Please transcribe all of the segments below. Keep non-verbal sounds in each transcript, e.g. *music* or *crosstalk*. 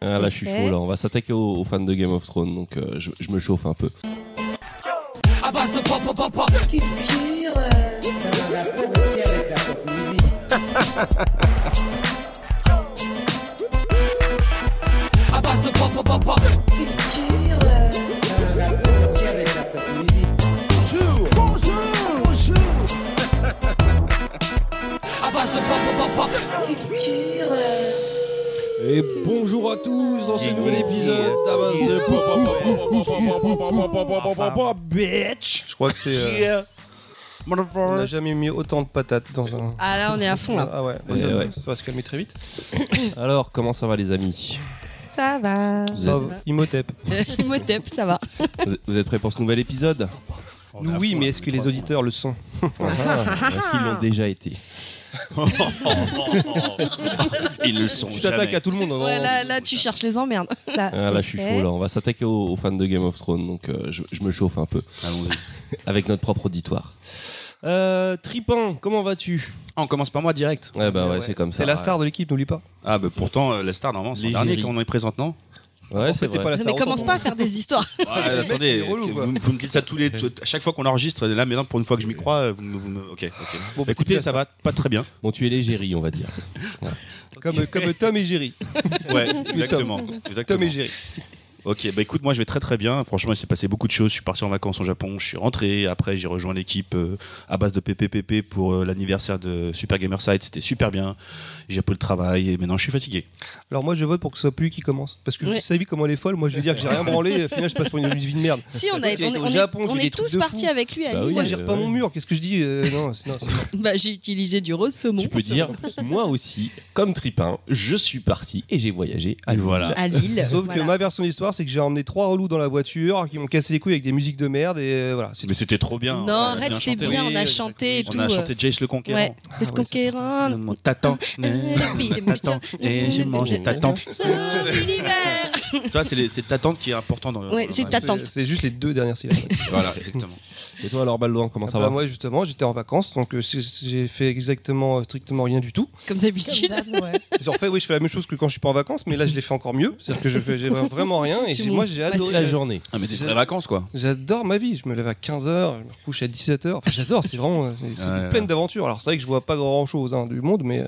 Ah, là, je suis fait. chaud. Là, on va s'attaquer aux, aux fans de Game of Thrones, donc euh, je, je me chauffe un peu. Et bonjour à tous dans ce nouvel épisode d'Avance de *laughs* Bitch. Je crois que c'est. euh, on n'a jamais mis autant de patates dans un. Ah là, on est à fond là. Ah ouais, Ouais, ça, ouais. ça va se calmer très vite. *coughs* Alors, comment ça va les amis? Ça va. vous Ça êtes, *laughs* Imhotep. Ça va. vous êtes prêts pour ce nouvel épisode? Nous, oui, mais est-ce que les auditeurs le sont? Ah, Est-ce qu'ils l'ont déjà été? *laughs* Ils le sont Tu t'attaques à tout le monde. Ouais, vraiment. là, là, tu cherches les emmerdes. *laughs* Ça, Ah, Là, c'est je suis fait. chaud. Là, on va s'attaquer aux, aux fans de Game of Thrones, donc euh, je, je me chauffe un peu Allons-y. *laughs* avec notre propre auditoire. Euh, Tripan, comment vas-tu? Ah, on commence par moi direct. Ouais, bah ouais, Ouais. c'est comme ça. T'es la star de l'équipe, n'oublie pas. Ah, bah pourtant, euh, la star, normalement, c'est le dernier L'égérie. quand on est présent, non? Ouais, c'est vrai. pas la Mais commence pas à faire des histoires. *laughs* Ouais, Attendez, relou, vous, vous me dites ça tous les. à chaque fois qu'on enregistre, là maintenant, pour une fois que je m'y crois, vous me. vous me- ok, ok. Bon, Bah, écoutez, ça va pas très bien. Bon, tu es l'égérie, on va dire. *laughs* Comme, comme Tom et Jerry. Ouais, exactement. exactement. Tom et Jerry. Ok, bah écoute, moi je vais très très bien. Franchement, il s'est passé beaucoup de choses. Je suis parti en vacances au Japon, je suis rentré. Après, j'ai rejoint l'équipe euh, à base de PPPP pour euh, l'anniversaire de Super Gamer Site. C'était super bien. J'ai un peu le travail et maintenant je suis fatigué. Alors moi, je vote pour que ce soit plus lui qui commence. Parce que Ouais. sa vie, comme elle est folle, moi je vais dire que j'ai rien branlé. Au final, je passe pour une vie de merde. Si, on, a, on, on est, Japon, on tous partis avec lui à Bah Lille. oui, Moi, repeint ouais. mon mur. Qu'est-ce que je dis Euh, Non. Bah, j'ai utilisé du rose saumon Tu peux dire, moi aussi, comme Tripin, je suis parti et j'ai voyagé à Lille. voilà. à Lille. Sauf Voilà. que ma version de l'histoire, c'est que j'ai emmené trois relous dans la voiture qui m'ont cassé les couilles avec des musiques de merde. Et euh, voilà. Mais c'était trop bien. Non, arrête, c'était bien, on a chanté et On a euh, chanté Jace le Conquérant. Ouais, Ah Qu'est-ce ouais, qu'on c'est- quérant Mon T'attends. *laughs* T'attends. Et j'ai mangé ta vois, c'est ta tante qui est important dans le. Ouais, c'est ta C'est- tante. C'est juste les deux dernières syllabes. *laughs* Voilà, exactement. Et toi alors, Baldoin, comment ça Ah bah va Moi, justement, j'étais en vacances, donc euh, j'ai fait exactement, euh, strictement rien du tout. Comme d'habitude. En fait, oui, je fais la même chose que quand je suis pas en vacances, mais là, je l'ai fait encore mieux. C'est-à-dire que je fais j'ai vraiment *laughs* rien. Et moi, j'ai Ouais, adoré. la journée. Ah, mais des vraies vacances, quoi. J'adore ma vie. Je me lève à 15h, je me recouche à 17h. Enfin, j'adore, c'est vraiment euh, c'est, Ouais, ouais. d'aventures. Alors, c'est vrai que je vois pas grand chose du monde, mais, euh,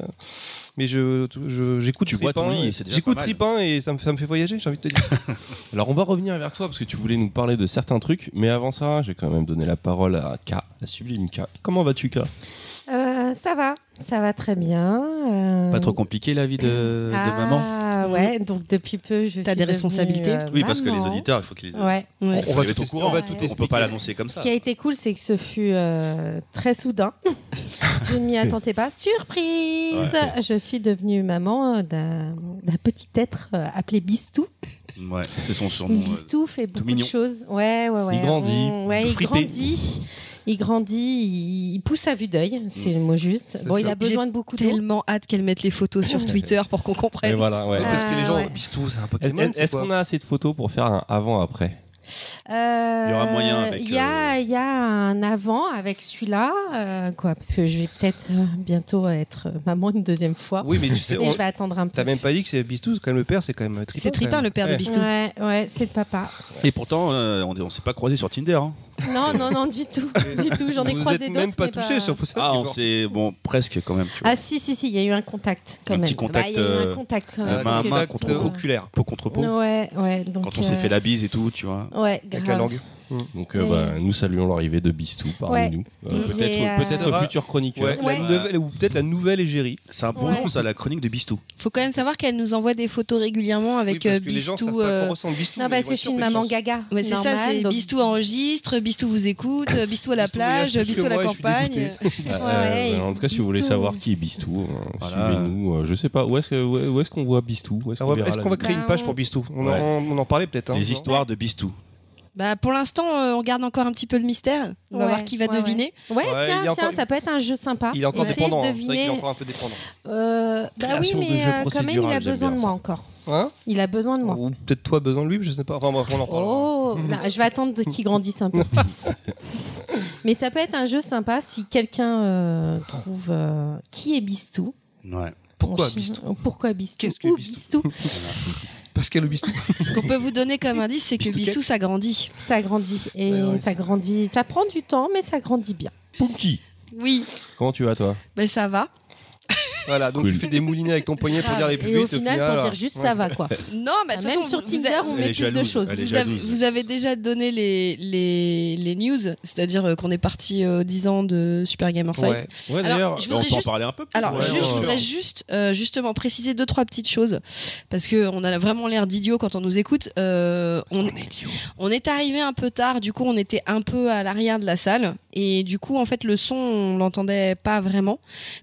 mais je, je- j'écoute Tu vois ton Tripin lit, et- c'est déjà J'écoute pas mal. Tripin et ça me, ça me fait voyager, *laughs* Alors on va revenir vers toi parce que tu voulais nous parler de certains trucs, mais avant ça, j'ai quand même donné la parole à K, la sublime K. Comment vas-tu K? Euh, ça va, ça va très bien. euh, Pas trop compliqué la vie de, de ah, maman ouais, donc depuis peu, je T'as des responsabilités euh, Oui, parce que les maman. auditeurs, il faut qu'ils. Ouais. Ouais. On va être tout au courant. on va tout Ouais. On peut pas l'annoncer comme Ce ça. qui a été cool, c'est que ce fut euh, très soudain. *laughs* je ne m'y attendais pas. Surprise Je suis devenue maman d'un petit être euh, appelé Bistou. Ouais, c'est son surnom. Bistou fait beaucoup de choses. Ouais, ouais, ouais. Il grandit, On- ouais, il grandit. Il grandit, il, il pousse à vue d'œil, c'est le mot juste. Bon, il a besoin de beaucoup d'eau. Tellement hâte qu'elle mette les photos sur Twitter pour qu'on Et comprenne. voilà, ouais. Ouais, parce que les Ah, gens, ouais. Bistou, c'est un Est-ce Pokémon. est-ce qu'on a assez de photos pour faire un avant-après? Euh, Il y aura moyen avec, Il y, a, euh, il y a un avant avec celui-là, euh, quoi, parce que je vais peut-être euh, bientôt être maman une deuxième fois. Oui, mais tu sais, mais on- je vais attendre un peu. t'as même pas dit que c'est Bistou, quand même le père, c'est quand même Tripin. C'est Tripin le père de. Bistou. Ouais, ouais, c'est le papa. Et pourtant, euh, on on s'est pas croisé sur Tinder. hein. Non, non, non, du tout, du tout. J'en ai Vous croisé êtes d'autres. même pas mais touché sur ça. Ah, on s'est. Bon, presque quand même. Tu vois. Ah si, si, si, il y a eu un contact quand Un même. petit contact, Bah, il y a eu euh, un contact. quand euh, même. main à Donc, main euh, contre euh, oculaire. Peau contre peau. Ouais, ouais. Donc, Quand on s'est euh, fait la bise et tout, tu vois. Ouais, Avec la grave. Langue. Donc euh, bah, nous saluons l'arrivée de Bistou parmi Ouais. nous. Euh, peut-être euh, peut-être futur chroniqueur. Ouais, Ouais. La nouvelle, ou peut-être la nouvelle égérie. C'est un bon Ouais. nom, ça, la chronique de Bistou. Faut quand même savoir qu'elle nous envoie des photos régulièrement avec oui, Bistou. euh, Bistou. Non, parce que je suis une maman gaga. C'est ça, c'est donc- Bistou enregistre, Bistou vous écoute, *laughs* Bistou à la plage, Bistou à la campagne. bah, *laughs* en tout cas, si vous voulez savoir qui est Bistou, Voilà. suivez-nous. je sais pas où est-ce que- où où est-ce qu'on voit Bistou est-ce Ah qu'on va créer une Bah, page on- pour Bistou? On, Ouais. en, on en parlait peut-être. hein. Les histoires de Bistou. Bah, pour l'instant, euh, on garde encore un petit peu le mystère. On va Ouais, voir qui va ouais, ouais. deviner. Ouais, Ouais, tiens, tiens, encore- ça peut être un jeu sympa. Il est encore Essayer de dépendant. hein. C'est vrai qu'il deviner. est encore un peu dépendant. Euh, bah oui, Création de mais euh, quand même, il procédural, a j'aime besoin bien de moi ça. encore. Hein Il a besoin de moi. Ou peut-être toi besoin de lui, je sais pas. Enfin bref, on en parlera. Oh, *laughs* bah, je vais attendre qu'il grandisse un peu *laughs* plus. Mais ça peut être un jeu sympa si quelqu'un euh, trouve euh, qui est Bistou. Ouais. Pourquoi On- Bistou Pourquoi Bistou Qu'est-ce que Ou Bistou Pascal Obispo. *laughs* Ce qu'on peut vous donner comme indice, c'est que Bistou Bistou s'agrandit. Ça grandit. Et Ouais, ouais, ça grandit. Ça prend du temps, mais ça grandit bien. Punky, Oui, comment tu vas toi? Ben ça va. Voilà, donc Cool. tu fais des moulinets avec ton poignet pour dire les plus et au vite. final, pour dire juste ça va, quoi. *laughs* Non, mais de toute Même façon, sur vous- vous Tinder, on met plus de choses. Vous avez, jalouse. vous avez déjà donné les, les, les news, c'est-à-dire euh, qu'on est parti euh, 10 ans de Super Gamerside. Ouais. Ouais, Alors, On voudrais peut en juste parler un peu Alors, Ouais, juste, ouais, je voudrais juste euh, justement préciser deux trois petites choses parce que on a vraiment l'air d'idiot quand on nous écoute. Euh, on, on est arrivé un peu tard, du coup on était un peu à l'arrière de la salle et du coup en fait le son on l'entendait pas vraiment.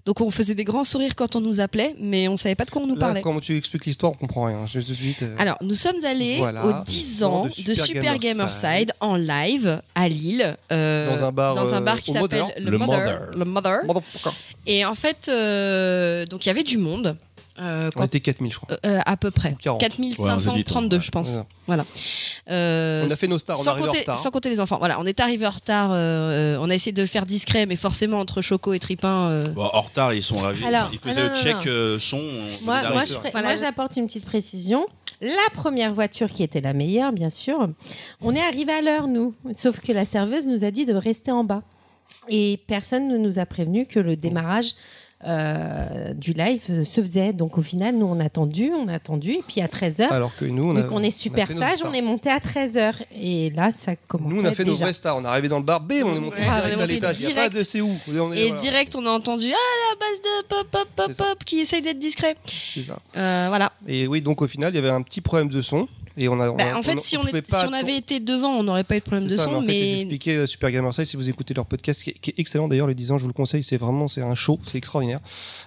Donc on faisait des grands sourires quand on nous appelait, mais on savait pas de quoi on nous Là, parlait. comment tu expliques l'histoire, on comprend rien. Juste de suite. euh, Alors, nous sommes allés Voilà. aux 10 ans De de Super Gamerside. En live à Lille. euh, Dans un bar, dans un euh, bar qui s'appelle Mother. le, Le Mother. Mother. Le Mother. Et en fait, euh, donc il y avait du monde. Euh, On quand- était 4000, je crois. euh, à peu près. 40. 4532, Ouais, je pense. Ouais. Voilà. Euh, On a fait nos stars, on est sans arrivé en compter, retard. Sans compter les enfants. Voilà, on est arrivé en retard. euh, on a essayé de faire discret, mais forcément entre Choco et Tripin. euh, Bon, en retard, ils sont ravis. Alors, ils faisaient ah, le non, check non, euh, son. on Moi, venait moi, d'arriver. je pré- Enfin, moi, la- j'apporte une petite précision. La première voiture qui était la meilleure, bien sûr, on est arrivé à l'heure, nous. Sauf que la serveuse nous a dit de rester en bas. Et personne ne nous a prévenu que le démarrage euh, du live se faisait. Donc au final, nous, on a attendu, on a attendu. Et puis à 13h, Alors que nous, on a. vu qu'on est super sage, on est monté à 13h. Et là, ça commençait Nous, on a fait nos stars. On est arrivé dans le bar, bim, on est monté Ouais, on est direct à monté l'étage. Il n'y a pas direct. de c'est où. On est- Et voilà. direct, on a entendu Ah, la base de pop, pop, pop, pop, qui essaye d'être discret. C'est ça. Euh, voilà. Et oui, donc au final, il y avait un petit problème de son. Et on a. on Bah, a- en fait, si, on, pouvait est- pas si on avait été devant, on n'aurait pas eu de problème de ça, son. mais en fait, mais j'ai expliqué euh, Super Gamerside, si vous écoutez leur podcast, qui est, qui est excellent d'ailleurs, le 10 ans, je vous le conseille, c'est vraiment c'est un show, c'est extraordinaire.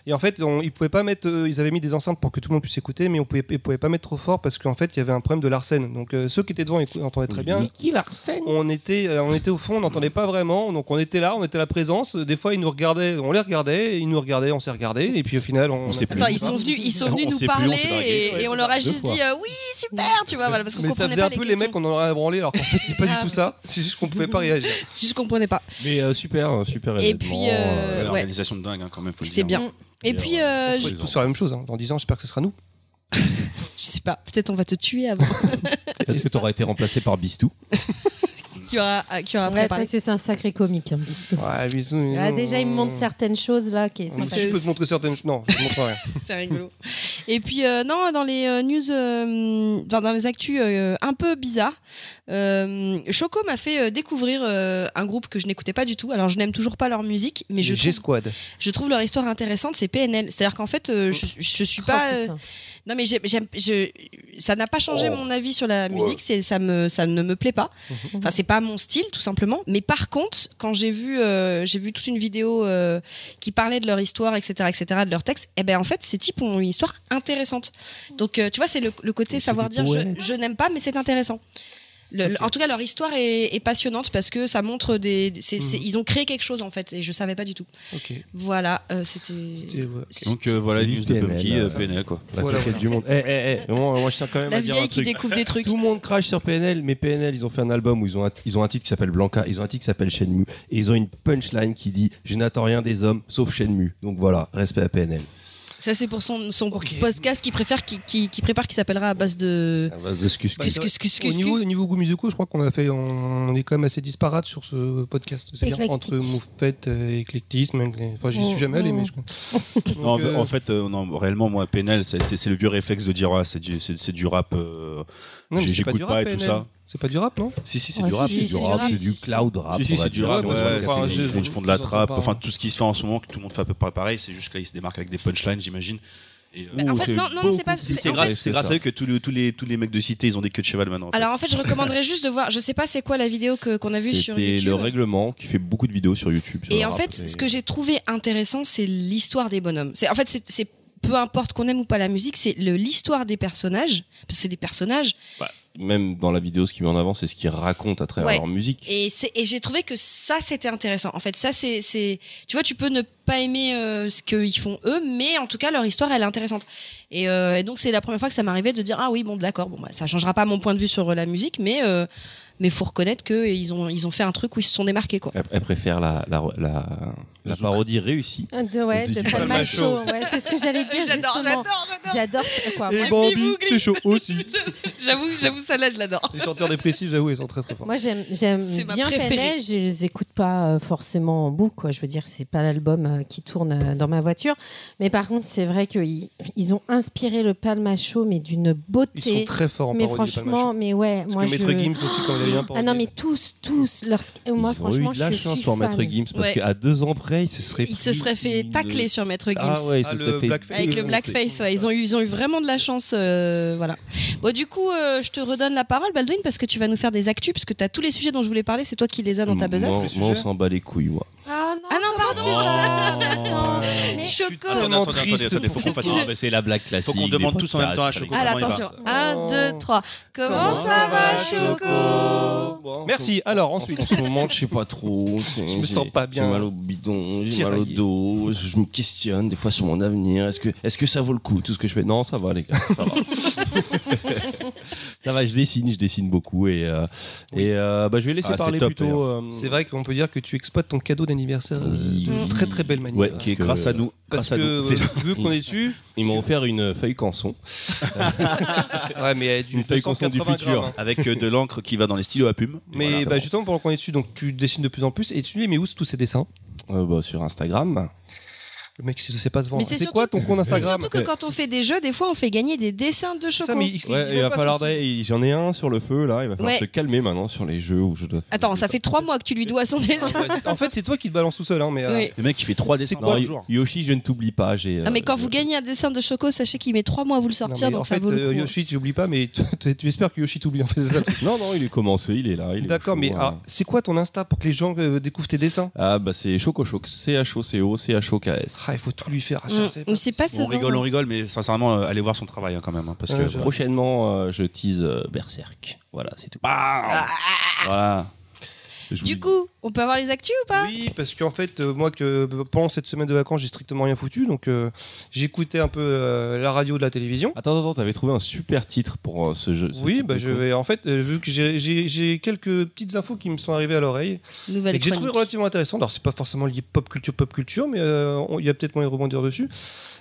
Et en fait, on, ils pouvaient pas mettre, euh, ils avaient mis des enceintes pour que tout le monde puisse écouter, mais on pouvait, ils pouvaient pas mettre trop fort parce qu'en fait, il y avait un problème de Larsen. Donc euh, ceux qui étaient devant écou- entendaient très bien. Nicky Larsen. On était, euh, on était au fond, on n'entendait pas vraiment, donc on était là, on était à la présence. Des fois, ils nous regardaient, on les regardait, ils nous regardaient, on s'est regardé, et puis au final, on. On. Attends, ils sont venus, ils sont venus nous plus, parler et, et on leur a juste dit oui super, tu vois, voilà, parce qu'on Mais ça faisait pas un peu les mecs, on en a branlé, alors qu'en fait, c'est pas du Ah. tout ça. C'est juste qu'on pouvait pas réagir. C'est juste qu'on comprenait pas. Mais euh, super, euh, super Et puis, euh, euh. L'organisation de dingue, hein, quand même. faut le C'était bien. Et Et, puis, euh, euh, on je, se tous faire la même chose. hein. Dans 10 ans, j'espère que ce sera nous. *laughs* je sais pas, peut-être on va te tuer avant. *laughs* Est-ce que tu auras été remplacé par Bistou? *laughs* qui aura, qui aura Ouais, préparé. parce que c'est un sacré comique, hein. Ouais, bisous, Ah, déjà, il me montre certaines choses là qui est. Si je peux te montrer certaines choses. Non, je te montre rien. *laughs* C'est rigolo. Et puis, euh, non, dans les euh, news, euh, dans, dans les actus euh, un peu bizarres, euh, Choco m'a fait euh, découvrir euh, un groupe que je n'écoutais pas du tout. Alors, je n'aime toujours pas leur musique, mais je trouve, G-Squad. je trouve leur histoire intéressante. C'est PNL. C'est-à-dire qu'en fait, euh, je, je suis Oh, pas. euh, putain. Non, mais j'aime, j'aime- je, ça n'a pas changé mon avis sur la musique. C'est, ça, me, ça ne me plaît pas. Enfin, c'est pas mon style, tout simplement. Mais par contre, quand j'ai vu, euh, j'ai vu toute une vidéo euh, qui parlait de leur histoire, etc., etc., de leur texte, et ben en fait, ces types ont une histoire intéressante. Donc, euh, tu vois, c'est le, le côté savoir dire je n'aime pas, mais c'est intéressant. Le- en tout cas, leur histoire est, est passionnante parce que ça montre des. c'est- ils ont créé quelque chose en fait, et je savais pas du tout. Voilà, euh, c'était. Donc euh, voilà, Salut, news de PNL, Pumpky, euh, euh, PNL quoi. La Voilà, du monde. Eh, eh, eh, moi, moi, je tiens quand même La à dire un vieille qui truc. découvre des trucs. Tout le monde crache sur PNL, mais PNL, ils ont fait un album où ils ont un, ils ont un titre qui s'appelle Blanca, ils ont un titre qui s'appelle Shenmue, et ils ont une punchline qui dit Je n'attends rien des hommes sauf Shenmue. Donc voilà, respect à PNL. Ça, c'est pour son, son Ok. podcast qui préfère, qui, qui, qui prépare, qui s'appellera à base de. À base de scus- Au niveau, au niveau goût musicaux, je crois qu'on a fait, on est quand même assez disparate sur ce podcast. C'est bien entre moufette et éclectisme. Enfin, j'y suis jamais allé, mais je. Non, Donc, euh, en fait, euh, non, réellement, moi, été- c'est le vieux réflexe de dire, ah, c'est du, du rap. euh, j'écoute du rap, pas et tout ça. C'est pas du rap, non? Si, si, c'est Ouais, du rap. C'est du rap, c'est cloud rap. Si, si, c'est du rap. ils, font, de la trappe. Enfin, tout ce qui se fait en ce moment, que tout le monde fait à peu près pareil. C'est juste que là, ils se démarquent avec des punchlines, j'imagine. Et, euh, en fait, c'est non, c'est pas. c'est, grâce, fait- c'est grâce à eux que tous, le- tous, les, tous les mecs de cité, ils ont des queues de cheval maintenant. en fait. Alors en fait, je recommanderais juste de voir. Je sais pas c'est quoi la vidéo que qu'on a vue sur C'était YouTube. le règlement qui fait beaucoup de vidéos sur YouTube. sur Et en rap, fait, et- ce que j'ai trouvé intéressant, c'est l'histoire des bonhommes. C'est en fait, c'est- c'est peu importe qu'on aime ou pas la musique, c'est l'histoire des personnages. C'est des personnages. Ouais. même dans la vidéo, ce qui met en avant, c'est ce qu'ils racontent à travers Ouais. leur musique. Et, j'ai trouvé que ça, c'était intéressant. En fait, ça, c'est, tu vois, tu peux ne pas aimer euh, ce qu'ils font eux, mais en tout cas, leur histoire, elle est intéressante. Et, euh, et donc, c'est la première fois que ça m'arrivait de dire, ah oui, bon, d'accord, bon, bah, ça changera pas mon point de vue sur euh, la musique, mais, euh, mais faut reconnaître qu'ils ont, ils ont fait un truc où ils se sont démarqués, quoi. Elle, elle préfère la, la, la, la parodie réussie. Ah, De, ouais, de. Ouais, c'est ce que j'allais dire. *laughs* J'adore, j'adore, j'adore. J'adore. Quoi, Et Bambi, c'est chaud aussi. *laughs* J'avoue, j'avoue, celle-là, je l'adore. Les chanteurs dépressifs, j'avoue, ils sont très très forts. Moi, j'aime, j'aime bien. PNL. Je les écoute pas euh, forcément en boucle. Quoi. Je veux dire, c'est pas l'album euh, qui tourne euh, dans ma voiture. Mais par contre, c'est vrai qu'ils ils ont inspiré le Palma Show, mais d'une beauté. Ils sont très forts en mais franchement, mais ouais, Parce moi que je. Maître Gims aussi, quand il Ah non, mais tous, tous, leurs... euh, moi Ils ont eu de la je chance suis pour fan. Maître Gims parce Ouais. qu'à deux ans près, il se serait Ils se pris seraient fait une- tacler sur Maître Gims. Ah ouais, il Ah, se le serait fait blackface. Avec le défoncer. blackface, ouais, ils ont eu, ils ont eu vraiment de la chance, euh, voilà. Bon, du coup, euh, je te redonne la parole, Baldwin, parce que tu vas nous faire des actus, parce que tu as tous les sujets dont je voulais parler, c'est toi qui les as dans ta Moi, besace. moi, on s'en bat les couilles, moi. Ah non, Ah non, pardon. ça mais- Choco. Attendez, attendez, triste attendez, faut qu'on fasse. Ah, bah, c'est la blague classique. Faut qu'on des demande tous en même temps à Choco. Comment il attention. va 1, 2, 3. Comment ça va, Choco Merci. Alors, ensuite. En ce moment, je sais pas trop. *laughs* Je me sens pas bien. J'ai mal au bidon, j'ai mal au dos. Je, je me questionne des fois sur mon avenir. Est-ce que, est-ce que ça vaut le coup tout ce que je fais? Non, ça va les gars. Ça va. *laughs* ça va, je dessine, je dessine beaucoup et euh, et euh, bah, je vais laisser Ah, c'est parler top, plutôt. euh, C'est vrai qu'on peut dire que tu exploites ton cadeau d'anniversaire Oui, de très très belle manière. Ouais, qui est que- grâce à nous. Parce Grâce à que nous. C'est- euh, vu qu'on est dessus, Ils m'ont offert une feuille canson. *laughs* ouais, mais euh, Une feuille consciente du 280 futur. grammes, hein. Avec euh, de l'encre qui va dans les stylos à plume. Mais Voilà. bah, justement, pendant qu'on est dessus, donc tu dessines de plus en plus. Et tu les mets où tous ces dessins? Euh, bah, sur Instagram. Le mec, il ne sait pas se vendre. Mais c'est quoi ton compte C'est Instagram surtout que quand on fait des jeux, des fois, on fait gagner des dessins de Choco. Mais il- Ouais, va falloir. J'en ai un sur le feu là. Il va falloir Ouais. se calmer maintenant sur les jeux où je dois. Attends, ça fait trois mois que tu lui dois son *laughs* dessin. En fait, c'est toi qui te balance tout seul. Hein, mais, euh. Le mec, il fait trois dessins par jour. Yoshi, je ne t'oublie pas. Non, mais euh, quand je- vous gagnez un dessin de Choco, sachez qu'il met trois mois à vous le sortir, mais donc en ça fait, vaut le euh, coup. Yoshi, tu oublies pas, mais tu, espères que Yoshi t'oublie. En fait, ça. Non, non, il est commencé, il est là. D'accord, mais hein. ah, c'est quoi ton Insta pour que les gens euh, découvrent tes dessins? Ah, bah c'est Chocochoc, C-H-O-C-O, C-H-O-K-S. Ah, il faut tout lui faire. Ah, Mm, c'est Mais c'est pas On rigole, on rigole, mais sincèrement, euh, allez voir son travail hein, quand même. hein, parce Ouais, que. je- Prochainement, euh, je tease euh, Berserk. Voilà, c'est tout. Bam Voilà. Du coup, on peut avoir les actus ou pas? Oui, parce qu'en fait, euh, moi, que euh, pendant cette semaine de vacances, j'ai strictement rien foutu. Donc, euh, j'écoutais un peu euh, la radio de la télévision. Attends, attends, t'avais trouvé un super titre pour euh, ce jeu. ce Oui, bah, je coup. vais. En fait, euh, vu que j'ai- quelques petites infos qui me sont arrivées à l'oreille Nouvelle et que j'ai trouvé chronique. relativement intéressantes. Alors, c'est pas forcément lié pop culture, pop culture, mais euh, on- il y a peut-être moyen de rebondir dessus.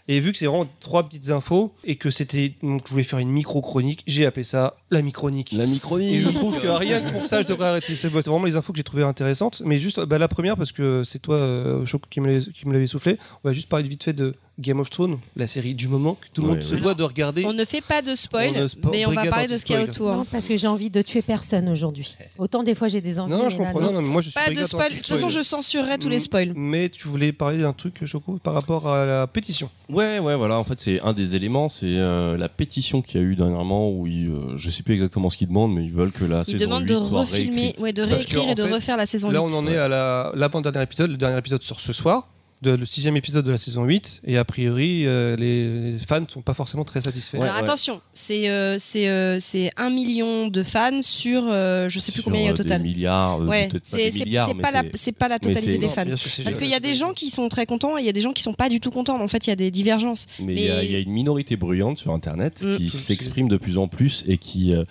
Et vu que c'est vraiment trois petites infos et que c'était. Donc, je voulais faire une micro-chronique, j'ai appelé ça la micronique. La micronie. Et je trouve que rien que pour ça, je devrais arrêter. C'est c'est vraiment les infos que j'ai trouvées intéressantes. Mais juste bah, la première, parce que c'est toi, euh, Choco, qui me l'avait- qui me l'avait soufflé. On va juste parler vite fait de Game of Thrones, la série du moment que tout le Ouais, monde se doit de regarder. On ne fait pas de spoil, On ne spo- mais on va parler de ce qu'il y a autour. Non, parce que j'ai envie de tuer personne aujourd'hui. *laughs* Autant des fois j'ai des envies. Non, non, je là, comprends. Non, non, mais moi, je suis Pas de spoil. De toute façon, je censurerai tous les spoils. Mais tu voulais parler d'un truc, Choco, par rapport à la pétition. Ouais, ouais, voilà. En fait, c'est un des éléments. C'est euh, la pétition qu'il y a eu dernièrement où ils, euh, je sais plus exactement ce qu'ils demandent, mais ils veulent que la Ils saison demandent 8 de soit refilmer, réécrite. ouais, de réécrire et de fait, refaire la saison Là, 8. on en est à la- l'avant-dernier épisode. Le dernier épisode sort ce soir. De, le sixième épisode de la saison 8 et a priori euh, les, fans ne sont pas forcément très satisfaits. Ouais, Alors attention, c'est euh, c'est euh, c'est un million de fans sur euh, je sais plus Sur, combien il y a au total. Des milliards, Ouais, peut-être pas c'est pas la c'est- c'est pas la totalité des Non, fans. sûr, Parce qu'il y a des gens qui sont très contents et il y a des gens qui sont pas du tout contents. En fait, il y a des divergences. Mais il y, a- Mais- il y a une minorité bruyante sur Internet Mm. qui s'exprime de plus en plus et qui, euh,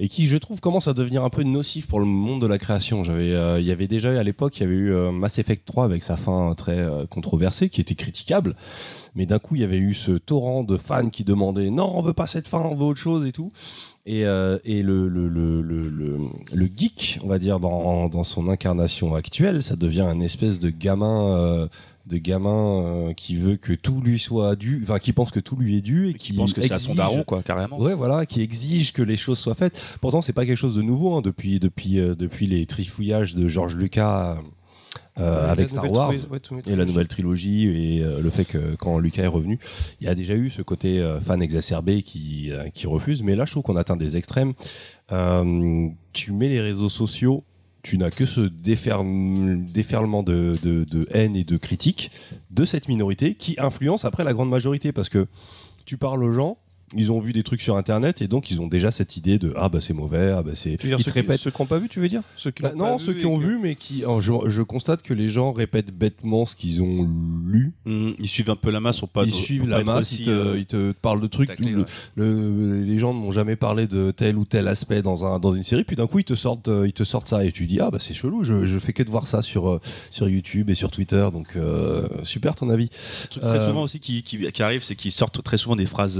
et qui, je trouve, commence à devenir un peu nocif pour le monde de la création. J'avais, euh, il y avait déjà eu à l'époque, il y avait eu Mass Effect 3 avec sa fin très controversée, qui était critiquable. Mais d'un coup, il y avait eu ce torrent de fans qui demandaient non, on veut pas cette fin, on veut autre chose et tout. Et, euh, et le, le, le, le, geek, on va dire, dans, dans son incarnation actuelle, ça devient un espèce de gamin. euh, de gamin euh, qui veut que tout lui soit dû, enfin qui pense que tout lui est dû et Qui qui pense que c'est à son exige- daron, quoi, carrément. Ouais, voilà, qui exige que les choses soient faites. Pourtant, c'est pas quelque chose de nouveau hein, depuis depuis euh, depuis les trifouillages de George Lucas euh, avec Star Wars ouais, et la nouvelle trilogie et euh, le fait que quand Lucas est revenu, il y a déjà eu ce côté euh, fan exacerbé qui qui refuse. Mais là, je trouve qu'on atteint des extrêmes. Tu mets les réseaux sociaux. Tu n'as que ce déferle- déferlement de, de, de haine et de critiques de cette minorité qui influence après la grande majorité parce que tu parles aux gens, ils ont vu des trucs sur internet et donc ils ont déjà cette idée de ah bah c'est mauvais, ah bah c'est. Tu veux dire Ils ceux, qui, répètent. ceux qui n'ont pas vu, tu veux dire? Ceux qui Bah, non, pas ceux vu qui et ont que- vu, mais qui. alors, je, je constate que les gens répètent bêtement ce qu'ils ont lu. Mmh, ils suivent un peu la masse, pour pas ils suivent pas la masse, aussi, ils, te, euh, ils te parlent de trucs. le- ouais. le- les gens ne m'ont jamais parlé de tel ou tel aspect dans, un, dans une série, puis d'un coup ils te sortent, euh, ils te sortent ça et tu dis ah bah c'est chelou, je, je fais que de voir ça sur, euh, sur YouTube et sur Twitter, donc euh, super ton avis. Un truc très Euh, souvent aussi qui, qui, qui arrive, c'est qu'ils sortent très souvent des phrases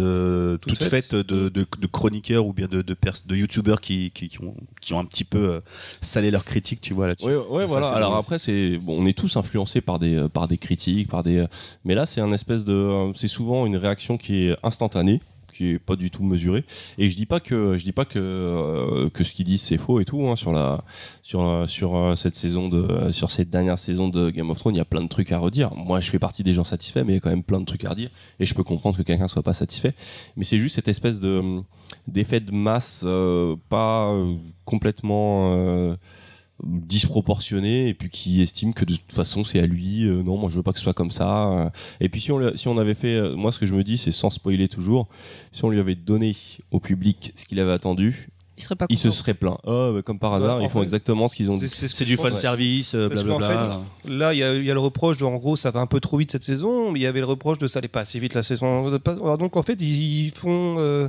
faites. faites de, de, de chroniqueurs ou bien de, de, youtubeurs qui, qui, qui ont, qui ont un petit peu euh, salé leur critique, tu vois, là-dessus. Ouais, Ça, voilà. Alors après, c'est bon, on est tous influencés par des euh, par des critiques, par des. euh, Mais là, c'est un espèce de. C'est souvent une réaction qui est instantanée qui est pas du tout mesurée et je dis pas que je dis pas que euh, que ce qu'ils disent c'est faux et tout hein, sur la sur sur euh, cette saison de sur cette dernière saison de Game of Thrones il y a plein de trucs à redire. Moi je fais partie des gens satisfaits mais il y a quand même plein de trucs à redire et je peux comprendre que quelqu'un soit pas satisfait. Mais c'est juste cette espèce de d'effet de masse euh, pas complètement disproportionné et puis qui estime que de toute façon c'est à lui euh, non moi je veux pas que ce soit comme ça euh. et puis si on si on avait fait euh, moi ce que je me dis c'est sans spoiler toujours si on lui avait donné au public ce qu'il avait attendu Il serait pas il se content. serait plaint ah bah, comme par hasard en ils font fait, exactement ce qu'ils ont dit C'est- du fan service, euh, Parce qu'en blablabla. Là, il y, a il y a le reproche de, en gros, ça va un peu trop vite cette saison, mais il y avait le reproche de ça allait pas assez vite la saison. Alors, donc, en fait, ils font euh,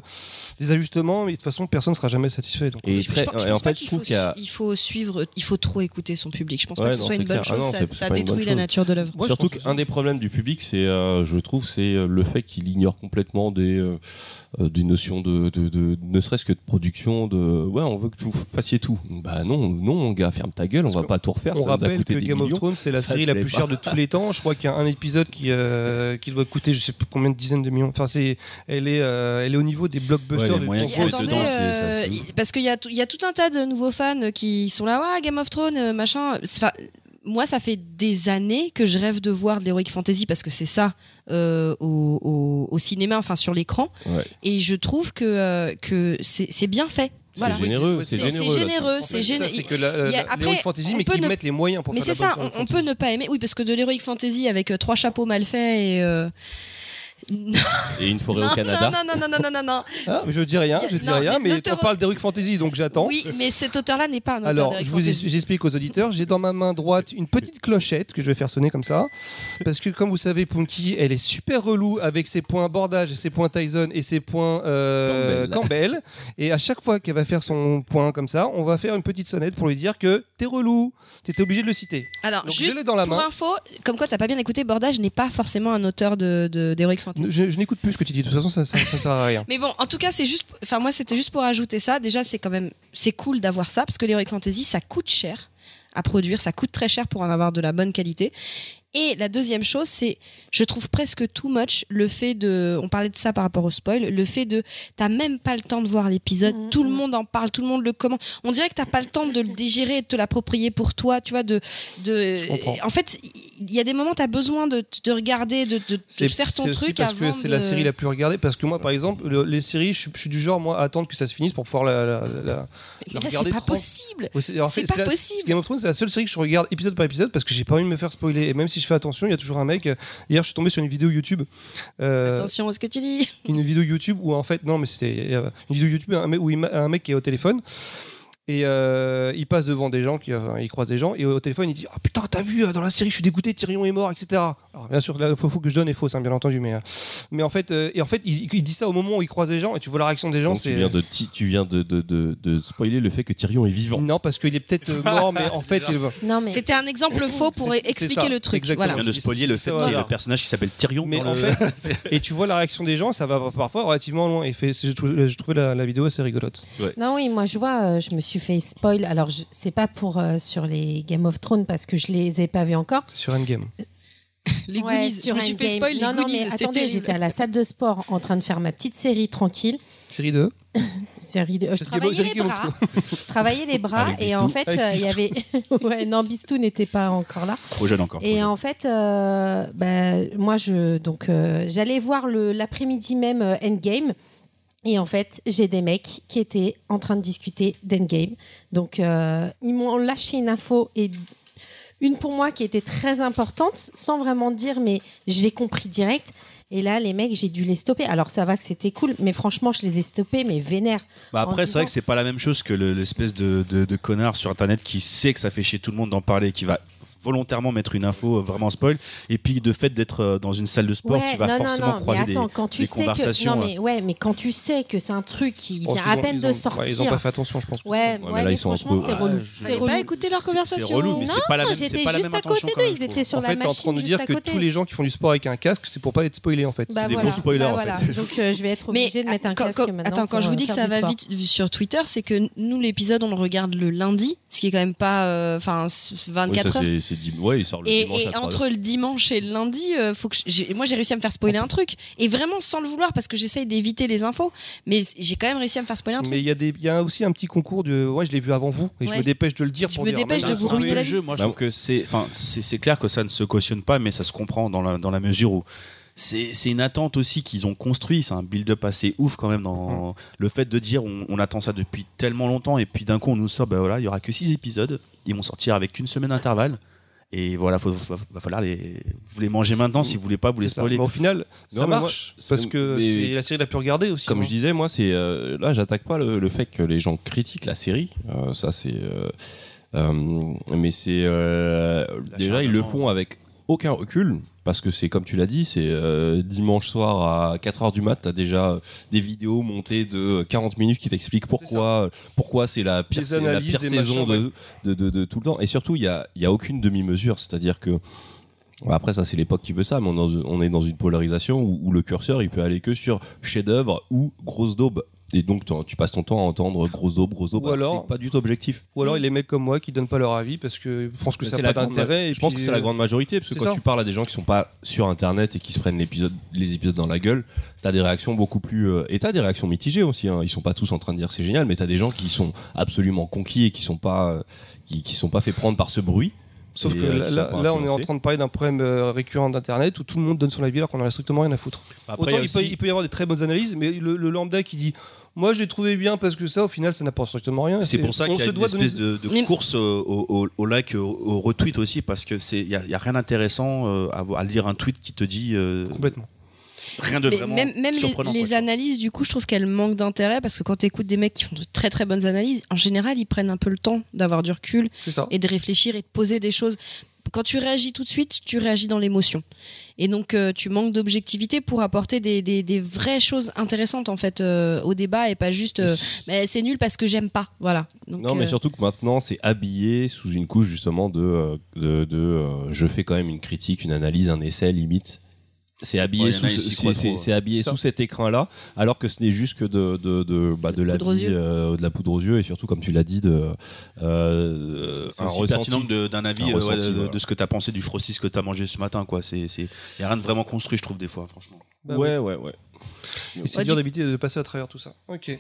des ajustements, mais de toute façon, personne ne sera jamais satisfait. Donc, et, Je, très- je pense, je et en pense pas fait je qu'il trouve faut, qu'il y a il faut suivre, il faut trop écouter son public. Je pense Ouais, pas que ce non, soit c'est une bonne clair. Ah chose. non, ça c'est- c'est ça pas une détruit la chose. nature de l'œuvre. Moi, je Surtout pense que qu'un des problèmes du public, c'est, euh, je trouve, c'est euh, le fait qu'il ignore complètement des, euh, euh, des notions de, de, de- ne serait-ce que de production, de, ouais, on veut que vous fassiez tout. Bah non, non, mon gars, ferme ta gueule, Parce on va pas tout refaire, On ça nous a rappelle coûté que des Game of. Thrones, c'est la Ça série la plus chère de tous les temps. Je crois qu'il y a un épisode qui, euh, qui doit coûter, je sais plus combien de dizaines de millions. Enfin, c'est, elle, est, euh, elle est au niveau des blockbusters. Ouais, de attendez, dedans, c'est- ça, euh, parce qu'il y a, y a tout un tas de nouveaux fans qui sont là, ouais, Game of Thrones, machin. Enfin, moi, ça fait des années que je rêve de voir de l'heroic fantasy parce que c'est ça euh, au, au- au cinéma, enfin sur l'écran. Ouais. Et je trouve que, euh, que c'est bien fait. Voilà. C'est généreux, c'est c'est- C'est généreux. généreux, c'est généreux. c'est que l'heroic fantasy, mais peut qu'ils ne- mettent les moyens pour Mais faire c'est la ça, on, peut ne pas aimer. Oui, parce que de l'heroic fantasy avec euh, trois chapeaux mal faits et. euh, Et une forêt non, au Canada. non, non, non, non, non, non, non. Ah, mais je dis rien, je dis Non, rien, mais on parle d'Heroic Fantasy, donc j'attends. Oui, mais cet auteur-là n'est pas un auteur Alors, d'heroic je vous j'explique aux auditeurs. J'ai dans ma main droite une petite clochette que je vais faire sonner comme ça. Parce que, comme vous savez, Punky, elle est super relou avec ses points bordage, ses points Tyson et ses points euh, Campbell. Campbell. Et à chaque fois qu'elle va faire son point comme ça, on va faire une petite sonnette pour lui dire que t'es relou. T'étais obligé de le citer. Alors, Donc, juste l'ai dans la pour main. info, comme quoi t'as pas bien écouté, Bordage n'est pas forcément un auteur de, de, d'heroic fantasy. Je, je n'écoute plus ce que tu dis. De toute façon, ça, ça, ça sert à rien. *laughs* Mais bon, en tout cas, c'est juste. Enfin, moi, c'était juste pour ajouter ça. Déjà, c'est quand même. C'est cool d'avoir ça parce que l'heroic fantasy, ça coûte cher à produire. Ça coûte très cher pour en avoir de la bonne qualité. Et la deuxième chose, c'est, je trouve presque too much le fait de, on parlait de ça par rapport au spoil, le fait de, t'as même pas le temps de voir l'épisode, Mhm. tout le monde en parle, tout le monde le commente. On dirait que t'as pas le temps de le digérer, et de te l'approprier pour toi, tu vois, de, de. En fait, il y a des moments, t'as besoin de, de regarder, de, de, de faire ton c'est aussi truc parce avant que c'est de- la série la plus regardée. Parce que moi, par exemple, le- les séries, je, suis- je suis du genre moi à attendre que ça se finisse pour pouvoir la. la- la- c'est pas possible. Ouais, c'est- pas la- possible. Game of Thrones, c'est la seule série que je regarde épisode par épisode parce que j'ai pas envie de me faire spoiler. Et même si je fais attention, il y a toujours un mec. euh, Hier, je suis tombé sur une vidéo YouTube. euh, Attention à ce que tu dis. une vidéo YouTube où en fait, non, mais c'était euh, une vidéo YouTube un mec- où il un mec qui est au téléphone. Et euh, il passe devant des gens, qui, euh, il croise des gens, et au téléphone il dit Ah putain, t'as vu euh, dans la série, je suis dégoûté, Tyrion est mort, etc. Alors bien sûr, la faut que je donne est fausse, hein, bien entendu, mais, euh, mais en fait, euh, et en fait il, il dit ça au moment où il croise des gens, et tu vois la réaction des gens, Donc tu c'est. viens, de, ti- tu viens de, de, de, de spoiler le fait que Tyrion est vivant. Non, parce qu'il est peut-être mort, mais en *laughs* fait. mais C'était un exemple faux pour expliquer ça, le truc. exactement. Voilà. vient de spoiler le fait qu'il y ait Voilà. le personnage qui s'appelle Tyrion Mais dans en le- fait, *laughs* et tu vois la réaction des gens, ça va parfois relativement loin. Et fait, c'est- j'ai trouvé, j'ai trouvé la, la vidéo assez rigolote. Non, oui, moi je vois, je me suis fait spoil. Alors, je- c'est pas pour euh, sur les Game of Thrones parce que je les ai pas vus encore. Sur Endgame. *laughs* Les Ouais, Goonies. Je sur me suis fait spoil les Non, non, mais attendez, terrible. j'étais à la salle de sport en train de faire ma petite série tranquille. Série 2. *laughs* Série de... *laughs* Je travaillais les bras. Je travaillais les bras Avec et Bistou. en fait, Avec euh, il y avait. ouais, non, Bistou n'était pas encore là. Trop jeune encore. Et jeune. en fait, euh, bah, moi, je donc euh, j'allais voir le l'après-midi même euh, Endgame. Et en fait, j'ai des mecs qui étaient en train de discuter d'Endgame. Donc, euh, ils m'ont lâché une info et une pour moi qui était très importante, sans vraiment dire, mais j'ai compris direct. Et là, les mecs, j'ai dû les stopper. Alors, ça va que c'était cool, mais franchement, je les ai stoppés, mais vénère. Bah après, c'est vrai que c'est pas la même chose que le- l'espèce de, de, de connard sur internet qui sait que ça fait chier tout le monde d'en parler, qui va volontairement mettre une info euh, vraiment spoil, et puis de fait d'être euh, dans une salle de sport, tu vas non, forcément non, non, croiser mais attends, des, quand tu des sais que conversations. non mais ouais, mais quand tu sais que c'est un truc qui vient à ont- peine de ont- sortir. ouais, ils ont pas fait attention, je pense. que Ouais, c'est- ouais, mais mais, là, ils sont franchement, c'est Ah, relou. C'est relou. pas écouter leur C'est- conversation. C'est relou, mais Non, c'est pas la même, j'étais juste à côté d'eux, ils étaient sur En la fait, t'es en machine train de dire que tous les gens qui font du sport avec un casque, c'est pour pas être spoilés en fait. Bah C'est des voilà. gros spoilers, Bah en fait. Donc euh, je vais être obligée de mettre un casque maintenant. Attends, quand je vous euh, dis que ça va vite sur Twitter, c'est que nous, l'épisode, on le regarde le lundi, ce qui est quand même pas. euh, Enfin, Oui, 24 ça, heures. C'est- c'est dim- ouais, il sort le Et, dimanche et à 3 entre le dimanche et le lundi, euh, faut que moi j'ai réussi à me faire spoiler un truc. Et vraiment sans le vouloir parce que j'essaye d'éviter les infos. Mais j'ai quand même réussi à me faire spoiler un truc. Mais il y, a des- il y a aussi un petit concours de. Ouais, je l'ai vu avant vous et je me dépêche de le dire. Je pour me dire, dépêche même de vous ruiner le jeu, moi je Bah, trouve que c'est, enfin, clair que ça ne se cautionne pas, mais ça se comprend dans la, dans la mesure où c'est une attente aussi qu'ils ont construit. C'est un build-up assez ouf quand même dans le fait de dire on, on attend ça depuis tellement longtemps et puis d'un coup on nous sort, ben voilà, il y aura que 6 épisodes, ils vont sortir avec une semaine d'intervalle. Et voilà, faut, va, falloir les, vous les manger maintenant si vous voulez pas vous les spoiler. Mais au final, ça marche parce que c'est la série la plus regardée aussi. Comme je disais, moi, c'est euh, là, j'attaque pas le, le fait que les gens critiquent la série. Euh, ça, c'est. euh, euh, mais c'est euh, déjà ils le font avec aucun recul parce que c'est comme tu l'as dit, c'est euh, dimanche soir à 4 heures du mat, t'as déjà des vidéos montées de 40 minutes qui t'expliquent pourquoi pourquoi c'est la pire, la saison machins, de, de, de, de tout le temps. Et surtout, il y a, il y a aucune demi-mesure, c'est-à-dire que après, ça, c'est l'époque qui veut ça, mais on est dans, on est dans une polarisation où, où le curseur, il peut aller que sur chef-d'œuvre ou grosse daube. Et donc, tu passes ton temps à entendre grosse daube. Ou alors c'est pas du tout objectif. Ou alors il y a les mecs comme moi qui donnent pas leur avis parce que je pense que ça c'est n'a la pas grande d'intérêt. ma- et Je pense que puis, c'est la euh, grande majorité, parce que c'est quand ça. tu parles à des gens qui sont pas sur Internet et qui se prennent l'épisode, les épisodes dans la gueule, t'as des réactions beaucoup plus. euh, et t'as des réactions mitigées aussi. Hein. Ils sont pas tous en train de dire c'est génial, mais t'as des gens qui sont absolument conquis et qui sont pas, euh, qui, qui sont pas fait prendre par ce bruit. Sauf Et, que euh, là, on est en train de parler d'un problème euh, récurrent d'Internet où tout le monde donne son avis alors qu'on en a strictement rien à foutre. Après, Autant il peut, aussi- il peut y avoir des très bonnes analyses, mais le, le lambda qui dit Moi j'ai trouvé bien parce que ça, au final, ça n'apporte strictement rien. C'est pour ça on qu'il y a se une doit espèce donner- de, de Mais- course au, au, au- like, au, au retweet aussi, parce que c'est, il y a, y a rien d'intéressant euh, à, à lire un tweet qui te dit euh, Complètement. Rien de Mais vraiment même même les, surprenant. les quoi. analyses, du coup, je trouve qu'elles manquent d'intérêt parce que quand tu écoutes des mecs qui font de très très bonnes analyses, en général, ils prennent un peu le temps d'avoir du recul et de réfléchir et de poser des choses. Quand tu réagis tout de suite, tu réagis dans l'émotion. Et donc, euh, tu manques d'objectivité pour apporter des, des, des vraies choses intéressantes en fait euh, au débat et pas juste euh, mais c'est nul parce que j'aime pas. Voilà. Donc, non, mais euh, surtout que maintenant, c'est habillé sous une couche justement de, de, de, euh, je fais quand même une critique, une analyse, un essai limite. C'est habillé, Ouais, sous, ce- c'est, habillé Ça. sous cet écrin-là, alors que ce n'est juste que de, de, de, bah, de, la Poudre aux vie, yeux. euh, de la poudre aux yeux et surtout, comme tu l'as dit, de euh, C'est un aussi ressenti. pertinent que de- d'un avis euh, ressenti, de, voilà. de ce que tu as pensé du frostis que tu as mangé ce matin. quoi. C'est, c'est, y a rien de vraiment construit, je trouve, des fois, franchement. Bah ouais, ouais, ouais. Et c'est Ouais, dur du- d'éviter de passer à travers tout ça. Ok.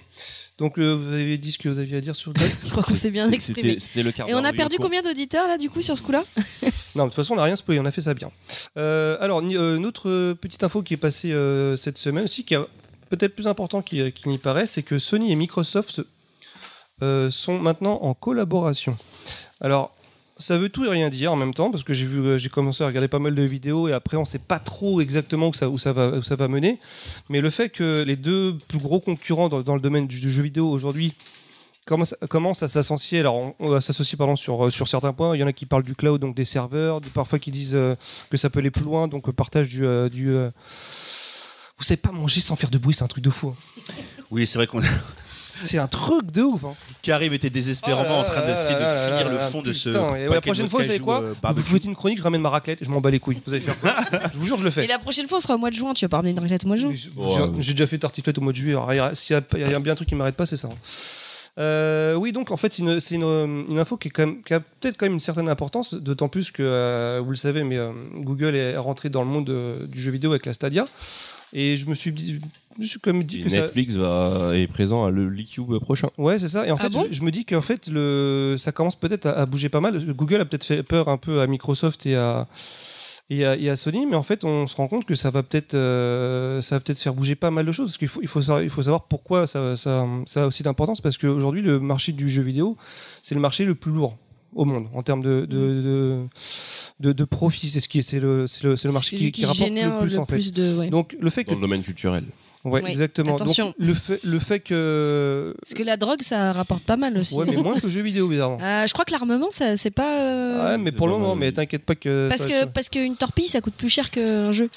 Donc euh, vous avez dit ce que vous aviez à dire sur le je crois qu'on s'est bien exprimé. C'était le quart Et on a perdu combien d'auditeurs là du coup sur ce coup-là *laughs* Non, de toute façon, on n'a rien spoilé, on a fait ça bien. Euh, alors, euh, une autre petite info qui est passée euh, cette semaine aussi, qui est peut-être plus important qu'il n'y paraît, c'est que Sony et Microsoft euh, sont maintenant en collaboration. Alors, ça veut tout et rien dire en même temps, parce que j'ai vu, euh, j'ai commencé à regarder pas mal de vidéos et après, on sait pas trop exactement où ça, va, où ça va mener. Mais le fait que les deux plus gros concurrents dans, le domaine du, jeu vidéo aujourd'hui commencent, à s'associer. Alors, on, s'associer pardon sur euh, sur certains points. Il y en a qui parlent du cloud, donc des serveurs, parfois qui disent euh, que ça peut aller plus loin, donc partage du du. Vous savez pas manger sans faire de bruit, c'est un truc de fou. hein. Oui, c'est vrai qu'on C'est un truc de ouf. hein. Karim était désespérément Oh en train d'essayer de là finir là le fond de ce. putain. Et ouais, la prochaine fois, vous savez quoi euh, Vous faites une chronique, je ramène ma raclette, je m'en bats les couilles. Vous allez faire quoi *laughs* Je vous jure, je le Et fais. la prochaine fois on sera au mois de juin, tu vas pas ramener une raclette au mois de juin j'ai- déjà fait tartiflette au mois de juillet. alors, il y a- S'il y, a- il y a bien un truc qui m'arrête pas, c'est ça. Euh, oui, donc en fait, c'est une, une info qui, est quand même- qui a peut-être quand même une certaine importance, d'autant plus que, euh, vous le savez, mais euh, Google est rentré dans le monde euh, du jeu vidéo avec la Stadia. Et je me suis dit, je suis même dit que ça. Netflix va, est présent à le LeaCube prochain. Ouais, c'est ça. Et en Ah fait, bon? je, je me dis qu'en fait, le, ça commence peut-être à, à bouger pas mal. Google a peut-être fait peur un peu à Microsoft et à, et à, et à Sony, mais en fait, on se rend compte que ça va peut-être, euh, ça va peut-être faire bouger pas mal de choses. Parce qu'il faut, il faut, savoir, il faut savoir pourquoi ça, ça, ça a aussi d'importance. Parce qu'aujourd'hui, le marché du jeu vidéo, c'est le marché le plus lourd. au monde en termes de de, de, de, de profit. C'est ce qui c'est le c'est le, le marché qui, lui qui rapporte le plus en fait. de. ouais. Donc le fait que le domaine culturel. Ouais Oui, exactement. attention. Donc, le fait le fait que Parce que la drogue, ça rapporte pas mal aussi. ouais mais moins que le jeu vidéo bizarrement. Euh, je crois que l'armement, ça, c'est pas. euh, Ouais, mais pour le moment, mais t'inquiète pas que Parce ça, que ça- parce qu'une torpille, ça coûte plus cher qu'un jeu.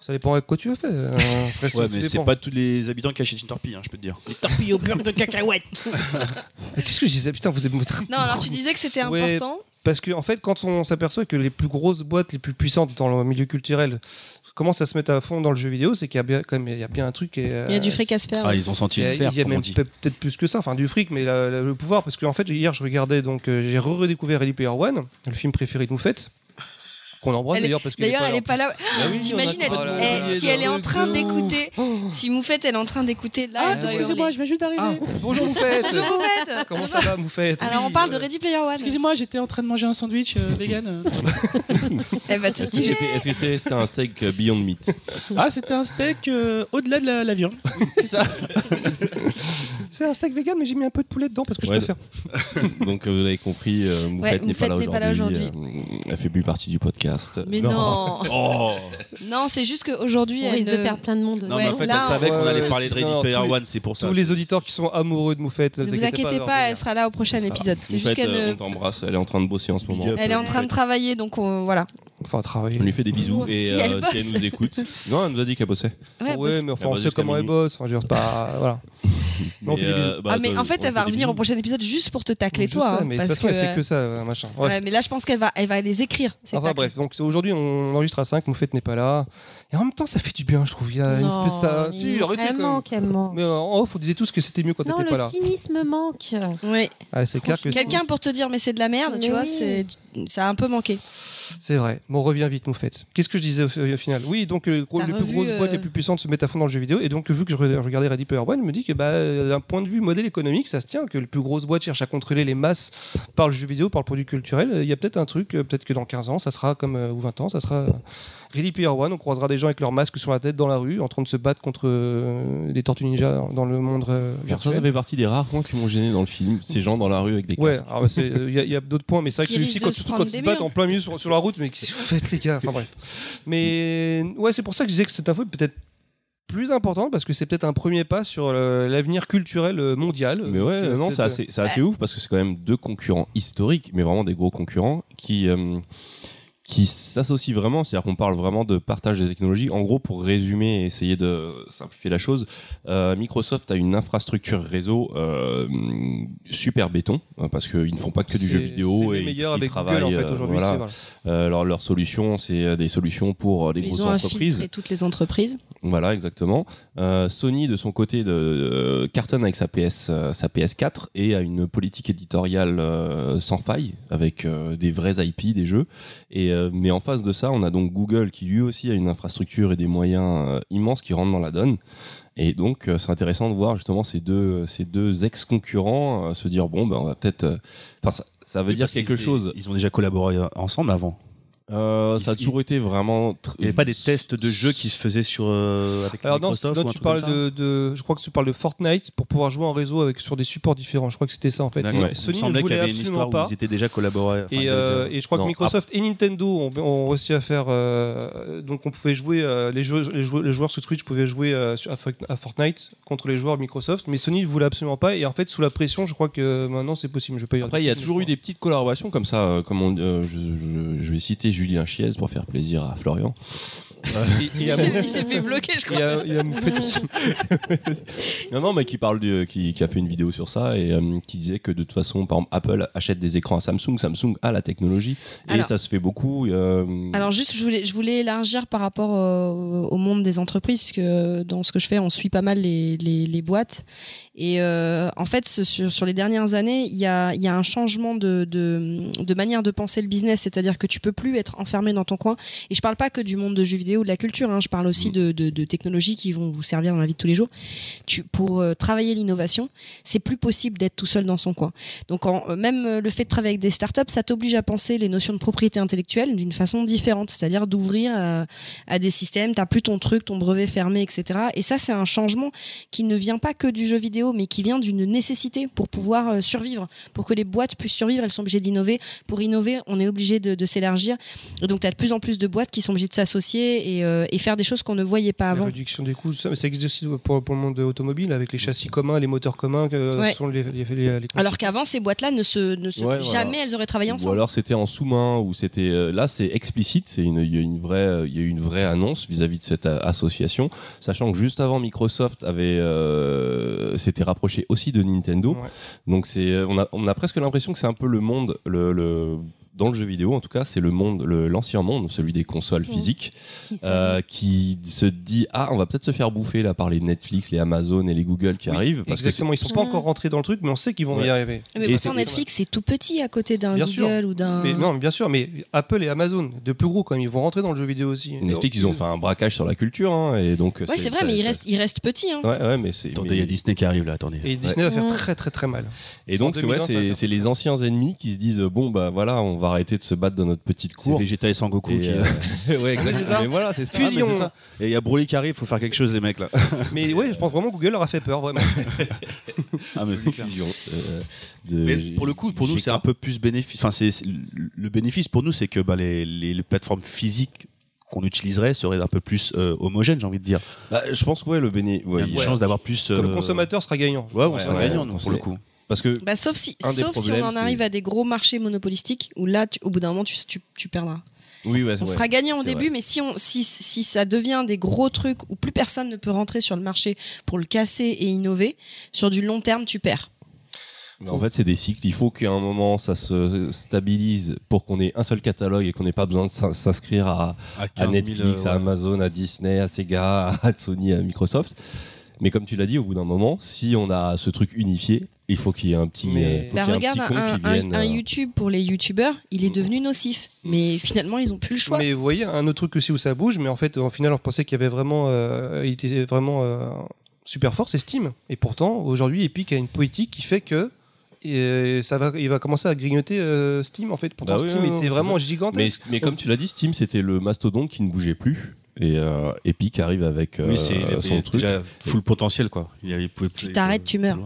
ça dépend avec quoi tu le fais. euh, après, Ouais, mais c'est pas tous les habitants qui achètent une torpille, hein, je peux te dire. Torpille au beurre de cacahuète. *laughs* Qu'est-ce que je disais? Putain, vous êtes Non, alors tu disais que c'était Ouais. important. Parce que en fait, quand on s'aperçoit que les plus grosses boîtes, les plus puissantes dans le milieu culturel, commencent à se mettre à fond dans le jeu vidéo, c'est qu'il y a bien, quand même, il y a bien un truc. et, Il y a du fric à se faire. Ah, ils ont senti Il y a, le faire, il y a même peut-être plus que ça, enfin du fric, mais la- la- le pouvoir. Parce que en fait, hier, je regardais donc, euh, j'ai redécouvert Ready Player One, le film préféré de Moufette, qu'on embrasse d'ailleurs parce est D'ailleurs, elle est pas là. Ah oui, T'imagines, elle- Oh si le elle est en train d'écouter, si Moufette elle est en train d'écouter là, Ah, excusez-moi, je viens juste d'arriver. Ah, bonjour Moufette Bonjour, Moufette. Comment ça va Moufette Alors on parle de Ready Player One. Excusez-moi, j'étais en train de manger un sandwich euh, vegan. euh. *laughs* Elle va te que tuer. c'était est-ce que c'était- c'était un steak euh, Beyond Meat Ah, c'était un steak euh, au-delà de la, la viande. C'est ça. *laughs* C'est un steak vegan, mais j'ai mis un peu de poulet dedans parce que Ouais, je préfère. Donc vous l'avez compris, euh, Moufette n'est pas là Moufette n'est pas là aujourd'hui. euh, elle fait plus partie du podcast. Mais non. *laughs* Oh Non, c'est juste qu'aujourd'hui, On elle risque de perdre plein de monde. Non, Ouais, mais en fait, là, elle savait qu'on allait parler de non, Ready non, Player One, c'est pour ça. Tous les auditeurs qui sont amoureux de Moufette, Ne vous inquiétez pas, elle sera là au prochain épisode. C'est juste qu'elle ne- on t'embrasse, elle est en train de bosser en ce moment. Elle est en train de travailler, donc on- voilà. Enfin, travailler. On lui fait des bisous et Si euh, elle si elle bosse. nous écoute. *laughs* Non, elle nous a dit qu'elle bossait. Ouais, ouais, bosse. mais enfin, on sait comment elle bosse. Enfin, je veux dire, c'est pas. *laughs* Voilà. Des euh, bah, ah mais toi, en fait elle va revenir au prochain épisode juste pour te tacler Je toi sais, hein, mais de toute parce façon, que elle fait que ça, euh, machin. Ouais, mais là je pense qu'elle va elle va les écrire ces Enfin tacles. bref, donc aujourd'hui on enregistre à 5, Moufette n'est pas là. Et en même temps ça fait du bien je trouve. Il y a une espèce ça. Si, arrêtez elle quand même. manque, elle manque. Mais en off, on disait tous que c'était mieux quand t'étais pas le là. cynisme manque. Oui. Ah, c'est clair que Quelqu'un pour te dire mais c'est de la merde, tu Mais vois, c'est ça a un peu manqué. c'est vrai. Bon, on revient vite, Moufette. Qu'est-ce que je disais au, au final Oui, donc euh, les plus grosses euh, boîtes les plus puissantes se mettent à fond dans le jeu vidéo. Et donc, vu que je re- regardais Ready Player One, je me dis que bah, d'un point de vue modèle économique, ça se tient, que les plus grosses boîtes cherchent à contrôler les masses par le jeu vidéo, par le produit culturel. Il y a peut-être un truc, euh, peut-être que dans 15 ans, ça sera comme, euh, ou 20 ans, ça sera euh, Ready Player One. On croisera des gens avec leurs masques sur la tête dans la rue, en train de se battre contre euh, les tortues ninja dans le monde euh, Alors ça, virtuel. ça fait partie des rares points qui m'ont gêné dans le film. Ces gens dans la rue avec des Ouais, casques. alors, bah, euh, il y a, d'autres points, mais c'est vrai que celui-ci, quand, surtout quand ils se battent en plein milieu sur, sur la route, mais qu'est-ce que vous faites, les gars Enfin bref. Mais ouais, c'est pour ça que je disais que cette info est peut-être plus importante parce que c'est peut-être un premier pas sur euh, l'avenir culturel euh, mondial. Mais Euh, ouais, va non, c'est assez, c'est assez ouf parce que c'est quand même deux concurrents historiques, mais vraiment des gros concurrents qui, euh, qui s'associent vraiment. C'est-à-dire qu'on parle vraiment de partage des technologies. En gros, pour résumer et essayer de simplifier la chose, euh, Microsoft a une infrastructure réseau euh, super béton euh, parce qu'ils ne font pas que du jeu vidéo les et meilleurs ils avec travaillent. Google en fait euh, aujourd'hui. voilà. c'est- voilà. Euh, alors leur solution, c'est des solutions pour les Ils grosses ont entreprises. infiltré toutes les entreprises. Voilà, exactement. Euh, Sony, de son côté, de, euh, cartonne avec sa, PS, euh, sa PS4 et a une politique éditoriale sans faille, avec des vrais IP, des jeux. Et, mais en face de ça, on a donc Google qui lui aussi a une infrastructure et des moyens immenses qui rentrent dans la donne. Et donc, c'est intéressant de voir justement ces deux, ces deux ex-concurrents se dire bon, ben, on va peut-être. Enfin, ça, ça veut Oui, dire quelque chose. Ils ont déjà collaboré ensemble avant. Euh, ça a toujours été vraiment. tr- Il n'y avait pas des tests de jeux qui se faisaient sur, euh, avec Alors non, Microsoft non, tu parles de, de- je crois que tu parles de Fortnite pour pouvoir jouer en réseau avec sur des supports différents. Je crois que c'était ça en fait. Il me Sony ne semblait qu'il y voulait avait une absolument histoire pas. où ils étaient déjà collaborés. enfin, Et, euh, et je crois Non, que Microsoft et Nintendo ont, ont réussi à faire. euh, donc on pouvait jouer, euh, les, joueurs, les, joueurs, les joueurs sur Switch pouvaient jouer euh, à, Fo- à Fortnite contre les joueurs Microsoft, mais Sony ne voulait absolument pas. Et en fait, sous la pression, je crois que maintenant c'est possible. Je vais pas dire de Après, il y a toujours eu des petites collaborations comme ça. euh, Comme on- euh, je, je- je vais citer Julien Chiez pour faire plaisir à Florian. il Il a- s'est il s'est fait bloquer, je il crois. a- il a Moufette aussi. Non, non, mais qui parle du- qui, qui a fait une vidéo sur ça et euh, qui disait que de toute façon, par exemple, Apple achète des écrans à Samsung, Samsung a la technologie et Alors- ça se fait beaucoup. euh, Alors juste, je voulais, je voulais élargir par rapport au, au monde des entreprises, parce que dans ce que je fais, on suit pas mal les, les, les boîtes. Et euh, en fait, sur, sur les dernières années, il y a, il y a un changement de, de, de manière de penser le business, c'est-à-dire que tu peux plus être enfermé dans ton coin. Et je parle pas que du monde de jeux vidéo ou de la culture, hein, je parle aussi Mm. de, de, de technologies qui vont vous servir dans la vie de tous les jours. Tu, pour euh, travailler l'innovation, c'est plus possible d'être tout seul dans son coin. Donc en, euh, même le fait de travailler avec des startups, ça t'oblige à penser les notions de propriété intellectuelle d'une façon différente, c'est-à-dire d'ouvrir à, à des systèmes, t'as plus ton truc, ton brevet fermé, etc. Et ça, c'est un changement qui ne vient pas que du jeu vidéo, mais qui vient d'une nécessité pour pouvoir euh, survivre, pour que les boîtes puissent survivre, elles sont obligées d'innover. Pour innover, on est obligé de, de s'élargir. Donc, tu as de plus en plus de boîtes qui sont obligées de s'associer et, euh, et faire des choses qu'on ne voyait pas La avant. réduction des coûts, ça, mais ça existe aussi pour, pour le monde automobile avec les châssis communs, les moteurs communs que Ouais. sont les, les, les- les- Alors qu'avant, ces boîtes-là ne se, ne se Ouais, voilà. jamais elles auraient travaillé Ou ensemble. alors c'était en sous-main, ou c'était euh, là c'est explicite, il y a une vraie, euh, il y a eu une vraie annonce vis-à-vis de cette euh, association, sachant que juste avant Microsoft avait, euh, s'était rapproché aussi de Nintendo. Ouais. Donc c'est, euh, on a, on a presque l'impression que c'est un peu le monde, le, le- dans le jeu vidéo en tout cas, c'est le monde, le- l'ancien monde, celui des consoles physiques, Qui euh, qui se dit ah on va peut-être se faire bouffer là par les Netflix, les Amazon et les Google qui Oui, arrivent parce Exactement, ils sont pas encore rentrés dans le truc, mais on sait qu'ils vont y arriver. Mais Et pourtant, Netflix, c'est tout petit à côté d'un sûr. Google ou d'un. Non, mais bien sûr, mais Apple et Amazon, de plus gros quand même, ils vont rentrer dans le jeu vidéo aussi. Netflix ils ont fait un braquage sur la culture hein, et donc Ouais, c'est vrai, mais il reste, il reste petit. Hein. Ouais, ouais, mais c'est. Attendez, mais- il y a Disney qui arrive là, attendez. Et Disney va faire très très très mal. Et donc, En c'est ouais, 2020, ça va c'est faire c'est les anciens ennemis qui se disent bon, bah voilà, on va arrêter de se battre dans notre petite C'est cour. Vegeta et Sangoku Et, qui. euh, *laughs* ouais, exactement. Mais voilà, c'est ça. Mais Fusion. c'est ça. Et il y a Broly qui arrive, faut faire quelque chose, les mecs là. *laughs* Mais ouais, je pense vraiment que Google leur a fait peur, vraiment. *laughs* Ah, mais c'est clair. Fusion, euh, de- Mais pour le coup, pour nous, c'est un peu plus bénéfice. Enfin, c'est c'est- le bénéfice pour nous, c'est que bah, les, les- les plateformes physiques qu'on utiliserait seraient un peu plus euh, homogènes, j'ai envie de dire. Bah, je pense que ouais, le béné. ouais, il y a une ouais. chance d'avoir plus. Que le euh, consommateur sera gagnant. Ouais, on sera ouais, gagnant, on nous, pour le coup. Parce que Bah, sauf si, sauf si on en arrive à des gros marchés monopolistiques où là, tu- au bout d'un moment, tu, tu, tu perdras. oui, ouais, On ouais. sera gagnant au début, mais si, on, si, si ça devient des gros trucs où plus personne ne peut rentrer sur le marché pour le casser et innover, sur du long terme, tu perds. Mais en fait, c'est des cycles. Il faut qu'à un moment, ça se stabilise pour qu'on ait un seul catalogue et qu'on n'ait pas besoin de s'in- s'inscrire à, À à 15 000, Netflix, à. Amazon, à Disney, à Sega, à Sony, à Microsoft. Mais comme tu l'as dit, au bout d'un moment, si on a ce truc unifié, il faut qu'il y ait un petit, Mais- euh, faut Bah, ait regarde, un petit con un, qui un- vienne. un euh, YouTube pour les YouTubeurs, il est devenu nocif. Mais finalement, ils ont plus le choix. Mais vous voyez, un autre truc aussi où ça bouge, mais en fait, au final, on pensait qu'il y avait vraiment, euh, il était vraiment euh, super fort, c'est Steam. Et pourtant, aujourd'hui, Epic a une politique qui fait que et ça va, il va commencer à grignoter euh, Steam en fait. Pourtant, Bah oui, Steam était vraiment gigantesque. mais comme tu l'as dit, Steam, c'était le mastodonte qui ne bougeait plus. Et euh, Epic arrive avec euh, Oui, c'est il avait son truc. déjà full potentiel, quoi. Il avait- il pouvait Tu t'arrêtes, tu meurs.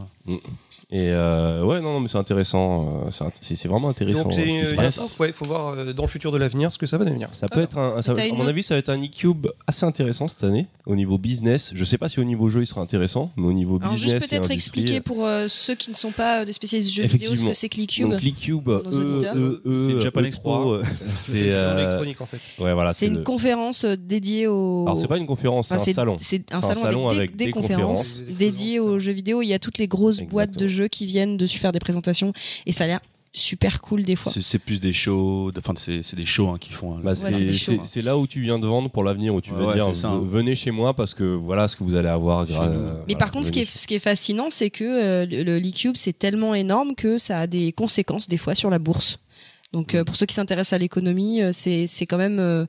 Et euh, ouais, non, non, mais c'est intéressant. euh, c'est vraiment intéressant. Donc, hein, c'est- ce il ouais, faut voir euh, dans le futur de l'avenir ce que ça va devenir. Ça peut être un, ça- à mon autre- avis, ça va être un e-cube assez intéressant cette année au niveau business. Je sais pas si au niveau jeu il sera intéressant, mais au niveau Alors business, juste peut-être expliquer pour euh, ceux qui ne sont pas euh, des spécialistes de jeux vidéo ce que c'est que l'e-cube. Donc l'e-cube, E. E, E, C'est Japan E3, Expo. euh, c'est *laughs* euh, électronique en fait. ouais, voilà, C'est une le- conférence euh, dédiée au. Alors c'est pas une conférence, c'est un salon. C'est un salon, avec, des- conférences, dédiées aux jeux vidéo. Il y a toutes les grosses boîtes de Exactement. Jeux qui viennent dessus faire des présentations et ça a l'air super cool des fois. C'est plus des shows, enfin c'est c'est des shows hein, qui font. hein. Bah, c'est hein. c'est là où tu viens de vendre pour l'avenir, où tu vas ouais, dire ça, hein. venez chez moi parce que voilà ce que vous allez avoir. Euh, Mais voilà, par contre, ce qui, est, ce qui est fascinant, c'est que euh, le, le l'e-cube, c'est tellement énorme que ça a des conséquences des fois sur la bourse. Donc, Mm. euh, pour ceux qui s'intéressent à l'économie, euh, c'est c'est quand même euh,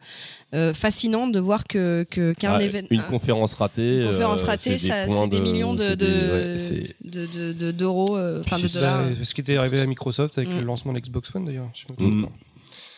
euh, fascinant de voir que que- qu'un Ah, événement. Une conférence ratée. Une conférence ratée, c'est ça- points c'est des millions de, c'est de, des- ouais, c'est- de- de- de- d'euros, enfin de C'est dollars. ce qui était arrivé à Microsoft avec Mm. le lancement de l'Xbox One d'ailleurs. Mm.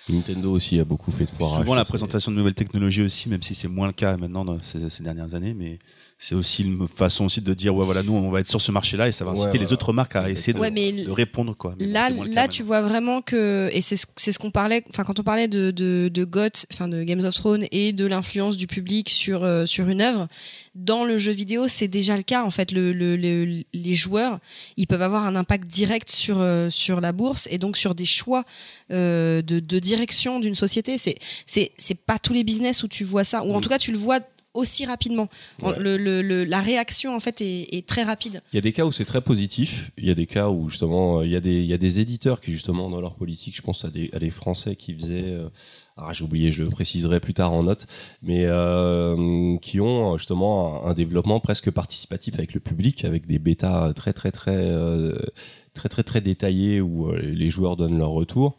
Nintendo aussi a beaucoup fait de foirage. Souvent la présentation de nouvelles technologies aussi, même si c'est moins le cas maintenant dans ces, ces dernières années, mais c'est aussi une façon aussi de dire ouais voilà nous on va être sur ce marché-là et ça va Ouais, inciter les autres marques à essayer de, Ouais, mais de répondre quoi. Mais Là, là, tu vois vraiment que, et c'est ce, c'est ce qu'on parlait, enfin, quand on parlait de, de, de GOT, enfin, de Games of Thrones et de l'influence du public sur, euh, sur une œuvre, dans le jeu vidéo, c'est déjà le cas. En fait, le, le- le- les joueurs, ils peuvent avoir un impact direct sur, euh, sur la bourse et donc sur des choix euh, de, de direction d'une société. C'est, c'est, c'est pas tous les business où tu vois ça, ou en Mm. tout cas, tu le vois aussi rapidement. Ouais. Le, le- le- la réaction, en fait, est, est très rapide. Il y a des cas où c'est très positif. Il y a des cas où justement, euh, il y a des, il y a des éditeurs qui justement dans leur politique, je pense à des, à des Français qui faisaient, euh, ah j'ai oublié, je le préciserai plus tard en note, mais euh, qui ont justement un, un développement presque participatif avec le public, avec des bêtas très très très euh, très très très détaillé où les joueurs donnent leur retour.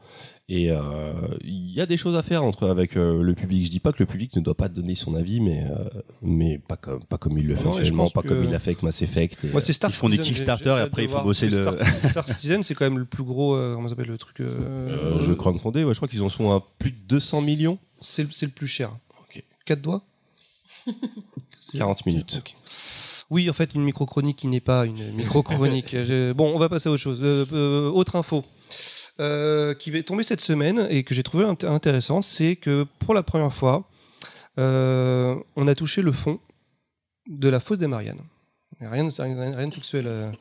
Et euh, il y a des choses à faire entre avec euh, le public. Je dis pas que le public ne doit pas donner son avis, mais euh, mais pas comme pas comme il le fait Non, je actuellement, pense pas que- comme il l'a fait avec Mass Effect. et, Moi, c'est Star Ils font des Citizen, Kickstarter et après, de il faut voir. bosser le- Star, *laughs* Star Citizen, c'est quand même le plus gros. comment ça s'appelle le truc euh, jeu crowdfundé, ouais, je crois qu'ils en sont à plus de 200 millions. C'est le- c'est le plus cher. Ok. 4 doigts *laughs* 40 minutes. Oui, en fait, une micro-chronique qui n'est pas une micro-chronique. *laughs* Je- bon, on va passer à autre chose. Euh, euh, autre info euh, qui est tombée cette semaine et que j'ai trouvé int- intéressante, c'est que pour la première fois, euh, on a touché le fond de la fosse des Mariannes. Rien de, rien, rien de sexuel. euh. *laughs*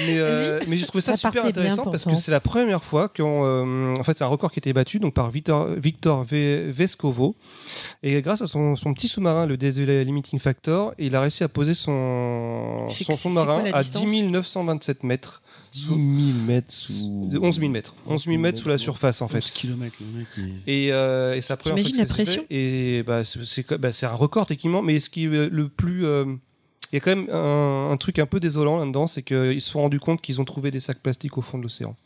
Mais, euh, mais j'ai trouvé ça Ça super intéressant parce que c'est la première fois qu'on, euh, en fait, c'est un record qui a été battu donc par Victor, Victor Ve- Vescovo et grâce à son, son petit sous-marin, le DSV Limiting Factor, il a réussi à poser son, sous-marin à distance 10 927 mètres. 10 000 mètres sous. De 11 000 mètres. 11 000 mètres sous la surface en fait. 11 kilomètres, le mec. Et, euh, et fois T'imagines la ça pression fait. Et bah, c'est bah, un record techniquement, mais ce qui est le plus. euh, il y a quand même un, un truc un peu désolant là-dedans, c'est qu'ils se sont rendus compte qu'ils ont trouvé des sacs plastiques au fond de l'océan.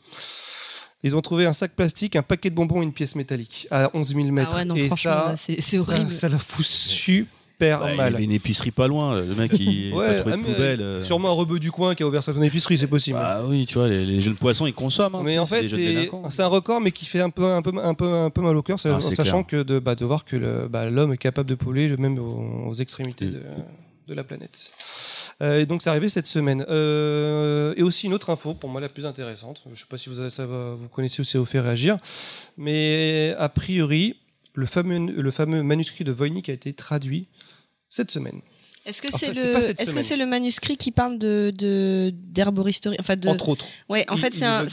Ils ont trouvé un sac plastique, un paquet de bonbons et une pièce métallique à 11 000 mètres. Ah ouais, non, et franchement, ça, c'est ça- horrible. Ça, la fout super Ouais, il y avait une épicerie pas loin. Le mec, il *laughs* Ouais, a trouvé ah, de poubelle. euh. Sûrement un rebeu du coin qui a ouvert sa épicerie, c'est possible. Bah oui, tu vois, les, les jeunes poissons, ils consomment. hein, mais en fait, c'est c'est un record, mais qui fait un peu, un peu, un peu, un peu mal au cœur, Ah, en c'est sachant clair. que de, bah, de voir que bah, l'homme est capable de polluer même aux, aux extrémités de, de la planète. Euh, et donc, c'est arrivé cette semaine. Euh, et aussi une autre info, pour moi la plus intéressante. Je ne sais pas si vous, ça va- vous connaissez ou ça vous fait réagir, mais a priori, le fameux, le fameux manuscrit de Voynich a été traduit cette semaine. Est-ce que c'est le, que c'est manuscrit qui parle de de d'herboristerie, enfin de, Entre autres. ouais, en Il- fait c'est un,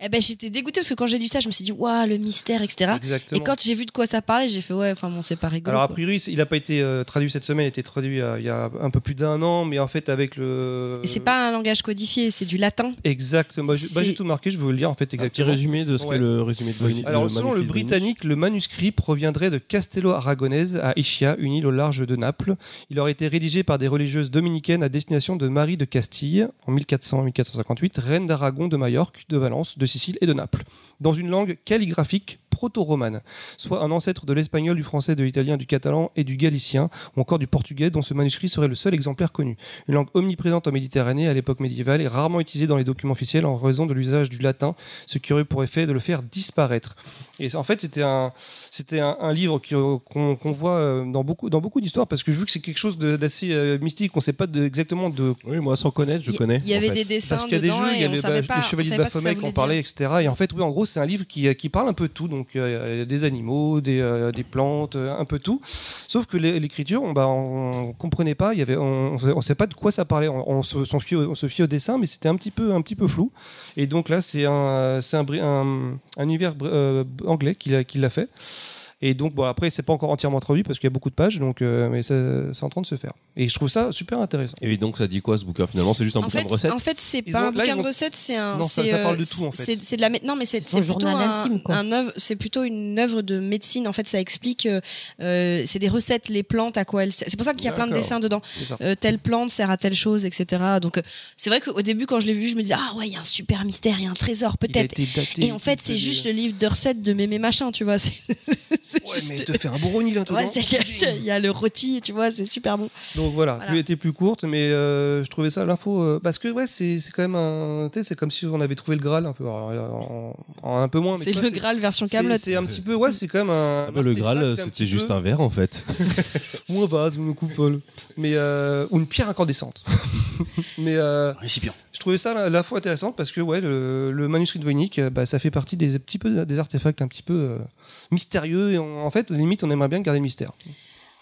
eh ben j'étais dégoûtée parce que quand j'ai lu ça, je me suis dit waouh le mystère, etc. Exactement. Et quand j'ai vu de quoi ça parlait, j'ai fait ouais, enfin bon c'est pas rigolo. Alors a quoi. priori, il n'a pas été euh, traduit cette semaine, il a été traduit euh, il y a un peu plus d'un an, mais en fait avec le. Et c'est pas un langage codifié, c'est du latin. Exactement. Bah, j'ai bah, j'ai tout marqué, je vais vous le lire en fait Un petit exactement. résumé de ce Ouais. qu'est le résumé de Voynich. Alors, le selon le britannique, le manuscrit proviendrait de Castello Aragonese à Ischia, une île au large de Naples. Il aurait été rédigé par des religieuses dominicaines à destination de Marie de Castille en 1400-1458, reine d'Aragon, de Majorque, de Valence, de Sicile et de Naples, dans une langue calligraphique proto-romane, soit un ancêtre de l'espagnol, du français, de l'italien, du catalan et du galicien, ou encore du portugais, dont ce manuscrit serait le seul exemplaire connu. Une langue omniprésente en Méditerranée à l'époque médiévale et rarement utilisée dans les documents officiels en raison de l'usage du latin, ce qui aurait pour effet de le faire disparaître. Et en fait, c'était un, c'était un, un livre qui- qu'on voit euh, dans beaucoup, dans beaucoup d'histoires, parce que je veux que c'est quelque chose de- d'assez euh, mystique, on ne sait pas de- exactement de... Oui, moi sans connaître, je Il- connais. Il y avait en fait. des dessins Parce qu'il y a des dedans jeux, il y a bah, pas, les chevaliers de Baphomet qui en parlaient, etc. Et en fait, oui, en gros, c'est un livre qui, qui parle un peu de tout, donc euh, y a des animaux, des, euh, des plantes, euh, un peu tout. Sauf que l'é- l'écriture, on, bah, comprenait pas, on ne sait pas de quoi ça parlait. On, se, on fiait au, dessin, mais c'était un petit peu, flou. Et donc là, c'est un, univers euh, anglais qui l'a qui l'a fait. Et donc, bon, après, c'est pas encore entièrement traduit parce qu'il y a beaucoup de pages, donc, euh, mais c'est en train de se faire. Et je trouve ça super intéressant. Et donc ça dit quoi ce bouquin finalement? C'est juste un En bouquin fait, de recettes? en fait, c'est pas ont- un là, bouquin de recettes, c'est un. Non, ça- parle de euh, tout, en fait. C'est de la. mé- Non, mais c'est plutôt un, intime, quoi. un œuvre. C'est plutôt une œuvre de médecine. En fait, ça explique. euh, euh, c'est des recettes, les plantes, à quoi elles. servent. C'est pour ça qu'il y a plein de dessins dedans. Euh, telle plante sert à telle chose, etc. Donc, c'est vrai qu'au début, quand je l'ai vu, je me disais ah ouais, il y a un super mystère, il y a un trésor Il a peut-être. été daté, Et en fait, c'est juste le livre de recettes de mémé machin, tu vois. *laughs* Ouais, mais juste- te faire un bourroni là Ouais, c'est- il y a le rôti, tu vois, c'est super bon. Donc voilà, Voilà. elle était plus courte, mais euh, je trouvais ça l'info euh, parce que ouais, c'est c'est quand même un, c'est comme si on avait trouvé le Graal un peu, alors, en, en un peu moins. mais C'est le Graal version Camelot. C'est un petit peu, ouais, c'est quand même un. Ah bah, le Graal, c'était juste un verre en fait. *laughs* ou un vase ou une coupole, mais euh, ou une pierre incandescente. *laughs* mais euh, Un récipient. je trouvais ça à la fois intéressant parce que ouais, le, le manuscrit de Voynich, bah, ça fait partie des petits peu des artefacts un petit peu euh, mystérieux et on- en fait, limite, on aimerait bien garder le mystère.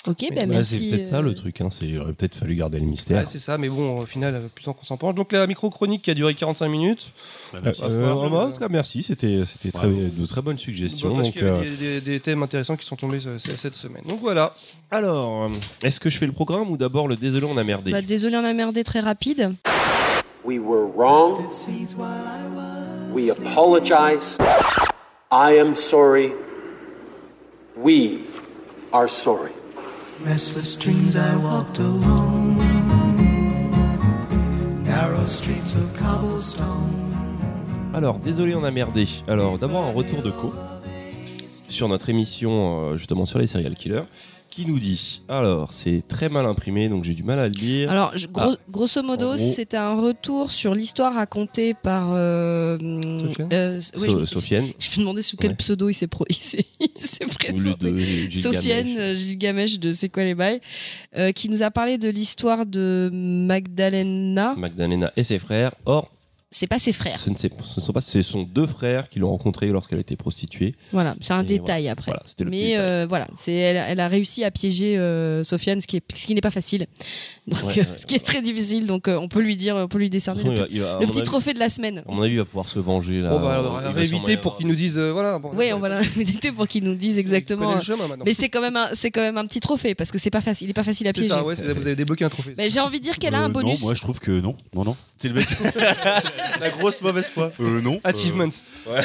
Ok, Mais bah Ouais, merci. c'est peut-être ça euh, le truc. Hein. c'est- Il aurait peut-être fallu garder le Ouais, mystère. c'est ça, mais bon, au final, euh, plus tant qu'on s'en penche. Donc la micro chronique qui a duré 45 minutes. Bah, Euh, merci. euh, en tout cas, merci. C'était c'était très- Bravo. de très bonnes suggestions. parce donc, qu'il y avait euh, des, des- des thèmes intéressants qui sont tombés euh, cette semaine. Donc voilà. Alors, euh, est-ce que je fais le programme ou d'abord le désolé on a merdé? Bah, désolé, on a merdé très rapide. We were wrong. We apologize. I am sorry. We are sorry. Restless dreams I walked alone. Narrow streets of cobblestone. Alors, désolé, on a merdé. Alors, d'abord, un retour de Co sur notre émission, euh, justement, sur les serial killers, qui nous dit Alors, c'est très mal imprimé, donc j'ai du mal à le lire. Alors, je- gros- grosso modo, gros. c'est un retour sur l'histoire racontée par. Euh, Sofiane euh, ouais, So- je, Sofiane, je me demandais sous quel Ouais. pseudo il s'est pro- *laughs* il s'est il s'est ou le présenté. de. Sofiane euh, Gilgamesh de C'est quoi les bails euh, qui nous a parlé de l'histoire de Magdalena. Magdalena et ses frères. Or, C'est pas ses frères. ce ne, c'est- ce ne sont pas, ce sont deux frères qui l'ont rencontrée lorsqu'elle était prostituée. Voilà, c'est un Et détail après. Voilà, Mais euh, voilà, c'est elle, elle a réussi à piéger euh, Sofiane, ce qui est ce qui n'est pas facile, donc Ouais, euh, ouais, ce qui est très difficile. Donc euh, on peut lui dire, on peut lui décerner le, va- va- petit avis- trophée de la semaine. À mon avis, il va pouvoir se venger là. Bon, bah, alors, va y pour qu'ils nous disent. euh, voilà. Bon, Oui, on va l'inviter *laughs* pour qu'il nous dise exactement. chemin. Mais c'est quand même un, c'est quand même un petit trophée parce que c'est pas facile, il est pas facile à piéger. ça, ouais, vous avez débloqué un trophée. Mais j'ai envie de dire qu'elle a un Euh, bonus. Non, moi je trouve que non. Non, non. C'est le mec. *laughs* La grosse mauvaise foi. Euh, non. Achievements. Euh,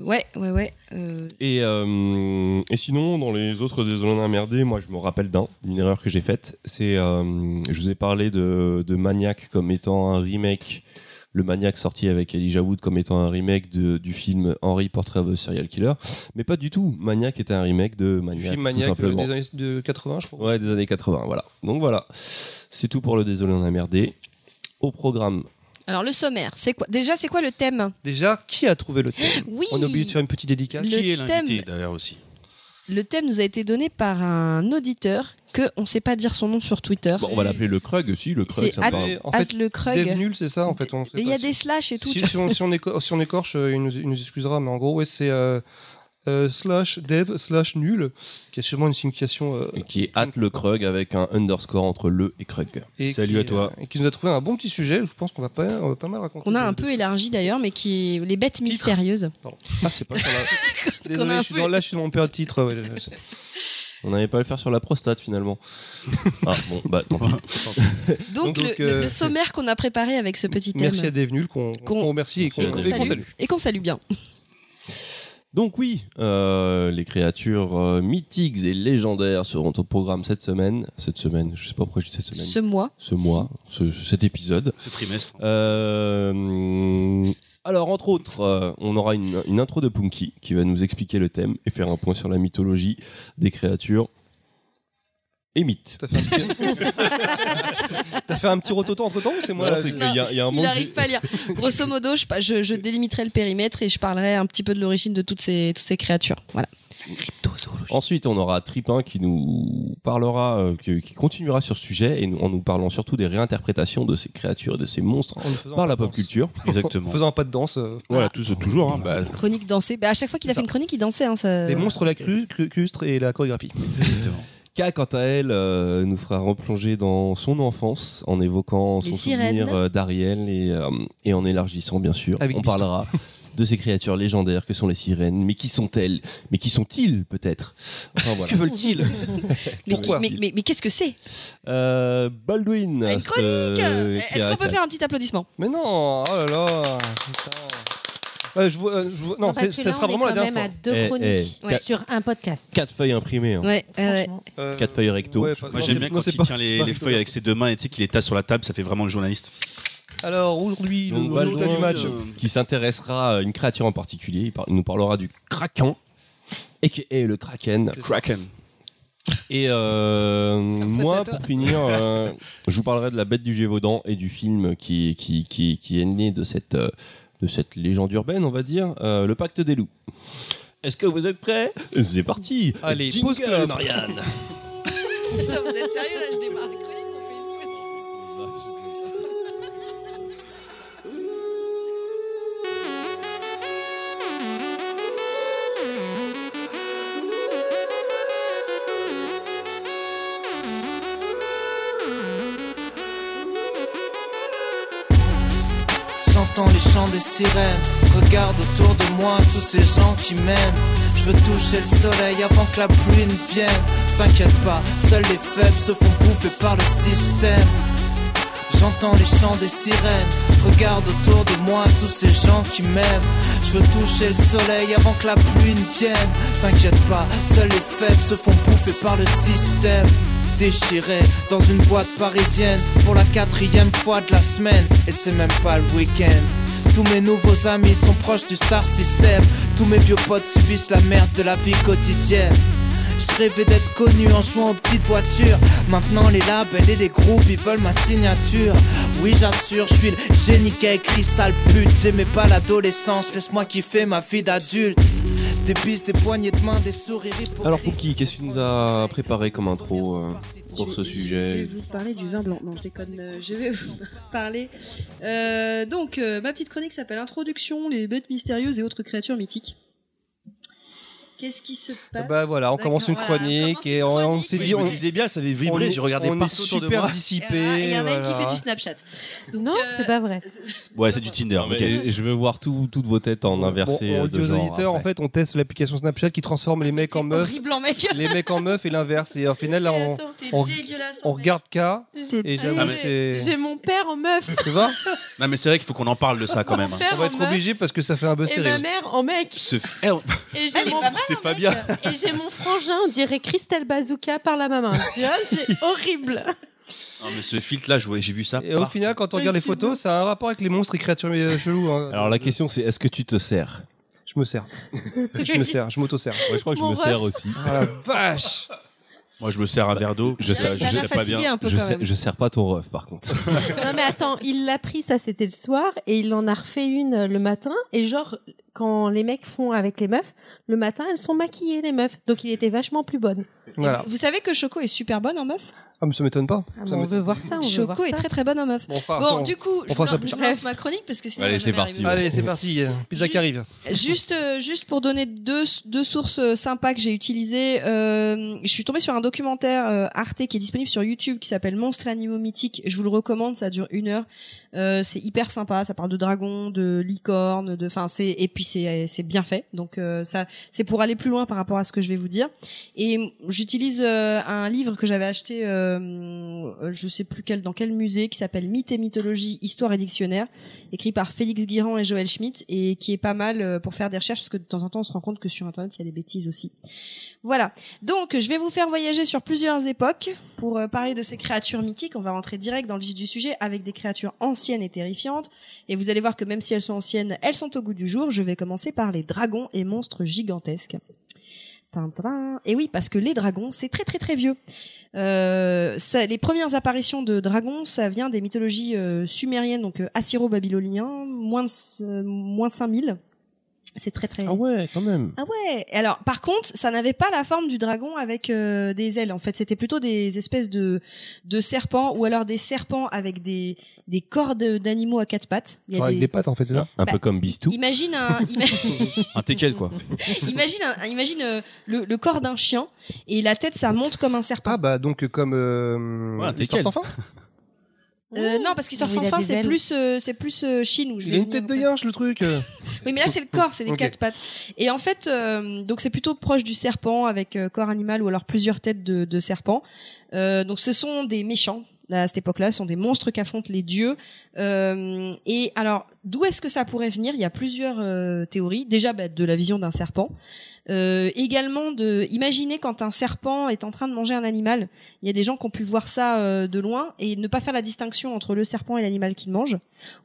ouais, ouais, ouais. euh, Et, euh, et sinon, dans les autres Désolé merdé, moi je me rappelle d'un, une erreur que j'ai faite. C'est, euh, je vous ai parlé de, de Maniac comme étant un remake, le Maniac sorti avec Elijah Wood comme étant un remake de- du film Henry Portrait of a Serial Killer. Mais pas du tout. Maniac était un remake de Du Maniac. film tout maniaque euh, simplement. des années de 80, je crois. Ouais, des années 80, voilà. Donc voilà. C'est tout pour le Désolé on a merdé. Au programme, Alors le sommaire, c'est quoi Déjà, c'est quoi le thème? Déjà, qui a trouvé le thème? Oui. On a oublié de faire une petite dédicace. Le Qui est l'invité thème- d'ailleurs aussi? Le thème nous a été donné par un auditeur que on sait pas dire son nom sur Twitter. bon, on va l'appeler le Krug aussi, le Krug, c'est ça me parle. Mais en at fait, le Krug. Nul, c'est ça en fait. On sait Mais il y pas a si- des slash et tout. Si, si on, si on éco- si on écorche, euh, il nous, il nous excusera, mais en gros, ouais, c'est euh, euh, slash dev slash nul, qui a sûrement une signification. euh, Et qui est at le Krug avec un underscore entre le et Krug. et Salut qui, à toi. euh, et qui nous a trouvé un bon petit sujet. Je pense qu'on va pas, on va pas mal raconter. Qu'on a un de- peu élargi d'ailleurs, mais qui les bêtes mystérieuses. Ah, c'est pas sur la- *laughs* Désolé, je suis dans, là, je suis dans mon titre. ouais, je sais. On n'allait pas le faire sur la prostate finalement. *laughs* ah bon, bah tant pis. *laughs* Donc, Donc, le, euh, sommaire qu'on a préparé avec ce petit thème. Merci à Dave nul qu'on Qu'on- qu'on remercie et qu'on salue. Et qu'on salue bien. Donc oui, euh, les créatures euh, mythiques et légendaires seront au programme cette semaine. Cette semaine, je sais pas pourquoi je dis cette semaine. Ce mois. Ce mois, ce- cet épisode. Ce trimestre. Euh, alors, entre autres, euh, on aura une, une intro de Punky qui va nous expliquer le thème et faire un point sur la mythologie des créatures et mythes. T'as fait un petit, *laughs* T'as fait un petit rototo entre temps ou c'est moi Non, là je- y a, il y a un Il n'arrive pas à lire. Grosso modo, je, je, je délimiterai le périmètre et je parlerai un petit peu de l'origine de toutes ces, toutes ces créatures. Voilà. Ensuite, on aura Tripin qui nous parlera, euh, qui, qui continuera sur ce sujet et nous- en nous parlant surtout des réinterprétations de ces créatures et de ces monstres par pas la de pop danse. culture. *laughs* Exactement. En faisant un pas de danse. euh, Voilà, tout, toujours. Hein, bah, Chronique dansée. Bah, à chaque fois qu'il a fait une chronique, il dansait. Hein, ça... Les monstres, la cru, cru- crustre et la chorégraphie. exactement. K, quant à elle, euh, nous fera replonger dans son enfance en évoquant Les son sirènes. souvenir euh, d'Ariel et, euh, et en élargissant, bien sûr. Avec on parlera de ces créatures légendaires que sont les sirènes. Mais qui sont-elles? Mais qui sont-ils, peut-être? Enfin, voilà. *laughs* Que veulent-ils? Mais, mais, mais, mais qu'est-ce que c'est? Euh, Baldwin. Une chronique Est-ce qu'on peut faire un petit applaudissement? Mais non, oh là là. putain. Ouais, je euh, je non, là, sera on est vraiment la quand dernière même fois. à deux Eh, chroniques eh, Ouais. sur un podcast. Quatre feuilles imprimées. hein. Ouais. Euh, Quatre feuilles recto. ouais, pas- Moi j'aime bien quand c'est il pas- tient les, les feuilles avec ses deux mains et tu sais qu'il les tasse sur la table, ça fait vraiment le journaliste. Alors aujourd'hui, le résultat du match. euh, qui s'intéressera à une créature en particulier. Il, par- il nous parlera du Kraken, et qui est le Kraken. Kraken. Et euh, moi, pour finir, euh, *laughs* je vous parlerai de la bête du Gévaudan et du film qui, qui, qui, qui est né de cette, euh, de cette légende urbaine, on va dire, euh, le pacte des loups. Est-ce que vous êtes prêts? C'est parti Allez, Jingle, pause. Marianne *laughs* Putain, vous êtes sérieux là Je démarre J'entends les chants des sirènes. Regarde autour de moi tous ces gens qui m'aiment. Je veux toucher le soleil avant que la pluie ne vienne. T'inquiète pas, seuls les faibles se font bouffer par le système. J'entends les chants des sirènes. Regarde autour de moi tous ces gens qui m'aiment. Je veux toucher le soleil avant que la pluie ne vienne. T'inquiète pas, seuls les faibles se font bouffer par le système. Déchiré dans une boîte parisienne pour la quatrième fois de la semaine. Et c'est même pas le week-end. Tous mes nouveaux amis sont proches du star system. Tous mes vieux potes subissent la merde de la vie quotidienne. Je rêvais d'être connu en jouant aux petites voitures. Maintenant les labels et les groupes ils veulent ma signature. Oui j'assure, je suis le génie qui a écrit sale pute. J'aimais pas l'adolescence, laisse-moi kiffer ma vie d'adulte. Des bises, des poignées de main, des sourires hypocrites. Alors Pouki, qu'est-ce que tu nous as préparé comme intro euh, pour ce vais- Je vais sujet vous parler du vin blanc. Non, je déconne. euh, Je vais vous *laughs* parler. Euh, donc, euh, ma petite chronique s'appelle Introduction, les bêtes mystérieuses et autres créatures mythiques. Qu'est-ce qui se passe Bah voilà, on commence une voilà, on chronique et on, on s'est Oui, dit, je on, me disais bien, ça avait on vibré, est- j'ai regardé on est partout autour de super dissipé. Il y en a une qui fait du Snapchat. Donc, Non, euh, c'est pas vrai. *laughs* Ouais, c'est du Tinder. Non, mais ok. Je veux voir tout- toutes vos têtes en inversé Bon, on de aux genre. auditeurs, en fait, on teste l'application Snapchat qui transforme les mecs en meufs, horrible en mec. les mecs en meufs et l'inverse. Et au final, là, on, on- on regarde K et Ah. J'ai mon père en meuf. Tu vois Non, mais c'est vrai qu'il faut qu'on en parle de ça quand même. On va être obligé parce que ça fait un buzz Et ma mère en mec. Eh, on- Et Elle j'ai mon, C'est en Fabien. et j'ai mon frangin, on dirait Christelle Bazooka par la maman. C'est *laughs* horrible. Non, mais ce filtre-là, j'ai vu ça. Et au final, quand on regarde les photos, ça a un rapport avec les monstres et créatures euh, cheloues. hein. Alors la question c'est est-ce que tu te sers? Je me sers. Je me sers, je m'auto-sers. Moi je crois que je me sers aussi. Ah la vache Moi, je me sers un verre d'eau. Je sais- je sais pas bien. un peu Je, quand sais- même. je sers pas ton ref par contre. *laughs* Non mais attends, il l'a pris, ça c'était le soir, et il en a refait une euh, le matin, et genre, quand les mecs font avec les meufs, le matin elles sont maquillées les meufs, donc il était vachement plus bonne. Voilà. Vous savez que Choco est super bonne en meuf? Ah, mais ça m'étonne pas. Ah, Ça on veut voir ça, on veut voir Choco est ça. très très bonne en meuf. Bon, enfin, Bon, on- du coup, je, lance ma chronique parce que sinon Allez, c'est parti, arriver. Allez, c'est parti. Pizza Ju- qui arrive. Juste, euh, juste pour donner deux, deux sources euh, sympas que j'ai utilisées, euh, je suis tombée sur un documentaire euh, Arte qui est disponible sur YouTube qui s'appelle Monstres et animaux mythiques. Je vous le recommande, ça dure une heure. Euh, c'est hyper sympa, ça parle de dragons, de licornes, de, enfin c'est et puis c'est c'est bien fait. Donc euh, ça c'est pour aller plus loin par rapport à ce que je vais vous dire. Et j'utilise euh, un livre que j'avais acheté, euh, je sais plus quel dans quel musée, qui s'appelle Mythes et mythologie, histoire et dictionnaire, écrit par Félix Guirand et Joël Schmitt, et qui est pas mal euh, pour faire des recherches parce que de temps en temps on se rend compte que sur internet il y a des bêtises aussi. Voilà. Donc je vais vous faire voyager sur plusieurs époques pour euh, parler de ces créatures mythiques. On va rentrer direct dans le vif du sujet avec des créatures anciennes et terrifiantes. Et vous allez voir que même si elles sont anciennes, elles sont au goût du jour. Je vais commencer par les dragons et monstres gigantesques. Et oui, parce que les dragons, c'est très très très vieux. Euh, les premières apparitions de dragons, ça vient des mythologies euh, sumériennes, donc euh, assyro-babyloniens, moins moins 5000. C'est très très. Ah ouais, quand même. Ah ouais. Alors, par contre, ça n'avait pas la forme du dragon avec euh, des ailes. En fait, c'était plutôt des espèces de de serpents ou alors des serpents avec des des cordes d'animaux à quatre pattes. Il y a Avec des- pattes, en fait, c'est ça Un Bah, peu comme Bistou. Imagine un, *laughs* ima- *laughs* Un teckel, quoi. imagine, un- imagine euh, le, le corps d'un chien et la tête, ça monte comme un serpent. Ah, bah, donc, comme. Euh, Ouais, un l'histoire teckel. sans fin? *laughs* Euh, non, parce qu'Histoire sans fin, c'est plus, euh, c'est plus euh, je Il vais a une tête de yinche, le truc. euh. *laughs* Oui, mais là c'est le corps, c'est les quatre pattes. Et en fait, euh, donc c'est plutôt proche du serpent avec euh, corps animal ou alors plusieurs têtes de, de serpent. Euh, donc ce sont des méchants. là, À cette époque-là, ce sont des monstres qui affrontent les dieux. Euh, et alors, d'où est-ce que ça pourrait venir? Il y a plusieurs euh, théories. Déjà, bah, de la vision d'un serpent. Euh, également, de imaginer quand un serpent est en train de manger un animal. Il y a des gens qui ont pu voir ça euh, de loin et ne pas faire la distinction entre le serpent et l'animal qu'il mange.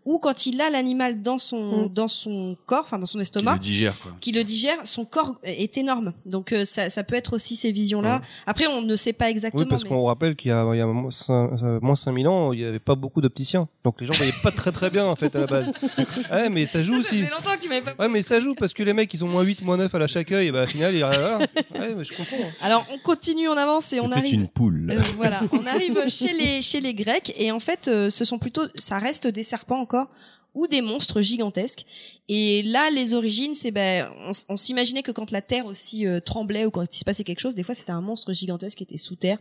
Ou quand il a l'animal dans son Mm. dans son corps, enfin dans son Qui estomac le digère, quoi. qui le digère, son corps est énorme. Donc euh, ça, ça peut être aussi ces visions-là. Après, on ne sait pas exactement. Oui, parce mais- qu'on rappelle qu'il y a, il y a moins cin- euh, moins 5000 ans, il n'y avait pas beaucoup d'opticiens. Donc les gens voyaient pas très très bien, en fait, à la base. *laughs* *laughs* Ouais, mais ça joue Ça, aussi. Ça fait longtemps que tu m'avais pas. Ouais, mais ça joue parce que les mecs, ils ont moins 8, moins 9 à la chaque œil, et bah, au final, il voilà. Ouais, mais je comprends. Alors on continue, on avance et on arrive. une poule. Euh, voilà, on arrive chez les chez les Grecs et en fait, euh, ce sont plutôt, ça reste des serpents encore ou des monstres gigantesques. Et là, les origines, c'est ben, on, s'imaginait que quand la terre aussi euh, tremblait ou quand il se passait quelque chose, des fois c'était un monstre gigantesque qui était sous terre,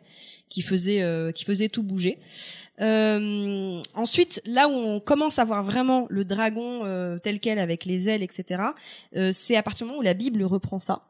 qui faisait euh, qui faisait tout bouger. Euh, ensuite, là où on commence à voir vraiment le dragon tel quel avec les ailes, etc. c'est à partir du moment où la Bible reprend ça.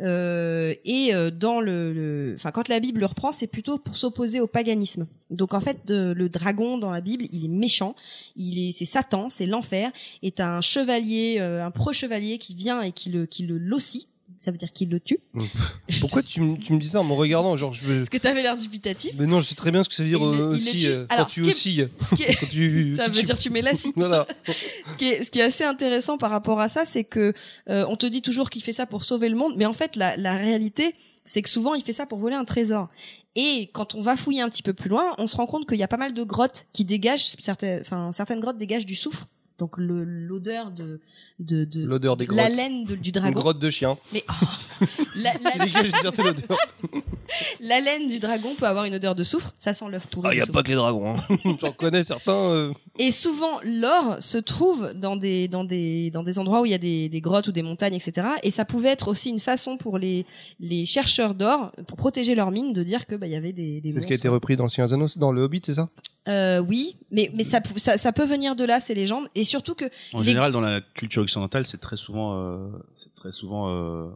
Euh, et euh, dans le, enfin quand la Bible le reprend, c'est plutôt pour s'opposer au paganisme. Donc en fait, le dragon dans la Bible, il est méchant, il est, c'est Satan, c'est l'enfer, est un chevalier, euh, un pro chevalier qui vient et qui le, qui le locie ça veut dire qu'il le tue. *laughs* Pourquoi tu, me- tu me dis ça en me regardant Genre, je. Parce que t'avais l'air dubitatif. Mais non, je sais très bien ce que ça veut dire Il euh, il aussi euh, Alors, *laughs* quand tu est- Quand tu- ça tu- veut dire tu mets la scie. *laughs* Voilà. ce qui est ce qui est assez intéressant par rapport à ça, c'est que euh, on te dit toujours qu'il fait ça pour sauver le monde, mais en fait la, la réalité, c'est que souvent il fait ça pour voler un trésor. Et quand on va fouiller un petit peu plus loin, on se rend compte qu'il y a pas mal de grottes qui dégagent certaines, enfin certaines grottes dégagent du soufre. Donc l'odeur de, de, de L'odeur des la grottes. laine de- du Une dragon. grotte de chien. Mais oh, la, la- *laughs* une *laughs* la laine du dragon peut avoir une odeur de soufre. Ça sent l'œuf pourri. Ah, il n'y a pas que les dragons. hein. *laughs* J'en connais certains. euh, Et souvent, l'or se trouve dans des, dans des, dans des endroits où il y a des, des grottes ou des montagnes, etc. Et ça pouvait être aussi une façon pour les, les chercheurs d'or, pour protéger leurs mines, de dire que bah, il y avait des, des C'est ce qui a été repris dans le Seigneur Anneaux, dans le Hobbit, c'est ça? Euh, oui, mais, mais ça, ça, ça peut venir de là, ces légendes. Et surtout que En les- général, dans la culture occidentale, c'est très souvent, euh, c'est très souvent, euh,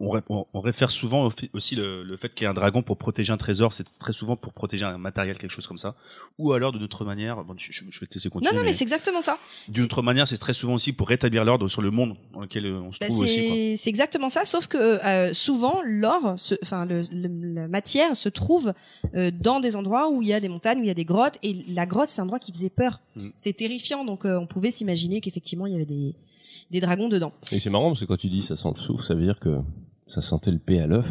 on, ré- on- on réfère souvent au aussi le, le fait qu'il y ait un dragon pour protéger un trésor. C'est très souvent pour protéger un matériel, quelque chose comme ça. Ou alors, de notre manière, bon, je, je- je vais te laisser Non, continuer. non, mais c'est exactement ça. D'une autre manière, c'est très souvent aussi pour rétablir l'ordre sur le monde dans lequel euh, on se Bah, trouve aussi. c'est exactement ça, sauf que euh, souvent l'or, enfin le, le- la matière se trouve dans des endroits où il y a des montagnes, où il y a des grottes, et la grotte c'est un endroit qui faisait peur. Mm. C'est terrifiant, donc on pouvait s'imaginer qu'effectivement il y avait des, des dragons dedans. Et c'est marrant parce que quand tu dis ça sent le souffle, ça veut dire que ça sentait le paix à l'œuf.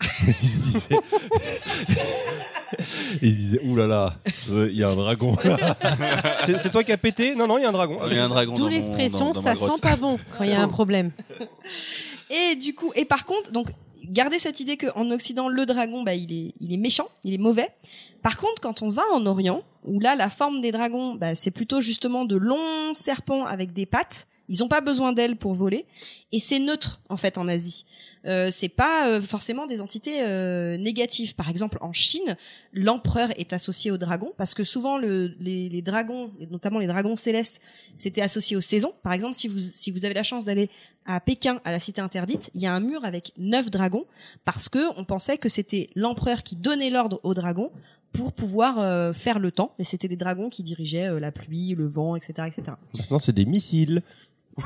*laughs* il se disait, *laughs* il se là là, euh, il y a un dragon. *laughs* C'est c'est toi qui as pété? Non, non, il y a un dragon. Il y a un dragon D'où dans mon- l'expression dans- dans ma ça grotte. sent pas bon quand il y a un problème. Et du coup, et par contre, donc gardez cette idée qu'en Occident le dragon, bah il est, il est méchant, il est mauvais. Par contre, quand on va en Orient, où là la forme des dragons, bah, c'est plutôt justement de longs serpents avec des pattes. Ils n'ont pas besoin d'ailes pour voler, et c'est neutre en fait en Asie. Euh, c'est pas euh, forcément des entités euh, négatives. Par exemple, en Chine, l'empereur est associé au dragon parce que souvent le, les, les dragons, notamment les dragons célestes, c'était associé aux saisons. Par exemple, si vous si vous avez la chance d'aller à Pékin, à la cité interdite, il y a un mur avec neuf dragons parce que on pensait que c'était l'empereur qui donnait l'ordre aux dragons pour pouvoir euh, faire le temps. Et c'était des dragons qui dirigeaient euh, la pluie, le vent, etc., etc. Maintenant, c'est des missiles. *laughs*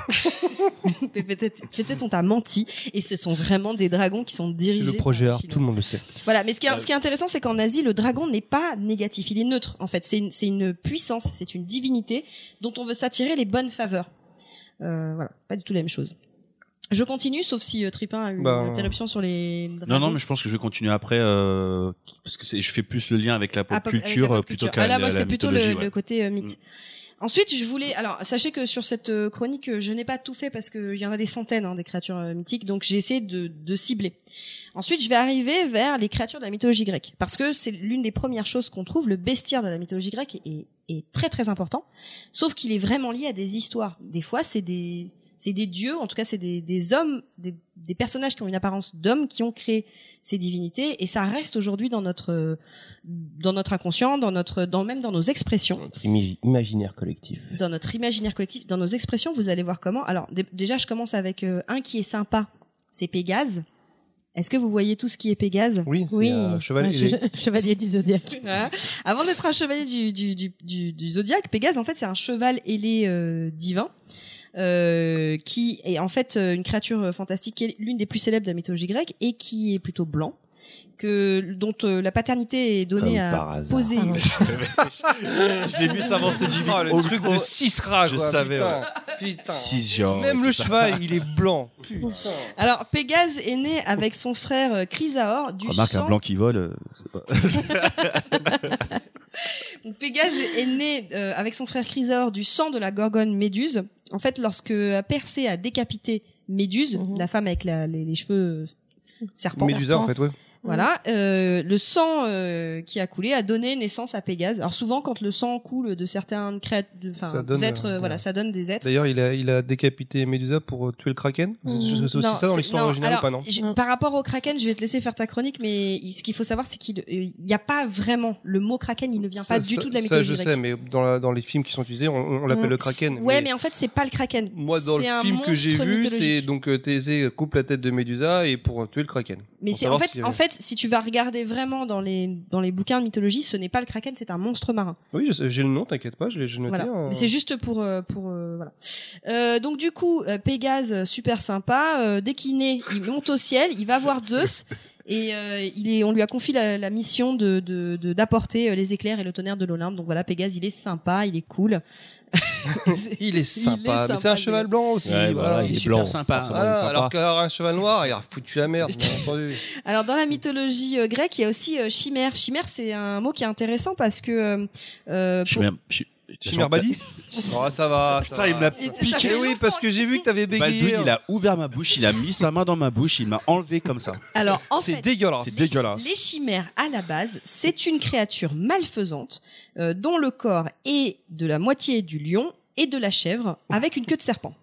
Mais peut-être, peut-être on t'a menti et ce sont vraiment des dragons qui sont dirigés. le projet par tout le monde le sait. Voilà, mais ce qui est, ce qui est intéressant, c'est qu'en Asie, le dragon n'est pas négatif, il est neutre. En fait, c'est une, c'est une puissance, c'est une divinité dont on veut s'attirer les bonnes faveurs. Euh, voilà, pas du tout la même chose. Je continue, sauf si euh, Tripin a eu Bah, une interruption sur les dragons. Non, non, mais je pense que je vais continuer après euh, parce que je fais plus le lien avec la pop Ah, pop- avec la culture pop euh, plutôt culture. qu'à Ah, là, la, moi, la c'est plutôt le, mythologie. ouais. le côté euh, mythe. Ensuite, je voulais. Alors, sachez que sur cette euh, chronique, je n'ai pas tout fait parce qu'il y en a des centaines hein, des créatures mythiques, donc j'ai essayé de, de cibler. Ensuite, je vais arriver vers les créatures de la mythologie grecque, parce que c'est l'une des premières choses qu'on trouve. Le bestiaire de la mythologie grecque est, est très très important, sauf qu'il est vraiment lié à des histoires. Des fois, c'est des c'est des dieux, en tout cas, c'est des, des hommes, des, des personnages qui ont une apparence d'hommes qui ont créé ces divinités, et ça reste aujourd'hui dans notre dans notre inconscient, dans notre dans même dans nos expressions Notre imi- imaginaire collectif. dans notre imaginaire collectif, dans nos expressions, vous allez voir comment. Alors dé- déjà, je commence avec euh, un qui est sympa, c'est Pégase. Est-ce que vous voyez tout ce qui est Pégase? Oui, c'est Oui, un cheval. un il est- che- chevalier du zodiaque. *laughs* Voilà. Avant d'être un chevalier du, du, du, du, du zodiaque, Pégase, en fait, c'est un cheval ailé euh, divin. Euh, qui est en fait euh, une créature euh, fantastique, qui est l'une des plus célèbres de la mythologie grecque et qui est plutôt blanc, que dont euh, la paternité est donnée Comme à poser. je l'ai vu s'avancer du Oh, le truc de Cisra, Je quoi, savais, Putain, putain. Cisgenre. Même le cheval, il est blanc. *laughs* Putain. Alors Pégase est né avec son frère Chrysaor du Remarque sang un blanc qui vole. euh, pas- *laughs* Pégase est né euh, avec son frère Chrysaor du sang de la gorgone Méduse. En fait, lorsque Persée a décapité Méduse, Mhm. la femme avec la- les, les cheveux serpents, Médusa, en fait, ouais. Voilà, euh, le sang euh, qui a coulé a donné naissance à Pégase. Alors souvent, quand le sang coule de certains créat- de- enfin, Ça donne, êtres, euh, euh, voilà, ça donne des êtres. D'ailleurs, il a, il a décapité Médusa pour euh, tuer le kraken. C'est c'est aussi Non, ça dans c'est- l'histoire non, originale alors, ou pas, non. Par rapport au kraken, je vais te laisser faire ta chronique, mais il- ce qu'il faut savoir, c'est qu'il n'y a pas vraiment le mot kraken, il ne vient pas Ça- du ça- tout de la Ça, mythologie je grecque. sais, mais dans, la- dans les films qui sont utilisés, on, on l'appelle le kraken. Ouais, mais en fait, c'est pas le kraken. Moi, dans C'est le un film que j'ai monstre vu, mythologique. c'est donc euh, Thésée coupe la tête de Médusa et pour euh, tuer le kraken. Mais c'est en fait, si, en euh, fait, si tu vas regarder vraiment dans les dans les bouquins de mythologie, ce n'est pas le kraken, c'est un monstre marin. Oui, j'ai le nom, t'inquiète pas, je l'ai noté. Voilà. c'est juste pour euh, pour euh, voilà. Euh, donc du coup, Pégase super sympa. euh, dès qu'il naît, il monte au ciel, il va voir Zeus et euh, il est, on lui a confié la, la mission de de- de- d'apporter euh, les éclairs et le tonnerre de l'Olympe. Donc voilà, Pégase, il est sympa, il est cool. *laughs* Il est sympa, mais c'est un cheval blanc aussi. Ouais, voilà, il est super blanc. sympa. Voilà, alors qu'un cheval noir, il a foutu la merde, bien *laughs* entendu. Alors dans la mythologie euh, grecque, il y a aussi euh, chimère. Chimère, c'est un mot qui est intéressant parce que pour- suis- Chimère Badi Oh, ça va. ça Putain, va. il me l'a ça piqué. oui, parce que j'ai vu que t'avais bégayé. Baldwin, il a ouvert ma bouche, il a mis sa main dans ma bouche, il m'a enlevé comme ça. *laughs* alors en C'est fait, dégueulasse. C'est Les- dégueulasse. Les chimères, à la base, c'est une créature malfaisante euh, dont le corps est de la moitié du lion et de la chèvre avec une queue de serpent.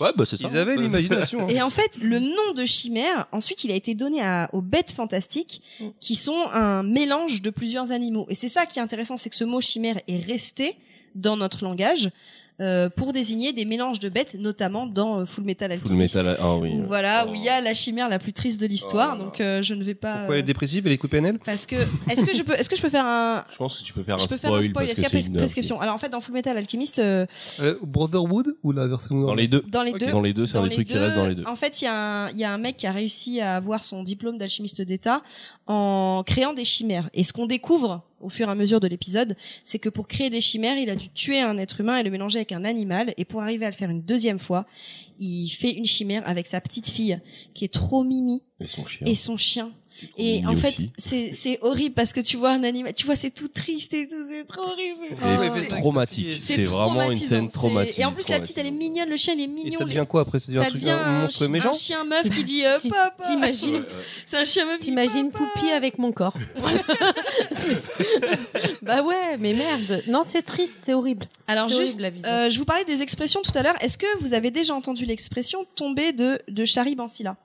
Ouais, bah c'est ça. Ils avaient l'imagination. hein. Et en fait, le nom de chimère, ensuite, il a été donné à- aux bêtes fantastiques qui sont un mélange de plusieurs animaux. Et c'est ça qui est intéressant, c'est que ce mot chimère est resté dans notre langage. euh, pour désigner des mélanges de bêtes, notamment dans euh, Full Metal Full Alchemist. Metal. Ah oui. où, voilà, où il y a la chimère la plus triste de l'histoire. donc euh, je ne vais pas. Pourquoi elle est euh, dépressive Elle est coupée parce que est-ce que je peux est-ce que je peux faire un Je pense que tu peux faire je un peux faire un spoil. Est-ce qu'il y a pres- une- prescription Alors en fait, dans Full Metal Alchemist, euh, Euh, Brotherwood ou la version Dans les deux. dans les deux, Dans les deux, c'est dans un des les trucs qui deux, restent dans les deux. En fait, il y, a un- il y a un mec qui a réussi à avoir son diplôme d'alchimiste d'État en créant des chimères. Et ce qu'on découvre au fur et à mesure de l'épisode, c'est que pour créer des chimères, il a dû tuer un être humain et le mélanger avec un animal. Et pour arriver à le faire une deuxième fois, il fait une chimère avec sa petite fille, qui est trop mimi, Et son chien. et son chien. Et en fait, c'est horrible parce que tu vois un animal, tu vois, c'est tout triste et tout, c'est trop horrible. c'est- Oh, traumatique. C'est vraiment une traumatisant. scène traumatique. Et en plus, la petite, elle est mignonne, le chien, il est mignon. Et ça devient quoi après? Ça devient ça devient un un, méchant? *laughs* un chien meuf qui dit euh, papa. T'imagines? C'est un chien meuf T'imagines. Poupie avec mon corps. *laughs* Bah ouais, mais merde. Non, c'est triste, c'est horrible. Alors juste, horrible, euh, je vous parlais des expressions tout à l'heure. Est-ce que vous avez déjà entendu l'expression tomber de de Charib en Scylla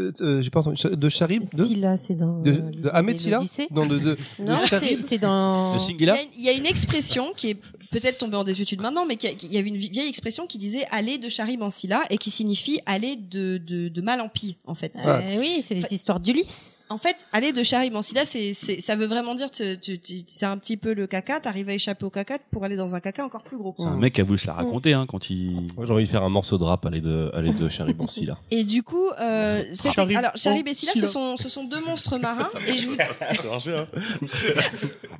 Euh, euh, J'ai pas entendu. De Charib De, Scylla, c'est dans. de, euh, de Ahmed Silla. Non, de, de, *laughs* Non, de c'est Charib c'est dans. Il y, Singila a, il y a une expression qui est peut-être tombée en désuétude maintenant, mais qui a- qui- il y avait une vieille expression qui disait aller de Charib en Scylla et qui signifie aller de, de, de mal en pis, en fait. Ah. Euh, oui, c'est les histoires d'Ulysse. En fait, aller de Charib en Scylla, c'est, c'est, ça veut vraiment dire que tu, tu- c'est un petit peu le caca, t'arrives à échapper au caca pour aller dans un caca encore plus gros. C'est un mec qui a voulu se la raconter hein, quand il. Moi, j'ai envie de faire un morceau de rap, aller de, aller de. *laughs* Et du coup, euh, c'était- Charib alors Charib et Scylla, Scylla. ce sont, ce sont deux monstres marins. et je vous, *laughs* Ça marche bien.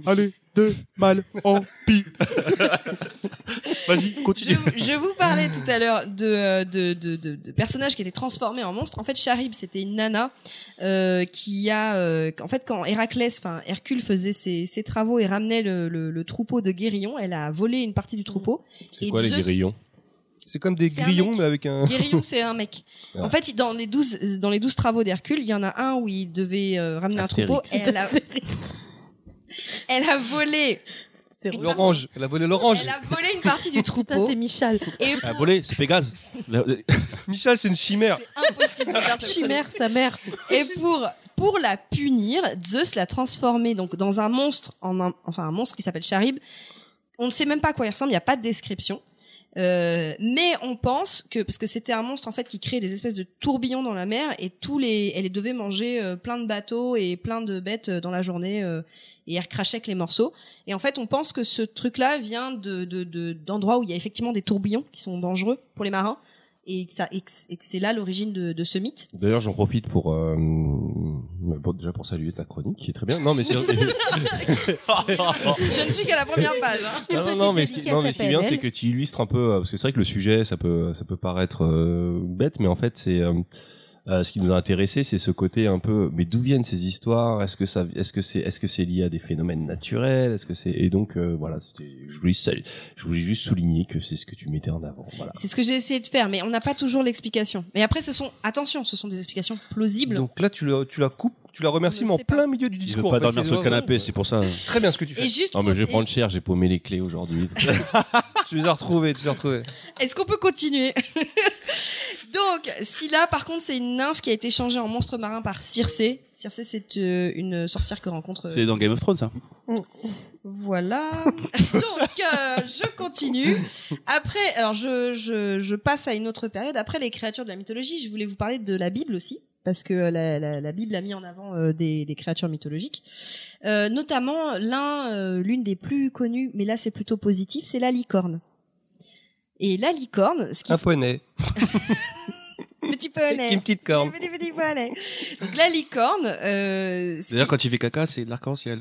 Allez, de mal en pis. Vas-y, je, continue. vous- je vous parlais tout à l'heure de, euh, de, de, de- de personnages qui étaient transformés en monstres. En fait, Charib, c'était une nana euh, qui a, euh, en fait, quand Héraclès, enfin Hercule faisait ses, ses travaux et ramenait le, le, le troupeau de Guérillon, elle a volé une partie du troupeau. C'est quoi les grillons C'est comme des grillons, mais avec un. Guérillon, *laughs* c'est un mec. Ah. En fait, dans les 12, dans les 12 travaux d'Hercule, il y en a un où il devait euh, ramener Astérix. un troupeau. Et elle, a, elle a volé. L'orange. Elle a volé l'orange. Elle a volé une partie du *laughs* troupeau. c'est Michal. Et Un volé, c'est Pégase. *laughs* Michel, c'est une chimère. c'est impossible de faire ça. Chimère, sa mère. Et pour pour la punir, Zeus l'a transformé donc dans un monstre, enfin un monstre qui s'appelle Charib. On ne sait même pas à quoi il ressemble, il n'y a pas de description. Euh, mais on pense que parce que c'était un monstre en fait qui créait des espèces de tourbillons dans la mer et tous les elle devait manger euh, plein de bateaux et plein de bêtes euh, dans la journée et elle crachait avec les morceaux et en fait on pense que ce truc là vient de de- de- d'endroits où il y a effectivement des tourbillons qui sont dangereux pour les marins et que que que c'est là l'origine de, ce mythe D'ailleurs, j'en profite pour, pour- déjà pour saluer ta chronique, qui est très bien. Non, mais c'est. *laughs* Je ne suis qu'à la première page. hein. non, non, non, mais ce qui, dédicace non, mais à ce qui est bien, c'est que tu illustres un peu, euh, parce que c'est vrai que le sujet, ça peut, ça peut paraître euh, bête, mais en fait, c'est euh, euh, ce qui nous a intéressé, c'est ce côté un peu. Mais d'où viennent ces histoires? Est-ce que ça, est-ce que c'est, est-ce que c'est lié à des phénomènes naturels? Est-ce que c'est et donc euh, voilà, c'était, je voulais, je voulais juste souligner que c'est ce que tu mettais en avant. Voilà. C'est ce que j'ai essayé de faire, mais on n'a pas toujours l'explication. Mais après, ce sont, attention, ce sont des explications plausibles. Donc là, tu la, tu la coupes, tu la remercies, Je mais en plein milieu du discours. veut en pas fait. dormir sur le canapé, c'est pour ça. *laughs* Très bien ce que tu et fais. juste, Non, mais je vais prendre cher, j'ai paumé les clés aujourd'hui. *laughs* Tu les as retrouvés, tu les as retrouvés. est-ce qu'on peut continuer *laughs* Donc, Scylla, par contre, c'est une nymphe qui a été changée en monstre marin par Circé. Circé, c'est euh, une sorcière que rencontre. euh, C'est dans Game of Thrones, ça. Voilà. Donc, euh, je continue. Après, alors je, je, je passe à une autre période. Après les créatures de la mythologie, je voulais vous parler de la Bible aussi. Parce que la, la- la Bible a mis en avant euh, des, des créatures mythologiques, Euh, notamment l'un, euh, l'une des plus connues, mais là c'est plutôt positif, c'est la licorne. Et la licorne, ce qui Un poney. *laughs* petit poney, Une petite corne. petit petit poney. Donc la licorne, euh, D'ailleurs, qui- quand il fait caca, c'est de l'arc-en-ciel.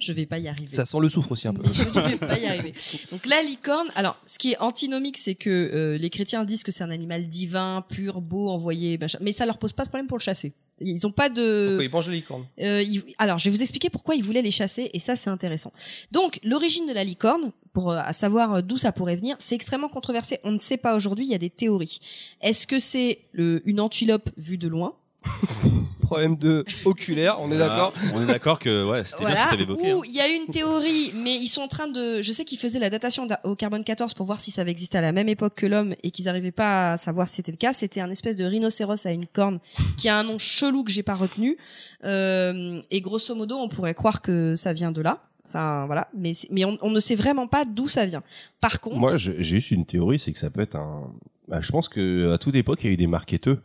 Je vais pas y arriver. Ça sent le soufre aussi un peu. *laughs* Je ne vais pas y arriver. Donc la licorne, alors ce qui est antinomique, c'est que euh, les chrétiens disent que c'est un animal divin, pur, beau, envoyé, machin, mais ça leur pose pas de problème pour le chasser. Ils ont pas de. Pourquoi ils mangent les licornes Euh, ils- Alors, je vais vous expliquer pourquoi ils voulaient les chasser, et ça, c'est intéressant. Donc, l'origine de la licorne, pour euh, à savoir euh, d'où ça pourrait venir, c'est extrêmement controversé. On ne sait pas aujourd'hui. Il y a des théories. Est-ce que c'est le- une antilope vue de loin? *laughs* Problème de oculaire, on est d'accord On est d'accord que ouais, c'était bien Voilà. si t'avais évoqué. Ou hein. il y a une théorie, mais ils sont en train de. Je sais qu'ils faisaient la datation d'a- au carbone 14 pour voir si ça avait existé à la même époque que l'homme et qu'ils n'arrivaient pas à savoir si c'était le cas. C'était un espèce de rhinocéros à une corne *laughs* qui a un nom chelou que j'ai pas retenu. Euh, et grosso modo, on pourrait croire que ça vient de là. Enfin voilà, mais mais on, on ne sait vraiment pas d'où ça vient. Par contre, Moi, j'ai juste une théorie, c'est que ça peut être un. Bah, je pense que à toute époque, il y a eu des marketeux.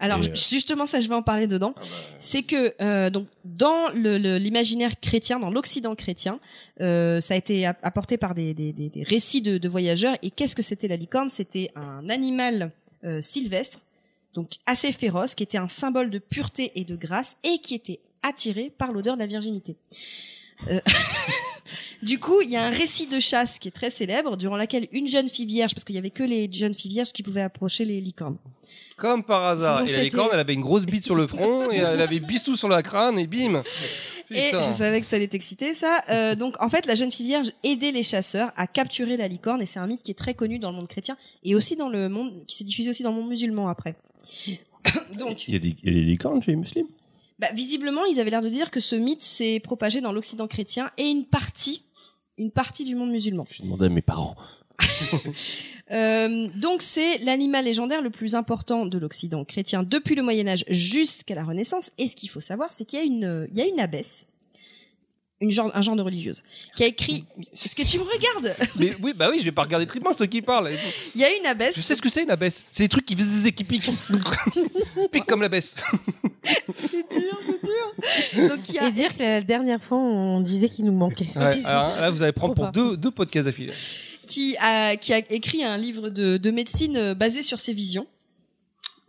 Alors Et, euh, justement, ça, je vais en parler dedans. C'est que euh, donc dans le- le- l'imaginaire chrétien, dans l'Occident chrétien, euh, ça a été ap- apporté par des, des- des- des récits de, de voyageurs. Et qu'est-ce que c'était la licorne? C'était un animal euh, sylvestre, donc assez féroce, qui était un symbole de pureté et de grâce, et qui était attiré par l'odeur de la virginité. *laughs* Du coup, il y a un récit de chasse qui est très célèbre, durant laquelle une jeune fille vierge, parce qu'il y avait que les jeunes filles vierges qui pouvaient approcher les licornes. Comme par hasard. Et la licorne, elle avait une grosse bite sur le front et elle avait bissou sur la crâne et bim Et Putain. je savais que ça allait t'exciter, ça. Euh, donc, en fait, la jeune fille vierge aidait les chasseurs à capturer la licorne, et c'est un mythe qui est très connu dans le monde chrétien et aussi dans le monde qui s'est diffusé aussi dans le monde musulman après. *coughs* donc, Il y a des, il y a des licornes chez les musulmans? Bah, visiblement, ils avaient l'air de dire que ce mythe s'est propagé dans l'Occident chrétien et une partie, une partie du monde musulman. J'ai demandé à mes parents. *laughs* Euh, donc c'est l'animal légendaire le plus important de l'Occident chrétien depuis le Moyen Âge jusqu'à la Renaissance. Et ce qu'il faut savoir, c'est qu'il y a une, euh, il y a une abbesse, une genre, un genre de religieuse, qui a écrit. *laughs* Est-ce que tu me regardes *laughs* Mais oui, bah oui, je vais pas regarder Tripin, c'est toi qui parle. Il y a une abbesse. Je sais ce que c'est une abbesse. C'est des trucs qui faisaient qui piquent. *laughs* Pique comme la baisse. C'est dur, c'est dur. Donc il y a Et dire que la dernière fois, on disait qu'il nous manquait. Ouais, alors là, vous allez prendre pour deux, deux podcasts d'affilée. qui a, qui a écrit un livre de, de médecine euh, basé sur ses visions.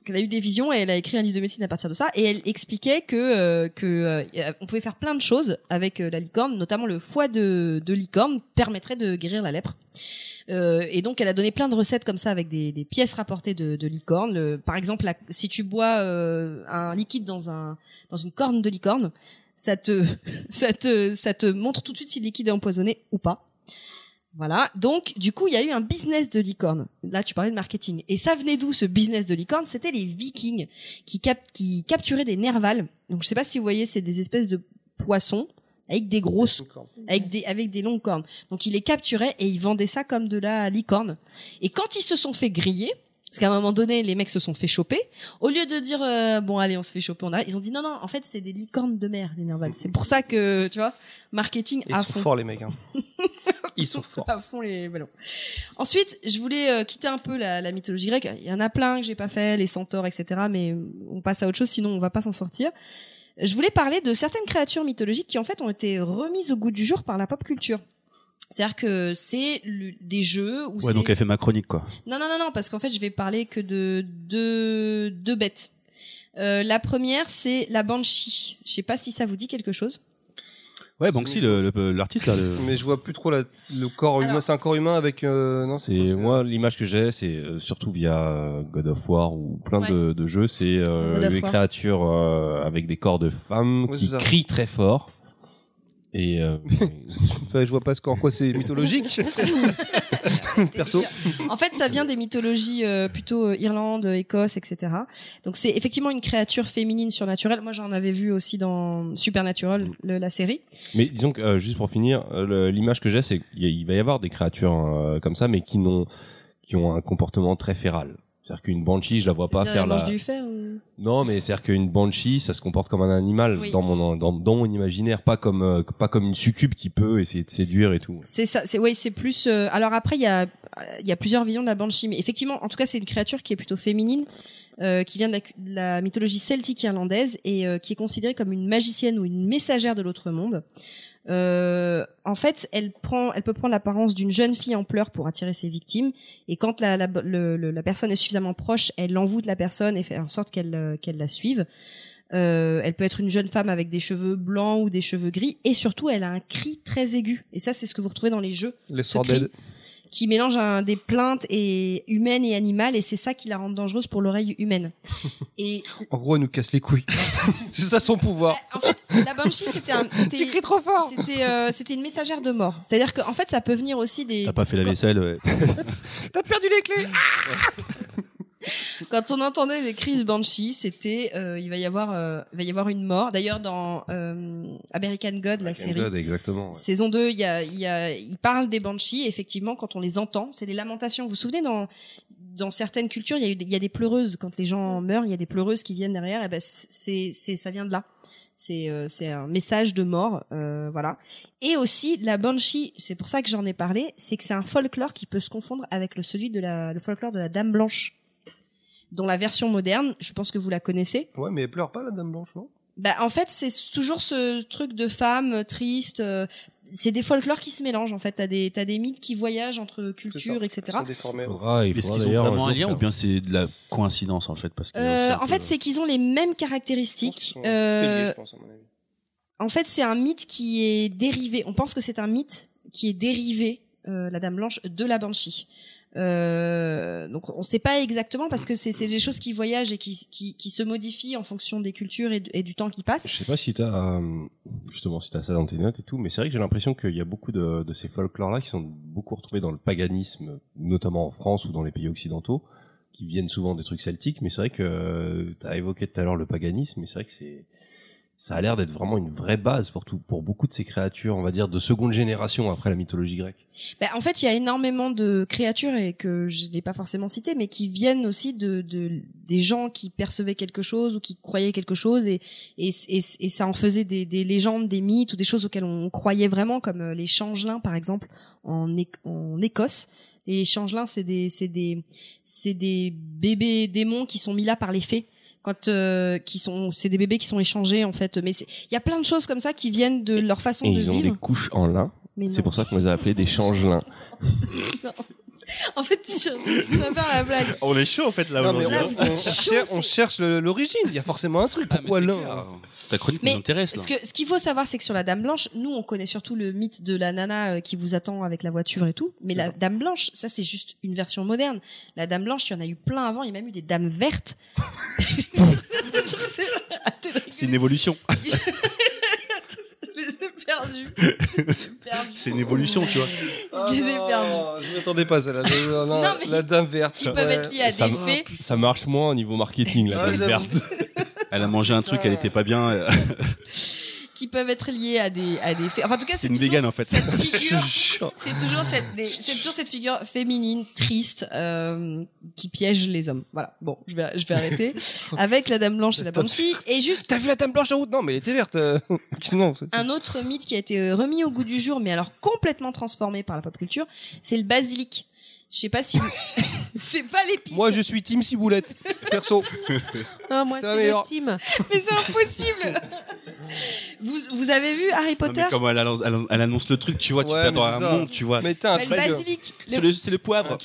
Elle a eu des visions et elle a écrit un livre de médecine à partir de ça. Et elle expliquait que, euh, que euh, on pouvait faire plein de choses avec euh, la licorne, notamment le foie de, de licorne permettrait de guérir la lèpre. Euh, et donc elle a donné plein de recettes comme ça avec des, des pièces rapportées de, de licorne. Par exemple, si tu bois euh, un liquide dans un dans une corne de licorne, ça te *laughs* ça te ça te montre tout de suite si le liquide est empoisonné ou pas. Voilà. Donc, du coup, il y a eu un business de licorne. Là, tu parlais de marketing. Et ça venait d'où ce business de licorne? C'était les Vikings qui, cap- qui capturaient des nervals. Donc, je sais pas si vous voyez, c'est des espèces de poissons avec des grosses, avec des, avec des longues cornes. Donc, ils les capturaient et ils vendaient ça comme de la licorne. Et quand ils se sont fait griller, parce qu'à un moment donné, les mecs se sont fait choper. Au lieu de dire euh, bon allez, on se fait choper, on arrête, ils ont dit non non, en fait c'est des licornes de mer, les nervals. C'est pour ça que tu vois, marketing Ils à sont fond forts, les mecs. hein. *laughs* Ils sont forts. à fond les ballons. Ensuite, je voulais euh, quitter un peu la, la mythologie grecque. Il y en a plein que j'ai pas fait, les centaures, etc. Mais on passe à autre chose, sinon on va pas s'en sortir. Je voulais parler de certaines créatures mythologiques qui en fait ont été remises au goût du jour par la pop culture. C'est-à-dire que c'est des jeux où Ouais, donc elle fait ma chronique, quoi. non, non, non, non, parce qu'en fait, je vais parler que de deux, deux bêtes. Euh, la première, c'est la Banshee. Je sais pas si ça vous dit quelque chose. Ouais, Banksy, le- le- l'artiste, là. le- *laughs* Mais je vois plus trop la- le corps humain. C'est un corps humain avec. euh, non, C'est moi l'image que j'ai, c'est euh, surtout via God of War ou plein de, de jeux, c'est euh, des War. créatures euh, avec des corps de femmes Ouais, qui crient très fort. Et euh, *laughs* je vois pas ce qu'en quoi c'est mythologique. *laughs* *laughs* Perso. En fait, ça vient des mythologies euh, plutôt euh, Irlande, Écosse, etc. Donc, c'est effectivement une créature féminine surnaturelle. Moi, j'en avais vu aussi dans Supernatural, le- la série. mais disons que euh, juste pour finir, l'image que j'ai, c'est qu'il y a- il va y avoir des créatures euh, comme ça, mais qui n'ont qui ont un comportement très féral. C'est-à-dire qu'une banshee, je la vois pas faire elle la. mange du fer ou... Non, mais c'est-à-dire qu'une banshee, ça se comporte comme un animal Oui. dans mon dans, dans mon imaginaire, pas comme euh, pas comme une succube qui peut essayer de séduire et tout. C'est ça. C'est oui, c'est plus. euh, Alors après, il y a il y a plusieurs visions de la banshee, mais effectivement, en tout cas, c'est une créature qui est plutôt féminine, euh, qui vient de la, de la mythologie celtique irlandaise et euh, qui est considérée comme une magicienne ou une messagère de l'autre monde. Euh, en fait, elle prend, elle peut prendre l'apparence d'une jeune fille en pleurs pour attirer ses victimes. Et quand la, la, le- le- la personne est suffisamment proche, elle envoûte la personne et fait en sorte qu'elle euh, qu'elle la suive. Euh, elle peut être une jeune femme avec des cheveux blancs ou des cheveux gris. Et surtout, elle a un cri très aigu. Et ça, c'est ce que vous retrouvez dans les jeux. Les Ce cri qui mélange un- des plaintes et humaines et animales. Et c'est ça qui la rend dangereuse pour l'oreille humaine. *laughs* Et En gros, elle nous casse les couilles. *laughs* c'est ça son pouvoir. en fait, la banshee, c'était un, *laughs* c'était, trop fort. c'était, euh, c'était une messagère de mort. C'est-à-dire qu'en fait, ça peut venir aussi des. T'as pas fait la vaisselle, ouais. T'as perdu les clés. *laughs* Quand on entendait des cris de banshee, c'était euh, il va y avoir euh, il va y avoir une mort. D'ailleurs, dans euh, American God, la série. God, exactement. ouais. Saison 2, il y a, il y a, il parle des banshees. Effectivement, quand on les entend, c'est des lamentations. Vous vous souvenez dans dans certaines cultures, il y a, eu, il y a des pleureuses quand les gens meurent. Il y a des pleureuses qui viennent derrière. Et ben c'est, c'est, ça vient de là. C'est, c'est un message de mort, voilà. Et aussi la banshee, c'est pour ça que j'en ai parlé, c'est que c'est un folklore qui peut se confondre avec le celui de la, le folklore de la Dame Blanche, dont la version moderne, je pense que vous la connaissez. Ouais, mais elle pleure pas la Dame Blanche, non? Bah, en fait, c'est toujours ce truc de femme euh, triste. euh, c'est des folklores qui se mélangent, en fait. T'as des, t'as des mythes qui voyagent entre cultures, etc. Ils sont déformés. ouais. Faudra- il Est-ce qu'ils ont vraiment un jour lien ou bien c'est de la coïncidence en fait parce Euh, un en fait, c'est qu'ils ont les mêmes caractéristiques. Euh, liés, pense, en fait, c'est un mythe qui est dérivé. On pense que c'est un mythe qui est dérivé, euh, la Dame Blanche, de la Banshee. Euh, donc on ne sait pas exactement parce que c'est des choses qui voyagent et qui, qui, qui se modifient en fonction des cultures et, du- temps qui passe. Je sais pas si t'as euh, justement si t'as ça dans tes notes et tout, mais c'est vrai que j'ai l'impression qu'il y a beaucoup de, de ces folklores-là qui sont beaucoup retrouvés dans le paganisme, notamment en France ou dans les pays occidentaux, qui viennent souvent des trucs celtiques. Mais c'est vrai que euh, t'as évoqué tout à l'heure le paganisme, mais c'est vrai que c'est ça a l'air d'être vraiment une vraie base pour tout, pour beaucoup de ces créatures, on va dire de seconde génération après la mythologie grecque. Ben, en fait, il y a énormément de créatures et que je n'ai pas forcément citées, mais qui viennent aussi de, de des gens qui percevaient quelque chose ou qui croyaient quelque chose et et, ça en faisait des, des légendes, des mythes ou des choses auxquelles on croyait vraiment, comme euh, les changelins par exemple en, en Écosse. Les changelins, c'est des c'est des c'est des bébés démons qui sont mis là par les fées. Quand euh, qui sont c'est des bébés qui sont échangés en fait, mais c'est- il y a plein de choses comme ça qui viennent de leur façon Et de ils ont vivre. des couches en lin. C'est pour ça qu'on les a appelés des changelins. *laughs* En fait, je vais faire la blague. On est chaud en fait là aujourd'hui. on, vous on cher- cherche le- l'origine. Il y a forcément un truc. Ah, Pourquoi l'un. Ta chronique Mais nous intéresse là. Ce que- ce qu'il faut savoir, c'est que sur la Dame Blanche, nous, on connaît surtout le mythe de la nana euh, qui vous attend avec la voiture et tout. Mais la Dame Blanche, ça, c'est juste une version moderne. La Dame Blanche, il y en a eu plein avant. Il y a même eu des Dames vertes. *laughs* *laughs* Je sais pas. C'est une évolution. *laughs* Perdus. *laughs* Perdus. C'est une évolution, tu vois. Je les ai perdus. Oh, Je m'attendais pas à. Non, non, mais la Dame verte. Qui peuvent être liés à Ça des fées. Ça marche moins au niveau marketing, la dame verte. *laughs* Elle a mangé un truc, elle était pas bien. *laughs* qui peuvent être liées à des à des fées. Enfin, en tout cas, C'est une végane, en fait. Cette *laughs* figure, c'est toujours cette des- c'est toujours cette figure féminine triste euh, qui piège les hommes. Voilà. Bon, je vais je vais arrêter *laughs* avec la Dame Blanche et la Banshee et juste T'as vu la Dame Blanche en route Non, mais elle était verte. euh. *laughs* non, un autre mythe qui a été euh, remis au goût du jour, mais alors complètement transformé par la pop culture, c'est le basilic. Je sais pas si vous... *laughs* c'est pas l'épice, Moi, je suis Team Ciboulette. Perso. *laughs* Ah, moi, C'est le team. *laughs* mais c'est impossible. vous vous avez vu Harry Non, Potter? mais comme elle, annonce- elle- elle annonce le truc, tu vois, tu Ouais, t'attends mais à c'est un ça. monde, tu vois. Mais t'as un Bah, Le truc. basilic. C'est le- le, c'est le poivre.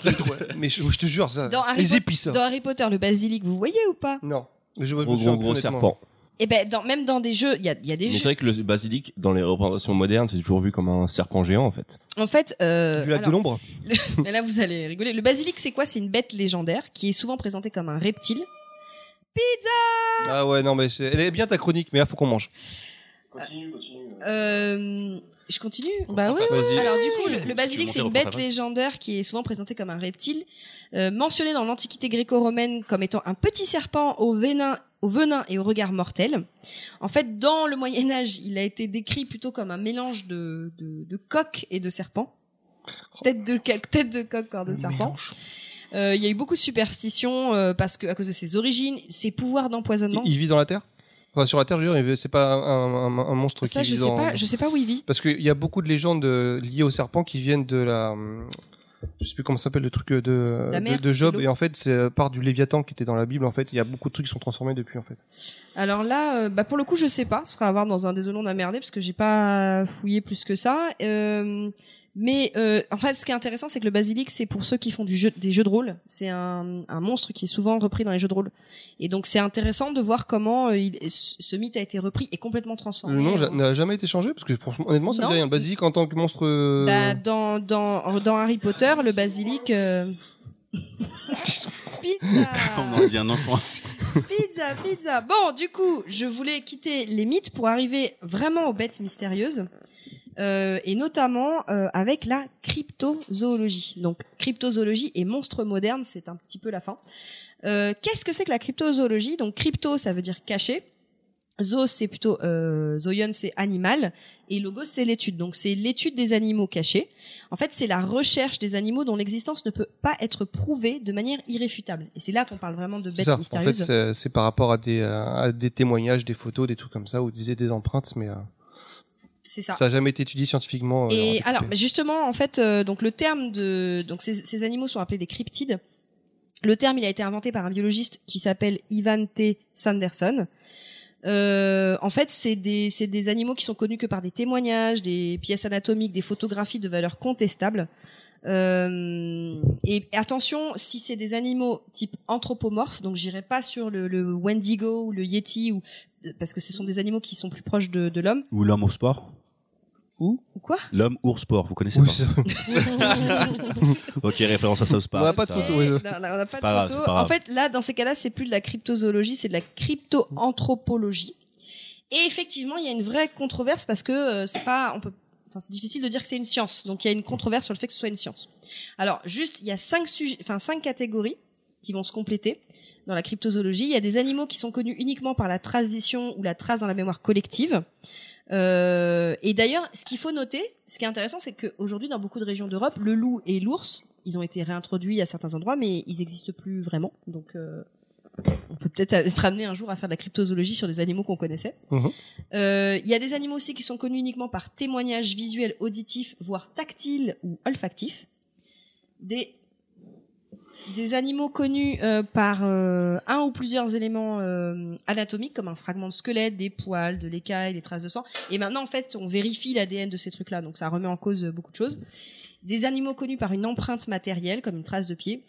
Mais je, je te jure, ça. Dans Harry Les Pot- épices. Dans Harry Potter, le basilic, vous voyez ou pas? Non. Je me Gros, souviens gros, plus, gros honnêtement. serpent. Et ben, dans, même dans des jeux, il y a, il y a des Mais c'est jeux. vrai que le basilic, dans les représentations modernes, c'est toujours vu comme un serpent géant, en fait. En fait, euh, Du lac de l'ombre *laughs* mais là vous allez rigoler. Le basilic, c'est quoi? C'est une bête légendaire qui est souvent présentée comme un reptile. Pizza Ah ouais, non, mais c'est- elle est bien ta chronique, mais là, faut qu'on mange. euh, Je continue? Bah oui. Vas-y. Alors du coup, le, basilic, c'est une bête légendaire qui est souvent présentée comme un reptile, euh, mentionné dans l'Antiquité gréco-romaine comme étant un petit serpent au venin, au venin et au regard mortel. En fait, dans le Moyen Âge, il a été décrit plutôt comme un mélange de, de, de coq et de serpent. Tête de, ca- tête de coq, corps de serpent. Euh, Il y a eu beaucoup de superstitions euh, parce que à cause de ses origines, ses pouvoirs d'empoisonnement. il vit dans la terre? Enfin, sur la terre, je veux dire, il- c'est pas un, un- un monstre Ça, qui je vit sais pas, je sais pas où il vit. Parce qu'il y a beaucoup de légendes euh, liées au serpent qui viennent de la. Je sais plus comment ça s'appelle le truc de, La de, de Job et en fait c'est euh, part du Léviathan qui était dans la Bible en fait il y a beaucoup de trucs qui sont transformés depuis en fait Alors là, euh, bah pour le coup, je sais pas. Ce sera à voir dans un désolon d'un merdé parce que j'ai pas fouillé plus que ça. Euh, mais euh, en fait, ce qui est intéressant, c'est que le basilic, c'est pour ceux qui font du jeu, des jeux de rôle. C'est un, un monstre qui est souvent repris dans les jeux de rôle. Et donc, c'est intéressant de voir comment euh, il- ce mythe a été repris et complètement transformé. le nom n'a jamais été changé parce que franchement honnêtement ça me dit rien le basilic en tant que monstre euh, Bah, dans, dans, dans Harry Potter, le basilic. euh, *laughs* Pizza *laughs* On en dit un enfant. Pizza, pizza. Bon, du coup, je voulais quitter les mythes pour arriver vraiment aux bêtes mystérieuses. Euh, et notamment euh, avec la cryptozoologie. Donc, cryptozoologie et monstres modernes, c'est un petit peu la fin. Euh, Qu'est-ce que c'est que la cryptozoologie? Donc, crypto, ça veut dire caché. Zoos, c'est plutôt euh, zoion, c'est animal, et logos, c'est l'étude. Donc, c'est l'étude des animaux cachés. En fait, c'est la recherche des animaux dont l'existence ne peut pas être prouvée de manière irréfutable. Et c'est là qu'on parle vraiment de bêtes ça. En fait, mystérieuses. c'est par rapport à des, à des témoignages, des photos, des trucs comme ça, ou disait des empreintes, mais euh, C'est ça. ça n'a jamais été étudié scientifiquement. euh, Et alors, justement, en fait, euh, donc le terme de donc ces, ces animaux sont appelés des cryptides. Le terme, il a été inventé par un biologiste qui s'appelle Ivan T. Sanderson. Euh, en fait, c'est des, c'est des animaux qui sont connus que par des témoignages, des pièces anatomiques, des photographies de valeur contestable. Euh, et attention, si c'est des animaux type anthropomorphes, donc j'irai pas sur le, le Wendigo ou le Yeti, ou parce que ce sont des animaux qui sont plus proches de, de l'homme. Ou l'homme au sport. Ou quoi? L'homme ours sport, vous connaissez pas? *laughs* Ok, référence à South Park. On n'a pas de ça. photo, ouais. Non, non, on n'a pas C'est pas grave, de photo. pas grave. En fait, là, dans ces cas-là, c'est plus de la cryptozoologie, c'est de la cryptoanthropologie. Et effectivement, il y a une vraie controverse parce que euh, c'est pas, on peut, enfin, c'est difficile de dire que c'est une science. Donc, il y a une controverse sur le fait que ce soit une science. Alors, juste, il y a cinq sujets, enfin, cinq catégories qui vont se compléter dans la cryptozoologie. Il y a des animaux qui sont connus uniquement par la tradition ou la trace dans la mémoire collective. Euh, et d'ailleurs, ce qu'il faut noter, ce qui est intéressant, c'est qu'aujourd'hui, dans beaucoup de régions d'Europe, le loup et l'ours, ils ont été réintroduits à certains endroits, mais ils n'existent plus vraiment. Donc, euh, on peut peut-être être amené un jour à faire de la cryptozoologie sur des animaux qu'on connaissait. Mhm. Euh, Il y a des animaux aussi qui sont connus uniquement par témoignages visuels, auditifs, voire tactiles ou olfactifs. Des des animaux connus euh, par euh, un ou plusieurs éléments euh, anatomiques comme un fragment de squelette, des poils, de l'écaille, des traces de sang. Et maintenant, en fait, on vérifie l'ADN de ces trucs-là, donc ça remet en cause euh, beaucoup de choses. Des animaux connus par une empreinte matérielle comme une trace de pied.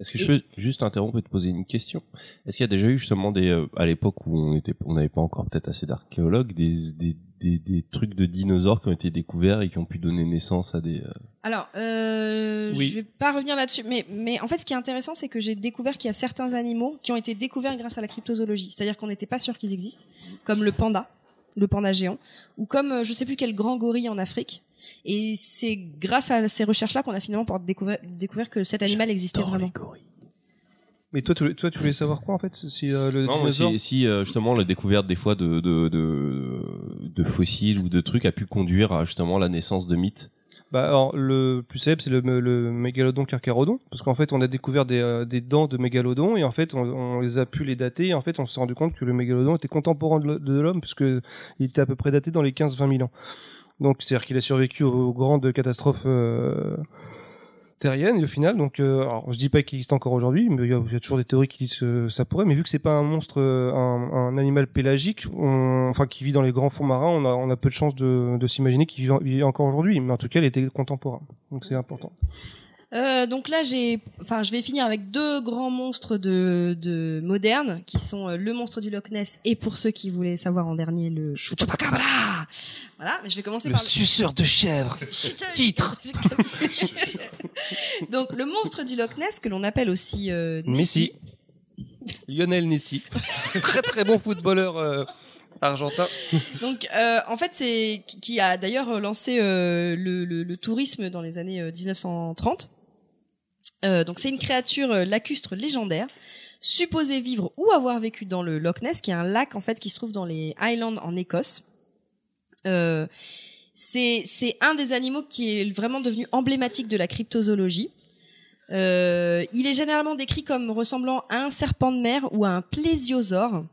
Est-ce que je peux juste interrompre et te poser une question? Est-ce qu'il y a déjà eu justement des euh, à l'époque où on était on n'avait pas encore peut-être assez d'archéologues des, des des des trucs de dinosaures qui ont été découverts et qui ont pu donner naissance à des euh, Alors, euh, Oui. je vais pas revenir là-dessus, mais, mais en fait, ce qui est intéressant, c'est que j'ai découvert qu'il y a certains animaux qui ont été découverts grâce à la cryptozoologie. C'est-à-dire qu'on n'était pas sûr qu'ils existent, comme le panda, le panda géant, ou comme euh, je sais plus quel grand gorille en Afrique. Et c'est grâce à ces recherches-là qu'on a finalement découvert, découvert que cet animal existait vraiment. Mais toi, tu, voulais- toi, tu voulais savoir quoi en fait Si euh, le Non, mais dinosaure. si, si, euh, justement la découverte des fois de, de, de, de fossiles ou de trucs a pu conduire à justement la naissance de mythes. Bah, alors, le plus célèbre, c'est le, le mégalodon carcharodon, parce qu'en fait, on a découvert des, euh, des dents de mégalodon, et en fait, on, on les a pu les dater, et en fait, on s'est rendu compte que le mégalodon était contemporain de, l'homme, puisque il était à peu près daté dans les 15-20 000 ans. Donc, c'est-à-dire qu'il a survécu aux, grandes catastrophes euh, terriennes, et au final, donc, euh, alors, je dis pas qu'il existe encore aujourd'hui, mais il y, a- toujours des théories qui disent que ça pourrait, mais vu que c'est pas un monstre, euh, un, animal pélagique, on- enfin, qui vit dans les grands fonds marins, on a, peu de chances de, de s'imaginer qu'il vit encore aujourd'hui, mais en tout cas, il était contemporain. Donc, c'est important. Euh, donc là, j'ai, enfin, je vais finir avec deux grands monstres de, de modernes qui sont euh, le monstre du Loch Ness et pour ceux qui voulaient savoir en dernier le Chupacabra. Voilà, mais je vais commencer par le suceur de chèvre. *laughs* Titre. *laughs* Donc le monstre du Loch Ness que l'on appelle aussi euh, Messi. Nessie. Lionel Messi. *laughs* très très bon footballeur euh, argentin. Donc euh, en fait c'est qui- a d'ailleurs lancé euh, le, le- le tourisme dans les années euh, 1930. Euh, donc c'est une créature euh, lacustre légendaire supposée vivre ou avoir vécu dans le Loch Ness qui est un lac en fait qui se trouve dans les Highlands en Écosse. Euh, c'est un des animaux qui est vraiment devenu emblématique de la cryptozoologie. Il est généralement décrit comme ressemblant à un serpent de mer ou à un plésiosaure.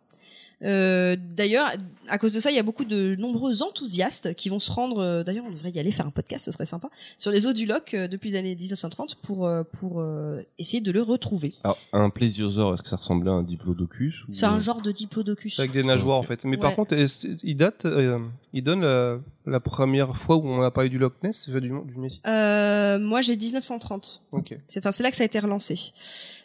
D'ailleurs, à cause de ça, il y a beaucoup de nombreux enthousiastes qui vont se rendre. euh, D'ailleurs, on devrait y aller faire un podcast, ce serait sympa, sur les eaux du Loch euh, depuis les années 1930 pour euh, pour euh, essayer de le retrouver. Alors, un plésiosaure, est-ce que ça ressemblait à un diplodocus ou- C'est un genre de diplodocus. Avec des nageoires en fait. Mais par contre, il date, euh, il donne la, la première fois où on a parlé du Loch Ness, c'est du, du Nessie? Euh, moi, j'ai 1930. Ok. C'est enfin, c'est là que ça a été relancé.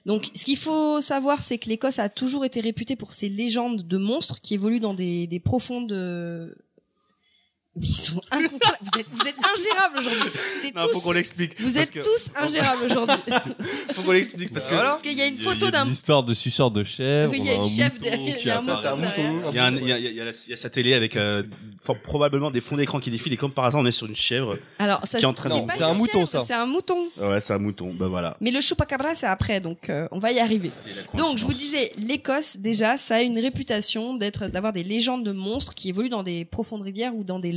Donc, ce qu'il faut savoir, c'est que l'Écosse a toujours été réputée pour ses légendes de monstres qui évoluent dans des, des profondes. Mais ils sont incontrôlables. vous êtes, vous êtes ingérables aujourd'hui. C'est Non, faut qu'on l'explique. Vous êtes que- tous ingérables aujourd'hui. *laughs* Faut qu'on l'explique parce que. Parce qu'il y a une photo d'un. Une histoire de suceur de chèvre. Oui, il y a une un chèvre derrière, il y a un mouton. Il y, a un- il y a- il y a- il y a la- il y a sa télé avec euh, probablement des fonds d'écran qui défilent et comme par hasard on est sur une chèvre. Alors, ça, c'est un mouton, ça. C'est un mouton. Ouais, c'est un mouton. Bah voilà. Mais le chupacabra, c'est après, donc euh, on va y arriver. Donc, je vous disais, l'Écosse, déjà, ça a une réputation d'être, d'avoir des légendes de monstres qui évoluent dans des profondes rivières ou dans des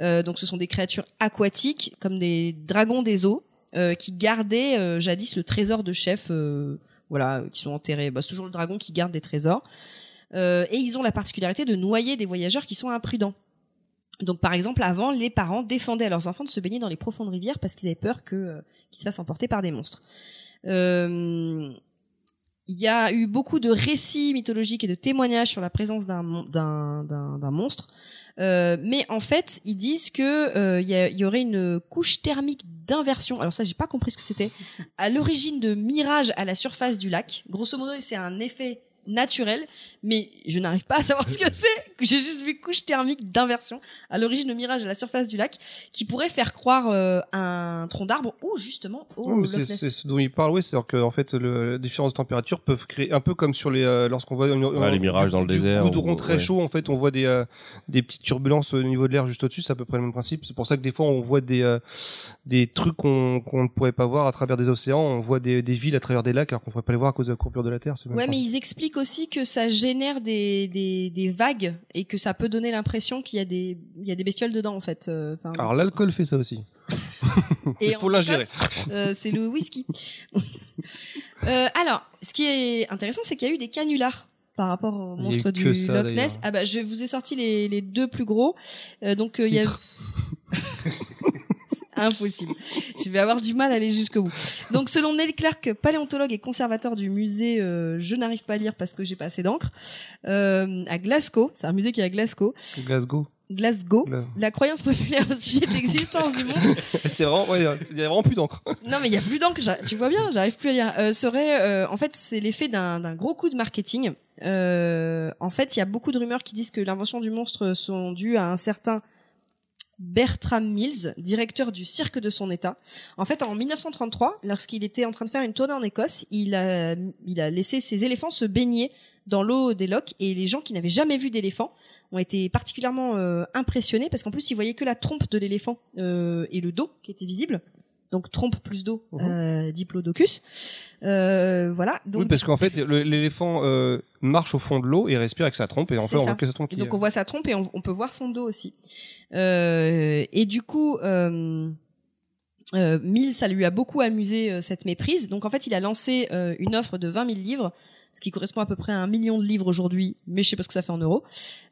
Euh, donc, ce sont des créatures aquatiques, comme des dragons des eaux, euh, qui gardaient euh, jadis le trésor de chef, voilà, qui sont enterrés. Bah, c'est toujours le dragon qui garde des trésors. Et ils ont la particularité de noyer des voyageurs qui sont imprudents. Donc, par exemple, avant, les parents défendaient à leurs enfants de se baigner dans les profondes rivières parce qu'ils avaient peur qu'ils se fassent emporter par des monstres. Il y a eu beaucoup de récits mythologiques et de témoignages sur la présence d'un mon- d'un d'un- d'un monstre, Euh, mais en fait, ils disent que euh, il y, a- il y aurait une couche thermique d'inversion. Alors ça, j'ai pas compris ce que c'était. À l'origine de mirages à la surface du lac. Grosso modo, c'est un effet naturel, mais je n'arrive pas à savoir ce que *laughs* c'est. J'ai juste vu couche thermique d'inversion à l'origine de mirage à la surface du lac, qui pourrait faire croire euh, un tronc d'arbre ou justement au Loch c'est ce dont il parle, oui, c'est-à-dire que en fait, le, les différences de température peuvent créer un peu comme sur les euh, lorsqu'on voit une- Ouais, les mirages du- dans le du désert, goudron ou- très ouais. chaud, en fait, on voit des euh, des petites turbulences au niveau de l'air juste au-dessus, c'est à peu près le même principe. C'est pour ça que des fois on voit des euh, des trucs qu'on qu'on ne pourrait pas voir à travers des océans, on voit des, des villes à travers des lacs alors qu'on ne pourrait pas les voir à cause de la courbure de la Terre. Ouais, mais ils expliquent aussi que ça génère des, des, des vagues et que ça peut donner l'impression qu'il y a des il y a des bestioles dedans en fait. Euh, enfin, Alors l'alcool fait ça aussi. *laughs* et faut l'ingérer. euh, c'est le whisky. *laughs* Euh, alors, ce qui est intéressant, c'est qu'il y a eu des canulars par rapport au monstre du ça, Loch. Ness. Ah bah, je vous ai sorti les, les deux plus gros. Euh, donc euh, il y a *laughs* impossible. Je vais avoir du mal à aller jusqu'au bout. Donc, selon Neil Clark, paléontologue et conservateur du musée, euh, je n'arrive pas à lire parce que j'ai pas assez d'encre, euh, à Glasgow, c'est un musée qui est à Glasgow, Glasgow. Glasgow, Gla- la croyance populaire au sujet de l'existence du monde *laughs* c'est vraiment, ouais, il y a vraiment plus d'encre. non, mais il y a plus d'encre. Tu vois bien, j'arrive plus à lire. Euh, serait, euh, en fait, c'est l'effet d'un d'un gros coup de marketing. Euh, en fait, il y a beaucoup de rumeurs qui disent que l'invention du monstre sont dues à un certain Bertram Mills, directeur du cirque de son état. En fait, en 1933, lorsqu'il était en train de faire une tournée en Écosse, il a, il a laissé ses éléphants se baigner dans l'eau des lochs et les gens qui n'avaient jamais vu d'éléphant ont été particulièrement euh, impressionnés parce qu'en plus ils voyaient que la trompe de l'éléphant euh, et le dos qui était visible. Donc trompe plus dos, euh, diplodocus. Euh, voilà. Donc, oui, parce qu'en fait, l'éléphant euh, marche au fond de l'eau et respire avec sa trompe et en fait, on ça. voit que sa trompe qui donc on voit sa trompe et on, on peut voir son dos aussi. Euh, et du coup, euh, euh, Mills, ça lui a beaucoup amusé euh, cette méprise. Donc en fait, il a lancé euh, une offre de 20 000 livres, ce qui correspond à peu près à un million de livres aujourd'hui, mais je sais pas ce que ça fait en euros.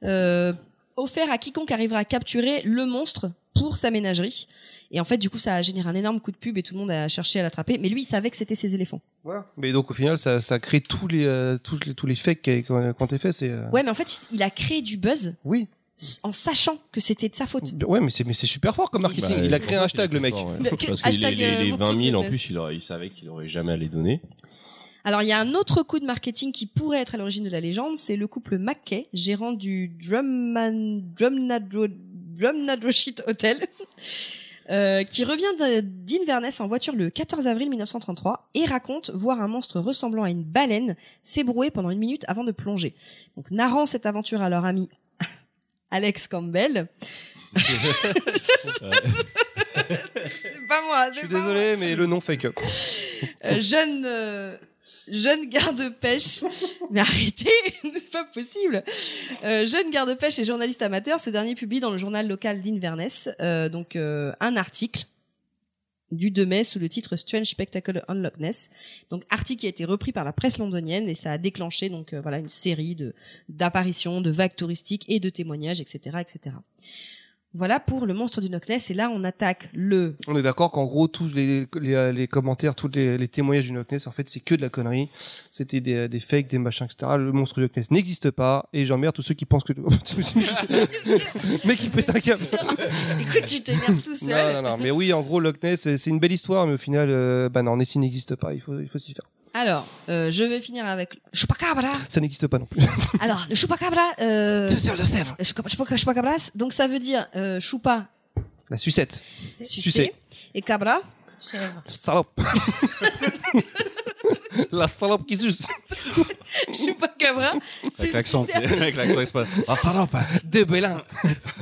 Euh, offert à quiconque arrivera à capturer le monstre pour sa ménagerie. Et en fait, du coup, ça a généré un énorme coup de pub et tout le monde a cherché à l'attraper. Mais lui, il savait que c'était ses éléphants. Voilà. Mais donc au final, ça, ça crée tous les, euh, tous les, tous les fakes ont été faits. C'est, euh, Ouais, mais en fait, il a créé du buzz. Oui. En sachant que c'était de sa faute. Ouais, mais c'est, mais c'est super fort comme marketing. Bah, il a créé un hashtag, le mec. fort, ouais. Parce que hashtag, les, les, les euh, 20 000, en plus, il, aurait- il savait qu'il aurait jamais à les donner. Alors, il y a un autre coup de marketing qui pourrait être à l'origine de la légende, c'est le couple Mackay, gérant du Drumnadro, Drumnadroshit Hotel, euh, qui revient d'Inverness en voiture le 14 avril 1933 et raconte voir un monstre ressemblant à une baleine s'ébrouer pendant une minute avant de plonger. Donc, narrant cette aventure à leur ami *laughs* Alex Campbell. *laughs* c'est pas moi, Je suis désolé, mais le nom fake. euh, jeune euh, jeune garde-pêche. *laughs* Mais arrêtez, *laughs* c'est pas possible. Euh, jeune garde-pêche et journaliste amateur, ce dernier publie dans le journal local d'Inverness euh, donc euh, un article du 2 mai sous le titre Strange Spectacle on Loch Ness. Donc article qui a été repris par la presse londonienne et ça a déclenché donc voilà une série de d'apparitions, de vagues touristiques et de témoignages, etc., etc. Voilà pour le monstre du Loch Ness et là on attaque le On est d'accord qu'en gros, tous les, les, les commentaires, tous les, les témoignages du Loch Ness, en fait, c'est que de la connerie. C'était des, des fakes, des machins, etc. Le monstre du Loch Ness n'existe pas et j'emmerde tous ceux qui pensent que. Mec, *laughs* il pète un câble. *laughs* Écoute, tu t'énerves tout seul. Non, non, non. Mais oui, en gros, Loch Ness, c'est c'est une belle histoire, mais au final, euh, bah non, Nessie n'existe pas. Il faut, il faut s'y faire. Alors, euh, je vais finir avec Chupacabra. Ça n'existe pas non plus. *laughs* Alors, le chupacabra. Euh, chupa- chupa- chupacabras, donc ça veut dire euh, chupa, La sucette. Sucer. et cabra, Chèvre. Salope. *laughs* *laughs* La salope qui suce. *laughs* Avec l'accent, sucer. *laughs* avec l'accent espagnol. De Bélin.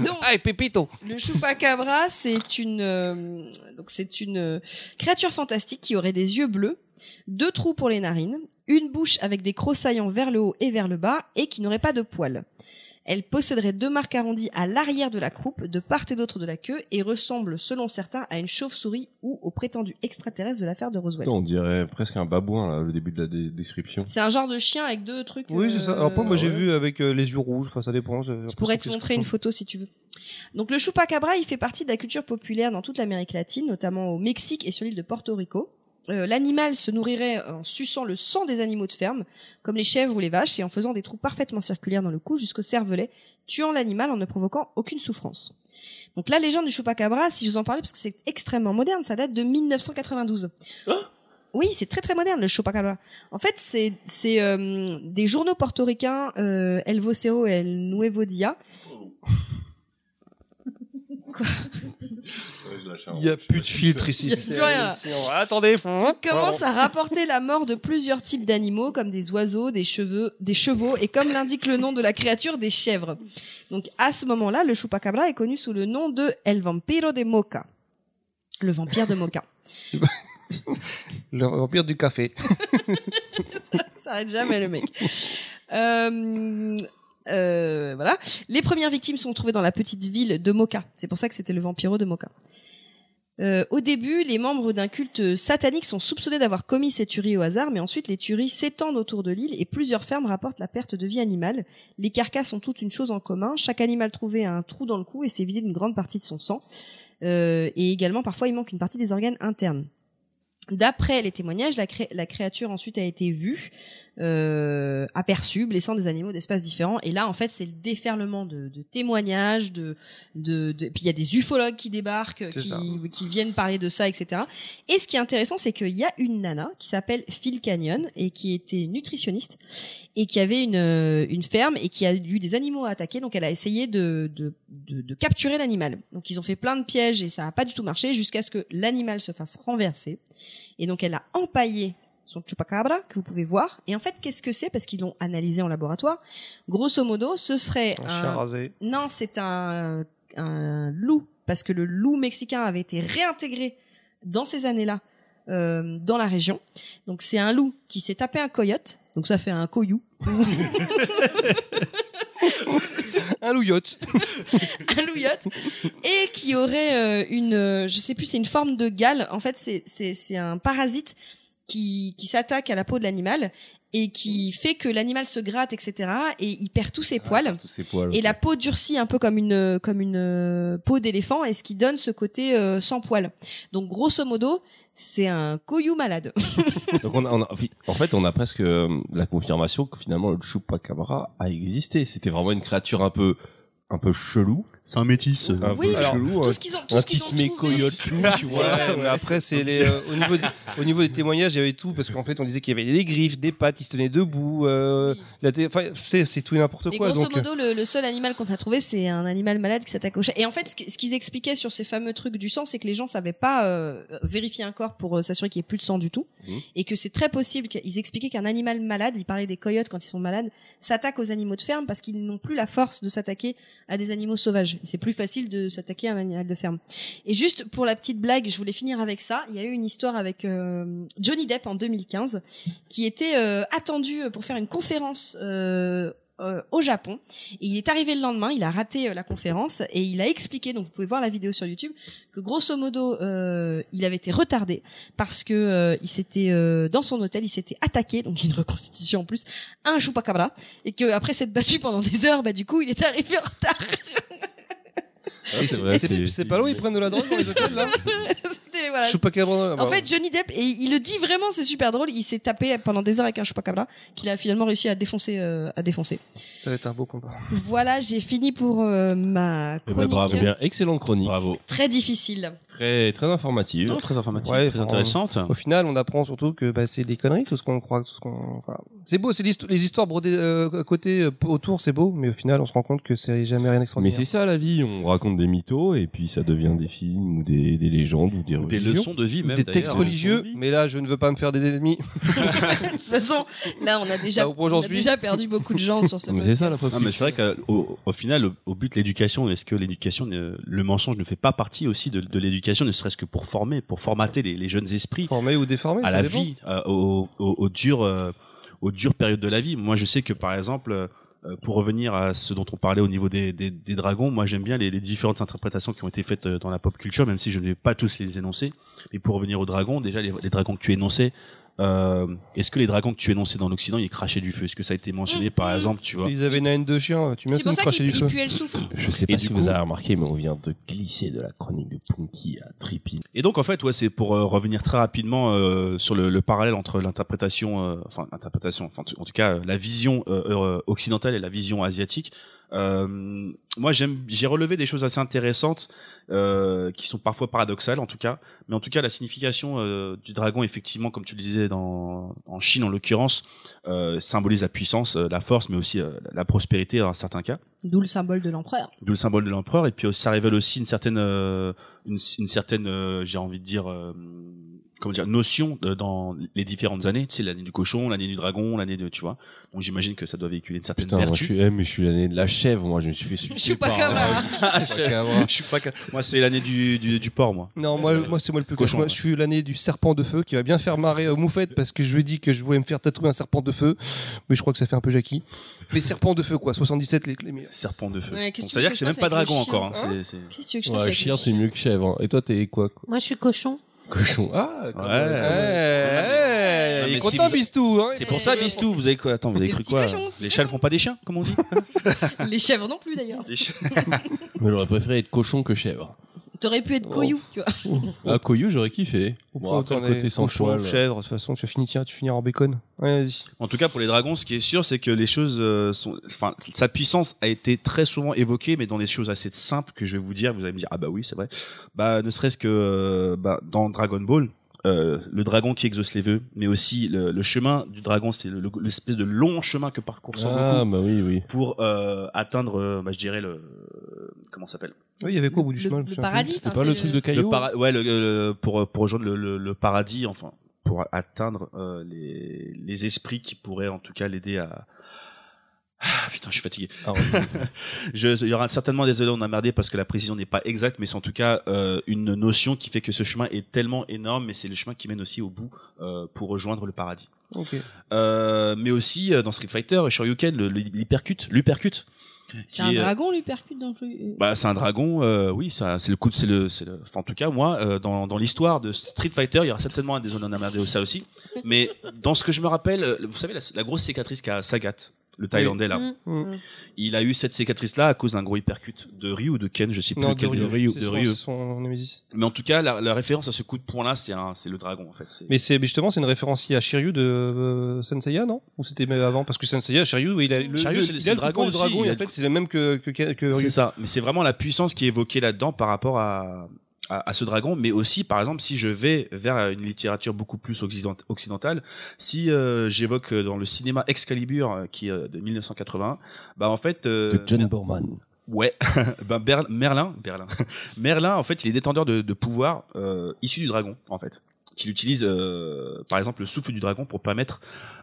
Donc, et Pépito. le chupacabra, c'est une, euh, donc c'est une euh, créature fantastique qui aurait des yeux bleus, deux trous pour les narines, une bouche avec des crocs saillants vers le haut et vers le bas, et qui n'aurait pas de poils. Elle posséderait deux marques arrondies à l'arrière de la croupe, de part et d'autre de la queue, et ressemble, selon certains, à une chauve-souris ou au prétendu extraterrestre de l'affaire de Roswell. On dirait presque un babouin, là, le début de la dé- description. C'est un genre de chien avec deux trucs. Oui, c'est ça. euh, Alors, pas, moi, j'ai ouais. vu avec euh, les yeux rouges. Enfin, ça dépend. Je pourrais te montrer une photo si tu veux. Donc le chupacabra, il fait partie de la culture populaire dans toute l'Amérique latine, notamment au Mexique et sur l'île de Porto Rico. Euh, L'animal se nourrirait en suçant le sang des animaux de ferme, comme les chèvres ou les vaches, et en faisant des trous parfaitement circulaires dans le cou jusqu'au cervelet, tuant l'animal en ne provoquant aucune souffrance. Donc la légende du chupacabra, si je vous en parlais, parce que c'est extrêmement moderne, ça date de 1992. Oui, c'est très très moderne le chupacabra. En fait, c'est c'est euh, des journaux portoricains euh, El Vocero et El Nuevo Dia Il y a plus de filtre ici. Il plus rien. Attendez. qui commence à rapporter la mort de plusieurs types d'animaux comme des oiseaux, des cheveux, des chevaux et comme l'indique le nom de la créature, des chèvres. Donc à ce moment-là, le chupacabra est connu sous le nom de El Vampiro de Moca. Le vampire de Moca. *laughs* Le vampire du café. *laughs* Ça arrête jamais le mec. Euh, euh, voilà. Les premières victimes sont trouvées dans la petite ville de Mocha. C'est pour ça que c'était le vampiro de Mocha. Euh, au début, les membres d'un culte satanique sont soupçonnés d'avoir commis ces tueries au hasard, mais ensuite les tueries s'étendent autour de l'île et plusieurs fermes rapportent la perte de vie animale. Les carcasses ont toutes une chose en commun. Chaque animal trouvé a un trou dans le cou et s'est vidé d'une grande partie de son sang. Euh, et également, parfois, il manque une partie des organes internes. D'après les témoignages, la créature ensuite a été vue, euh, aperçue, blessant des animaux d'espaces différents. Et là, en fait, c'est le déferlement de, de témoignages, de, de, de- puis il y a des ufologues qui débarquent, qui, qui viennent parler de ça, etc. Et ce qui est intéressant, c'est qu'il y a une nana qui s'appelle Phil Canyon et qui était nutritionniste et qui avait une, euh, une ferme et qui a eu des animaux à attaquer. Donc, elle a essayé de, de, de, de capturer l'animal. Donc, ils ont fait plein de pièges et ça n'a pas du tout marché jusqu'à ce que l'animal se fasse renverser. Et donc, elle a empaillé son chupacabra que vous pouvez voir. Et en fait, qu'est-ce que c'est? Parce qu'ils l'ont analysé en laboratoire. Grosso modo, ce serait Un chien un, rasé. non, c'est un, un loup, parce que le loup mexicain avait été réintégré dans ces années-là euh, dans la région. Donc c'est un loup qui s'est tapé un coyote, donc ça fait un coyou, *laughs* Un louillotte. un louillotte, et qui aurait euh, une, euh, je sais plus, c'est une forme de gale. En fait, c'est c'est c'est un parasite qui qui s'attaque à la peau de l'animal et qui fait que l'animal se gratte, etc. Et il perd tous ses poils. Tous ces poils. Et la peau durcit un peu comme une comme une euh, peau d'éléphant et ce qui donne ce côté euh, sans poils. Donc grosso modo, c'est un coyou malade. *laughs* Donc on a- on a- en fait, on a presque euh, la confirmation que finalement le chupacabra a existé. C'était vraiment une créature un peu, un peu chelou. C'est un métis. Un Oui, peu alors, chelou. tout hein. ce qu'ils ont tout un ce qu'ils qui ont se met trouvé. coyote loup, tu vois. Ouais, mais après, c'est les, euh, au, niveau des, au niveau des témoignages, il y avait tout, parce qu'en fait, on disait qu'il y avait des griffes, des pattes, il se tenait debout. Euh, la té- enfin, c'est, c'est tout et n'importe Mais quoi. grosso donc, euh, modo, le, le seul animal qu'on a trouvé, c'est un animal malade qui s'attaque au chat. Et en fait, ce qui- ce qu'ils expliquaient sur ces fameux trucs du sang, c'est que les gens savaient pas euh, vérifier un corps pour euh, s'assurer qu'il n'y ait plus de sang du tout. Mhm. Et que c'est très possible qu'ils expliquaient qu'un animal malade, ils parlaient des coyotes quand ils sont malades, s'attaque aux animaux de ferme parce qu'ils n'ont plus la force de s'attaquer à des animaux sauvages. C'est plus facile de s'attaquer à un animal de ferme. Et juste pour la petite blague, je voulais finir avec ça. Il y a eu une histoire avec euh, Johnny Depp en 2015 qui était euh, attendu pour faire une conférence euh, euh, au Japon. Et il est arrivé le lendemain, il a raté euh, la conférence et il a expliqué, donc vous pouvez voir la vidéo sur YouTube, que grosso modo, euh, il avait été retardé parce que euh, il s'était euh, dans son hôtel, il s'était attaqué, donc une reconstitution en plus, à un chupacabra, et que après s'être battu pendant des heures, bah du coup, il est arrivé en retard. *laughs* Ouais, c'est pas loin, ils prennent de la drogue dans les hôtels là *laughs* voilà. Chupacabra. bah, En fait, Johnny Depp, et il le dit vraiment, c'est super drôle. Il s'est tapé pendant des heures avec un chupacabra qu'il a finalement réussi à défoncer. euh, à défoncer. ça va être un beau combat. Voilà, j'ai fini pour euh, ma Eh ben, chronique. bravo. Bien, excellente chronique. Bravo. Très difficile. Très, très informative. Non, très informative, Ouais, très enfin, intéressante. Au final, on apprend surtout que bah, c'est des conneries, tout ce qu'on croit, tout ce qu'on. voilà. C'est beau, c'est les histoires brodées euh, à côté, euh, autour, c'est beau, mais au final, on se rend compte que c'est jamais rien Mais d'extraordinaire. c'est ça la vie, on raconte des mythos et puis ça devient des films ou des, des légendes ou des, Ou des leçons de vie, même. des textes religieux, mais là, je ne veux pas me faire des ennemis. *laughs* De toute façon, là, on a déjà, Là on a déjà perdu beaucoup de gens sur ce *laughs* Mais c'est ça la Non, mais c'est vrai qu'au au final, au, au but de l'éducation, est-ce que l'éducation, le mensonge ne fait pas partie aussi de, de l'éducation, ne serait-ce que pour former, pour formater les, les jeunes esprits Formé ou déformé, à la dépend. vie, euh, aux, aux, aux dures, euh, aux dures périodes de la vie. Moi, je sais que par exemple, euh, pour revenir à ce dont on parlait au niveau des, des, des dragons, moi j'aime bien les, les différentes interprétations qui ont été faites euh, dans la pop culture, même si je ne vais pas tous les énoncer. Mais pour revenir aux dragons, déjà les, les dragons que tu énonçais, euh, est-ce que les dragons que tu énonçais dans l'Occident, ils crachaient du feu? Est-ce que ça a été mentionné par exemple, tu vois? Ils avaient une haine de chien, tu C'est m'as ça cracher du feu. puait le souffle. Je sais Et pas du si coup- vous avez remarqué, mais on vient de glisser de la chronique de Punky à Trippy. Et donc en fait, ouais, c'est pour euh, revenir très rapidement euh, sur le, le parallèle entre l'interprétation, euh, enfin l'interprétation, enfin en tout cas euh, la vision euh, occidentale et la vision asiatique. Euh, moi, j'ai relevé des choses assez intéressantes euh, qui sont parfois paradoxales, en tout cas. Mais en tout cas, la signification euh, du dragon, effectivement, comme tu le disais dans en Chine en l'occurrence, euh, symbolise la puissance, la force, mais aussi la prospérité dans certains cas. D'où le symbole de l'empereur. D'où le symbole de l'empereur. Et puis ça révèle aussi une certaine, une, une certaine, j'ai envie de dire, comment dire, notion de- dans les différentes années. Tu sais, l'année du cochon, l'année du dragon, l'année de, tu vois. Donc j'imagine que ça doit véhiculer une certaine Putain, moi je vertu. suis, eh, mais je suis l'année de la chèvre, moi je me suis fait sucer Je suis pas par- comme Ah, *laughs* je, je suis pas. ca- Moi, c'est l'année du, du, du porc, moi. Non, moi, moi c'est moi le plus Cochon. Moi, ouais. je suis l'année du serpent de feu qui va bien faire marrer euh, Moufette parce que je lui ai dit que je voulais me faire tatouer un serpent de feu, mais je crois que ça fait un peu Jackie. Les serpents de feu, quoi, 77 les, les meilleurs. Serpent de feu. Ouais, C'est-à-dire que c'est même pas dragon encore. Hein. chien, C'est- c'est- Qu'est-ce que tu veux que je fasse Ouais, avec chien c'est chien mieux que chèvre. hein. Et toi t'es quoi? Moi, je suis cochon. Cochon. Ah, Ouais. Eh, Non, il est si content, Bistou. Hein, C'est pour ça, Bistou, vous avez quoi? Attends, vous avez Des cru quoi? cochons, Les chats ne font pas des chiens, comme on dit? *laughs* Les chèvres non plus d'ailleurs. Mais *laughs* j'aurais préféré être cochon que chèvre. T'aurais pu être coyou, tu vois. *laughs* Ah, Coyou, j'aurais kiffé. Bon, après, le côté sans cochon, poil. chèvre, de toute façon, tu vas finir, tiens, tu finiras en bacon. Ouais, vas-y. En tout cas, pour les dragons, ce qui est sûr, c'est que les choses euh, sont. Enfin, sa puissance a été très souvent évoquée, mais dans des choses assez simples que je vais vous dire. Vous allez me dire, ah bah oui, c'est vrai. Bah, ne serait-ce que euh, bah, dans Dragon Ball. Euh, le dragon qui exauce les vœux, mais aussi le, le chemin du dragon, c'est le- le- l'espèce de long chemin que parcourt Son Ah, Goku bah oui, oui. pour euh, atteindre, euh, bah, je dirais le comment ça s'appelle? Oui, il y avait quoi au bout du Le- chemin le paradis. C'était enfin, pas le truc de Le Caillou para- ouais, le, le- pour pour rejoindre le, le- le paradis, enfin pour atteindre euh, les les esprits qui pourraient en tout cas l'aider à ah, putain, je suis fatigué. Ah. *laughs* Je, il y aura certainement des on a merdé parce que la précision n'est pas exacte, mais c'est en tout cas euh, une notion qui fait que ce chemin est tellement énorme, mais c'est le chemin qui mène aussi au bout euh, pour rejoindre le paradis. Euh, mais aussi euh, dans Street Fighter, Shoryuken, l'hypercute, l'hypercute. C'est un est, dragon lui percute dans le jeu. bah, c'est un dragon, euh, oui, ça, c'est le coup, de- c'est le, c'est le, enfin, en tout cas, moi, euh, dans, dans l'histoire de Street Fighter, il y aura certainement un des zones en merdé ça aussi. Mais dans ce que je me rappelle, vous savez, la, la grosse cicatrice qu'a Sagat, le Thaïlandais là, Mm. Mm. il a eu cette cicatrice-là à cause d'un gros hypercute de Ryu ou de Ken, je sais plus Non, de lequel Ryu. Ryu, de Ryu. son Nemesis. Mais en tout cas, la, la référence à ce coup de poing-là, c'est un, c'est le dragon en fait. Mais c'est mais justement c'est une référence à Shiryu de euh, Senseiya, non? Ou c'était même avant? Parce que Senseiya, Shiryu, il a le, Shiryu, le- c'est le- il a le le dragon, dragon et en fait c'est le même que que, que, que C'est Ryu. ça, mais c'est vraiment la puissance qui est évoquée là-dedans par rapport à, à, à ce dragon, mais aussi, par exemple, si je vais vers une littérature beaucoup plus occident- occidentale, si euh, j'évoque euh, dans le cinéma Excalibur, euh, qui est euh, de 1981, bah en fait... euh, De John Borman. Ouais, *laughs* ben Ber- Merlin, Berlin, *laughs* Merlin, en fait, il est détenteur de, de pouvoir euh, issu du dragon, en fait, qu'il utilise, euh, par exemple, le souffle du dragon pour permettre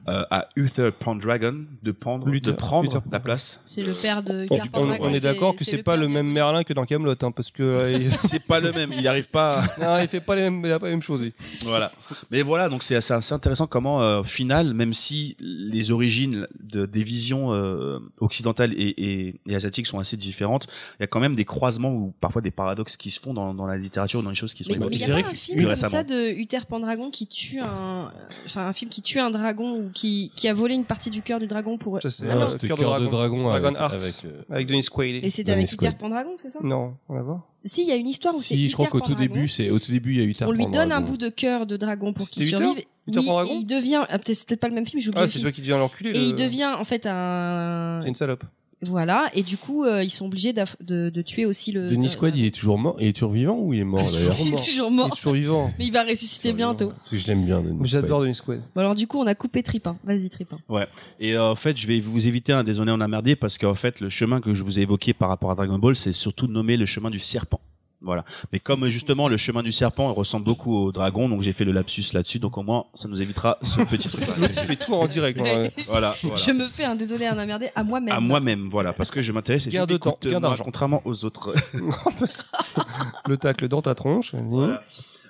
euh, à Uther Pendragon de prendre, Luther, de prendre Luther. la place. C'est le père de On, Uther on- Pendragon, on est d'accord que c'est pas le même Merlin que dans Camelot, hein, parce que euh, il- *laughs* C'est pas le même, il arrive pas. à- non, il fait pas les mêmes, il a pas la même chose. lui. Voilà. Mais voilà, donc c'est assez, assez intéressant comment, euh, au final, même si les origines de- des visions euh, occidentales et, et, et asiatiques sont assez différentes, il y a quand même des croisements ou parfois des paradoxes qui se font dans, dans la littérature, dans les choses qui sont Mais il évoquées. n'y a pas un film comme ça de Uther Pendragon qui tue un, enfin un film qui tue un dragon ou qui, qui a volé une partie du cœur du dragon pour. Ça, c'est Ah non. c'était Cœur de Dragon Dragon avec- Hearts avec, euh, avec Denis Quaid. Et c'était avec Uther Quaid. Pendragon, c'est ça? Non, on va voir. Si, il y a une histoire où c'est Si, je crois Uther qu'au tout début, c'est au tout début, il y a eu On lui donne un bout de cœur de dragon pour qu'il Uther survive. Uther Oui, il devient. ah, peut-être- C'est peut-être pas le même film, j'ai oublié Ah, c'est celui qui devient l'enculé. Et le- il devient en fait un. C'est une salope. Voilà, et du coup, euh, ils sont obligés de, de tuer aussi le. Denis Quaid, il est toujours mort, il est toujours vivant ou il est mort d'ailleurs Il est toujours Il mort. est toujours vivant. Mais il va ressusciter bientôt. Parce que je l'aime bien. Denis J'adore Denis Quaid. Bon, alors du coup, on a coupé Tripin. Vas-y, Tripin. Ouais. Et euh, en fait, je vais vous éviter un désolé en emmerdé parce qu'en fait, le chemin que je vous ai évoqué par rapport à Dragon Ball, c'est surtout nommé le chemin du serpent. Voilà. Mais comme justement le chemin du serpent il ressemble beaucoup au dragon, donc j'ai fait le lapsus là-dessus. Donc au moins, ça nous évitera ce *laughs* petit truc. Il fait tout en direct. Voilà. *laughs* voilà. Je me fais un désolé, un emmerdé à moi-même. À moi-même, voilà, parce que je m'intéresse et je de temps, moi, contrairement aux autres. *laughs* Le tacle dans ta tronche. Voilà.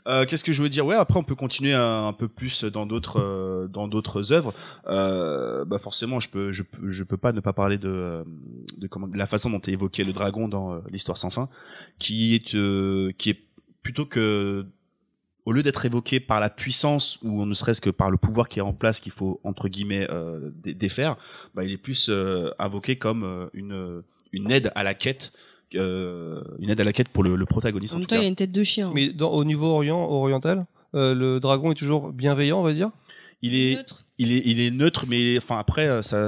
Euh, Qu'est-ce que je veux dire? Ouais, après on peut continuer un, un peu plus dans d'autres euh, dans d'autres œuvres. Euh, bah forcément, je peux je peux je peux pas ne pas parler de euh, de comment de la façon dont est évoqué le dragon dans euh, l'histoire sans fin, qui est qui est plutôt que au lieu d'être évoqué par la puissance ou ne serait-ce que par le pouvoir qui est en place qu'il faut entre guillemets dé- défaire, bah, il est plus invoqué comme une une aide à la quête, une aide à la quête pour le, le protagoniste. En en même tout temps, cas. il a une tête de chien. Mais dans, au niveau orient, oriental, euh, le dragon est toujours bienveillant, on va dire? il est Neutre. il est il est neutre mais enfin après euh, ça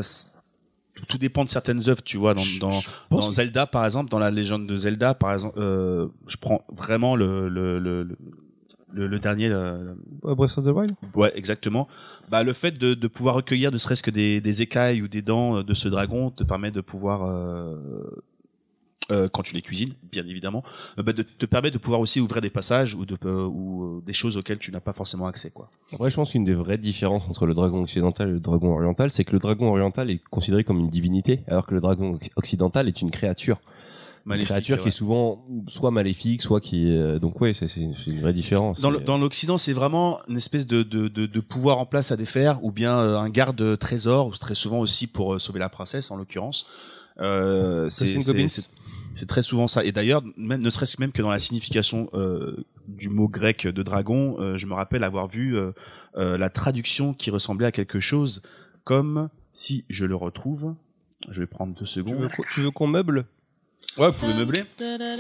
tout- dépend de certaines œuvres tu vois dans dans, Zelda par exemple dans la légende de Zelda par exemple euh, je prends vraiment le le le, le- le, le dernier euh, Euh, Breath of the Wild? ouais exactement bah le fait de, de pouvoir recueillir ne serait-ce que des, des écailles ou des dents euh, de ce dragon te permet de pouvoir euh, euh, quand tu les cuisines, bien évidemment, euh, bah, de, te permet de pouvoir aussi ouvrir des passages ou, de, euh, ou des choses auxquelles tu n'as pas forcément accès, quoi. Après, je pense qu'une des vraies différences entre le dragon occidental et le dragon oriental, c'est que le dragon oriental est considéré comme une divinité, alors que le dragon occidental est une créature. Une créature qui est souvent soit maléfique, soit qui est... Donc ouais, c'est une, vraie différence. Dans l'Occident, c'est vraiment une espèce de, de, de, de pouvoir en place à défaire, ou bien un garde trésor, ou très souvent aussi pour sauver la princesse, en l'occurrence. Euh, c'est c'est- très souvent ça. Et d'ailleurs, même, ne serait-ce même que dans la signification euh, du mot grec de dragon, euh, je me rappelle avoir vu euh, la traduction qui ressemblait à quelque chose comme, si je le retrouve, je vais prendre deux Tu secondes. veux, tu veux qu'on meuble? Ouais, vous pouvez meubler.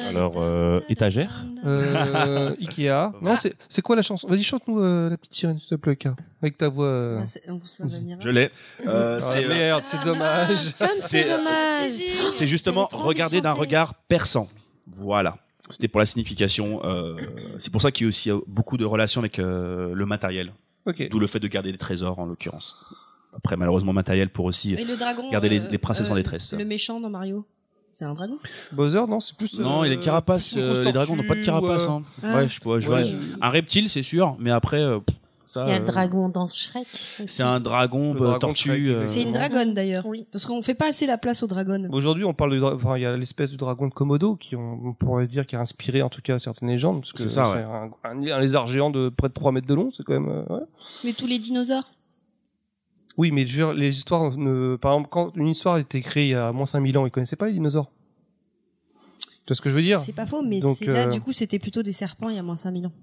Alors, euh, étagère euh, Ikea. *laughs* Non, c'est c'est quoi la chanson? Vas-y, chante-nous euh, la petite sirène, s'il te plaît, K. Avec ta voix. euh. Ah, c'est- on vous en donnera. Je l'ai. Euh, Ah, c'est, euh, merde, c'est dommage. Comme C'est- c'est dommage. C'est justement J'avais trop envie de regarder d'un chanter. regard perçant. Voilà. C'était pour la signification. euh, c'est pour ça qu'il y a aussi euh, beaucoup de relations avec euh, le matériel. Ok. D'où le fait de garder des trésors en l'occurrence. Après, malheureusement, matériel pour aussi. Et le dragon. Regardez les- les princesses en détresse. Le méchant dans Mario. C'est un dragon? Bowser, non, c'est plus. Non, euh, il est carapace. une grosse euh, les dragons n'ont pas de carapace. ou, euh, hein. Ah. Ouais, je, vois- je ouais, vois- je- Un reptile, c'est sûr, mais après, euh, ça. Il y a le euh, dragon dans Shrek. C'est un dragon, bah, dragon tortue. Euh, C'est une dragonne d'ailleurs. Oui. Parce qu'on fait pas assez la place aux dragons. Aujourd'hui, on parle de. dra- Enfin, il y a l'espèce de dragon de Komodo qui, on, on pourrait se dire, qui a inspiré en tout cas certaines légendes. Parce que C'est ça, ouais. un, un- un lézard géant de près de 3 mètres de long, c'est quand même. euh, ouais. Mais tous les dinosaures. Oui, mais je les histoires. Ne... Par exemple, quand une histoire a été créée il y a moins 5000 ans, ils connaissaient pas les dinosaures. Tu vois ce que je veux dire? C'est pas faux, mais Donc, là, euh, du coup, c'était plutôt des serpents il y a moins 5000 ans.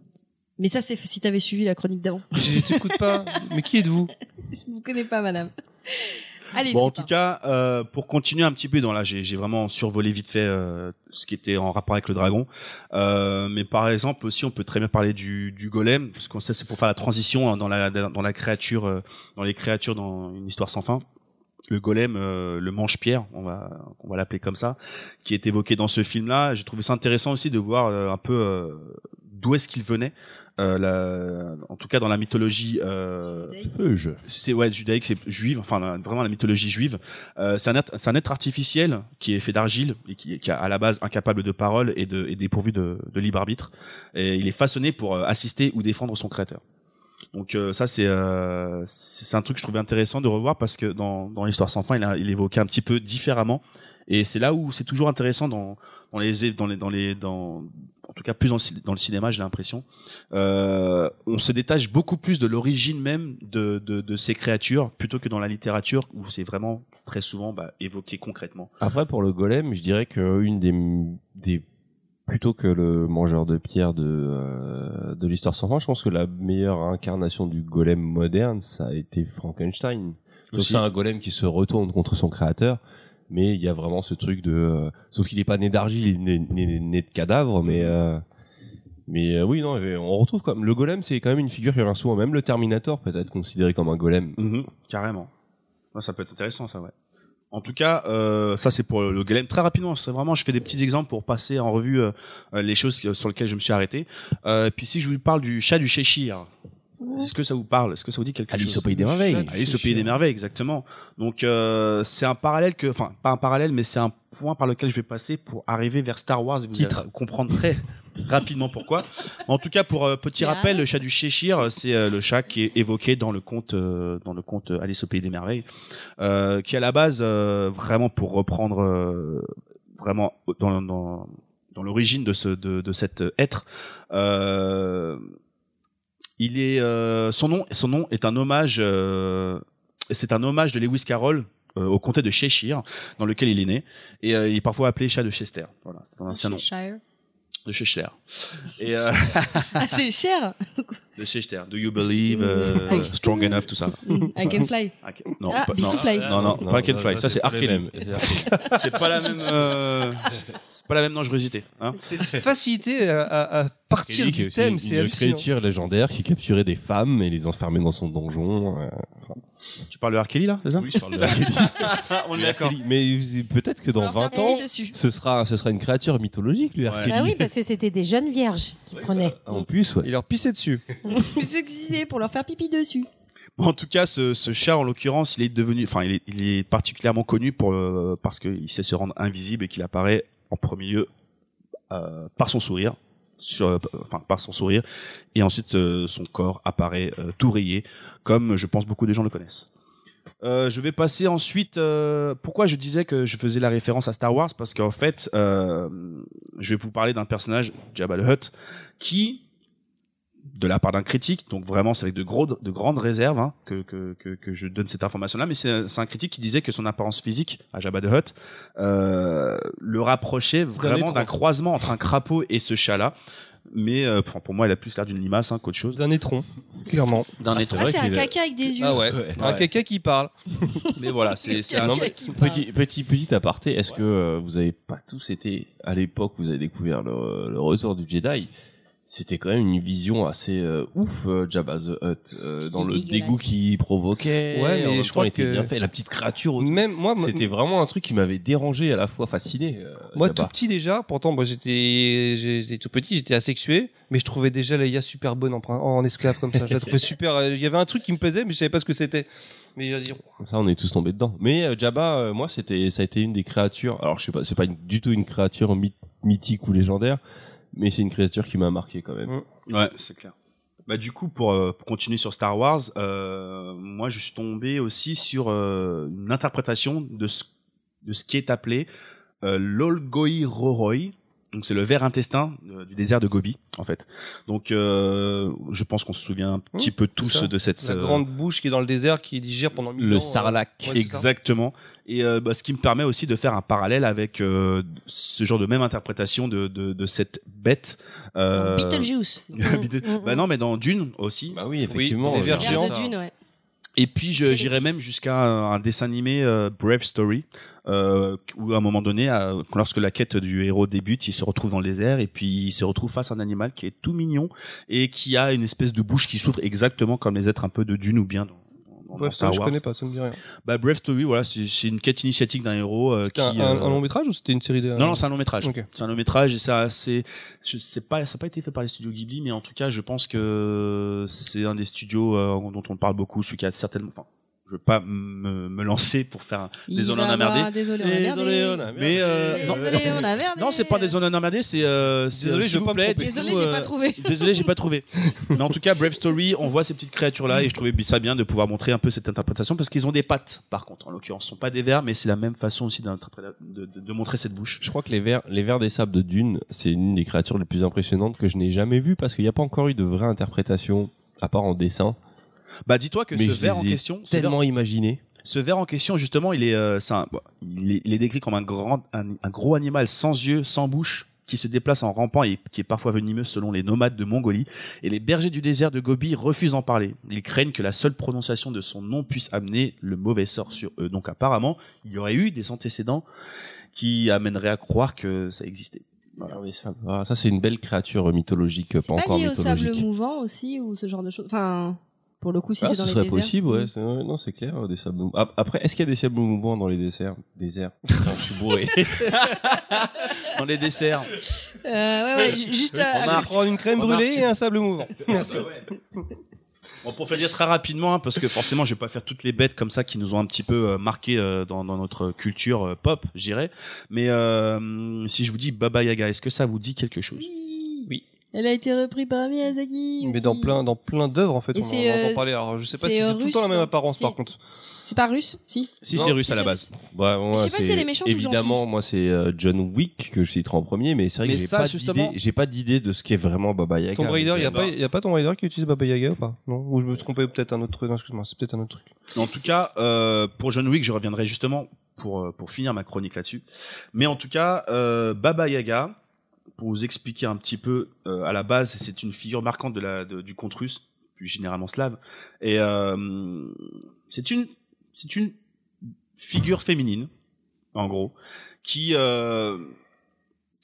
Mais ça, c'est si t'avais suivi la chronique d'avant. Je t'écoute pas. *laughs* Mais qui êtes-vous? Je vous connais pas, madame. Allez, Bon, en tout cas, euh, pour continuer un petit peu, dans là, j'ai j'ai vraiment survolé vite fait euh, ce qui était en rapport avec le dragon. Euh, mais par exemple aussi, on peut très bien parler du, du golem, parce qu'on sait c'est pour faire la transition hein, dans la dans la créature, euh, dans les créatures dans une histoire sans fin. Le golem, euh, le manche-pierre, on va on va l'appeler comme ça, qui est évoqué dans ce film-là. J'ai trouvé ça intéressant aussi de voir euh, un peu euh, d'où est-ce qu'il venait. Euh, la- en tout cas dans la mythologie euh, c'est ouais judaïque c'est juive enfin vraiment la mythologie juive. Euh, c'est un être c'est un être artificiel qui est fait d'argile et qui, qui est à la base incapable de parole et de et dépourvu de, de libre arbitre. Et il est façonné pour assister ou défendre son créateur. Donc euh, ça c'est euh, c'est un truc que je trouvais intéressant de revoir parce que dans, dans l'histoire sans fin il, a, il évoquait un petit peu différemment. Et c'est là où c'est toujours intéressant dans dans les dans les dans les dans tout cas plus dans le, ci- dans le cinéma j'ai l'impression euh, on se détache beaucoup plus de l'origine même de, de de ces créatures plutôt que dans la littérature où c'est vraiment très souvent bah, évoqué concrètement. Après, pour le golem, je dirais que une des, des plutôt que le mangeur de pierre de euh, de l'histoire sans fin, je pense que la meilleure incarnation du golem moderne, ça a été Frankenstein. C'est un golem qui se retourne contre son créateur, mais il y a vraiment ce truc de, euh, sauf qu'il est pas né d'argile, il est né, né- né de cadavre, mais euh, mais euh, oui non, on retrouve comme le golem, c'est quand même une figure qui revient souvent. Même le Terminator peut être considéré comme un golem. Mhm, carrément. Ouais, ça peut être intéressant, ça, ouais. En tout cas, euh, ça c'est pour le golem. Très rapidement, c'est vraiment, je fais des petits exemples pour passer en revue euh, euh, les choses sur lesquelles je me suis arrêté. Euh, puis si je vous parle du chat du Cheshire, est-ce que ça vous parle? Est-ce que ça vous dit quelque Alice chose? Au pays des merveilles. Alice au pays des merveilles, exactement. Donc euh, c'est un parallèle que, enfin pas un parallèle, mais c'est un point par lequel je vais passer pour arriver vers Star Wars. Et vous Titre. comprendre très *laughs* rapidement pourquoi. En tout cas, pour euh, petit rappel, le chat du Cheshire, c'est euh, le chat qui est évoqué dans le conte, euh, dans le conte Alice au pays des merveilles, euh, qui à la base euh, vraiment pour reprendre euh, vraiment dans, dans, dans l'origine de ce de, de cet être. Euh, il est euh, son nom son nom est un hommage euh, c'est un hommage de Lewis Carroll euh, au comté de Cheshire dans lequel il est né. Et euh, il est parfois appelé chat de Chester. Voilà c'est un ancien nom. Cheshire. de Chester et euh, Ah, c'est cher. de Chester do you believe euh, strong enough tout ça? I can fly. Non Ah, pas, non, to Fly. non non Non, pas Can non, Fly ça c'est mêmes. C'est pas la même euh, c'est pas la même dangerosité hein. C'est une facilité à, à- à partir du aussi thème, c'est une créature légendaire qui capturait des femmes et les enfermait dans son donjon. euh, tu parles de Arkeli là c'est ça Oui, je parle de *laughs* on est d'accord Mais peut-être que dans On va 20 faire ans, ce sera, ce sera une créature mythologique, lui, Arkeli. Bah oui, parce que c'était des jeunes vierges qui prenaient. En plus, ouais. Il leur pissait dessus. *laughs* Ils existaient pour leur faire pipi dessus. En tout cas, ce, ce chat, en l'occurrence, il est devenu, enfin, il est, il est particulièrement connu pour euh, parce qu'il sait se rendre invisible et qu'il apparaît en premier lieu euh, par son sourire, euh, par son sourire, et ensuite euh, son corps apparaît euh, tout rayé, comme je pense beaucoup de gens le connaissent. Je vais passer ensuite. pourquoi je disais que je faisais la référence à Star Wars? Parce qu'en fait, je vais vous parler d'un personnage, Jabba the Hutt, qui de la part d'un critique, donc vraiment c'est avec de, gros, de grandes réserves hein, que, que, que, que je donne cette information-là, mais c'est c'est un critique qui disait que son apparence physique à Jabba the Hutt euh, le rapprochait vraiment d'un croisement entre un crapaud et ce chat-là. Mais euh, pour moi, il a plus l'air d'une limace hein, qu'autre chose. D'un étron, clairement. D'un Ah, étron. c'est Ah, un caca avec des yeux. Ah ouais, Ouais. un Ouais. caca qui parle. *laughs* Mais voilà, c'est c'est un Non, qui. Petit, petit, petit aparté, est-ce que euh, vous avez pas tous été, à l'époque où vous avez découvert le, le retour du Jedi, c'était quand même une vision assez euh, ouf, euh, Jabba the Hutt, euh, dans le dégoût qu'il provoquait. Ouais, mais je temps, crois était que- bien fait, la petite créature autour. Même moi, moi- C'était vraiment un truc qui m'avait dérangé à la fois fasciné. euh, Moi, Jabba. tout petit déjà, pourtant, moi, j'étais, j'étais tout petit, j'étais asexué, mais je trouvais déjà Leia super bonne en, en esclave comme ça. Je la trouvais *laughs* super. euh, Il y avait un truc qui me plaisait, mais je savais pas ce que c'était. Mais vas-y. Ça, on est tous tombés dedans. Mais euh, Jabba, euh, moi, c'était, ça a été une des créatures. Alors, je sais pas, c'est pas une- du tout une créature myth- mythique ou légendaire, mais c'est une créature qui m'a marqué quand même. Mm. Ouais, c'est clair. Bah du coup, pour, euh, continuer sur Star Wars, euh, moi je suis tombé aussi sur euh, une interprétation de ce, de ce qui est appelé euh, l'Olgoïroroi. Donc c'est le ver intestin euh, du désert de Gobi en fait. Donc euh, je pense qu'on se souvient un petit peu tous de cette La euh, grande bouche qui est dans le désert, qui digère pendant mille Le ans, euh, sarlac. ouais. Exactement. Et euh, bah, ce qui me permet aussi de faire un parallèle avec euh, ce genre de même interprétation de, de, de cette bête. Euh... Beetlejuice. *laughs* Beetle- bah non, mais dans Dune aussi. Bah oui, effectivement. les vers Jabba. géants. Vers de dune, ouais. Et puis je- j'irais même jusqu'à un, un dessin animé euh, Brave Story, euh, où à un moment donné, euh, lorsque la quête du héros débute, il se retrouve dans le désert et puis il se retrouve face à un animal qui est tout mignon et qui a une espèce de bouche qui s'ouvre exactement comme les êtres un peu de Dune ou bien dans Bref, Star ça, je Wars. connais pas, ça me dit rien. Bah, Brave Story, voilà, c'est une quête initiatique d'un héros euh, qui. Un, un- euh, un long métrage ou c'était une série de. non, non, c'est un long métrage. Ok. C'est un long métrage et ça, c'est, je sais pas, ça n'a pas été fait par les studios Ghibli, mais en tout cas, je pense que c'est un des studios euh, dont on parle beaucoup, celui qui a certainement, enfin, je veux pas me, me lancer pour faire a merdé. avoir- Désolé, on a merdé. Désolé, on a merdé. Mais euh, non, Désolé, on a merdé. non, c'est pas désolé on a merdé, c'est euh, c'est, Désolé, je pas plaît, Désolé, j'ai euh, pas trouvé. Désolé, j'ai pas trouvé. Mais en tout cas, Brave Story, on voit ces petites créatures-là et je trouvais ça bien de pouvoir montrer un peu cette interprétation parce qu'ils ont des pattes, par contre. En l'occurrence, ce sont pas des vers, mais c'est la même façon aussi d'interpréter- de, de, de montrer cette bouche. Je crois que les vers, les vers des sables de Dune, c'est une des créatures les plus impressionnantes que je n'ai jamais vues parce qu'il n'y a pas encore eu de vraie interprétation à part en dessin. Bah, dis-toi que Mais ce je les en ai question, ce vers, Tellement imaginé. ce vers en question, justement, il est, euh, c'est un- bon, il est, il est décrit comme un grand, un, un gros animal sans yeux, sans bouche, qui se déplace en rampant et qui est parfois venimeux selon les nomades de Mongolie. Et les bergers du désert de Gobi refusent d'en parler. Ils craignent que la seule prononciation de son nom puisse amener le mauvais sort sur eux. Donc apparemment, il y aurait eu des antécédents qui amèneraient à croire que ça existait. Sables. Ah, ça, c'est une belle créature mythologique, pas C'est pas encore lié au sable mythologique. mouvant aussi ou ce genre de choses? Enfin, pour le coup, si Ah, c'est ce dans les serait déserts. possible, ouais. c'est- ouais, Non, c'est clair, euh, des sables mouvants. Ap- Après, est-ce qu'il y a des sables mouvants dans les desserts? Déserts. *laughs* Putain, je suis bourré. *laughs* Dans les desserts. Euh, ouais, ouais, ju- juste à, On va prendre une crème Remarque. brûlée et un sable mouvant. *laughs* Merci. Bon, pour faire dire très rapidement, hein, parce que forcément, je vais pas faire toutes les bêtes comme ça qui nous ont un petit peu euh, marqué euh, dans, dans notre culture euh, pop, j'irais. Mais euh, si je vous dis Baba Yaga, est-ce que ça vous dit quelque chose? Elle a été reprise par Miyazaki. Mais aussi. dans plein, dans plein d'œuvres, en fait, Et on en entend euh, parler. Alors, je sais pas si c'est euh, tout le temps la même non apparence, par contre. C'est pas russe Si. Si, c'est russe si, à la base. Ouais, moi, Je sais pas c'est- si elle est méchante ou Évidemment, moi, c'est euh, John Wick que je citerai en premier, mais c'est vrai Mais que j'ai pas d'idée. J'ai pas d'idée de ce qu'est vraiment Baba Yaga. Tomb Raider, il y a pas, y a pas Tomb Raider qui utilise Baba Yaga ou pas? Non? Ou je me suis trompé peut-être un autre truc. Non, excuse-moi, c'est peut-être un autre truc. En tout cas, euh, pour John Wick, je reviendrai justement pour, pour finir ma chronique là-dessus. Mais en tout cas, euh, Baba Yaga, pour vous expliquer un petit peu, euh, à la base, c'est une figure marquante de la, du conte russe, plus généralement slave. Et euh, c'est une, c'est une figure féminine, en gros, qui, euh,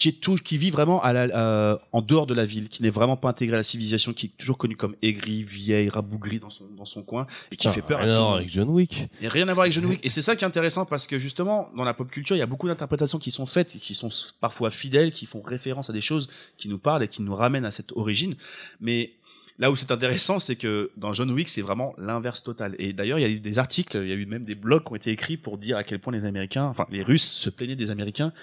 qui est tout, qui vit vraiment à la, euh, en dehors de la ville, qui n'est vraiment pas intégrée à la civilisation, qui est toujours connue comme aigrie, vieille, rabougrie dans son, dans son coin, et qui fait peur à rien à voir avec John Wick. A rien à voir avec John Wick. Et c'est ça qui est intéressant parce que justement, dans la pop culture, il y a beaucoup d'interprétations qui sont faites et qui sont parfois fidèles, qui font référence à des choses qui nous parlent et qui nous ramènent à cette origine. Mais là où c'est intéressant, c'est que dans John Wick, c'est vraiment l'inverse total. Et d'ailleurs, il y a eu des articles, il y a eu même des blogs qui ont été écrits pour dire à quel point les Américains, enfin les Russes se plaignaient des Américains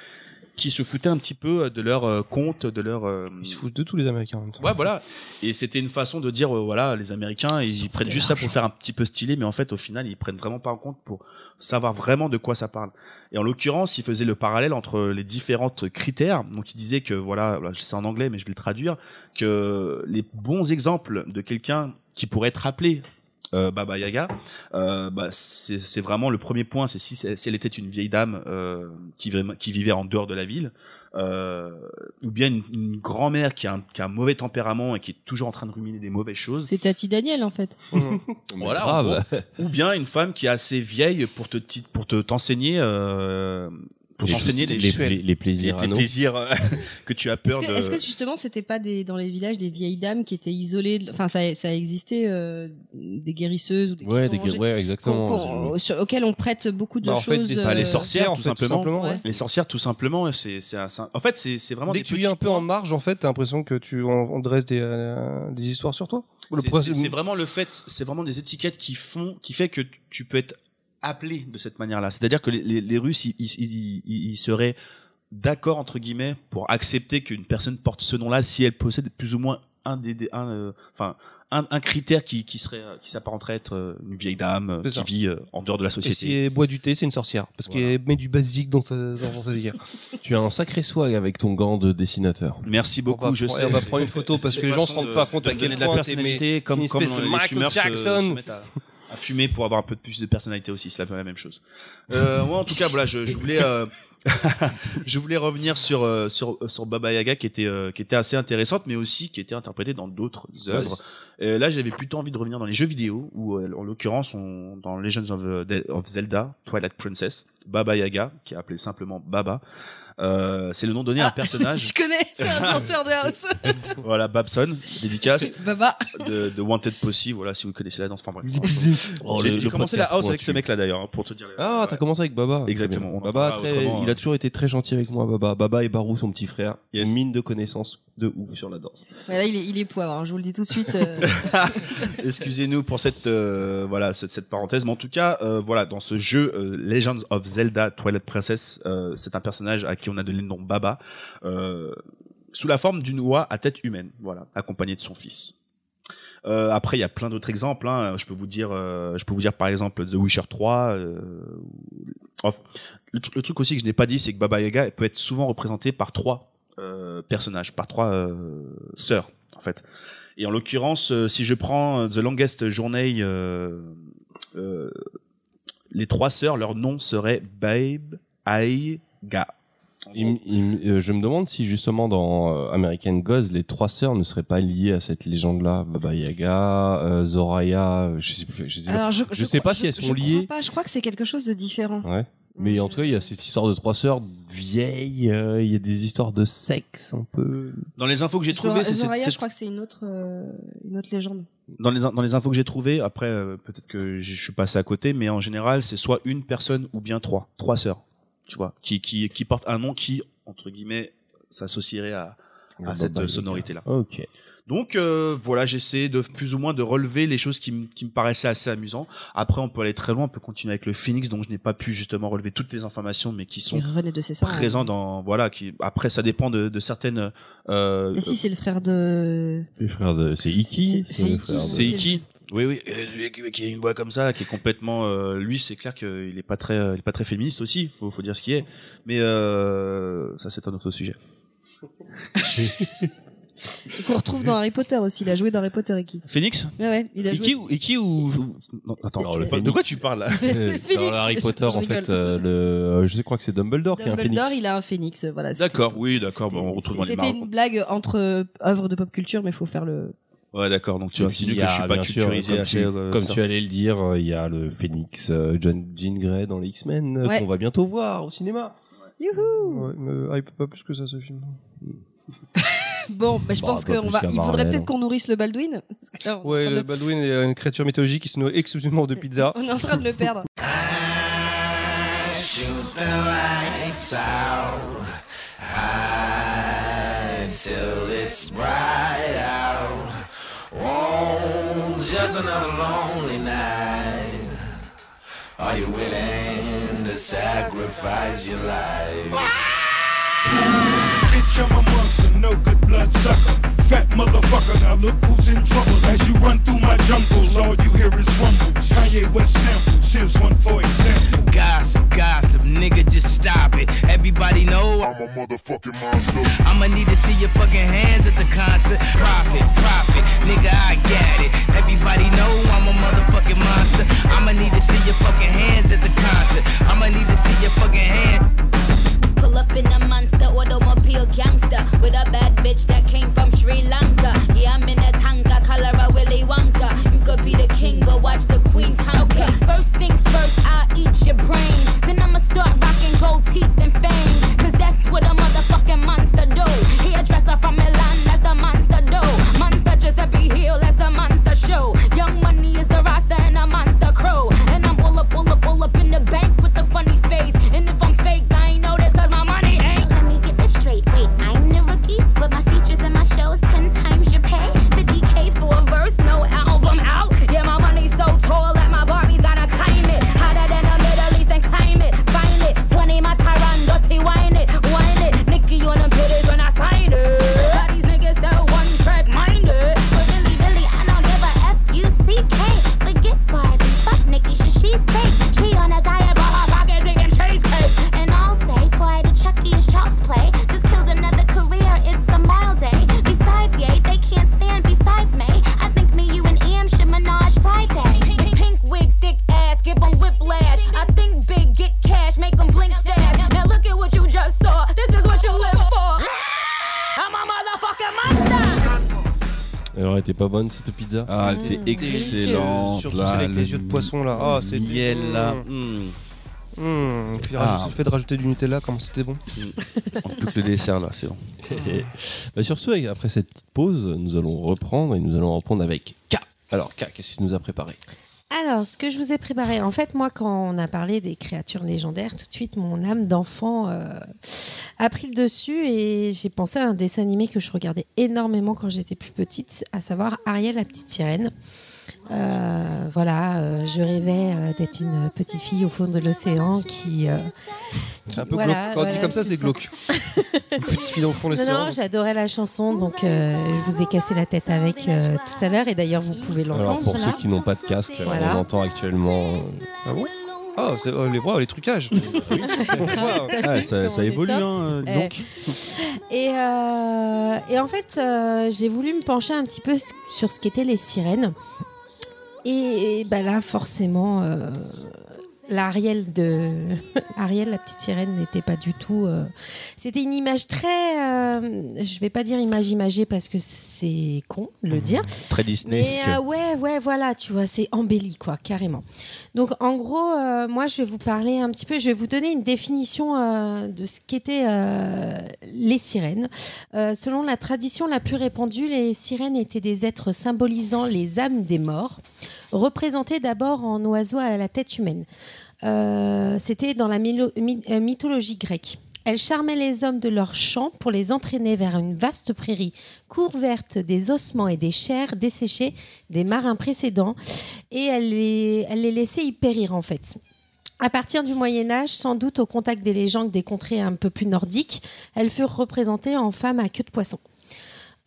qui se foutaient un petit peu de leur euh, compte, de leur... euh, Ils se foutent de tous les Américains en même temps. Ouais, voilà. Et c'était une façon de dire, euh, voilà, les Américains, ils, prennent juste ça pour faire un petit peu stylé, mais en fait, au final, ils prennent vraiment pas en compte pour savoir vraiment de quoi ça parle. Et en l'occurrence, ils faisaient le parallèle entre les différentes critères. Donc, ils disaient que, voilà, voilà, c'est en anglais, mais je vais le traduire, que les bons exemples de quelqu'un qui pourrait être appelé euh, Baba Yaga, euh, bah, c'est c'est vraiment le premier point, c'est si, si elle était une vieille dame euh, qui, vivait- qui vivait en dehors de la ville, euh, ou bien une, une grand-mère qui a, un, qui a un mauvais tempérament et qui est toujours en train de ruminer des mauvaises choses, C'est Tati Daniel en fait. *laughs* Voilà, grave. en gros. ou bien une femme qui est assez vieille pour te pour te t'enseigner euh, pour Les, t'enseigner les, les, les, plaisirs les anaux. plaisirs euh, *laughs* que tu as Est-ce peur que, de est-ce que justement c'était pas des, dans les villages des vieilles dames qui étaient isolées Enfin, ça, ça existait euh, des guérisseuses ou des qui Ouais, sont des, ouais, exactement. qu'on- sur- auxquelles on prête beaucoup de Bah, en fait, choses. des- Bah, les euh, sorcières en tout fait, tout simplement, simplement, ouais. les sorcières tout simplement c'est c'est un- c'est un- en fait c'est c'est vraiment Dès des que tu vis un peu points. en marge, en fait, t'as l'impression que tu on, on dresse des, euh, des histoires sur toi. C'est- c'est c'est vraiment le fait, c'est vraiment des étiquettes qui font, qui fait que tu peux être appelé de cette manière-là. C'est-à-dire que les, les, les Russes, ils, ils, ils- ils seraient d'accord entre guillemets pour accepter qu'une personne porte ce nom-là si elle possède plus ou moins un des, des- un, euh, enfin un, un critère qui, qui serait, euh, qui s'apparenterait à être euh, une vieille dame qui ça. vit euh, en dehors de la Et société. si elle boit du thé, c'est une sorcière. Parce Voilà. qu'elle met du basique dans sa, dans sa vie. *laughs* Tu as un sacré swag avec ton gant de dessinateur. Merci beaucoup, on va, je prendre- sais. on va prendre une photo parce que les gens se rendent de- pas compte de à quel de la point personnalité, comme, une comme espèce de les Michael se- Jackson. se à, fumer pour avoir un peu plus de personnalité aussi, c'est la même chose. Euh, moi, en tout cas, voilà, je, je voulais, euh, *laughs* je voulais revenir sur euh, sur sur Baba Yaga qui était euh, qui était assez intéressante, mais aussi qui était interprétée dans d'autres œuvres. Euh, là, j'avais plutôt envie de revenir dans les jeux vidéo, où euh, en l'occurrence, on, dans Legends of, euh, of Zelda, Twilight Princess, Baba Yaga, qui est appelé simplement Baba. Euh, c'est le nom donné à un personnage. *laughs* Je connais, c'est un danseur de house. *laughs* voilà, Babson, dédicace Baba. de, de Wanted Posse, voilà, si vous connaissez la danse. Enfin bref. Oh, J'ai commencé la house avec ce mec-là d'ailleurs, hein, pour te dire. Ah, t'as commencé avec Baba. Exactement, on en Baba, parlera très- autrement, il a toujours été très gentil avec moi, Baba. Baba et Barou, son petit frère. Yes. Mine de connaissances de ouf sur la danse. Là, il est, il est poivre, hein, je vous le dis tout de suite. euh, *laughs* Excusez-nous pour cette euh, voilà cette, cette parenthèse, mais en tout cas euh, voilà dans ce jeu euh, Legends of Zelda Twilight Princess, euh, c'est un personnage à qui on a donné le nom Baba, euh, sous la forme d'une oie à tête humaine, voilà, accompagné de son fils. Euh, après, il y a plein d'autres exemples. Hein. Je peux vous dire, euh, je peux vous dire par exemple The Witcher 3. euh, enfin, le, tr- le truc aussi que je n'ai pas dit, c'est que Baba Yaga peut être souvent représenté par trois personnages, par trois sœurs en fait. Et en l'occurrence, si je prends The Longest Journey, les trois sœurs, leur nom serait Babe Aiga. Il il euh, je me demande si justement dans euh, American Gods, les trois sœurs ne seraient pas liées à cette légende-là. Baba Yaga, euh, Zoraya, euh, je sais, je sais, alors, je, je sais crois- pas si elles je sont crois liées. pas, je crois que c'est quelque chose de différent. Ouais. Mais en tout cas, il y a cette histoire de trois sœurs vieilles, euh, il y a des histoires de sexe un peu. Dans les infos que j'ai trouvées, c'est- Zoraya, je crois que c'est une autre, euh, une autre légende. dans les dans les infos que j'ai trouvées, après euh, peut-être que je suis passé à côté, mais en général, c'est soit une personne ou bien trois, trois sœurs, tu vois, qui qui qui portent un nom qui entre guillemets s'associerait à à cette Yaga. sonorité là. Ok. Donc euh, voilà, j'essaie de plus ou moins de relever les choses qui, me- qui me paraissaient assez amusantes. Après, on peut aller très loin, on peut continuer avec le Phoenix, dont je n'ai pas pu justement relever toutes les informations, mais qui sont René de César. présents dans voilà. Qui après, ça dépend de, de certaines. Euh, Mais si, c'est le frère de. Les frères de, c'est Iki. C'est- le Iki. Oui, oui, euh, qui- qui a une voix comme ça, qui est complètement. euh, lui, c'est clair qu'il est pas très, euh, il est pas très féministe aussi. Faut, faut dire ce qui est. Mais euh, ça, c'est un autre sujet. *laughs* Et Qu'on retrouve dans Harry Potter aussi. Il a joué dans Harry Potter, Iki. Phoenix. Ouais, ouais, il a joué. Iki ou Iki ou. Non, attends. Non, le de Phoenix. quoi tu parles là *laughs* Euh, Phoenix, Dans Harry Potter, je en rigole. fait, euh, le, euh, je quoi que c'est Dumbledore, qui est un Dumbledore, phénix. il a un phénix. Voilà. c'était- D'accord, oui, d'accord. Bon, on retrouve dans les C'était marques. une blague entre euh, œuvres de pop culture, mais il faut faire le. Ouais, d'accord. Donc tu insinues que je suis pas culturisé comme assez. tu, euh, comme tu allais le dire, euh, il y a le Phoenix euh, John Jean Grey dans les X-Men Ouais. qu'on va bientôt voir au cinéma. Youhou Ouais, me hype pas plus que ça ce film. *laughs* Bon, bah, je Bah, pense pas qu'on plus va. qu'à Il faudrait peut-être hein. qu'on nourrisse le Baldwin. Là, Ouais, le Baldwin est une créature mythologique qui se nourrit exclusivement de pizza. *laughs* on est en train de le perdre. Shoot Oh, just another lonely night. Are you willing to sacrifice your life? Bitch, I'm a monster, no good blood sucker. Fat motherfucker, now look who's in trouble. As you run through my jungles, all you hear is rumbles. Kanye West samples, here's one for example. Gossip, gossip, nigga, just stop it. Everybody know I'm a motherfucking monster. I'ma need to see your fucking hands at the concert. Profit, profit, nigga, I got it. Everybody know I'm a motherfucking monster. Ah, elle était excellente. Surtout là, avec le les yeux de poisson là. Ah, c'est miel là. Mmh. Mmh. Mmh. Et puis Ah. le fait de rajouter du Nutella, comment c'était bon. En plus que le dessert là, c'est bon. *laughs* bah, sur ce, après cette petite pause, nous allons reprendre et nous allons reprendre avec K. Alors K, qu'est-ce que tu nous as préparé? Ce que je vous ai préparé, en fait, moi, quand on a parlé des créatures légendaires, tout de suite, mon âme d'enfant euh, a pris le dessus et j'ai pensé à un dessin animé que je regardais énormément quand j'étais plus petite, à savoir Ariel la petite sirène. Euh, voilà, euh, je rêvais euh, d'être une petite fille au fond de l'océan qui. euh, qui- Un peu voilà, glauque. Quand on dit voilà, comme ça, c'est glauque. Une petite fille au fond de l'océan. non, j'adorais la chanson, donc euh, je vous ai cassé la tête avec euh, tout à l'heure, et d'ailleurs vous pouvez l'entendre. Alors pour là. ceux qui n'ont pas de casque, Voilà. on entend actuellement. Ah bon? Ah, c'est- oh, les, trucages. *laughs* Ah, ça, évolue, hein, euh, dis donc. Et, euh, et en fait, euh, j'ai voulu me pencher un petit peu sur ce qu'étaient les sirènes. Et, bah là, forcément, euh, l'Ariel de *laughs* Ariel, la petite sirène, n'était pas du tout. euh, C'était une image très. euh, je vais pas dire image imagée parce que c'est con de le dire. Très Mais Disneyesque. euh, ouais, ouais, voilà, tu vois, c'est embelli, quoi, carrément. Donc, en gros, euh, moi, je vais vous parler un petit peu, je vais vous donner une définition de ce qu'étaient les sirènes. Selon la tradition la plus répandue, les sirènes étaient des êtres symbolisant les âmes des morts, représentés d'abord en oiseaux à la tête humaine. Euh, C'était dans la euh, mythologie grecque. Elles charmaient les hommes de leur chant pour les entraîner vers une vaste prairie couverte des ossements et des chairs desséchées des marins précédents et elles les, elles les laissaient y périr en fait. À partir du Moyen Âge, sans doute au contact des légendes des contrées un peu plus nordiques, elles furent représentées en femmes à queue de poisson.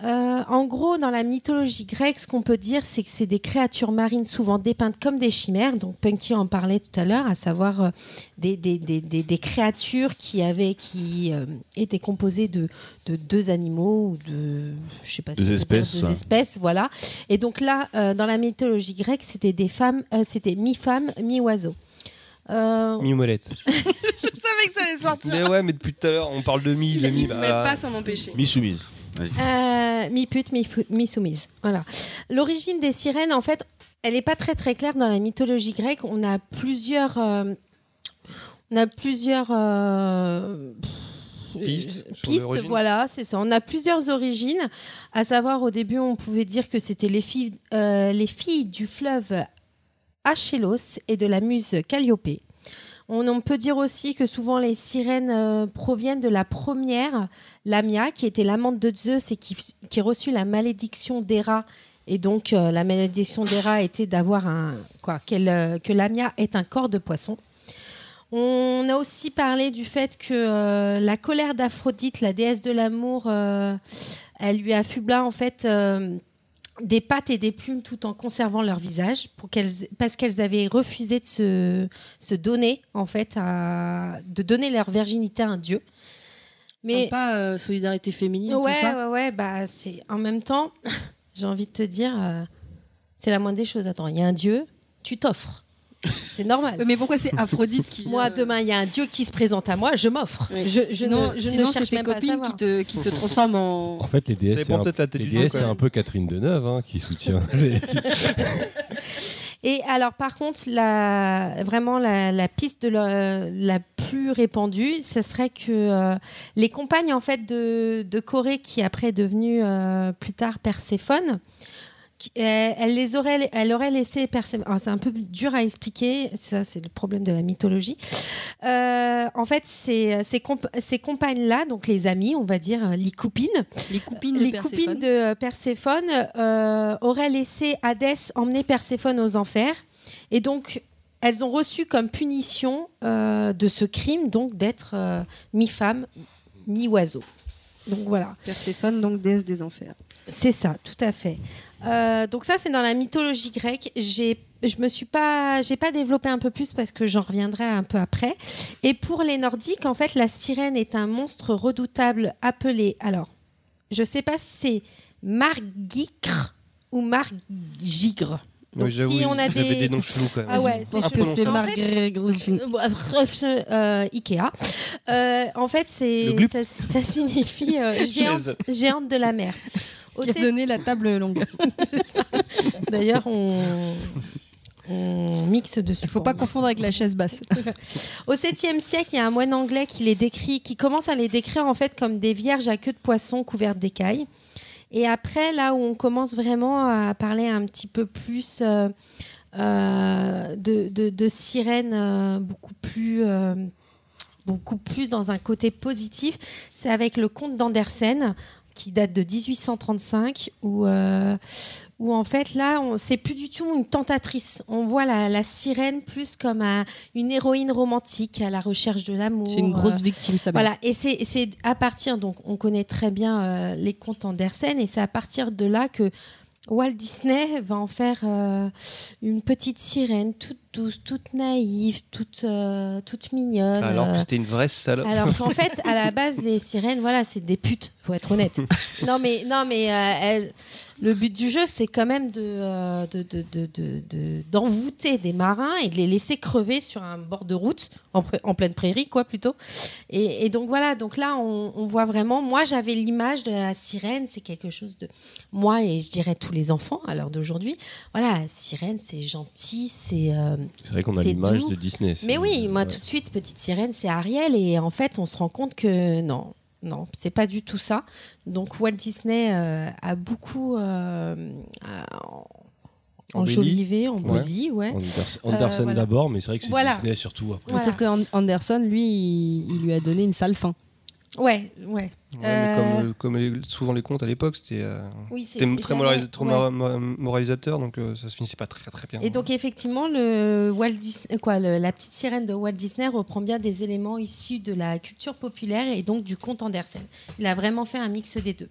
Euh, en gros, dans la mythologie grecque, ce qu'on peut dire, c'est que c'est des créatures marines souvent dépeintes comme des chimères. Donc Punky en parlait tout à l'heure, à savoir euh, des, des- des- des- des créatures qui avaient, qui euh, étaient composées de, de deux animaux ou de, je sais pas, si Deux espèces, deux espèces, voilà. Et donc là, euh, dans la mythologie grecque, c'était des femmes, euh, c'était mi-femme, mi-oiseau. Euh, Mi-omelette. *laughs* Je savais que ça allait sortir. Mais ouais, mais depuis tout à l'heure, on parle de mi, de mi. Bah, pas s'en empêcher. Mi-soumise. Euh, mi-pute, mi- mi-soumise. Voilà. L'origine des sirènes, en fait, elle n'est pas très très claire dans la mythologie grecque. On a plusieurs. euh, on a plusieurs. euh, Pistes pistes, voilà, c'est ça. On a plusieurs origines. À savoir, au début, on pouvait dire que c'était les filles, les filles du fleuve Achélos et de la muse Calliope. On, peut dire aussi que souvent les sirènes euh, proviennent de la première, Lamia, qui était l'amante de Zeus et qui, reçut la malédiction d'Héra. Et donc euh, la malédiction d'Héra était d'avoir un quoi euh, que Lamia est un corps de poisson. On a aussi parlé du fait que la colère d'Aphrodite, la déesse de l'amour, elle lui affubla en fait des pattes et des plumes tout en conservant leur visage pour qu'elles, parce qu'elles avaient refusé de se, se donner en fait à, de donner leur virginité à un dieu. Mais pas euh, solidarité féminine, ouais, tout ça. ouais, ouais, bah c'est en même temps, *laughs* j'ai envie de te dire, euh, c'est la moindre des choses. Attends, il y a un dieu, tu t'offres. C'est normal. Mais pourquoi c'est Aphrodite qui Moi, demain, il y a un dieu qui se présente à moi, je m'offre. Je, je sinon, ne, je sinon ne c'est cherche tes même pas à copines qui te, qui te transforment en. En fait, les DS, c'est un, les DS, c'est peu Catherine Deneuve hein, qui soutient. les- *laughs* *laughs* Et alors, par contre, la, vraiment la, la piste de la, la plus répandue, ce serait que euh, les compagnes en fait de, de Corée, qui après est devenue euh, plus tard Perséphone, elle, elle les aurait, elle aurait laissé Perséphone. alors, C'est un peu dur à expliquer, ça c'est le problème de la mythologie. Euh, en fait, ces, ces, comp- ces compagnes-là, donc les amies, on va dire les coupines, les coupines de les Perséphone. coupines de euh, Perséphone euh, auraient laissé Hadès emmener Perséphone aux enfers. Et donc, elles ont reçu comme punition euh, de ce crime, donc d'être euh, mi-femme, mi-oiseau. Donc voilà. Perséphone, donc déesse des enfers. C'est ça, tout à fait. Euh, donc ça, c'est dans la mythologie grecque. J'ai, je me suis pas, j'ai pas développé un peu plus parce que j'en reviendrai un peu après. Et pour les Nordiques, en fait, la sirène est un monstre redoutable appelé. Alors, je sais pas si c'est Margicre ou Margigre. Donc Oui, si on a vous des... avez des noms chelous, quand même. Ah ouais, Je pense que c'est en fait- euh, Ikea. Euh, en fait, c'est ça, ça signifie euh, *laughs* géante, de la mer. Qui a donné la table longue. *laughs* D'ailleurs, on, on mixe dessus. Il faut pas confondre avec la chaise basse. *laughs* Au 7e siècle, il y a un moine anglais qui les décrit, qui commence à les décrire en fait comme des vierges à queue de poisson couvertes d'écailles. Et après, là où on commence vraiment à parler un petit peu plus euh, euh, de, sirènes euh, beaucoup plus. beaucoup plus dans un côté positif, c'est avec le conte d'Andersen qui date de 1835 où, euh, où en fait là c'est plus du tout une tentatrice. On voit la, la sirène plus comme un- une héroïne romantique à la recherche de l'amour. C'est une grosse euh, victime, mère. voilà. Et c'est c'est à partir donc on connaît très bien euh, les contes Andersen et c'est à partir de là que Walt Disney va en faire euh, une petite sirène toute douce, toute naïve, toute, euh, toute mignonne. Alors que c'était une vraie salope. alors qu'en *laughs* fait, à la base, les sirènes, voilà, c'est des putes, faut être honnête. *laughs* non, mais, non, mais euh, elles- le but du jeu, c'est quand même de, euh, de, de- de- de- de- d'envoûter des marins et de les laisser crever sur un bord de route, en, pleine prairie, quoi, plutôt. Et, et donc voilà, donc là, on, on voit vraiment. Moi, j'avais l'image de la sirène, c'est quelque chose de. Moi, et je dirais tous les enfants à l'heure d'aujourd'hui, voilà, la sirène, c'est gentil, c'est. euh, C'est vrai qu'on a l'image de Disney. Mais oui, moi ouais. tout de suite, petite sirène, c'est Ariel. Et en fait, on se rend compte que non, non, c'est pas du tout ça. Donc Walt Disney euh, a beaucoup euh, en- enjolivé, embelli, ouais. Anders- Euh, Anderson voilà. d'abord, mais c'est vrai que c'est Voilà. Disney surtout après. Voilà. Sauf que An- Anderson, lui, il, il lui a donné une sale fin. Ouais, ouais. Ouais, mais Euh, comme, euh, comme souvent les contes à l'époque, c'était euh, Oui, très, moralisa- trop ouais. moralisateur, donc euh, ça se finissait pas très très bien. Et donc effectivement, le Walt Disney, quoi, le- la petite sirène de Walt Disney reprend bien des éléments issus de la culture populaire et donc du conte Andersen. Il a vraiment fait un mix des deux.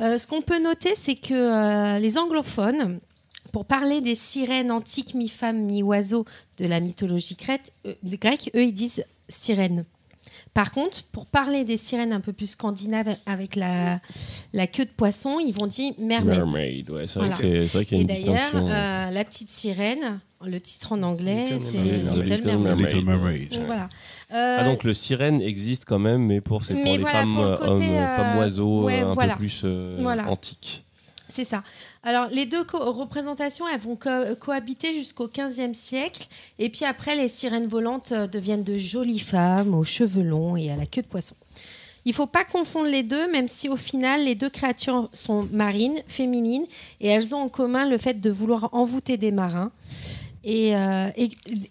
Euh, ce qu'on peut noter, c'est que euh, les anglophones, pour parler des sirènes antiques mi-femmes mi-oiseaux de la mythologie grecque, euh, grecque, eux ils disent sirène. Par contre, pour parler des sirènes un peu plus scandinaves avec la, la queue de poisson, ils vont dire mermaid. Mermaid, ouais, c'est vrai Voilà. que c'est- c'est vrai qu'il y a Et une d'ailleurs, distinction. euh, la petite sirène, le titre en anglais, Little c'est Mermaid. Little, Little Mermaid. Mermaid. Little Mermaid. Donc, voilà. Ah Euh, donc le sirène existe quand même, mais pour, c'est pour Mais les voilà, femmes pour le euh, côté, hommes, euh, femmes oiseaux ouais, euh, un voilà. peu plus euh, Voilà. antiques. C'est ça. Alors, les deux représentations, elles vont co- cohabiter jusqu'au XVe siècle. Et puis après, les sirènes volantes euh, deviennent de jolies femmes aux cheveux longs et à la queue de poisson. Il faut pas confondre les deux, même si au final, les deux créatures sont marines, féminines, et elles ont en commun le fait de vouloir envoûter des marins. Et, euh,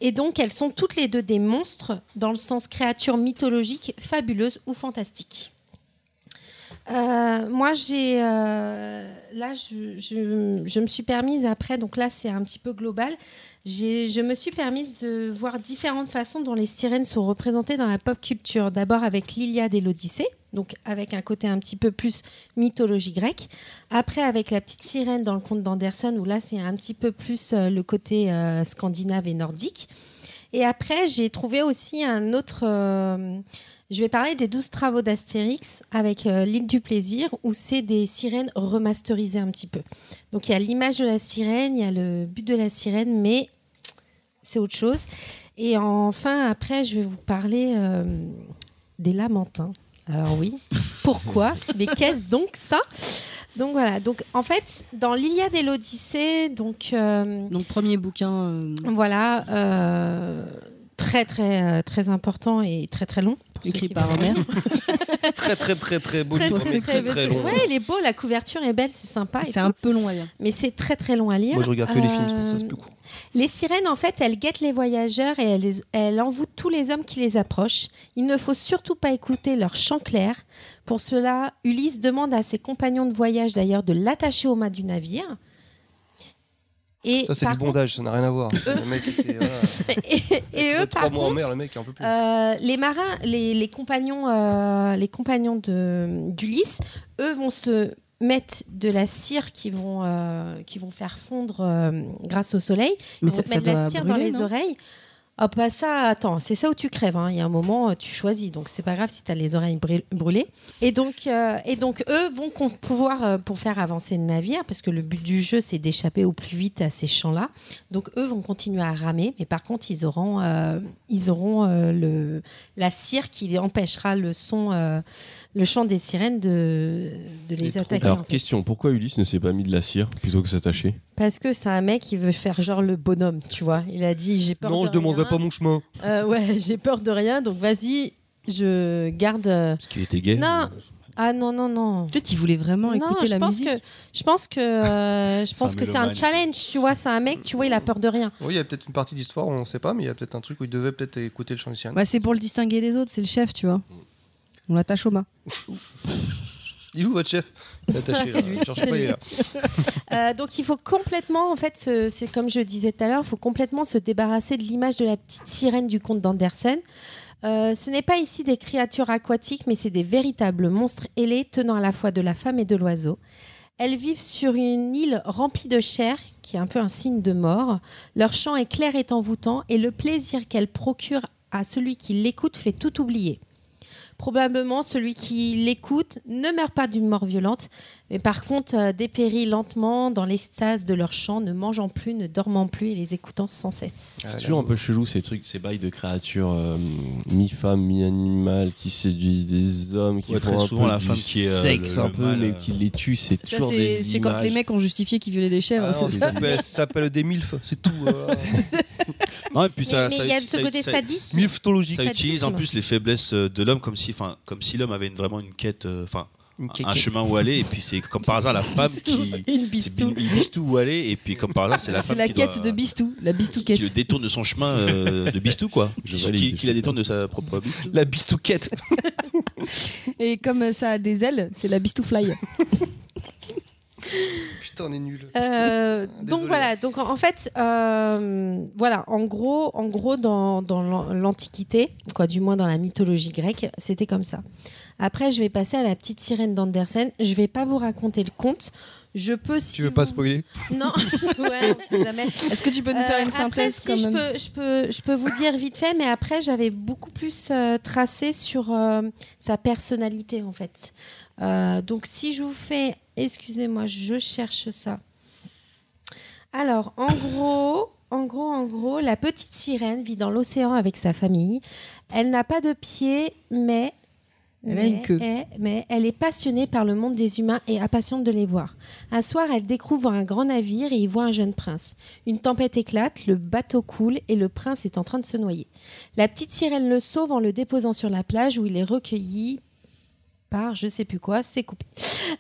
et- donc, elles sont toutes les deux des monstres, dans le sens créatures mythologiques, fabuleuses ou fantastiques. Euh, moi, j'ai euh, là, je, me suis permise après, donc là, c'est un petit peu global. Je me suis permise de voir différentes façons dont les sirènes sont représentées dans la pop culture. D'abord avec l'Iliade et l'Odyssée, donc avec un côté un petit peu plus mythologie grecque. Après avec la petite sirène dans le conte d'Anderson, où là, c'est un petit peu plus euh, le côté scandinave et nordique. Et après, j'ai trouvé aussi un autre. Je vais parler des 12 travaux d'Astérix avec euh, l'île du plaisir, où c'est des sirènes remasterisées un petit peu. Donc il y a l'image de la sirène, il y a le but de la sirène, mais c'est autre chose. Et enfin, après, je vais vous parler euh, des lamentins. Alors oui, *laughs* pourquoi? Mais qu'est-ce donc ça? Donc voilà, donc en fait, dans l'Iliade et l'Odyssée, donc... euh, Donc, premier bouquin. voilà, très très euh, très important et très très long. Écrit par Homer. *laughs* très très très très beau Très, livre, très, très, très très très- long. Ouais, il est beau, la couverture est belle, c'est sympa. C'est un peu long à lire. Mais c'est très très long à lire. Moi je regarde que les films, Euh, ça c'est plus court. Les sirènes, en fait, elles guettent les voyageurs et elles, les- elles envoûtent tous les hommes qui les approchent. Il ne faut surtout pas écouter leur chant clair. Pour cela, Ulysse demande à ses compagnons de voyage d'ailleurs de l'attacher au mât du navire. Et Ça c'est du bondage, ça n'a rien à voir. eux- Le mec était, *laughs* voilà, et, et eux, trois par mois en contre, mer, le mec il en peut plus. euh, les marins, les, les compagnons, euh, les compagnons de d'Ulysse, eux vont se mettre de la cire qui vont euh, qui vont faire fondre euh, grâce au soleil. Mais Ils vont ça- se ça mettre de la doit cire dans brûler, les non? Oreilles. Ah pas ça, attends, c'est ça où tu crèves. hein. Il y a un moment, euh, tu choisis, donc c'est pas grave si tu as les oreilles brûl- brûlées. Et donc, euh, et donc eux vont pouvoir, euh, pour faire avancer le navire, parce que le but du jeu c'est d'échapper au plus vite à ces champs-là. Donc eux vont continuer à ramer, mais par contre ils auront, ils auront le, la cire qui empêchera le son, le chant des sirènes de, de les attaquer. en Alors fait. question, pourquoi Ulysse ne s'est pas mis de la cire plutôt que s'attacher Parce que c'est un mec qui veut faire genre le bonhomme, tu vois. Il a dit j'ai peur Non, de je demanderai rien. pas mon chemin. Euh, ouais, *laughs* j'ai peur de rien, donc vas-y, je garde. euh, Parce qu'il était gay Non, Ah non, non, non. Peut-être il voulait vraiment Non, écouter je la pense musique. Que, je pense que, euh, je pense un que c'est un challenge, tu vois. C'est un mec, tu vois, il a peur de rien. Oui, il y a peut-être une partie d'histoire, on ne sait pas, mais il y a peut-être un truc où il devait peut-être écouter le chant du sirène. Bah, c'est pour le distinguer des autres, c'est le chef, tu vois. On l'attache au mât. *laughs* Il est où votre chef? Il est attaché. *laughs* Là. cherche pas, il est lui. là. Euh, donc il faut complètement, en fait, se- c'est comme je disais tout à l'heure, il faut complètement se débarrasser de l'image de la petite sirène du conte d'Andersen. Euh, ce n'est pas ici des créatures aquatiques, mais c'est des véritables monstres ailés tenant à la fois de la femme et de l'oiseau. Elles vivent sur une île remplie de chair, qui est un peu un signe de mort. Leur chant est clair et envoûtant, et le plaisir qu'elles procurent à celui qui l'écoute fait tout oublier. Probablement, celui qui l'écoute ne meurt pas d'une mort violente, mais par contre euh, dépérit lentement dans l'extase de leur chant, ne mangeant plus, ne dormant plus et les écoutant sans cesse. C'est toujours un peu chelou ces trucs, ces bails de créatures euh, mi-femme, mi-animal qui séduisent des hommes, qui Ouais, font très un souvent, peu la femme qui est, euh, sexe le- un le peu, mais qui les tue, c'est Ça, toujours c'est des c'est quand les mecs ont justifié qu'ils violaient des chèvres. Ah c'est non, ça ça s'appelle- ça s'appelle des MILF, c'est tout. euh. *laughs* Non, et puis ça, Mais- ça- il y a ça- ce côté sadiste. Milftologique. Ça utilise en plus les faiblesses de l'homme comme si, enfin, comme si l'homme avait une- vraiment une quête, euh, enfin, un chemin où aller. Et puis c'est comme par hasard la *laughs* femme qui, Une bistou. bistou où aller. Et puis comme par hasard c'est la C'est femme la qui quête doit- de Bistou, la Bistouquette. qui le détourne de son chemin euh, de bistou quoi. Je Qui, la détourne de sa propre bistou. La bistouquette. *laughs* Et comme ça a des ailes, c'est la Bistoufly. *laughs* *laughs* Putain, on est nul. Euh, donc voilà, donc en fait, euh, voilà, en gros, en gros dans, dans l'an- l'Antiquité, quoi, du moins dans la mythologie grecque, c'était comme ça. Après, je vais passer à la petite sirène d'Andersen. Je vais pas vous raconter le conte. Je peux si Tu veux pas spoiler Non, *laughs* ouais, on sait jamais. Est-ce que tu peux nous faire une Euh, synthèse après, si, quand je peux, je, peux, je peux vous dire vite fait, mais après, j'avais beaucoup plus euh, tracé sur euh, sa personnalité, en fait. Euh, donc, si je vous fais... Excusez-moi, je cherche ça. Alors, en gros, en gros, en gros, la petite sirène vit dans l'océan avec sa famille. Elle n'a pas de pieds, mais... Elle a mais- une queue. est- mais elle est passionnée par le monde des humains et impatiente de les voir. Un soir, elle découvre un grand navire et y voit un jeune prince. Une tempête éclate, le bateau coule et le prince est en train de se noyer. La petite sirène le sauve en le déposant sur la plage où il est recueilli par je sais plus quoi, c'est coupé.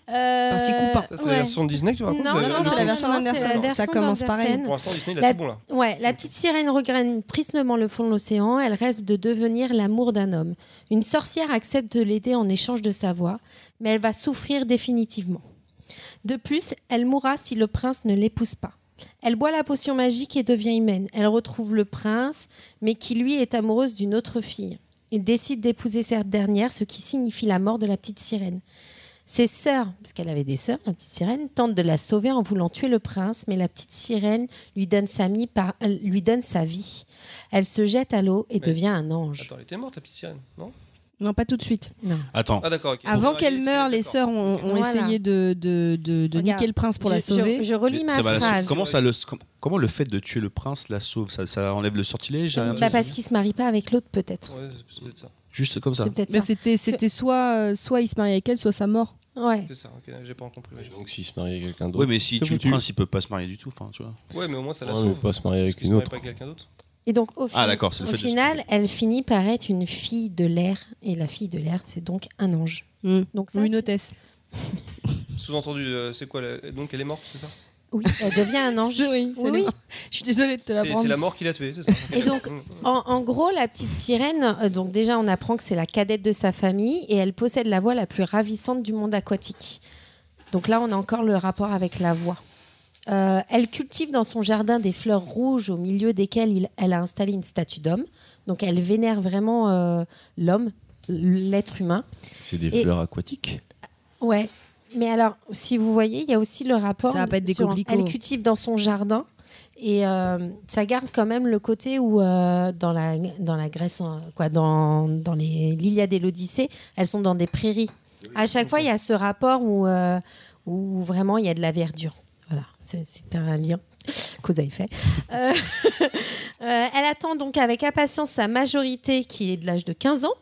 Euh, Par coupins. Ça, c'est la version Disney que tu racontes Non, non, non, c'est la version c'est la Ça commence pareil. Pour l'instant, Disney, il a La- tout bon là. Ouais, la petite sirène regagne tristement le fond de l'océan. Elle rêve de devenir l'amour d'un homme. Une sorcière accepte de l'aider en échange de sa voix, mais elle va souffrir définitivement. De plus, elle mourra si le prince ne l'épouse pas. Elle boit la potion magique et devient humaine. Elle retrouve le prince, mais qui lui est amoureuse d'une autre fille. Il décide d'épouser cette dernière, ce qui signifie la mort de la petite sirène. Ses sœurs, parce qu'elle avait des sœurs, la petite sirène, tentent de la sauver en voulant tuer le prince, mais la petite sirène lui donne sa, par- euh, lui donne sa vie. Elle se jette à l'eau et Mais- devient un ange. Attends, elle était morte la petite sirène, non? Non, pas tout de suite. Non. Attends. Ah. Avant qu'elle meure, les sœurs ont, ont Voilà. essayé de, de, de, de niquer le prince pour je- la sauver. Je, relis ma Ça phrase. comment, ça le, com- comment le fait de tuer le prince la sauve? Ça, ça enlève le sortilège Bah, parce qu'il se marie pas avec l'autre, peut-être. Ouais, c'est peut-être ça. Juste comme ça. Mais c'était, c'était soit, euh, soit il se marie avec elle, soit sa mort. Ouais. C'est ça, ok, j'ai pas compris. ouais. Donc s'il se marie avec quelqu'un d'autre. Oui, mais si tu le prince, il peut pas se marier du tout. Enfin, tu vois. Ouais, mais au moins ça la Ouais, mais sauve. pas se marier avec une marie autre. pas avec quelqu'un d'autre. Et donc, au, Ah, fin- au final, elle finit par être une fille de l'air. Et la fille de l'air, c'est donc un ange. Mm. Donc ça, Ou une hôtesse. *laughs* Sous-entendu, euh, c'est quoi la- Donc elle est morte, c'est ça? Oui, elle devient un ange. *laughs* Oui. Je suis désolée de te l'apprendre. c'est la mort qui l'a tué, c'est ça? Et donc. En, en gros, la petite sirène, euh, donc déjà, on apprend que c'est la cadette de sa famille et elle possède la voix la plus ravissante du monde aquatique. Donc là, on a encore le rapport avec la voix. Euh, elle cultive dans son jardin des fleurs rouges au milieu desquelles il- elle a installé une statue d'homme. Donc elle vénère vraiment euh, l'homme, l'être humain. C'est des Et- fleurs aquatiques? Ouais. Mais alors, si vous voyez, il y a aussi le rapport. Ça va pas être des sur- coquelicots. Elle cultive dans son jardin. Et euh, ça garde quand même le côté où, euh, dans, la, dans la Grèce, hein, quoi, dans, dans les- l'Iliade et l'Odyssée, elles sont dans des prairies. À chaque fois, il y a ce rapport où, euh, où vraiment il y a de la verdure. Voilà, c'est un lien cause à effet. Euh, *laughs* euh, elle attend donc avec impatience sa majorité, qui est de l'âge de 15 ans,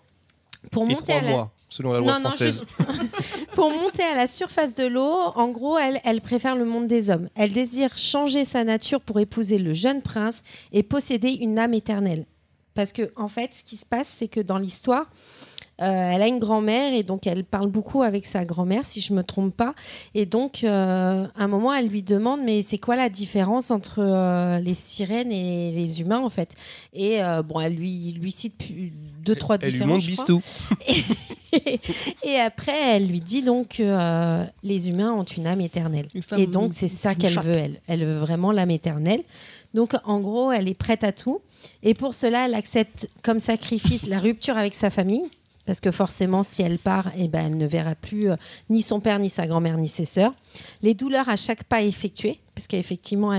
pour Et monter à la... mois, selon la loi Non, non, française. *laughs* pour monter à la surface de l'eau, en gros, elle, elle préfère le monde des hommes. Elle désire changer sa nature pour épouser le jeune prince et posséder une âme éternelle. Parce que, en fait, ce qui se passe, c'est que dans l'histoire, elle a une grand-mère et donc elle parle beaucoup avec sa grand-mère, si je me trompe pas. Et donc, euh, à un moment, elle lui demande mais c'est quoi la différence entre euh, les sirènes et les humains en fait? Et euh, bon, elle lui, lui cite deux trois Elle lui différences. montre. Bistou. *laughs* Et après, elle lui dit donc que euh, les humains ont une âme éternelle. Et donc, c'est ça qu'elle veut, elle. Elle veut vraiment l'âme éternelle. Donc, en gros, elle est prête à tout. Et pour cela, elle accepte comme sacrifice la rupture avec sa famille. Parce que forcément, si elle part, eh ben, elle ne verra plus euh, ni son père, ni sa grand-mère, ni ses sœurs. Les douleurs à chaque pas effectué, parce qu'effectivement,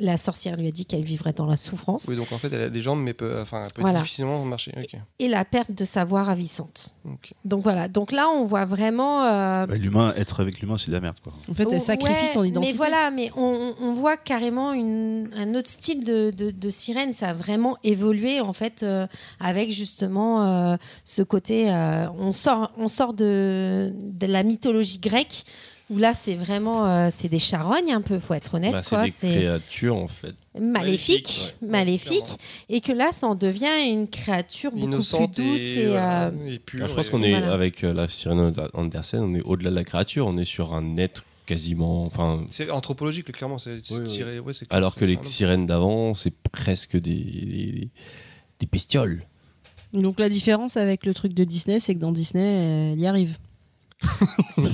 la sorcière lui a dit qu'elle vivrait dans la souffrance. Oui, donc en fait, elle a des jambes, mais peut, enfin, elle peut Voilà. difficilement marcher. Et la perte de sa voix ravissante. Ok. Donc voilà. Donc là, on voit vraiment. euh, Bah, l'humain, être avec l'humain, c'est de la merde, quoi. En fait, elle Oh, sacrifie ouais, son identité. Mais voilà, mais on, on- on voit carrément une- un autre style de, de, de sirène. Ça a vraiment évolué en fait euh, avec justement euh, ce côté. euh, on sort, on sort de, de la mythologie grecque où là c'est vraiment euh, c'est des charognes un peu. Faut être honnête Bah, c'est quoi. des C'est créatures en fait. maléfique, maléfique, et que là ça en devient une créature beaucoup plus douce et, et, euh, et pure. Ah, je pense qu'on est Voilà. avec euh, la sirène Andersen, on est au-delà de la créature, on est sur un être quasiment. Enfin, C'est anthropologique, clairement. C'est Oui, tiré- ouais, c'est- alors que les sirènes d'avant, c'est presque des, des, des bestioles. Donc la différence avec le truc de Disney, c'est que dans Disney, elle y arrive.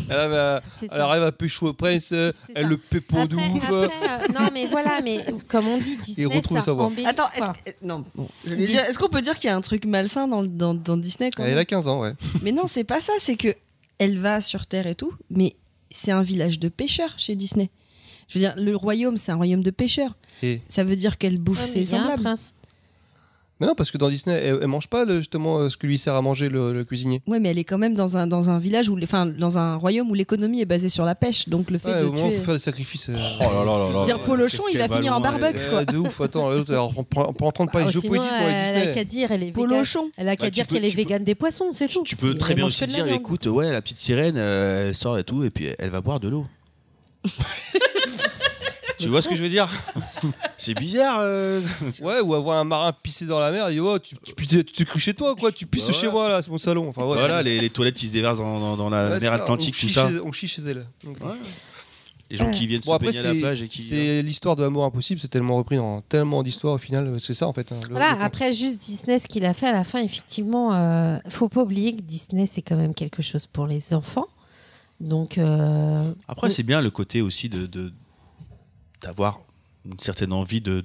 Elle arrive à, *laughs* C'est ça. elle arrive à pécho au prince, elle le pépo après, euh, non mais voilà, mais comme on dit, Disney, retrouve ça sa voix. embellit, Attends, est-ce que- non, bon, je vais Dis- dire, est-ce qu'on peut dire qu'il y a un truc malsain dans, dans, dans Disney quand Elle même a 15 ans, ouais. *laughs* Mais non, c'est pas ça, c'est que elle va sur Terre et tout, mais c'est un village de pêcheurs chez Disney. Je veux dire, le royaume, c'est un royaume de pêcheurs. Et- Ça veut dire qu'elle bouffe Ouais, mais ses il y a un semblables. prince. Mais non, parce que dans Disney, elle, elle mange pas le- justement euh, ce que lui sert à manger le, le cuisinier. Ouais, mais elle est quand même dans un, dans un village, où, enfin, dans un royaume où l'économie est basée sur la pêche. Donc le fait Ouais, de au moment où tuer. faut faire des sacrifices. euh, Oh là là là là. Dire Polochon, il va finir en barbecue, quoi. de ouf, attends, on prend- prend en train de parler Ah, de sinon, géopolitisme dans les elle a Disney. qu'à dire, elle est. Polochon. Elle a qu'à tu dire qu'elle est végane des poissons, c'est tout. Tu peux très bien aussi dire, écoute, ouais, la petite sirène, euh, elle sort et tout, et puis elle va boire de l'eau. *laughs* tu vois ce que je veux dire *laughs* C'est bizarre. euh. Ouais, ou avoir un marin pissé dans la mer, il dit oh, tu, tu, tu t'es cru chez toi, quoi, tu pisses Bah chez moi, là, c'est mon salon. Enfin, ouais. Voilà, les, les toilettes qui se déversent dans, dans- dans la Ouais, mer ça, Atlantique, on tout chie ça. chez- on chie chez elle. Donc, Les gens qui viennent Bon, se après, baigner à la plage et qui. c'est l'histoire de l'amour impossible, c'est tellement repris dans tellement d'histoires au final, c'est ça en fait. hein, le- Voilà, le après juste Disney, ce qu'il a fait à la fin, effectivement, euh, faut pas oublier que Disney, c'est quand même quelque chose pour les enfants. Donc, euh, Après, c'est bien le côté aussi de de- d'avoir une certaine envie de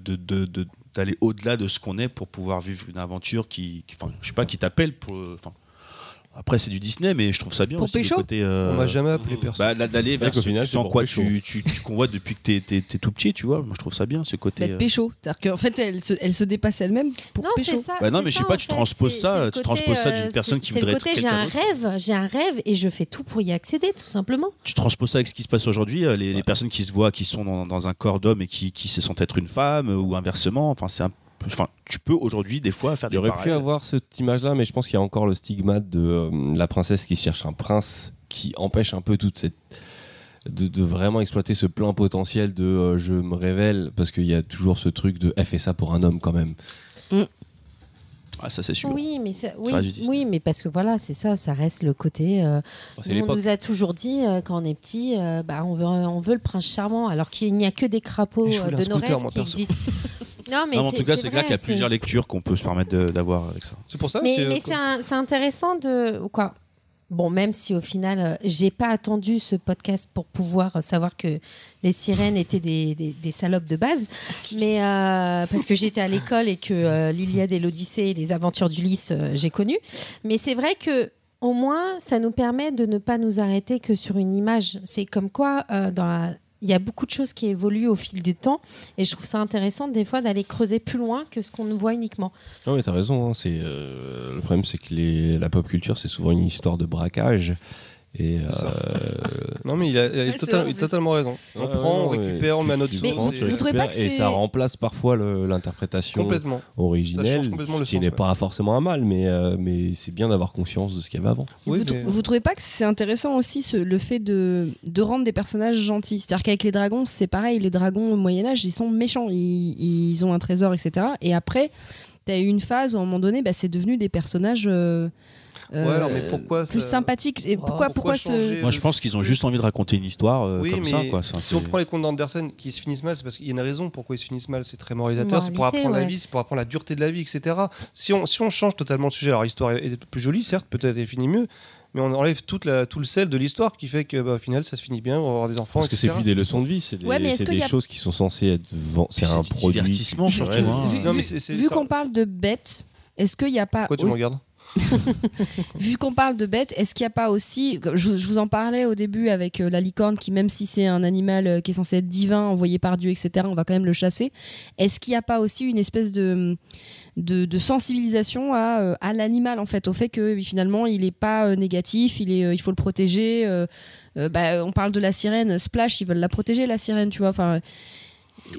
d'aller au-delà de ce qu'on est pour pouvoir vivre une aventure qui, qui- pas, qui t'appelle pour. Après, c'est du Disney, mais je trouve ça bien Pour aussi pécho côté. euh, On m'a jamais appelé personne. bah, là, d'aller vers ce, pour quoi pécho. tu, tu, tu convoites depuis que t'es, t'es- t'es tout petit, tu vois. Moi, je trouve ça bien, ce côté. Bah, euh, pécho. C'est-à-dire qu'en fait, elle se, elle se dépasse elle-même pour non, pécho. c'est ça. Bah non, c'est mais je sais pas, tu fait. transposes ça, tu transposes ça d'une euh, personne qui voudrait être côté, j'ai un rêve, j'ai un rêve et je fais tout pour y accéder, tout simplement. tu transposes ça avec ce qui se passe aujourd'hui, euh, les, personnes qui se voient, qui sont dans, un corps d'homme et qui, qui se sentent être une femme euh, ou inversement. Enfin, c'est un peu- enfin, tu peux aujourd'hui des fois faire Il des aurait pu avoir cette image-là, mais je pense qu'il y a encore le stigmate de euh, la princesse qui cherche un prince qui empêche un peu toute cette. De, de vraiment exploiter ce plein potentiel de euh, je me révèle, parce qu'il y a toujours ce truc de elle fait ça pour un homme quand même. Ah, ça c'est sûr. Oui, mais ça- oui, Ça oui, mais parce que voilà, c'est ça, ça reste le côté. euh, c'est on nous a toujours dit euh, quand on est petit, euh, bah, on veut, on veut le prince charmant, alors qu'il n'y a que des crapauds euh, de nos scooter, rêves moi, qui perso. existent. *laughs* non, mais Non, en tout cas, c'est clair vrai, qu'il y a plusieurs lectures qu'on peut se permettre d'avoir avec ça. C'est pour ça. Mais, c'est- mais c'est un- c'est intéressant de quoi. Bon, même si au final, euh, j'ai pas attendu ce podcast pour pouvoir euh, savoir que les sirènes étaient des, des- des salopes de base, mais euh, parce que j'étais à l'école et que euh, l'Iliade et l'Odyssée et les aventures d'Ulysse, euh, j'ai connu. Mais c'est vrai que au moins, ça nous permet de ne pas nous arrêter que sur une image. C'est comme quoi, euh, dans la- il y a beaucoup de choses qui évoluent au fil du temps, et je trouve ça intéressant des fois d'aller creuser plus loin que ce qu'on voit uniquement. Non mais t'as raison, hein, euh, le problème c'est que la pop culture c'est souvent une histoire de braquage. Et, euh, Non, mais il a, il a Ouais, tota- c'est vrai, en il a plus. totalement raison. On Ouais, prend, on récupère, on met à notre tu prends, et- tu vous trouvez pas récupères, que et ça remplace parfois l'interprétation Complètement. Ça originelle, change complètement le qui n'est ouais. pas forcément un mal, mais, euh, mais c'est bien d'avoir conscience de ce qu'il y avait avant. Oui, vous, mais- vous trouvez pas que c'est intéressant aussi ce- le fait de, de rendre des personnages gentils? C'est-à-dire qu'avec les dragons, c'est pareil. Les dragons au Moyen-Âge, ils sont méchants. Ils, ils ont un trésor, etc. Et après, t'as eu une phase où à un moment donné, bah, c'est devenu des personnages. euh, Ouais, alors, mais pourquoi plus ça- sympathiques et pourquoi pourquoi, ce Moi, je pense qu'ils ont juste envie de raconter une histoire euh, Oui, comme mais ça. Quoi. Ça, si on prend les contes d'Andersen qui se finissent mal, c'est parce qu'il y a une raison pourquoi ils se finissent mal. C'est très moralisateur, c'est pour apprendre la vie, c'est pour apprendre la dureté de la vie, etc. Si on, si on change totalement de sujet, alors l'histoire est, plus jolie, certes, peut-être elle finit mieux, mais on enlève toute la, tout le sel de l'histoire qui fait que, bah, au final, ça se finit bien, on va avoir des enfants, Parce que c'est etc. plus des leçons de vie, c'est des, Ouais, a- choses qui sont censées être C'est un produit. divertissement, surtout, hein. Vu- Vu qu'on parle de bêtes, est-ce qu'il n'y a pas Pourquoi tu me regardes? Vu qu'on parle de bêtes, est-ce qu'il n'y a pas aussi, je, je vous en parlais au début avec euh, la licorne, qui même si c'est un animal euh, qui est censé être divin, envoyé par Dieu, etc., on va quand même le chasser. Est-ce qu'il n'y a pas aussi une espèce de, de, de sensibilisation à, euh, à l'animal, en fait, au fait que finalement il n'est pas euh, négatif, il, est, euh, il faut le protéger euh, euh, bah, On parle de la sirène, Splash, ils veulent la protéger, la sirène, tu vois. Enfin,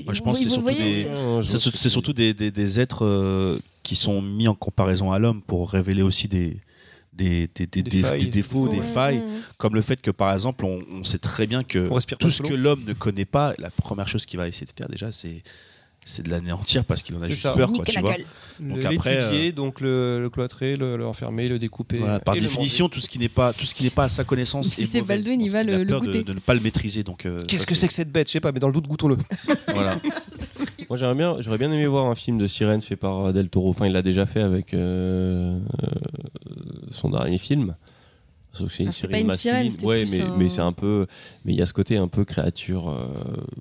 Moi, je pense que c'est surtout, des, surtout êtres euh, qui sont mis en comparaison à l'homme pour révéler aussi des, des, des, des- Des des- failles. des défauts, des Ouais, failles, ouais, ouais. comme le fait que par exemple, on, on sait très bien que tout ce que l'homme ne connaît pas, la première chose qu'il va essayer de faire déjà, c'est c'est de l'anéantir parce qu'il en a juste ça. peur, quoi, tu vois. Donc Le- après, euh, donc le, le cloîtrer, le, le enfermer, le découper. voilà, par définition, tout ce qui n'est pas, tout ce qui n'est pas à sa connaissance Si est c'est. Baldwin, il va le- le peur de- goûter. De, ne pas le maîtriser, donc. euh, Qu'est-ce que c'est que cette bête? Je sais pas, mais dans le doute, goûtons-le. *laughs* Voilà. Moi j'aimerais bien, j'aurais bien aimé voir un film de sirène fait par euh, Del Toro. Enfin, il l'a déjà fait avec euh, euh, son dernier film. Sauf que c'est une Ah, série pas une masculine. sirène, ouais, plus mais, un- mais c'est un peu, mais il y a ce côté un peu créature. euh,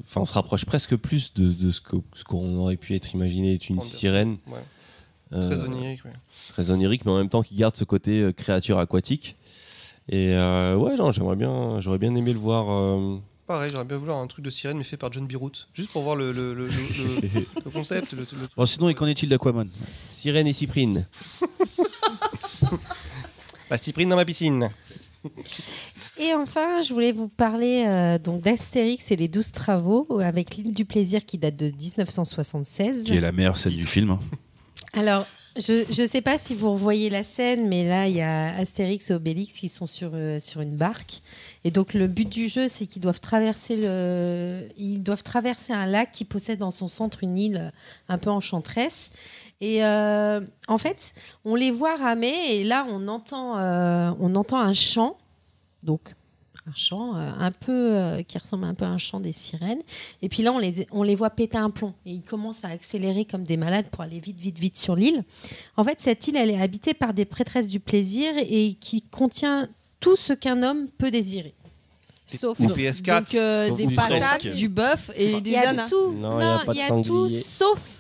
Enfin, on se rapproche presque plus de, de ce que- ce qu'on aurait pu être imaginé être une sirène. ouais. Très onirique, ouais. Très onirique, mais en même temps qui garde ce côté euh, créature aquatique. Et euh, ouais, non, j'aimerais bien, j'aurais bien aimé le voir. euh, Pareil, j'aurais bien voulu un truc de sirène, mais fait par John Birout. Juste pour voir le, le, le, le- le- *laughs* le concept. Le, le- Bon, sinon, et qu'en est-il d'Aquaman? Sirène et Cyprine. La *laughs* cyprine dans ma piscine. Et enfin, je voulais vous parler euh, donc d'Astérix et les 12 travaux avec l'île du plaisir qui date de 1976. Qui est la meilleure scène du film. hein. Alors, je ne sais pas si vous revoyez la scène, mais là, il y a Astérix et Obélix qui sont sur, euh, sur une barque. Et donc, le but du jeu, c'est qu'ils doivent traverser le, ils doivent traverser un lac qui possède dans son centre une île un peu enchanteresse. Et euh, en fait, on les voit ramer et là, on entend, euh, on entend un chant. Donc, un chant euh, un peu euh, qui ressemble un peu à un chant des sirènes. Et puis là, on les, on les voit péter un plomb et ils commencent à accélérer comme des malades pour aller vite, vite, vite sur l'île. En fait, cette île, elle est habitée par des prêtresses du plaisir et qui contient tout ce qu'un homme peut désirer. Sauf Ou PS4. Donc, euh, Ou des presque. patates, du bœuf et du il y a tout. Non, il y a pas de il y a tout sauf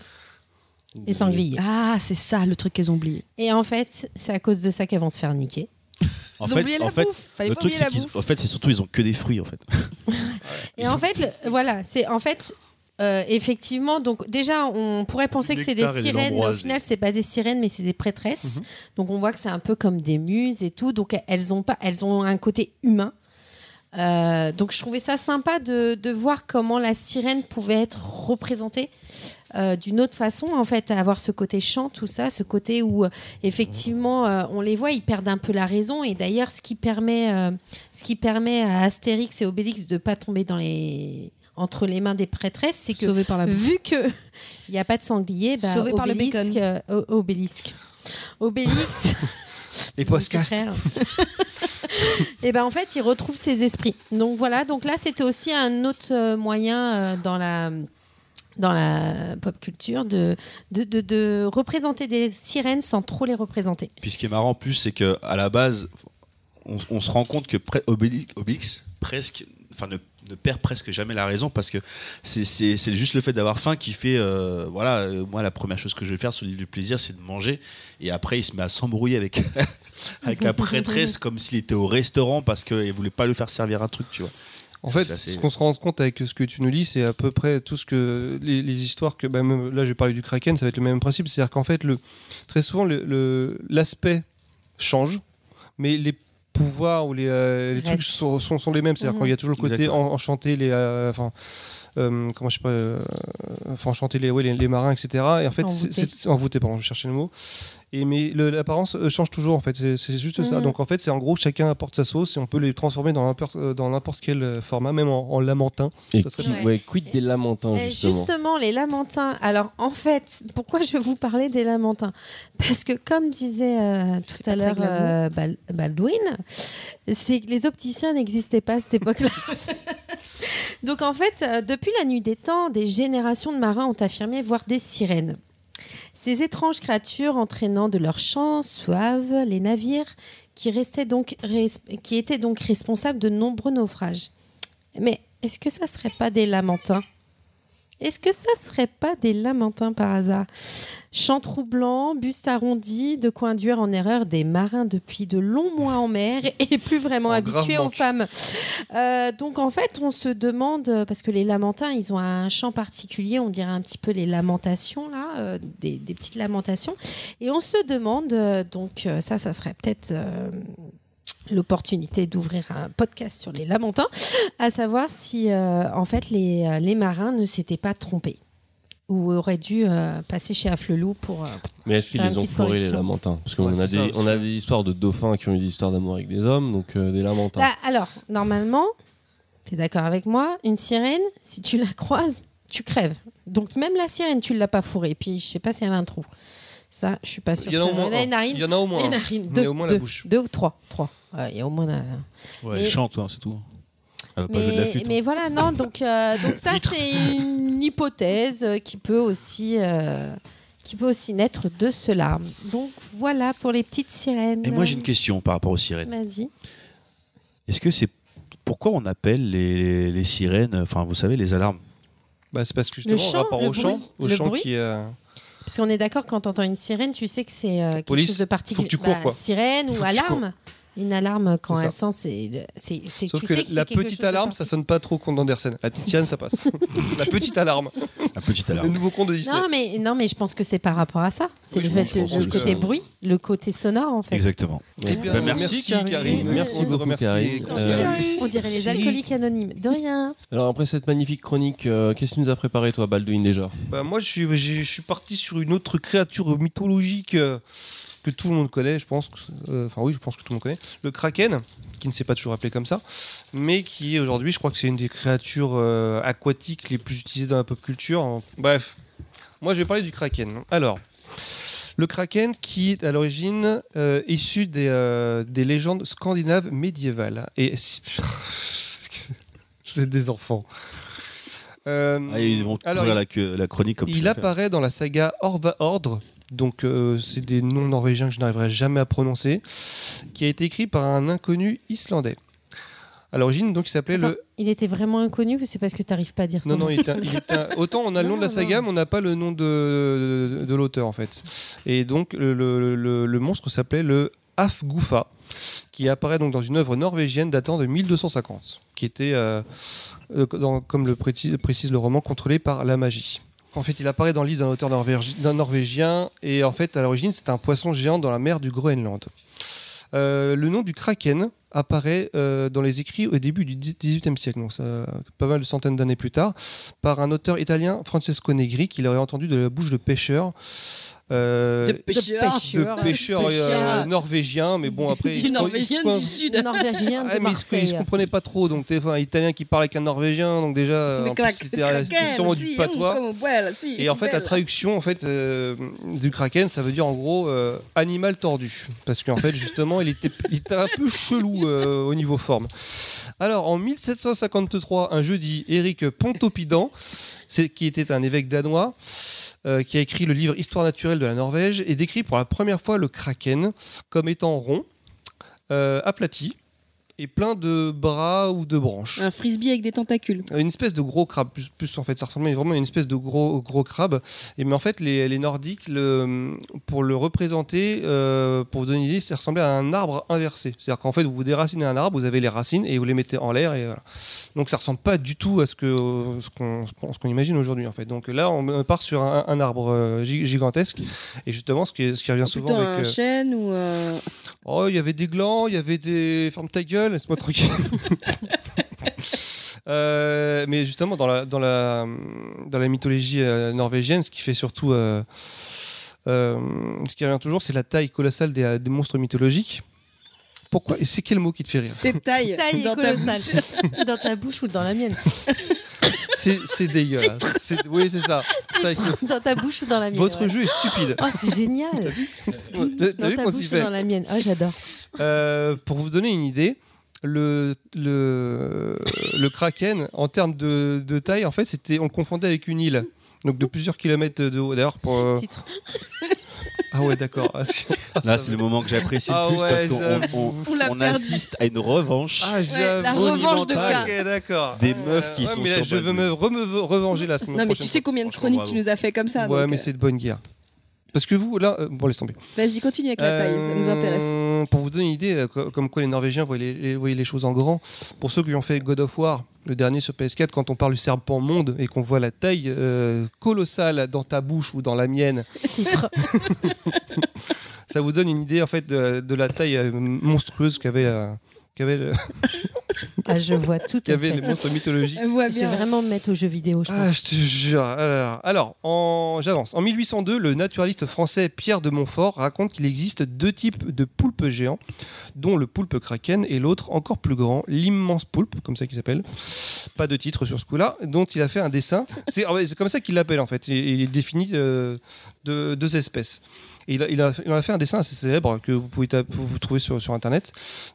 les sangliers. Ah, c'est ça le truc qu'elles ont oublié. Et en fait, c'est à cause de ça qu'elles vont se faire niquer. *laughs* En Ils ont fait, oublié la en fait, bouffe. Fallait le pas truc, oublier c'est la qu'ils, bouffe. en fait, c'est surtout ils ont que des fruits, en fait. *laughs* Et en fait, le- voilà, c'est en fait. euh, effectivement, donc déjà, on pourrait penser que c'est des nectar et de sirènes, mais au final, c'est pas des sirènes, mais c'est des prêtresses. Donc, on voit que c'est un peu comme des muses et tout. Donc, elles ont pas, elles ont un côté humain. Euh, donc, je trouvais ça sympa de, de voir comment la sirène pouvait être représentée euh, d'une autre façon, en fait, à avoir ce côté chant, tout ça, ce côté où euh, effectivement, euh, on les voit, ils perdent un peu la raison. Et d'ailleurs, ce qui permet, euh, ce qui permet à Astérix et Obélix de pas tomber dans les entre les mains des prêtresses, c'est que par la vu que *laughs* il n'y a pas de sanglier, bah, Sauvés par le bacon. euh, Obélix, Obélix, *laughs* Les podcasts. *laughs* et ben en fait, il retrouve ses esprits. Donc voilà, donc là c'était aussi un autre moyen euh, dans la dans la pop culture de, de, de, représenter des sirènes sans trop les représenter. Puis ce qui est marrant en plus, c'est que à la base, on, se rend compte que Obélix, presque, ne, perd presque jamais la raison parce que c'est- juste le fait d'avoir faim qui fait, euh, voilà, euh, moi la première chose que je vais faire sur l'île du plaisir, c'est de manger, et après il se met à s'embrouiller avec *laughs* avec la prêtresse comme s'il était au restaurant parce qu'il voulait pas lui faire servir un truc, tu vois. En fait, assez- ce qu'on se rend compte avec ce que tu nous lis, c'est à peu près tout ce que les, les histoires que bah, même là j'ai parlé du Kraken, ça va être le même principe, c'est-à-dire qu'en fait le très souvent le- le- l'aspect change, mais les pouvoirs ou les, euh, les trucs sont, sont, sont les mêmes, c'est-à-dire Mhm. quand il y a toujours le côté en- enchanté, les euh, enfin euh, comment je sais pas, euh, enchanter les, ouais, les, les marins, etc. Et en fait, c'est- envoûter, pardon, je cherchais le mot. Et mais l'apparence euh, change toujours en fait, c'est juste ça. Mhm. Donc en fait, c'est en gros chacun apporte sa sauce et on peut les transformer dans n'importe euh, dans n'importe quel euh, format, même en, en lamentin. Et Ça qui- ouais, quid des lamentins, justement. justement, les lamentins. Alors, en fait, pourquoi je vais vous parler des lamentins Parce que, comme disait euh, tout à l'heure euh, Baldwin, c'est que les opticiens n'existaient pas à cette époque-là. *laughs* Donc, en fait, euh, depuis la nuit des temps, des générations de marins ont affirmé voir des sirènes. Ces étranges créatures entraînant de leur chant suave les navires qui, restaient donc qui étaient donc responsables de nombreux naufrages. Mais est-ce que ça serait pas des lamentins Est-ce que ça serait pas des lamentins par hasard? Chant troublant, buste arrondi, de quoi induire en erreur des marins depuis de longs mois en mer *laughs* et plus vraiment En habitués aux femmes. Euh, donc en fait, on se demande, parce que les lamentins, ils ont un chant particulier, on dirait un petit peu les lamentations, là, euh, des, des petites lamentations. Et on se demande, euh, donc ça, ça serait peut-être... l'opportunité d'ouvrir un podcast sur les lamentins, à savoir si euh, en fait les, euh, les marins ne s'étaient pas trompés ou auraient dû euh, passer chez Afflelou pour. euh, Mais est-ce qu'ils les ont fourrés, les lamentins? Parce qu'on Ouais, a, des, ça on a des histoires de dauphins qui ont eu des histoires d'amour avec des hommes, donc euh, des lamentins. Bah, alors, normalement, tu es d'accord avec moi, une sirène, si tu la croises, tu crèves. Donc même la sirène, tu ne l'as pas fourrée. Puis je sais pas si elle a un trou. Ça, je suis pas sûre. Il y en a au moins. Il y en a au moins Deux, au moins la bouche. deux ou trois. Trois. Il y a au moins. un- Ouais, elle chante, hein, c'est tout. Elle va pas jouer de la Mais, flûte. mais voilà, non, donc, euh, donc ça, c'est une hypothèse euh, qui peut aussi. euh, qui peut aussi naître de cela. Donc voilà pour les petites sirènes. Et moi, j'ai une question par rapport aux sirènes. Vas-y. Est-ce que c'est. Pourquoi on appelle les, les sirènes, enfin, vous savez, les alarmes? Bah, c'est parce que Le justement, chant, rapport le au chant, au le chant qui euh, Parce qu'on est d'accord, quand tu entends une sirène, tu sais que c'est euh, quelque Police. chose de particulier. Faut que tu cours, quoi. Sirène Faut ou que tu alarme. Une alarme, quand elle sent, c'est. c'est- c'est- Sauf tu que sais que la petite alarme, ça sonne pas trop contre Andersen. La petite Yann, ça passe. *laughs* la petite alarme. La petite Le alarme. nouveau conte de Disney. Non mais, non, mais je pense que c'est par rapport à ça. C'est Oui, le, le côté bruit, le côté sonore, en fait. Exactement. Eh bien, Bah, merci, Karine. Karine. Merci te beaucoup. Karine. On Euh, dirait, on dirait les alcooliques anonymes. De rien. Alors après cette magnifique chronique, euh, qu'est-ce que tu nous as préparé toi, Baldwin déjà? Bah, moi, je suis, je suis parti sur une autre créature mythologique euh, que tout le monde connaît, je pense. que- euh, Enfin, oui, je pense que tout le monde connaît. Le kraken, qui ne s'est pas toujours appelé comme ça, mais qui aujourd'hui, je crois que c'est une des créatures euh, aquatiques les plus utilisées dans la pop culture. Bref, moi, je vais parler du kraken. Alors. Le kraken qui est à l'origine euh, issu des, euh, des légendes scandinaves médiévales. Et si- *laughs* c'est des enfants. Euh, Ah, ils vont alors, la, que- la chronique comme il apparaît dans la saga Orva Ordre, donc euh, c'est des noms norvégiens que je n'arriverai jamais à prononcer, qui a été écrit par un inconnu islandais. À l'origine, donc, il s'appelait le. Il était vraiment inconnu ou c'est parce que tu n'arrives pas à dire son Non, non, il était, un- il était un- autant on a le *laughs* nom de la saga, non. mais on n'a pas le nom de, de, de l'auteur en fait. Et donc le, le- le- le monstre s'appelait le Afgufa, qui apparaît donc dans une œuvre norvégienne datant de 1250, qui était, euh, euh, dans- comme le précise, précise le roman, contrôlé par la magie. En fait, il apparaît dans le livre d'un auteur norvégien, et en fait, à l'origine, c'est un poisson géant dans la mer du Groenland. Euh, le nom du kraken apparaît euh, dans les écrits au début du XVIIIe siècle, donc pas mal de centaines d'années plus tard, par un auteur italien, Francesco Negri, qu'il aurait entendu de la bouche de pêcheurs. Euh, De pêcheurs. de pêcheurs. pêcheurs De euh, pêcheurs. norvégiens, mais bon après. Du il se- norvégien il se- du sud. Norvégien de Ah, mais il se, comprenait pas trop, donc t'es enfin, un italien qui parle avec un norvégien, donc déjà, euh, c'était sûrement si, du patois. comme belle, si, Et en fait, la belle. traduction en fait, euh, du kraken, ça veut dire en gros euh, animal tordu. Parce qu'en fait, justement, il était, il était un peu chelou euh, au niveau forme. Alors, en 1753, un jeudi, Éric Pontoppidan, c'est- qui était un évêque danois, euh, qui a écrit le livre Histoire naturelle de la Norvège, et décrit pour la première fois le kraken comme étant rond, euh, aplati, et plein de bras ou de branches. Un frisbee avec des tentacules. Une espèce de gros crabe, plus, plus en fait, ça ressemblait vraiment à une espèce de gros, gros crabe. Et mais en fait, les, les Nordiques, le, pour le représenter, euh, pour vous donner une idée, ça ressemblait à un arbre inversé. C'est-à-dire qu'en fait, vous vous déracinez un arbre, vous avez les racines et vous les mettez en l'air. Et voilà. Donc ça ressemble pas du tout à ce qu'on ce qu'on- imagine aujourd'hui en fait. Donc là, on part sur un, un arbre euh, gi- gigantesque. Et justement, ce qui, ce qui revient souvent Plutôt un euh, chêne ou. Oh, il y avait des glands, il y avait des. Ferme ta gueule, laisse-moi tranquille. *laughs* Euh, mais justement, dans la, dans la, dans la mythologie euh, norvégienne, ce qui fait surtout. euh, euh, ce qui revient toujours, c'est la taille colossale des, des monstres mythologiques. Pourquoi? Et c'est quel mot qui te fait rire? C'est taille, Taille dans ta colossale. bouche. *laughs* dans ta bouche ou dans la mienne? *laughs* C'est dégueulasse. C'est- Oui, c'est ça. Dans ta bouche ou dans la mienne Votre ouais. jeu est stupide. Oh, c'est génial. T'as- Dans vu ta qu'on bouche s'y ou fait? dans la mienne? Oh, j'adore. Euh, pour vous donner une idée, le, le, le kraken, en termes de, de taille, en fait, c'était, on le confondait avec une île. Donc de plusieurs kilomètres de haut. D'ailleurs, pour. euh, Titre. Ah ouais, d'accord. Ah, c'est- Là, c'est le moment que j'apprécie Ah le plus ouais, parce qu'on on- on- On l'a on perdu. assiste à une revanche Ah, j'avoue. la revanche de K. Ok, d'accord. des meufs qui Ouais, sont mais là, sur je veux me re- revenger la semaine Non, mais prochaine. tu sais combien de Franchement, chroniques bravo. tu nous as fait comme ça. Ouais, donc, mais euh, c'est de bonne guerre. Parce que vous, là, euh, bon, laisse tomber. Vas-y, continue avec la taille, ça nous intéresse. Euh, Pour vous donner une idée, euh, co- comme quoi les Norvégiens voyaient les, voyaient les choses en grand, pour ceux qui ont fait God of War, le dernier sur PS4, quand on parle du serpent monde et qu'on voit la taille euh, colossale dans ta bouche ou dans la mienne, *laughs* *laughs* ça vous donne une idée en fait de, de la taille monstrueuse qu'avait qu'avait le- *laughs* Ah, je vois tout *laughs* fait. les monstres mythologiques. Je vais vraiment me mettre aux jeux vidéo, je Ah, pense. je te jure. Alors, alors, en... j'avance. En 1802, le naturaliste français Pierre de Montfort raconte qu'il existe deux types de poulpes géants, dont le poulpe kraken et l'autre encore plus grand, l'immense poulpe, comme ça qu'il s'appelle. Pas de titre sur ce coup-là, dont il a fait un dessin. C'est ah comme ça qu'il l'appelle en fait. Il, il définit euh, deux, deux espèces. Et il, a, il, a, il en a fait un dessin assez célèbre que vous pouvez taper- vous trouver sur, sur internet,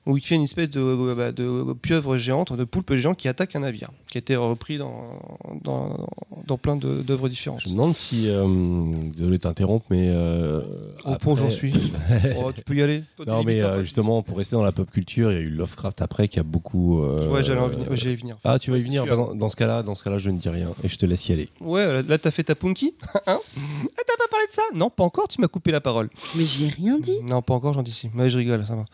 où il fait une espèce de, bah, de pieuvre géante, de poulpe géant qui attaque un navire, qui a été repris dans, dans, dans plein d'œuvres différentes. Je me demande si. euh, désolé de t'interrompre, mais. euh, Au point où j'en après- suis. *laughs* Oh, tu peux y aller. Non, mais euh, justement, pour rester dans la pop culture, il y a eu Lovecraft après qui a beaucoup. euh, Ouais, j'allais en venir- venir. Ah, tu vas y venir. Bah, dans, dans ce cas-là, dans ce cas-là, je ne dis rien et je te laisse y aller. Ouais, là, là, t'as fait ta punky Hein? Ah, t'as pas parlé de ça? Non, pas encore, tu m'as coupé la parole. Mais j'ai rien dit. Non, pas encore, j'en dis si. Mais je rigole, ça va.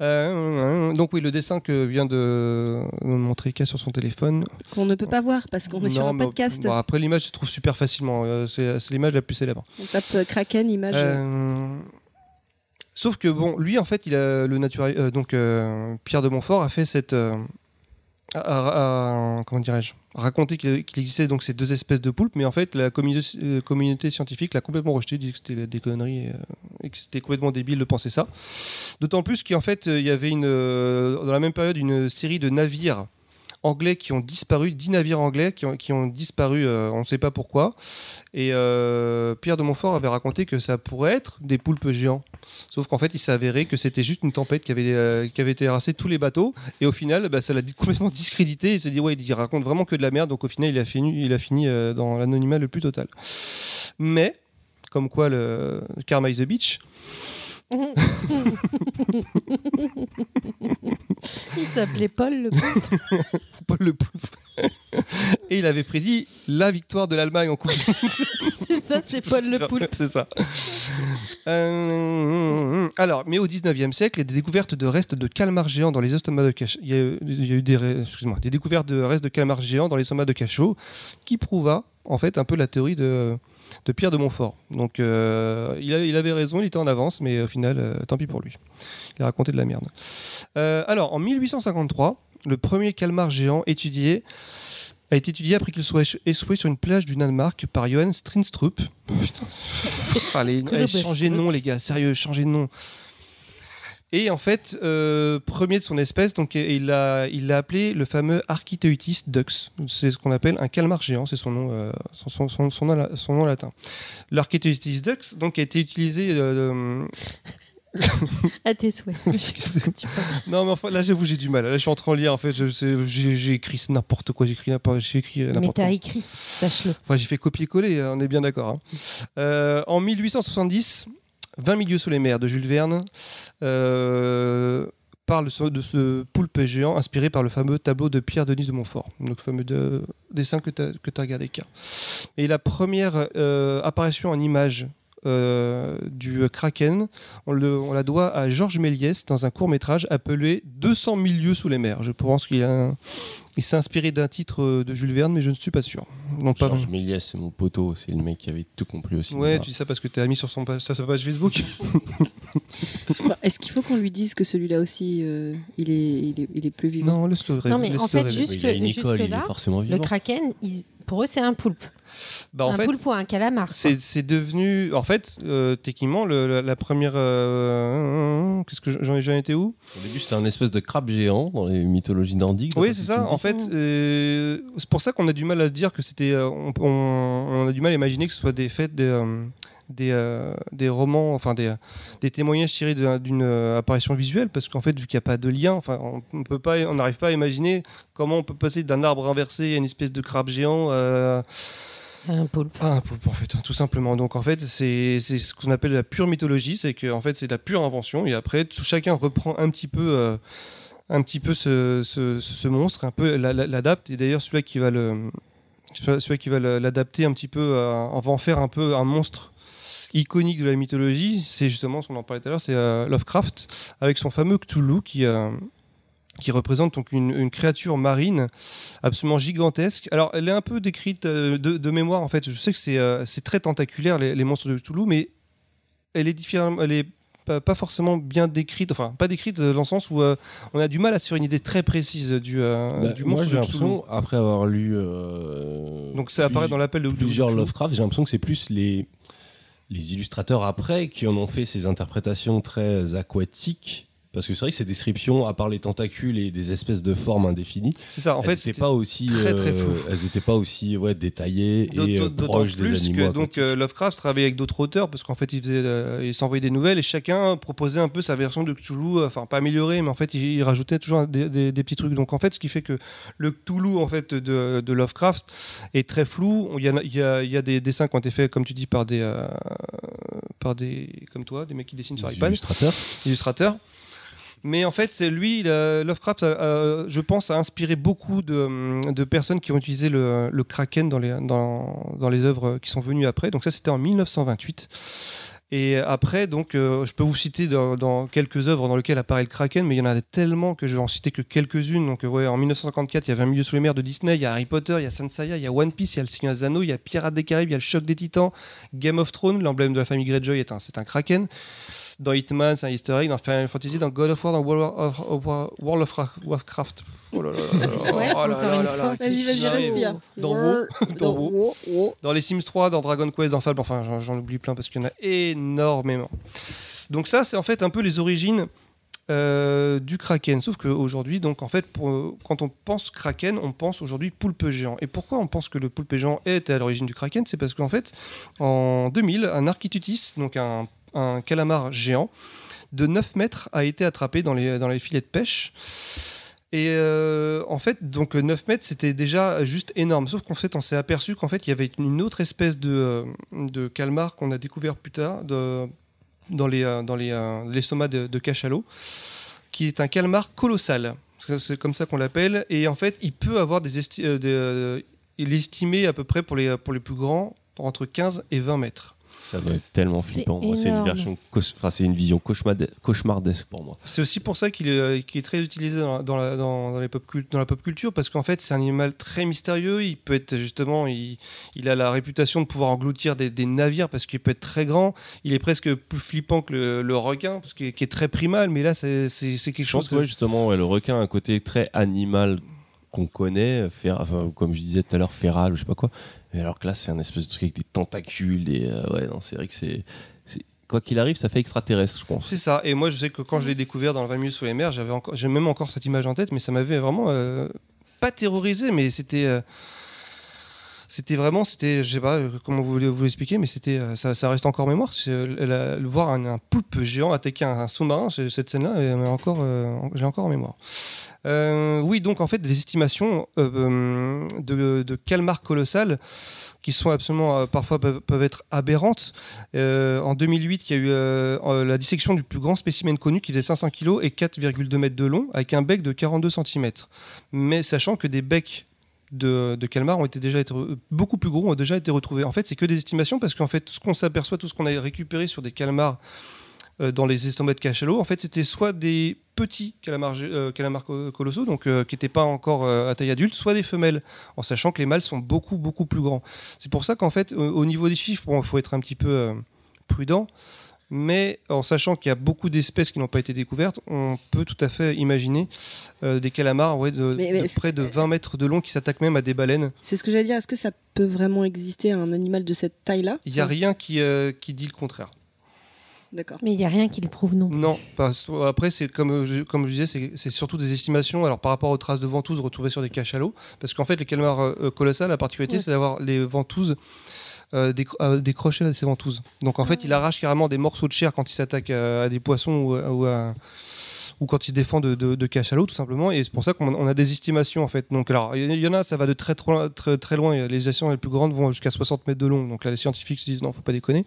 Euh, donc, oui, le dessin que vient de me montrer K sur son téléphone. Qu'on ne peut pas voir parce qu'on est sur un podcast. bon, après, l'image se trouve super facilement. euh, C'est l'image la plus célèbre. On tape euh, Kraken, image. Euh, Sauf que bon, lui en fait, il a le naturel. donc Pierre de Montfort a fait cette. Euh, a- a- a- comment dirais-je? Raconté qu'il existait donc ces deux espèces de poulpes, mais en fait la communauté, euh, scientifique l'a complètement rejeté, dit que c'était des conneries et, euh, que c'était complètement débile de penser ça. D'autant plus qu'en fait euh, il y avait une euh, dans la même période une série de navires anglais qui ont disparu, 10 navires anglais qui ont, qui ont disparu, euh, on ne sait pas pourquoi. Et euh, Pierre de Montfort avait raconté que ça pourrait être des poulpes géants. Sauf qu'en fait, il s'est avéré que c'était juste une tempête qui avait, euh, qui avait terrassé tous les bateaux. Et au final, bah, ça l'a *laughs* complètement discrédité. Il s'est dit, ouais, il raconte vraiment que de la merde. Donc au final, il a fini, dans l'anonymat le plus total. Mais, comme quoi le Karma is Beach, *laughs* Il s'appelait Paul le Poulpe. *laughs* Paul le Poulpe. *laughs* Et il avait prédit la victoire de l'Allemagne en Coupe du Monde. C'est ça, c'est Paul le Poulpe. C'est ça. Euh, alors, mais au 19e siècle, il y a des découvertes de restes de calmars géants dans les estomacs de cachot. Il y a, eu- il y a eu des, découvertes de restes de calmars géants dans les estomacs de cachot qui prouva en fait un peu la théorie de, de Pierre de Montfort. Donc, euh, il, a- il avait raison, il était en avance, mais au final, euh, tant pis pour lui. Il a raconté de la merde. Euh, alors, en 1853, le premier calmar géant étudié a été étudié après qu'il soit échoué sur une plage du Danemark par Johan Strinstrup. Putain. Allez, allez, changez de nom, les gars, sérieux, changez de nom. Et en fait, euh, premier de son espèce, donc il l'a il l'a appelé le fameux Architeutis dux. C'est ce qu'on appelle un calmar géant, c'est son nom, euh, son, son, son, son nom, son nom latin. L'Architeutis dux, donc, a été utilisé. euh, *laughs* À tes souhaits. non, mais enfin, là, j'avoue, j'ai du mal. Là, je suis en train de lire. En fait, j'ai écrit n'importe quoi. J'ai écrit n'importe euh, Mais t'as quoi. écrit, sache-le. Enfin, j'ai fait copier-coller, hein, on est bien d'accord. hein. Euh, en 1870, 20 milieux sous les mers de Jules Verne euh, parle de ce poulpe géant inspiré par le fameux tableau de Pierre Denis de Montfort, donc le fameux de- dessin que tu as, regardé. K. Et la première euh, apparition en image euh, du Kraken, on, le- on la doit à Georges Méliès dans un court métrage appelé 200 000 lieues sous les mers. Je pense qu'il un- s'est inspiré d'un titre euh, de Jules Verne, mais je ne suis pas sûr. Non, pas Georges Méliès, c'est mon poteau, c'est le mec qui avait tout compris aussi. Ouais, tu dis ça parce que tu as mis sur, son page, sur sa page Facebook. *laughs* Bah, Est-ce qu'il faut qu'on lui dise que celui-là aussi, euh, il, est, il, est, il est plus vivant? Non, laisse-le Non, mais en fait, jusque, jusque-là, le kraken, il- pour eux, c'est un poulpe. Bah, en un fait, poulpe ou un calamar. C'est c'est devenu. En fait, euh, techniquement, le- la, la première. euh, Qu'est-ce que j'en ai jamais été où? Au début, c'était un espèce de crabe géant dans les mythologies nordiques. Oui, c'est ça. En fait, euh, c'est pour ça qu'on a du mal à se dire que c'était. euh, on, on- on a du mal à imaginer que ce soit des faits des, euh, des, euh, des romans, enfin des, des témoignages tirés d'un- d'une euh, apparition visuelle, parce qu'en fait, vu qu'il n'y a pas de lien, enfin, on peut pas, on n'arrive pas à imaginer comment on peut passer d'un arbre inversé à une espèce de crabe géant. euh, Un poulpe. Ah, un poulpe, en fait, hein, tout simplement. Donc, en fait, c'est ce qu'on appelle la pure mythologie, c'est que en fait, c'est de la pure invention, et après, tout, chacun reprend un petit peu, euh, un petit peu ce, ce- monstre, un peu la- la- l'adapte. Et d'ailleurs, celui qui va le, celui qui va l'adapter un petit peu, on va en faire un peu un monstre iconique de la mythologie. C'est justement, qu'on en parlait tout à l'heure, c'est euh, Lovecraft avec son fameux Cthulhu qui euh, qui représente donc une, une créature marine absolument gigantesque. Alors, elle est un peu décrite euh, de, de mémoire, en fait. Je sais que c'est euh, très tentaculaire, les, les monstres de Cthulhu, mais elle est, différente, elle est pas, pas forcément bien décrite, enfin, pas décrite dans le sens où euh, on a du mal à se faire une idée très précise du, euh, Bah, du monstre de Cthulhu. après avoir lu. Donc, ça apparaît dans l'appel de plusieurs. Lovecraft, j'ai l'impression que c'est plus les, les illustrateurs après qui en ont fait ces interprétations très aquatiques. Parce que c'est vrai que ces descriptions, à part les tentacules et des espèces de formes indéfinies, C'est ça, en elles fait, c'était pas aussi, très, très euh, elles n'étaient pas aussi ouais, détaillées et euh, proches des plus animaux. que donc euh, Lovecraft travaillait avec d'autres auteurs parce qu'en fait il faisait il s'envoyait des nouvelles et chacun proposait un peu sa version de Cthulhu enfin pas améliorée mais en fait il, il rajoutait toujours des, des- des petits trucs. Donc en fait ce qui fait que le Cthulhu en fait de, de Lovecraft est très flou. Il y, a, il y, a, il y a des dessins qui ont été faits comme tu dis par des par des comme toi des mecs qui dessinent sur Des iPad. illustrateurs. illustrateurs mais en fait, lui, Lovecraft, je pense, a inspiré beaucoup de, personnes qui ont utilisé le, kraken dans les, dans, dans les œuvres qui sont venues après. Donc ça, c'était en 1928. Et après, donc, euh, je peux vous citer dans, quelques œuvres dans lesquelles apparaît le kraken, mais il y en a tellement que je vais en citer que quelques-unes. Donc, ouais, en 1954, il y avait Un milieu sous les mers de Disney, il y a Harry Potter, il y a Sansaya, il y a One Piece, il y a Le Seigneur des Anneaux, il y a Pirates des Caraïbes, il y a Le Choc des Titans, Game of Thrones, l'emblème de la famille Greyjoy est un, c'est un kraken. Dans Hitman, c'est un Easter egg. Dans Final Fantasy, dans God of War, dans World of, Warcraft. Oh là là là Oh. Vas-y, vas-y, Dans- respire. Dans WoW, dans WoW. Dans les Sims 3, dans Dragon Quest, dans Fable, enfin j'en- j'en oublie plein parce qu'il y en a énormément. Donc ça, c'est en fait un peu les origines euh, du Kraken. Sauf qu'aujourd'hui, donc en fait, pour- quand on pense Kraken, on pense aujourd'hui poulpe géant. Et pourquoi on pense que le poulpe géant est à l'origine du Kraken C'est parce qu'en fait, en 2000, un Architutis, donc un, un calamar géant, de 9 mètres a été attrapé dans les, dans les filets de pêche. Et euh, en fait, donc euh, 9 mètres, c'était déjà juste énorme. Sauf qu'en fait, on s'est aperçu qu'en fait, il y avait une autre espèce de, euh, de calmar qu'on a découvert plus tard dans les, euh, dans les, sommats de, cachalot, qui est un calmar colossal. C'est comme ça qu'on l'appelle. Et en fait, il peut avoir des, esti- des, il est estimé à peu près pour les, pour les plus grands entre 15 et 20 mètres. Ça doit être tellement C'est flippant. Moi, c'est une énorme. version, cauch- enfin, c'est une vision cauchemardesque pour moi. C'est aussi pour ça qu'il est, euh, est très utilisé dans la, dans la, dans, dans les pop dans la pop culture, parce qu'en fait, c'est un animal très mystérieux. Il peut être justement, il, il a la réputation de pouvoir engloutir des, des navires parce qu'il peut être très grand. Il est presque plus flippant que le, le requin, parce qu'il qui est très primal, mais là, c'est quelque Je chose pense que ouais, justement, ouais, le requin a un côté très animal qu'on connaît, enfin, comme je disais tout à l'heure, féral ou je sais pas quoi. Alors que là, c'est un espèce de truc avec des tentacules, des. euh, ouais, non, c'est vrai que c'est. Quoi qu'il arrive, ça fait extraterrestre, je pense. C'est ça. Et moi, je sais que quand je l'ai découvert dans le 20 minutes sous les j'avais encore, même encore cette image en tête, mais ça m'avait vraiment euh, pas terrorisé, mais c'était, euh, c'était vraiment, c'était, je sais pas euh, comment vous voulez vous l'expliquer, mais c'était, euh, ça, reste encore en mémoire. Euh, le voir un, poulpe géant attaquer un, sous-marin, cette scène-là, j'ai encore en mémoire. Oui, donc en fait, des estimations de, calmar colossal qui sont absolument parfois peuvent, être aberrantes. En 2008, il y a eu la dissection du plus grand spécimen connu qui faisait 500 kg et 4,2 mètres de long avec un bec de 42 cm. Mais sachant que des becs de, de calmars ont été déjà été, beaucoup plus gros ont déjà été retrouvés. En fait, c'est que des estimations parce qu'en fait, ce qu'on s'aperçoit, tout ce qu'on a récupéré sur des calmars euh, dans les estomacs de cachalot, en fait, c'était soit des petits calamars, euh, colossaux, donc euh, qui n'étaient pas encore à taille adulte, soit des femelles, en sachant que les mâles sont beaucoup beaucoup plus grands. C'est pour ça qu'en fait, au, au niveau des chiffres, il faut être un petit peu prudent. Mais en sachant qu'il y a beaucoup d'espèces qui n'ont pas été découvertes, on peut tout à fait imaginer euh, des calamars ouais, de, Mais- mais de c'est- près de 20 mètres de long qui s'attaquent même à des baleines. C'est ce que j'allais dire. Est-ce que ça peut vraiment exister un animal de cette taille-là? Il n'y a rien qui, euh, qui dit le contraire. D'accord. Mais il n'y a rien qui le prouve non. plus. Non, parce- après, c'est comme, je- comme je disais, c'est- surtout des estimations. Alors, par rapport aux traces de ventouses retrouvées sur des cachalots, parce qu'en fait, les calmars euh, colossales, la particularité, Ouais. c'est d'avoir les ventouses. Euh, des, euh, des crochets à ces ventouses. Donc en fait, il arrache carrément des morceaux de chair quand il s'attaque à, à des poissons ou, à- ou à- ou quand il se défend de, de, de cachalots, tout simplement. Et c'est pour ça qu'on on a des estimations en fait. Donc alors, il y en a, ça va de très très, très loin. Les estimations les plus grandes vont jusqu'à 60 mètres de long. Donc là, les scientifiques se disent non, faut pas déconner.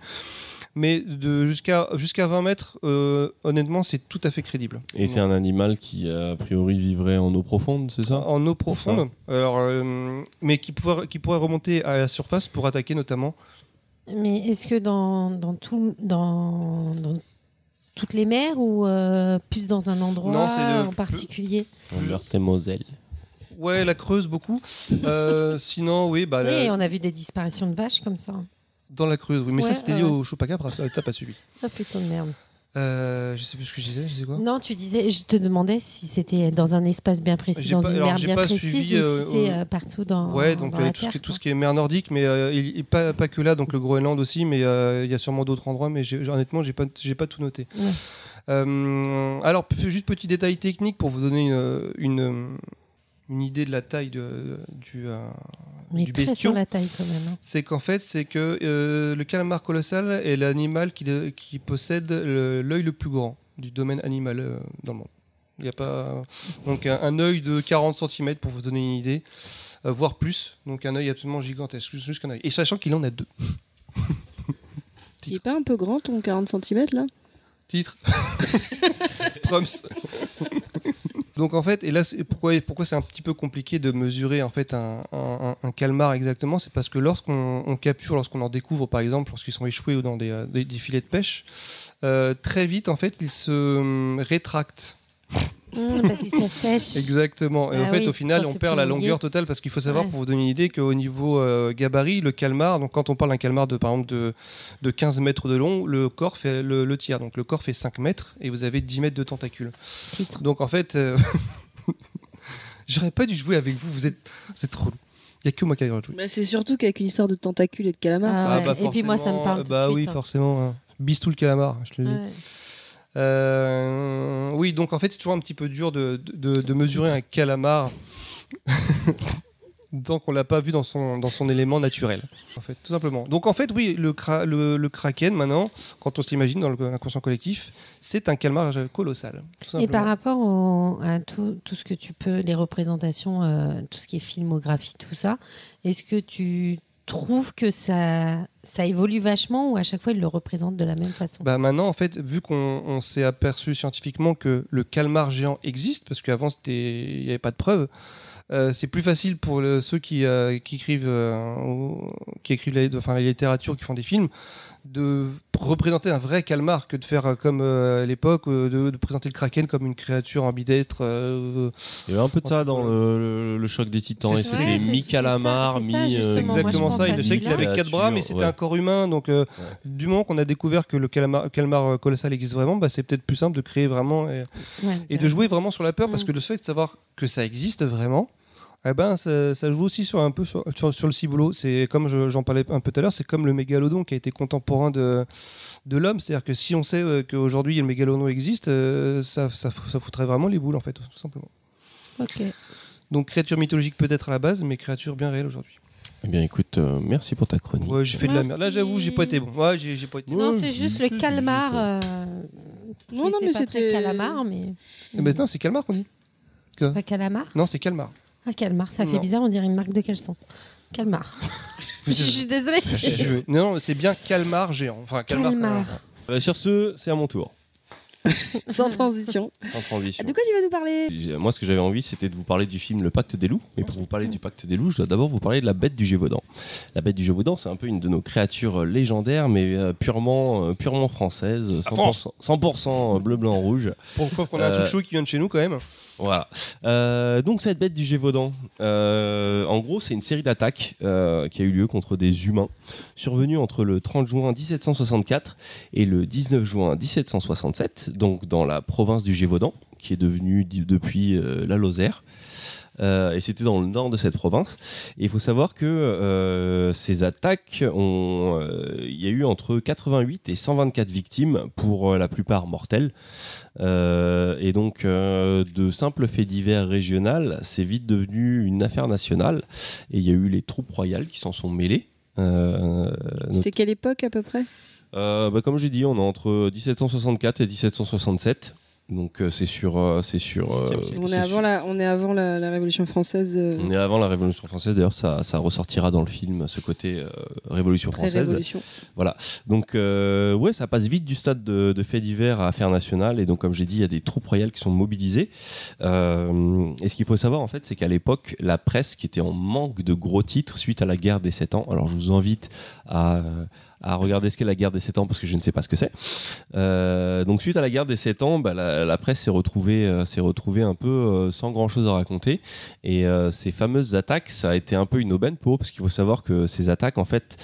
Mais de jusqu'à jusqu'à 20 mètres, euh, honnêtement, c'est tout à fait crédible. Et c'est un animal qui, a priori, vivrait en eau profonde, c'est ça? En eau profonde, alors, euh, mais qui pourrait, qui pourrait remonter à la surface pour attaquer notamment. Mais est-ce que dans, dans, tout, dans, dans toutes les mers ou euh, plus dans un endroit Non, en particulier? En Meurthe et Moselle. Ouais, la Creuse beaucoup. Euh, sinon, oui, bah, la- Oui, on a vu des disparitions de vaches comme ça. Dans la Creuse, oui. Mais ça, c'était lié ouais. au chupacabra, ça, t'as pas suivi. Ah putain de merde. Euh, je sais plus ce que je disais, je disais quoi Non, tu disais, je te demandais si c'était dans un espace bien précis, dans pas- une mer bien précise, suivi, ou euh, si c'est euh, partout dans, Ouais, donc dans euh, la tout, ce qui, tout ce qui est mer nordique, mais euh, il- pas, pas que là, donc le Groenland aussi, mais il y a sûrement d'autres endroits, mais honnêtement, j'ai pas, pas tout noté. Ouais. Alors, juste petit détail technique pour vous donner une, une, une idée de la taille de, du, euh, est du bestiau. sur la taille quand même. hein. C'est qu'en fait, c'est que euh, le calamar colossal est l'animal qui, qui possède l'œil le plus grand du domaine animal euh, dans le monde. Il n'y a pas donc un, un œil de 40 cm pour vous donner une idée, euh, voire plus. Donc un œil absolument gigantesque, juste, juste qu'un œil. Et sachant qu'il en a deux. *laughs* Il est pas un peu grand ton 40 cm là? Titre. *laughs* Proms. Donc en fait, et là, pourquoi, c'est un petit peu compliqué de mesurer en fait un, calmar exactement, c'est parce que lorsqu'on on capture, lorsqu'on en découvre par exemple, lorsqu'ils sont échoués ou dans des, euh, filets de pêche, euh, très vite en fait ils se hum, rétractent. Mmh, parce que ça sèche. Exactement. Et Ah en fait, oui, au final, on perd la longueur totale parce qu'il faut savoir, Ouais. pour vous donner une idée, qu'au niveau euh, gabarit, le calmar, donc quand on parle d'un calmar de par exemple de, de 15 mètres de long, le corps fait le, le tiers. Donc le corps fait 5 mètres et vous avez 10 mètres de tentacules. Donc en fait, euh, *laughs* j'aurais pas dû jouer avec vous, vous êtes, c'est trop. Il y a que moi qui ai joué. Bah, C'est surtout qu'avec une histoire de tentacules et de calamars. Ah ça- ouais. bah, Et puis moi, ça me parle euh, tout Bah oui, suite, hein. forcément. hein. Bistou le calamar, je te le dis. Ouais. Euh, oui, donc en fait, c'est toujours un petit peu dur de, de- de mesurer un calamar *laughs* tant qu'on l'a pas vu dans son, dans son élément naturel, en fait, tout simplement. Donc en fait, oui, le, cra- le, le kraken, maintenant, quand on se l'imagine dans l'inconscient collectif, c'est un calmar colossal. Et par rapport au- à tout, tout ce que tu peux, les représentations, euh, tout ce qui est filmographie, tout ça, est-ce que tu trouves que ça, ça évolue vachement ou à chaque fois ils le représentent de la même façon? Bah maintenant, en fait, vu qu'on on s'est aperçu scientifiquement que le calmar géant existe, parce qu'avant il n'y avait pas de preuves, euh, c'est plus facile pour ceux qui, euh, qui écrivent, euh, qui écrivent la, la littérature, qui font des films, de représenter un vrai calmar que de faire euh, comme euh, à l'époque, euh, de, de présenter le kraken comme une créature ambidestre. euh, Il y avait un peu de ça dans le, le- le choc des titans. Et c'était mi-calamar, mi. exactement ça. Il le sait qu'il avait quatre bras, mais c'était Ouais. un corps humain. Donc, euh, du moment qu'on a découvert que le calmar, calmar colossal existe vraiment, bah, c'est peut-être plus simple de créer vraiment et, Ouais, et de jouer vraiment sur la peur, parce que le fait de savoir que ça existe vraiment. Eh ben, ça, ça joue aussi sur un peu sur, sur, sur le ciboulot. C'est comme je- j'en parlais un peu tout à l'heure, c'est comme le mégalodon qui a été contemporain de, de l'homme. C'est-à-dire que si on sait euh, qu'aujourd'hui le mégalodon existe, euh, ça, ça, ça foutrait vraiment les boules en fait, tout simplement. Ok. Donc créature mythologique peut-être à la base, mais créature bien réelle aujourd'hui. Eh bien, écoute, euh, merci pour ta chronique. Ouais, j'ai fait de la merde. Là, j'avoue, j'ai pas été bon. Ouais, j'ai pas été. Non, c'est juste le calmar. euh, Non, non, mais c'était- calamar, mais. Eh ben, non, c'est calmar qu'on dit. Que- Pas calamar? Non, c'est calmar. Ah, calmar, ça fait Non. bizarre, on dirait une marque de caleçon. Calmar. *laughs* je suis désolée. Je- je- non, non, c'est bien calmar géant. Enfin, calmar. Calmar. Euh, sur ce, c'est à mon tour. *laughs* Sans transition. Sans transition. De quoi tu vas nous parler? J'ai- Moi, ce que j'avais envie, c'était de vous parler du film Le Pacte des loups. Mais pour vous parler du Pacte des loups, je dois d'abord vous parler de la bête du Gévaudan. La bête du Gévaudan, c'est un peu une de nos créatures euh, légendaires, mais euh, purement, euh, purement française, 100%, 100% bleu, blanc, rouge. Pour une fois qu'on a un Euh, truc chaud qui vient de chez nous quand même. Voilà. Euh, donc cette bête du Gévaudan, euh, en gros, c'est une série d'attaques euh, qui a eu lieu contre des humains, survenues entre le 30 juin 1764 et le 19 juin 1767, donc dans la province du Gévaudan, qui est devenue depuis euh, la Lozère. Euh, et c'était dans le nord de cette province. Et il faut savoir que euh, ces attaques ont, euh, il y a eu entre 88 et 124 victimes, pour la plupart mortelles. Et donc, de simples faits divers régionales, c'est vite devenu une affaire nationale. Et il y a eu les troupes royales qui s'en sont mêlées. C'est quelle époque à peu près? Euh, bah, comme j'ai dit, on est entre 1764 et 1767. Donc euh, c'est sur, euh, c'est sur. euh, on, c'est est avant la, on est avant la, la Révolution française. euh, on est avant la Révolution française. D'ailleurs, ça, ça ressortira dans le film ce côté euh, Révolution française. Pré-révolution. Voilà. Donc euh, ouais, ça passe vite du stade de, de faits divers à affaires nationales. Et donc, comme j'ai dit, il y a des troupes royales qui sont mobilisées. Euh, et ce qu'il faut savoir en fait, c'est qu'à l'époque, la presse qui était en manque de gros titres suite à la guerre des Sept Ans. Alors, je vous invite à à regarder ce qu'est la guerre des 7 ans parce que je ne sais pas ce que c'est. Euh, donc suite à la guerre des 7 ans, bah, la, la presse s'est retrouvée, euh, s'est retrouvée un peu euh, sans grand chose à raconter. Et euh, ces fameuses attaques, ça a été un peu une aubaine pour eux parce qu'il faut savoir que ces attaques, en fait,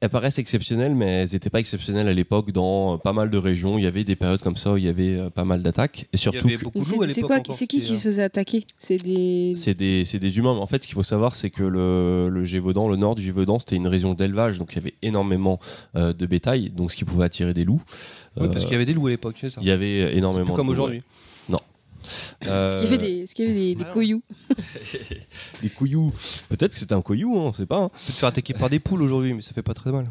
elles paraissent exceptionnelles, mais elles n'étaient pas exceptionnelles à l'époque dans pas mal de régions. Il y avait des périodes comme ça où il y avait euh, pas mal d'attaques. Et surtout, C'est c'est quoi C'est qui qui se faisait attaquer? C'est des. c'est des, c'est des humains. Mais en fait, ce qu'il faut savoir, c'est que le, le Gévaudan, le nord du Gévaudan, c'était une région d'élevage, donc il y avait énormément euh, de bétail, donc ce qui pouvait attirer des loups. Oui, parce Euh, qu'il y avait des loups à l'époque, c'est ça. Il y avait énormément. C'est plus comme aujourd'hui. ouais. Qu'il y avait des, avait des, des couillous *laughs* Des couillous. Peut-être que c'était un couillou, hein, on sait pas. hein. Tu peux te faire attaquer par des poules aujourd'hui, mais ça fait pas très mal.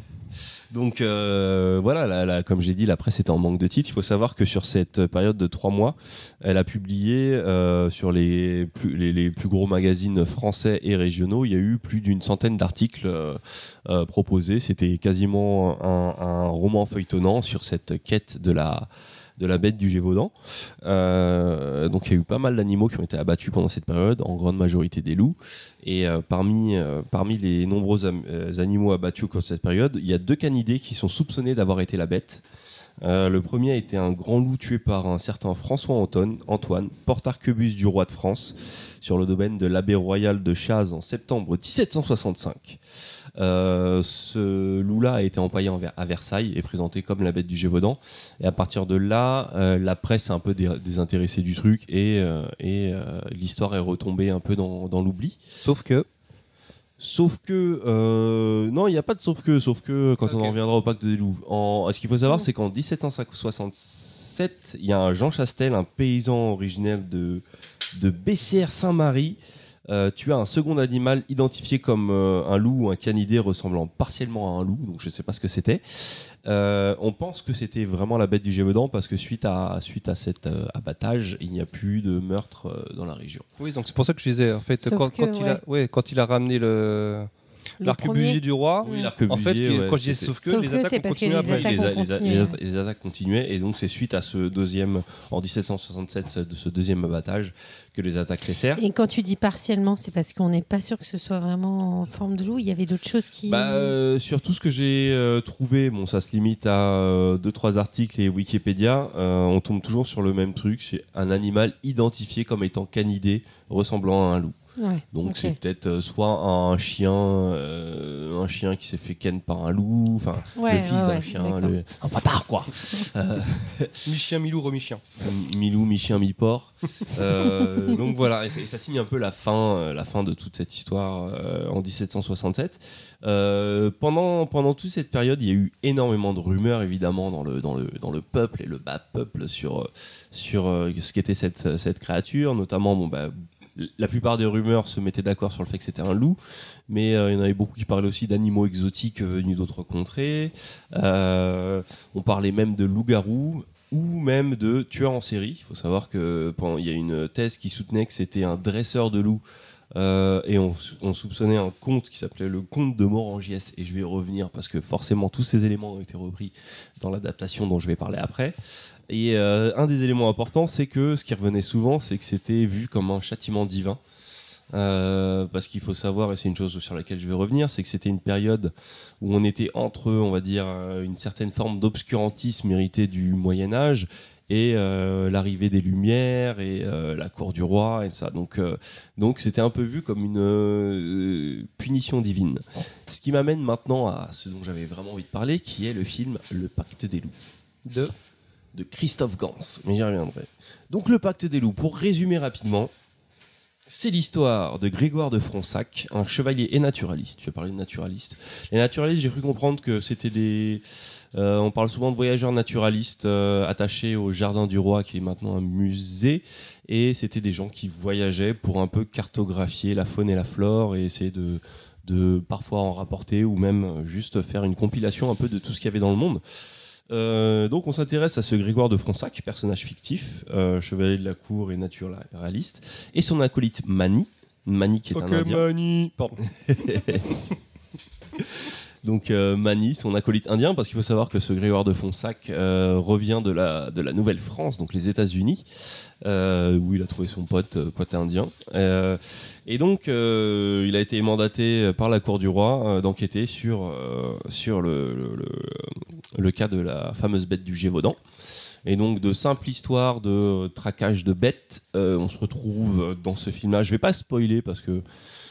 Donc euh, voilà, comme j'ai dit, la presse était en manque de titres. Il faut savoir que sur cette période de trois mois, elle a publié euh, sur les plus, les, les plus gros magazines français et régionaux, il y a eu plus d'une centaine d'articles euh, euh, proposés. C'était quasiment un, un roman feuilletonnant sur cette quête de la de la bête du Gévaudan. Euh, donc il y a eu pas mal d'animaux qui ont été abattus pendant cette période, en grande majorité des loups. Et euh, parmi, euh, parmi les nombreux euh, animaux abattus au cours de cette période, il y a deux canidés qui sont soupçonnés d'avoir été la bête. Euh, le premier a été un grand loup tué par un certain François Antoine, Antoine porte-arquebus du roi de France, sur le domaine de l'abbé royal de Chaz en septembre 1765. Euh, ce loup-là a été empaillé à Versailles et présenté comme la bête du Gévaudan. Et à partir de là, euh, la presse est un peu dé- désintéressée du truc et, euh, et euh, l'histoire est retombée un peu dans, dans l'oubli. Sauf que. Sauf que. euh, non, il n'y a pas de sauf que. Sauf que quand on en reviendra au pacte des loups. En, ce qu'il faut savoir, c'est qu'en 1767, il y a un Jean Chastel, un paysan originaire de, de Bessières Saint-Marie. Euh, tu as un second animal identifié comme euh, un loup ou un canidé ressemblant partiellement à un loup, donc je ne sais pas ce que c'était. Euh, on pense que c'était vraiment la bête du Gévaudan parce que suite à, suite à cet euh, abattage, il n'y a plus de meurtre euh, dans la région. Oui, donc c'est pour ça que je disais, en fait, Sauf quand, que, quand il a, ouais. ouais, quand il a ramené le. L'arquebusier premier. du roi, Oui, en fait, ouais, quand je disais c'était- sauf que, les attaques ont continué après. Oui, les, attaques continuaient et donc c'est suite à ce deuxième en 1767 ce, de ce deuxième abattage que les attaques cessèrent. Et quand tu dis partiellement, c'est parce qu'on n'est pas sûr que ce soit vraiment en forme de loup. Il y avait d'autres choses qui. Bah, euh, sur tout ce que j'ai euh, trouvé, bon, ça se limite à euh, deux trois articles et Wikipédia. euh, on tombe toujours sur le même truc, c'est un animal identifié comme étant canidé, ressemblant à un loup. Ouais, Donc c'est peut-être euh, soit un chien, euh, un chien qui s'est fait ken par un loup, enfin Ouais, le fils ouais, d'un ouais, chien, le- un bâtard quoi. Euh, *laughs* Mi-chien, mi-loup, remi-chien. *laughs* Mi-loup, mi-chien, mi-porc. Euh, donc voilà, et ça, et ça signe un peu la fin, la fin de toute cette histoire euh, en 1767. Euh, pendant, pendant toute cette période, il y a eu énormément de rumeurs évidemment dans le, dans le, dans le peuple et le bas peuple sur, sur euh, ce qu'était cette, cette créature, notamment bon, bah, la plupart des rumeurs se mettaient d'accord sur le fait que c'était un loup, mais euh, il y en avait beaucoup qui parlaient aussi d'animaux exotiques venus d'autres contrées. Euh, on parlait même de loups-garous ou même de tueurs en série. Il faut savoir que pendant- il y a une thèse qui soutenait que c'était un dresseur de loups. euh, et on, on soupçonnait un conte qui s'appelait le conte de Morangiès et je vais y revenir parce que forcément tous ces éléments ont été repris dans l'adaptation dont je vais parler après Et euh, un des éléments importants, c'est que ce qui revenait souvent, c'est que c'était vu comme un châtiment divin. Euh, parce qu'il faut savoir, et c'est une chose sur laquelle je vais revenir, c'est que c'était une période où on était entre, on va dire, euh, une certaine forme d'obscurantisme hérité du Moyen Âge et l'arrivée des Lumières et la cour du roi et tout ça. Donc, donc c'était un peu vu comme une punition divine. Ce qui m'amène maintenant à ce dont j'avais vraiment envie de parler, qui est le film Le Pacte des loups de de Christophe Gans. Mais j'y reviendrai. Donc le Pacte des loups, pour résumer rapidement, c'est l'histoire de Grégoire de Fronsac, un chevalier et naturaliste. Je vais parler de naturaliste. Les naturalistes, j'ai cru comprendre que c'était des. euh, on parle souvent de voyageurs naturalistes euh, attachés au Jardin du Roi, qui est maintenant un musée. Et c'était des gens qui voyageaient pour un peu cartographier la faune et la flore et essayer de, de parfois en rapporter ou même juste faire une compilation un peu de tout ce qu'il y avait dans le monde. Euh, donc on s'intéresse à ce Grégoire de Fronsac, personnage fictif, euh, chevalier de la cour et naturaliste, et son acolyte Mani, Mani qui est un indien. Mani. Pardon. *laughs* Donc euh, Mani, son acolyte indien, parce qu'il faut savoir que ce Grégoire de Fronsac euh, revient de la, de la Nouvelle-France, donc les États-Unis, où il a trouvé son pote, euh, pote indien. Euh, et donc euh, il a été mandaté par la cour du roi euh, d'enquêter sur, euh, sur le, le, le- cas de la fameuse bête du Gévaudan. Et donc de simple histoire de traquage de bêtes, euh, on se retrouve dans ce film-là. Je vais pas spoiler parce que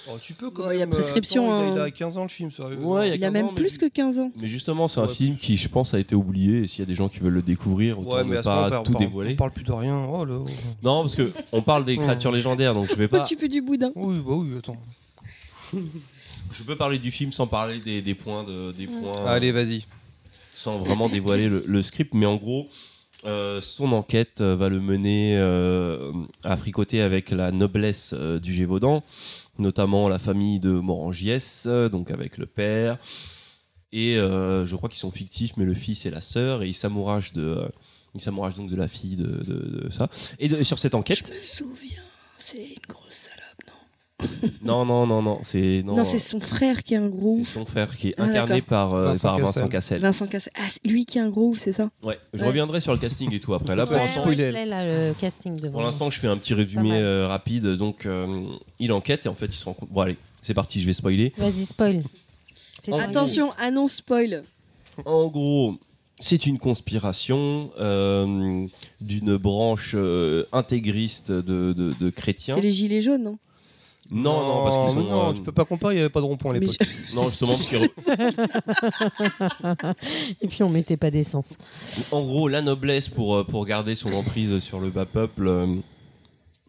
Oh, tu peux quand il y a même, euh, prescription, attends, il, a, il a 15 ans le film, sérieux. Ouais, Il a 15 même ans, mais plus que 15 ans. Mais justement, c'est un Ouais. film qui, je pense, a été oublié. Et s'il y a des gens qui veulent le découvrir, autant Ouais, mais ne moment, pas on tout dévoiler. on parle plus de rien. Oh, là. Non, parce que on parle des créatures légendaires, donc je vais *laughs* pas. Tu fais du boudin. Oui, bah oui, attends. Je peux parler du film sans parler des, des points de, des points. Allez, vas-y. Sans vraiment dévoiler le, le script, mais en gros. euh, son enquête euh, va le mener euh, à fricoter avec la noblesse euh, du Gévaudan, notamment la famille de Morangiès, euh, donc avec le père. Et euh, je crois qu'ils sont fictifs, mais le fils et la sœur, et il s'amourage de, euh, il s'amourage donc de la fille de, de- ça. Et sur cette enquête, Je me souviens, c'est une grosse salope, non non, non, non, c'est non, Non, c'est son frère qui est un gros c'est son frère qui est Ah, incarné par, euh, Vincent par Vincent Cassel. Vincent Cassel. Ah, c'est lui qui est un gros ouf, c'est ça? Ouais, je Ouais. reviendrai sur le casting et tout après. Là, pour Ouais, l'instant, ouais, je est- l'ai là, le casting devant. Pour l'instant, je fais un petit résumé euh, rapide. Donc, euh, il enquête et en fait, il se rend compte. Bon, allez, c'est parti, je vais spoiler. Vas-y, spoil. En Attention, annonce spoil. En gros, c'est une conspiration euh, d'une branche euh, intégriste de, de- de chrétiens. C'est les gilets jaunes, non? Non, non, parce qu'ils sont. Non, euh, tu peux pas comparer, il n'y avait pas de rond-point à l'époque. Non, justement, parce qu'ils *laughs* Et puis on mettait pas d'essence. En gros, la noblesse, pour, euh, pour garder son emprise sur le bas peuple, euh,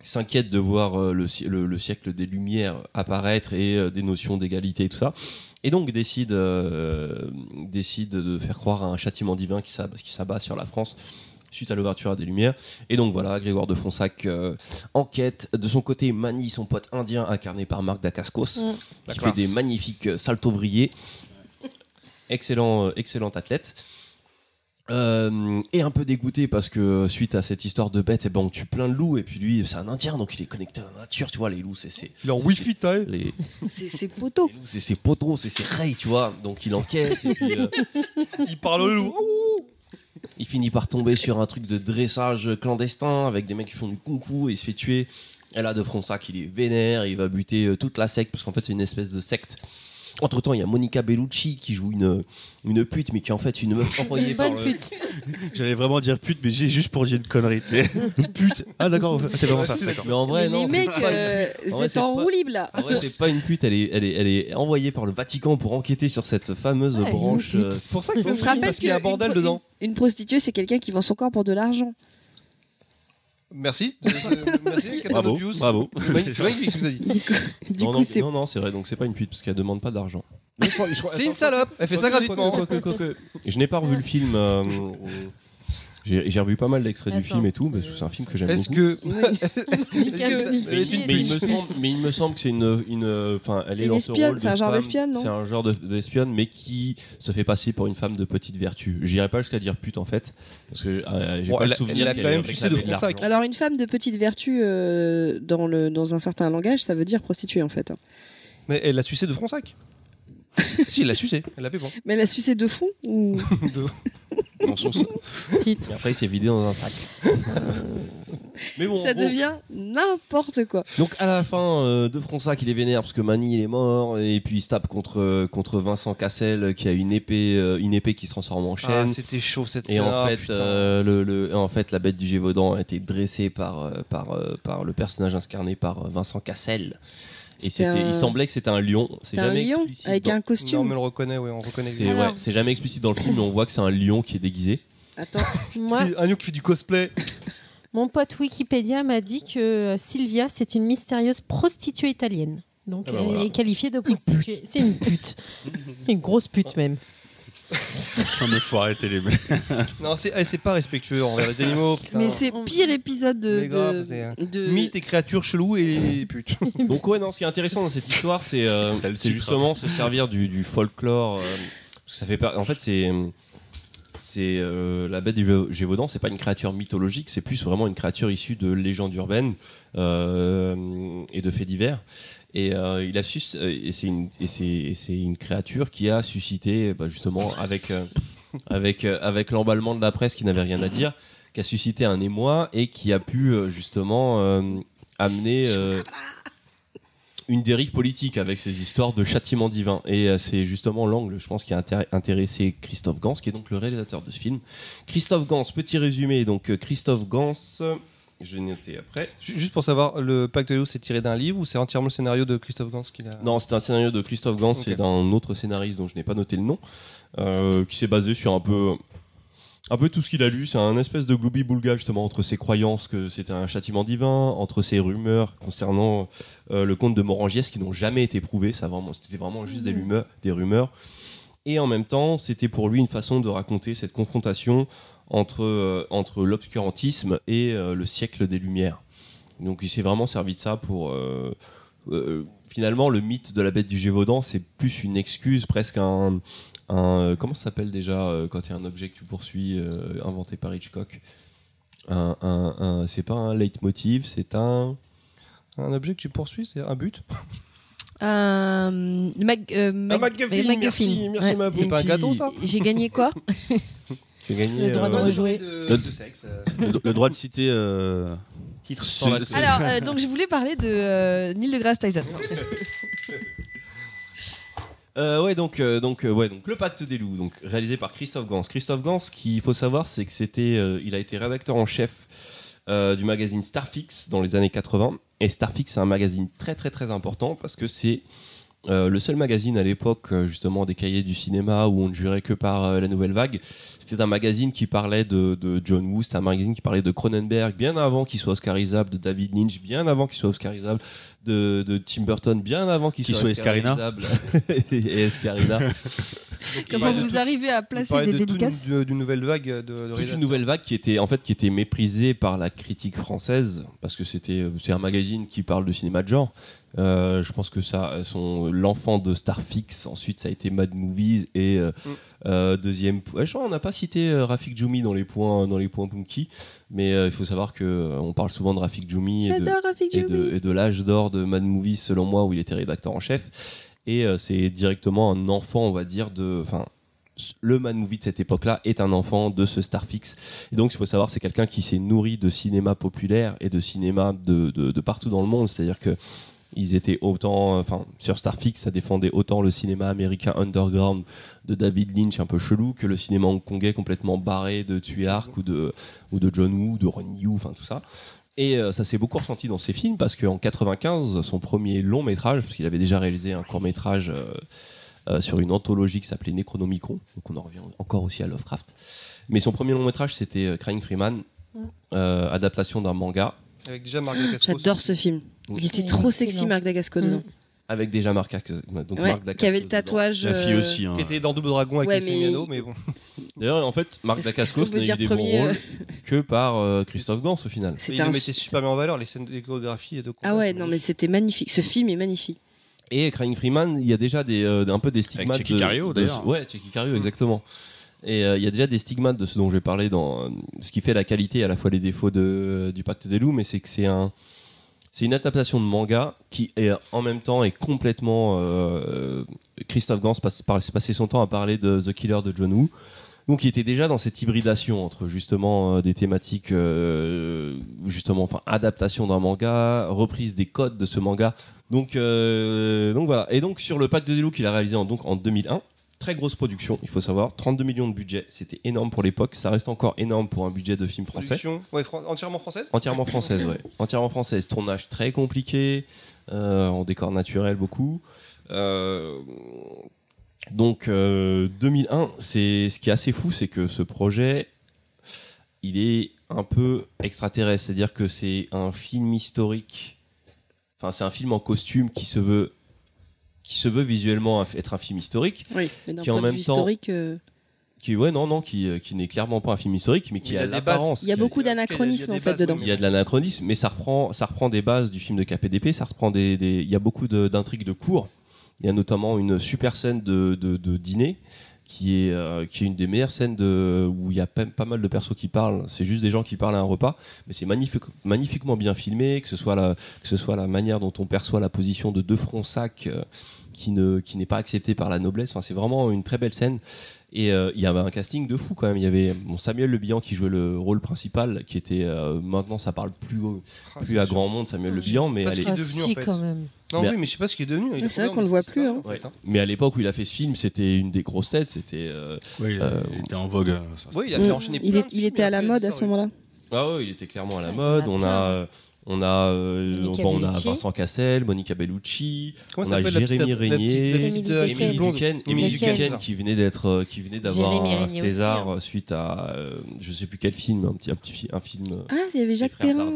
s'inquiète de voir euh, le, si- le- le siècle des Lumières apparaître et euh, des notions d'égalité et tout ça. Et donc décide, euh, décide de faire croire à un châtiment divin qui s'abat, qui s'abat sur la France suite à l'ouverture des Lumières. Et donc voilà, Grégoire de Fonsac euh, enquête. De son côté, manie son pote indien incarné par Marc Dacascos, Mm. La qui classe. fait des magnifiques euh, saltovriers. Excellent, euh, excellent athlète. Euh, et un peu dégoûté parce que suite à cette histoire de bête, eh ben, on tue plein de loups et puis lui c'est un indien donc il est connecté à la nature, tu vois les loups c'est c'est Il est en c'est- wifi, t'as les, *laughs* C'est ses poteaux. c'est ses poteaux, c'est ses rails tu vois donc il enquête et puis euh, Il parle au loup. *laughs* il finit par tomber sur un truc de dressage clandestin avec des mecs qui font du kung fu et il se fait tuer. Et là de Fronsac il est vénère, il va buter euh, toute la secte parce qu'en fait c'est une espèce de secte. Entre temps il y a Monica Bellucci qui joue une, une pute mais qui est en fait une meuf *laughs* envoyée Une par bonne le- pute. *laughs* J'allais vraiment dire pute, mais j'ai juste pour dire une connerie. tu sais. *laughs* pute. Ah d'accord, c'est vraiment ça. Mais en vrai Mais non. les c'est mecs, pas euh, vous êtes c'est en pas- roue libre là. En vrai, c'est pas une pute, elle est, elle, est, elle est envoyée par le Vatican pour enquêter sur cette fameuse Ouais, branche. euh, C'est pour ça qu'il On se rappelle qu'il y a un bordel une- dedans. Une prostituée, c'est quelqu'un qui vend son corps pour de l'argent. Merci. *laughs* Merci, Bravo, bravo. C'est magnifique ce que tu as dit. Du coup, du non, coup, non, c'est non, non, c'est vrai, donc c'est pas une pute parce qu'elle demande pas d'argent. C'est une salope. Elle fait ça gratuitement. Je n'ai pas revu le film. J'ai revu pas mal d'extraits du film et tout, parce que c'est un film que j'aime beaucoup. que. *laughs* Mais, il me semble, putes. mais il me semble que c'est une, une, enfin, elle C'est est dans ce rôle de c'est un genre femme- d'espionne, non C'est un genre de- d'espionne, mais qui se fait passer pour une femme de petite vertu. J'irai pas jusqu'à dire pute en fait, parce que euh, j'ai Bon, pas elle le a- souvenir. elle a quand même sucé de Fronsac. Alors une femme de petite vertu euh, dans, le, dans un certain langage, ça veut dire prostituée en fait. hein. Mais elle a sucé de Fronsac. *laughs* si, elle l'a sucé. Elle l'a bon. Mais elle a sucé de fond ou... *laughs* De- Dans son sac. Titre. Et après, il s'est vidé dans un sac. Mais bon, Ça bon. devient n'importe quoi. Donc à la fin euh, de Fronsac il est vénère parce que Mani il est mort et puis il se tape contre euh, contre Vincent Cassel euh, qui a une épée euh, une épée qui se transforme en chaîne. Ah, c'était chaud cette Et en Ah, fait, euh, le, le- en fait, la bête du Gévaudan a été dressée par, euh, par, euh, par le personnage incarné par euh, Vincent Cassel. Et C'était c'était, un- il semblait que c'était un lion. C'est un jamais lion explicite avec dans- un costume. Non, mais on le reconnaît, ouais, on reconnaît. C'est, ouais, c'est jamais explicite dans le film, mais on voit que c'est un lion qui est déguisé. Attends. *laughs* Moi, C'est un lion qui fait du cosplay. *laughs* mon pote Wikipédia m'a dit que euh, Sylvia, c'est une mystérieuse prostituée italienne. Donc, Ah bah elle voilà. est qualifiée de prostituée. C'est une pute. *laughs* une grosse pute, même. *laughs* Non, mais faut arrêter les mecs. *laughs* Non, c'est eh, c'est pas respectueux envers les animaux. putain. Mais c'est pire épisode de. Mais grave, de- c'est, de- Mythes et créatures cheloues et putes. *laughs* Donc ouais, non, ce qui est intéressant dans cette histoire, c'est, euh, T'as le c'est titre. justement se servir du, du folklore. euh, parce que ça fait par- En fait, c'est c'est euh, la bête du Gé- Gévaudan, c'est pas une créature mythologique, c'est plus vraiment une créature issue de légendes urbaines euh, et de faits divers. Et euh, il a euh, et c'est une une créature qui a suscité bah, justement avec euh, *laughs* avec euh, avec l'emballement de la presse qui n'avait rien à dire, qui a suscité un émoi et qui a pu justement amener une dérive politique avec ces histoires de châtiment divin. Et c'est justement l'angle, je pense, qui a intér- intéressé Christophe Gans, qui est donc le réalisateur de ce film. Christophe Gans, petit résumé. Donc Christophe Gans, noter après. Ju- Juste pour savoir, le Pacte de l'eau, c'est tiré d'un livre ou c'est entièrement le scénario de Christophe Gans qu'il a Non, c'est un scénario de Christophe Gans et d'un autre scénariste dont je n'ai pas noté le nom, euh, qui s'est basé sur un peu, un peu tout ce qu'il a lu. C'est un espèce de gloubi-boulga justement entre ses croyances que c'était un châtiment divin, entre ses rumeurs concernant euh, le conte de Morangiès qui n'ont jamais été prouvées. Ça vraiment, c'était vraiment juste des rumeurs, des rumeurs. Et en même temps, c'était pour lui une façon de raconter cette confrontation entre, euh, entre l'obscurantisme et euh, le siècle des Lumières. Donc il s'est vraiment servi de ça pour... euh, euh, finalement, le mythe de la bête du Gévaudan, c'est plus une excuse, presque un... un comment ça s'appelle déjà euh, quand il y a un objet que tu poursuis, euh, inventé par Hitchcock? Un, un- un- C'est pas un leitmotiv, c'est un... Un objet que tu poursuis, c'est un but? Euh, Mac- MacGuffin, Mac- merci, merci, ma- c'est pas un gâteau, ça? J'ai gagné quoi? *laughs* Gagné Le droit de euh, rejouer. Le, le- le droit de citer. euh, Titre sans Alors, euh, donc je voulais parler de euh, Neil deGrasse Tyson. Non, *laughs* Euh, ouais, donc, euh, donc, euh, ouais, donc le Pacte des loups, donc réalisé par Christophe Gans. Christophe Gans, ce qu'il faut savoir, c'est que c'était, euh, il a été rédacteur en chef euh, du magazine Starfix dans les années 80. Et Starfix, c'est un magazine très très très important parce que c'est euh, le seul magazine à l'époque, euh, justement, des cahiers du cinéma où on ne jurait que par euh, la nouvelle vague. C'était un magazine qui parlait de, de John Woo, c'était un magazine qui parlait de Cronenberg bien avant qu'il soit oscarisable, de David Lynch bien avant qu'il soit oscarisable, de, de Tim Burton bien avant qu'il soit, soit Escarina. oscarisable. *laughs* et Escarina. *laughs* Comment vous arrivez à placer des de dédicaces une- d'une nouvelle vague de, de toute une nouvelle vague qui était en fait qui était méprisée par la critique française parce que c'était c'est un magazine qui parle de cinéma de genre. Euh, je pense que ça son l'enfant de Starfix ensuite ça a été Mad Movies et euh, Mm. euh, deuxième ouais, je crois on n'a pas cité euh, Rafik Djoumi dans les points dans les points Punky mais euh, il faut savoir que euh, on parle souvent de Rafik Djoumi et de, J'adore Rafik et de, Djoumi. et de l'âge d'or de Mad Movies selon moi où il était rédacteur en chef et euh, c'est directement un enfant on va dire de enfin le Mad Movie de cette époque-là est un enfant de ce Starfix. Et donc, il faut savoir, c'est quelqu'un qui s'est nourri de cinéma populaire et de cinéma de, de, de partout dans le monde. C'est-à-dire que ils étaient autant, enfin, sur Starfix, ça défendait autant le cinéma américain underground de David Lynch un peu chelou que le cinéma hongkongais complètement barré de Tsui Hark ou de, ou de John Woo, de Ron Yu, enfin tout ça. Et euh, ça s'est beaucoup ressenti dans ses films parce qu'en 95, son premier long métrage, parce qu'il avait déjà réalisé un court métrage euh, sur une anthologie qui s'appelait Necronomicon, donc on en revient encore aussi à Lovecraft. Mais son premier long métrage, c'était euh, Crying Freeman, euh, adaptation d'un manga Avec déjà. J'adore ce film. Il était Oui, trop sexy, Marc Dagasco, dedans. avec déjà Marc, Ac- donc Ouais, Marc Dacascos qui avait le tatouage. La fille euh, aussi. hein. Qui était dans Double Dragon avec Ouais, mais- Miano, mais bon. *laughs* D'ailleurs, en fait, Marc Dacascos n'a eu des bons euh, rôles *laughs* que par euh, Christophe Gans au final. Il un. mettait super bien en valeur, les scènes de chorégraphie et de combat Ah ouais, non, mais c'était magnifique. Ce film est magnifique. Et Crying Freeman, il y a déjà des, euh, un peu des stigmates. Checky de- Cario, de- d'ailleurs. Ouais, Checky Cario, exactement. Et euh, il y a déjà des stigmates de ce dont je vais parler dans euh, ce qui fait la qualité et à la fois les défauts de, du Pacte des loups, mais c'est que c'est un, c'est une adaptation de manga qui est en même temps est complètement. euh, Christophe Gans passe, passait son temps à parler de The Killer de John Woo. Donc il était déjà dans cette hybridation entre justement euh, des thématiques euh, justement enfin adaptation d'un manga, reprise des codes de ce manga. Donc donc voilà. Et donc sur le pack de Zelo qu'il a réalisé donc en 2001, très grosse production, il faut savoir, 32 millions de budget, c'était énorme pour l'époque, ça reste encore énorme pour un budget de film français. Production, ouais, fran- entièrement française? Entièrement française, ouais. *laughs* Entièrement française. Tournage très compliqué, euh, en décor naturel beaucoup. Euh, donc euh, 2001, c'est ce qui est assez fou, c'est que ce projet, il est un peu extraterrestre, c'est-à-dire que c'est un film historique. Enfin, c'est un film en costume qui se veut qui se veut visuellement être un film historique, Oui, mais d'un qui en même temps historique, euh, qui ouais non non qui, euh, qui n'est clairement pas un film historique mais qui y a l'apparence il y a beaucoup d'anachronismes en fait dedans. il y a de l'anachronisme, mais ça reprend, ça reprend des bases du film de KPDP. Ça reprend des, des- il y a beaucoup de- d'intrigues de cours. Il y a notamment une super scène de, de, de dîner qui est, euh, qui est une des meilleures scènes de, où il y a pas, pas mal de persos qui parlent. C'est juste des gens qui parlent à un repas, mais c'est magnifique, magnifiquement bien filmé, que ce soit la, que ce soit la manière dont on perçoit la position de deux fronts sacs euh, qui ne, qui n'est pas acceptée par la noblesse. Enfin, c'est vraiment une très belle scène. Et euh, il y avait un casting de fou quand même. Il y avait bon, Samuel Le Bihan qui jouait le rôle principal, qui était euh, maintenant ça parle plus au- Ah, plus à sûr. grand monde Samuel Le sais Bihan, mais qu'il est devenu, en si, fait. quand même. Non, Mais- oui, mais je sais pas ce qu'il est devenu. C'est vrai qu'on le voit plus, hein, hein. en fait, hein. mais à l'époque où il a fait ce film, c'était une des grosses têtes. C'était euh, Oui, il euh, était en vogue. hein, ça, Oui, il avait enchaîné Il, plein est- de il films, était à la mode à ce moment-là. ah ouais, il était clairement à la mode. On a euh, on a euh, bon, on a. Vincent Cassel, Monica Bellucci, Comment on a Jérémy Régnier, Émilie Duquesne, qui venait d'être euh, qui venait d'avoir un aussi, César hein. euh, suite à euh, je sais plus quel film, un petit un petit un film. Ah, il y avait Jacques Perrin.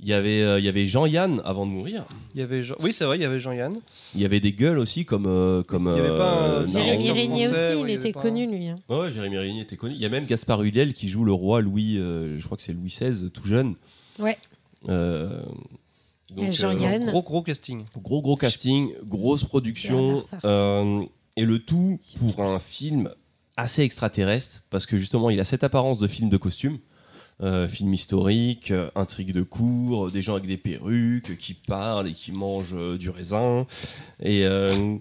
Il y avait euh, il y avait Jean-Yann avant de mourir. Il y avait Jean- Oui, c'est vrai, il y avait Jean-Yann. Il y avait des gueules aussi comme euh, comme Il y avait pas un- euh, Jérémy. Régnier aussi, ouais, il était pas- connu lui. hein. Ouais, Jérémy Régnier était connu. Il y a même Gaspard Ulliel qui joue le roi Louis, euh, je crois que c'est Louis XVI, tout jeune. Ouais. Euh, Et Jean-Yann. Gros, gros casting. gros gros casting, grosse production, euh, et le tout pour un film assez extraterrestre parce que justement il a cette apparence de film de costume. Euh, film historique, euh, intrigue de cours, des gens avec des perruques qui parlent et qui mangent euh, du raisin. Et, euh,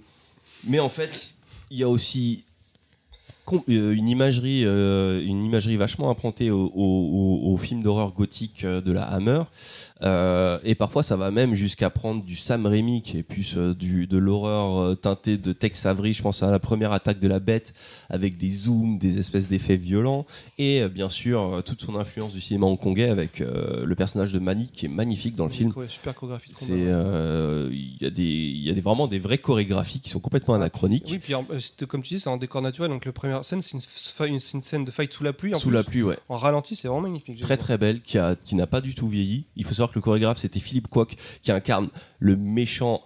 mais en fait, il y a aussi euh, une imagerie, euh, une imagerie vachement improntée au, au, au- au film d'horreur gothique euh, de la Hammer. Euh, et parfois, ça va même jusqu'à prendre du Sam Raimi, qui est plus euh, du, de l'horreur euh, teintée de Tex Avery. Je pense à la première attaque de la bête, avec des zooms, des espèces d'effets violents. Et bien sûr, toute son influence du cinéma hongkongais avec le personnage de Manny, qui est magnifique dans le film. Ouais, super chorégraphie C'est, il y a des, il y a des, vraiment des vraies chorégraphies qui sont complètement anachroniques. Oui, puis comme tu dis, c'est en décor naturel. Donc, la première scène, c'est une, scène de fight sous la pluie. En Sous plus. la pluie, ouais. En ralenti, c'est vraiment magnifique. Très très belle, qui, a, qui n'a pas du tout vieilli. Il faut savoir que le chorégraphe c'était Philippe Kwok, qui incarne le méchant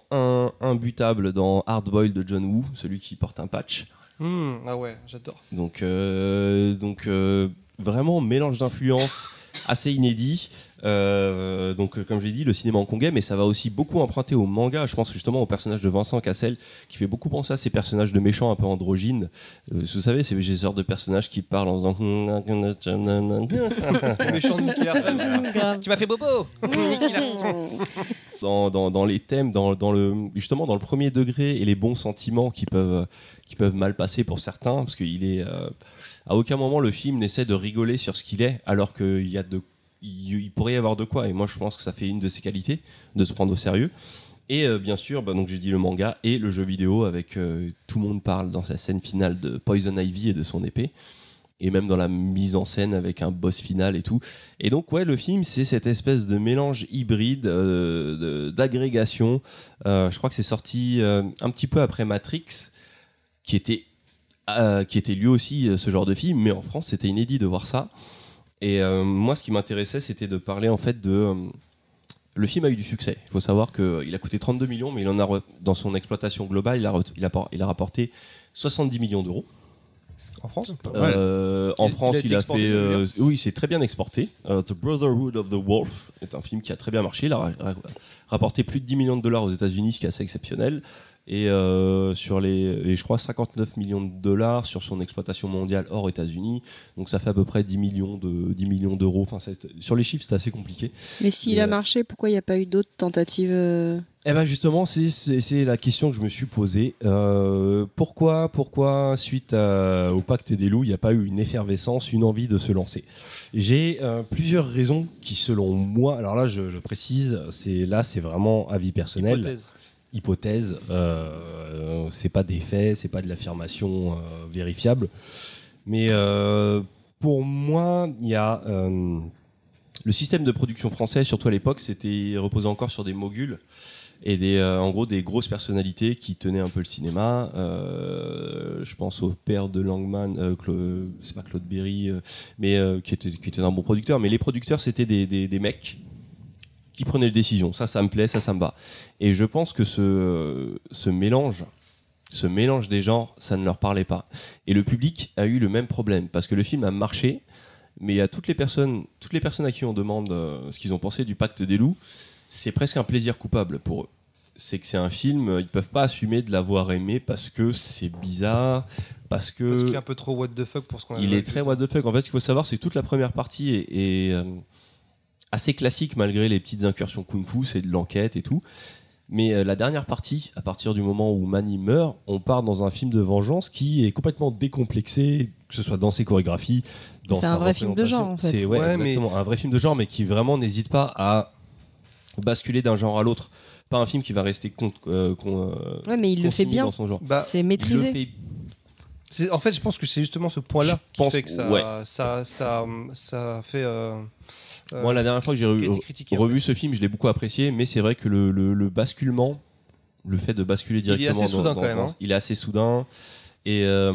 imbutable dans Hard Boiled de John Woo, celui qui porte un patch. Hmm, ah ouais, j'adore. Donc, euh, donc euh, vraiment mélange d'influences assez inédit. Euh, donc, euh, comme j'ai dit, le cinéma hongkongais, mais ça va aussi beaucoup emprunter au manga. Je pense justement au personnage de Vincent Cassel, qui fait beaucoup penser à ces personnages de méchants un peu androgynes. Euh, vous savez, ces ces sortes de personnages qui parlent en faisant. Le *laughs* méchant de Nicky Larson. tu m'as fait bobo *laughs* Nicky Larson. dans, dans, dans les thèmes, dans, dans le, justement dans le premier degré et les bons sentiments qui peuvent, qui peuvent mal passer pour certains, parce qu'il est, euh, à aucun moment le film n'essaie de rigoler sur ce qu'il est, alors qu'il y a de, il, pourrait y avoir de quoi. Et moi, je pense que ça fait une de ses qualités de se prendre au sérieux. Et euh, bien sûr, bah, donc j'ai dit le manga et le jeu vidéo avec euh, tout le monde parle dans sa scène finale de Poison Ivy et de son épée et même dans la mise en scène avec un boss final et tout. Et donc ouais, le film c'est cette espèce de mélange hybride euh, d'agrégation. Je crois que c'est sorti un petit peu après Matrix, qui était qui était lui aussi ce genre de film, mais en France c'était inédit de voir ça. Et euh, moi, ce qui m'intéressait, c'était de parler en fait de euh, le film a eu du succès. Il faut savoir qu'il a coûté 32 millions, mais il en a dans son exploitation globale, il a, re- il a, por- il a rapporté 70 millions d'euros. En France Euh, en Il- France, il a, fait. euh, oui, c'est très bien exporté. Euh, the Brotherhood of the Wolf est un film qui a très bien marché. Il a ra- ra- rapporté plus de 10 millions de dollars aux États-Unis, ce qui est assez exceptionnel. Et euh, sur les, et je crois 59 millions de dollars sur son exploitation mondiale hors États-Unis. Donc ça fait à peu près 10 millions de 10 millions d'euros. Enfin, sur les chiffres, c'est assez compliqué. Mais s'il a euh, marché, pourquoi il n'y a pas eu d'autres tentatives euh, eh ben justement, c'est- la question que je me suis posée. Euh, pourquoi, pourquoi, suite à- au pacte des loups, il n'y a pas eu une effervescence, une envie de se lancer? J'ai euh, plusieurs raisons qui, selon moi, alors là, je, je précise, c'est là, c'est vraiment avis personnel. Hypothèse. Hypothèse. euh, c'est pas des faits, c'est pas de l'affirmation euh, vérifiable. Mais euh, pour moi, il y a euh, le système de production français, surtout à l'époque, c'était reposait encore sur des moguls et des, en gros des grosses personnalités qui tenaient un peu le cinéma. Je pense au père de Langman, c'est pas Claude Berry, mais qui était un bon producteur. Mais les producteurs, c'était des, des mecs qui prenaient les décisions. Ça, ça me plaît, ça, ça me va. Et je pense que ce, ce mélange, ce mélange des genres, ça ne leur parlait pas. Et le public a eu le même problème parce que le film a marché, mais a toutes les personnes, toutes les personnes à qui on demande euh, ce qu'ils ont pensé du Pacte des loups, c'est presque un plaisir coupable pour eux. C'est que c'est un film, euh, ils peuvent pas assumer de l'avoir aimé parce que c'est bizarre, parce que Parce qu'il est un peu trop what the fuck pour ce qu'on a il est très what the fuck. En fait, ce qu'il faut savoir, c'est que toute la première partie est, est, euh, assez classique malgré les petites incursions kung-fu, c'est de l'enquête et tout. Mais euh, la dernière partie, à partir du moment où Manny meurt, on part dans un film de vengeance qui est complètement décomplexé, que ce soit dans ses chorégraphies, dans C'est sa un vrai film de genre, en fait. C'est ouais, Ouais, mais- exactement, un vrai film de genre, mais qui vraiment n'hésite pas à basculer d'un genre à l'autre. Pas un film qui va rester con, euh, con- euh, Ouais, mais il le fait bien. dans son genre. Bah, c'est Il le maîtrisé. fait C'est- En fait, je pense que c'est justement ce point-là Je qui pense fait que ça, ouais. ça, ça, ça fait. euh, Moi, la dernière fois que j'ai revu ce film, je l'ai beaucoup apprécié, mais c'est vrai que le, le- le basculement, le fait de basculer est directement, assez dans- soudain, dans- quand même, dans- hein. il est assez soudain. Et euh,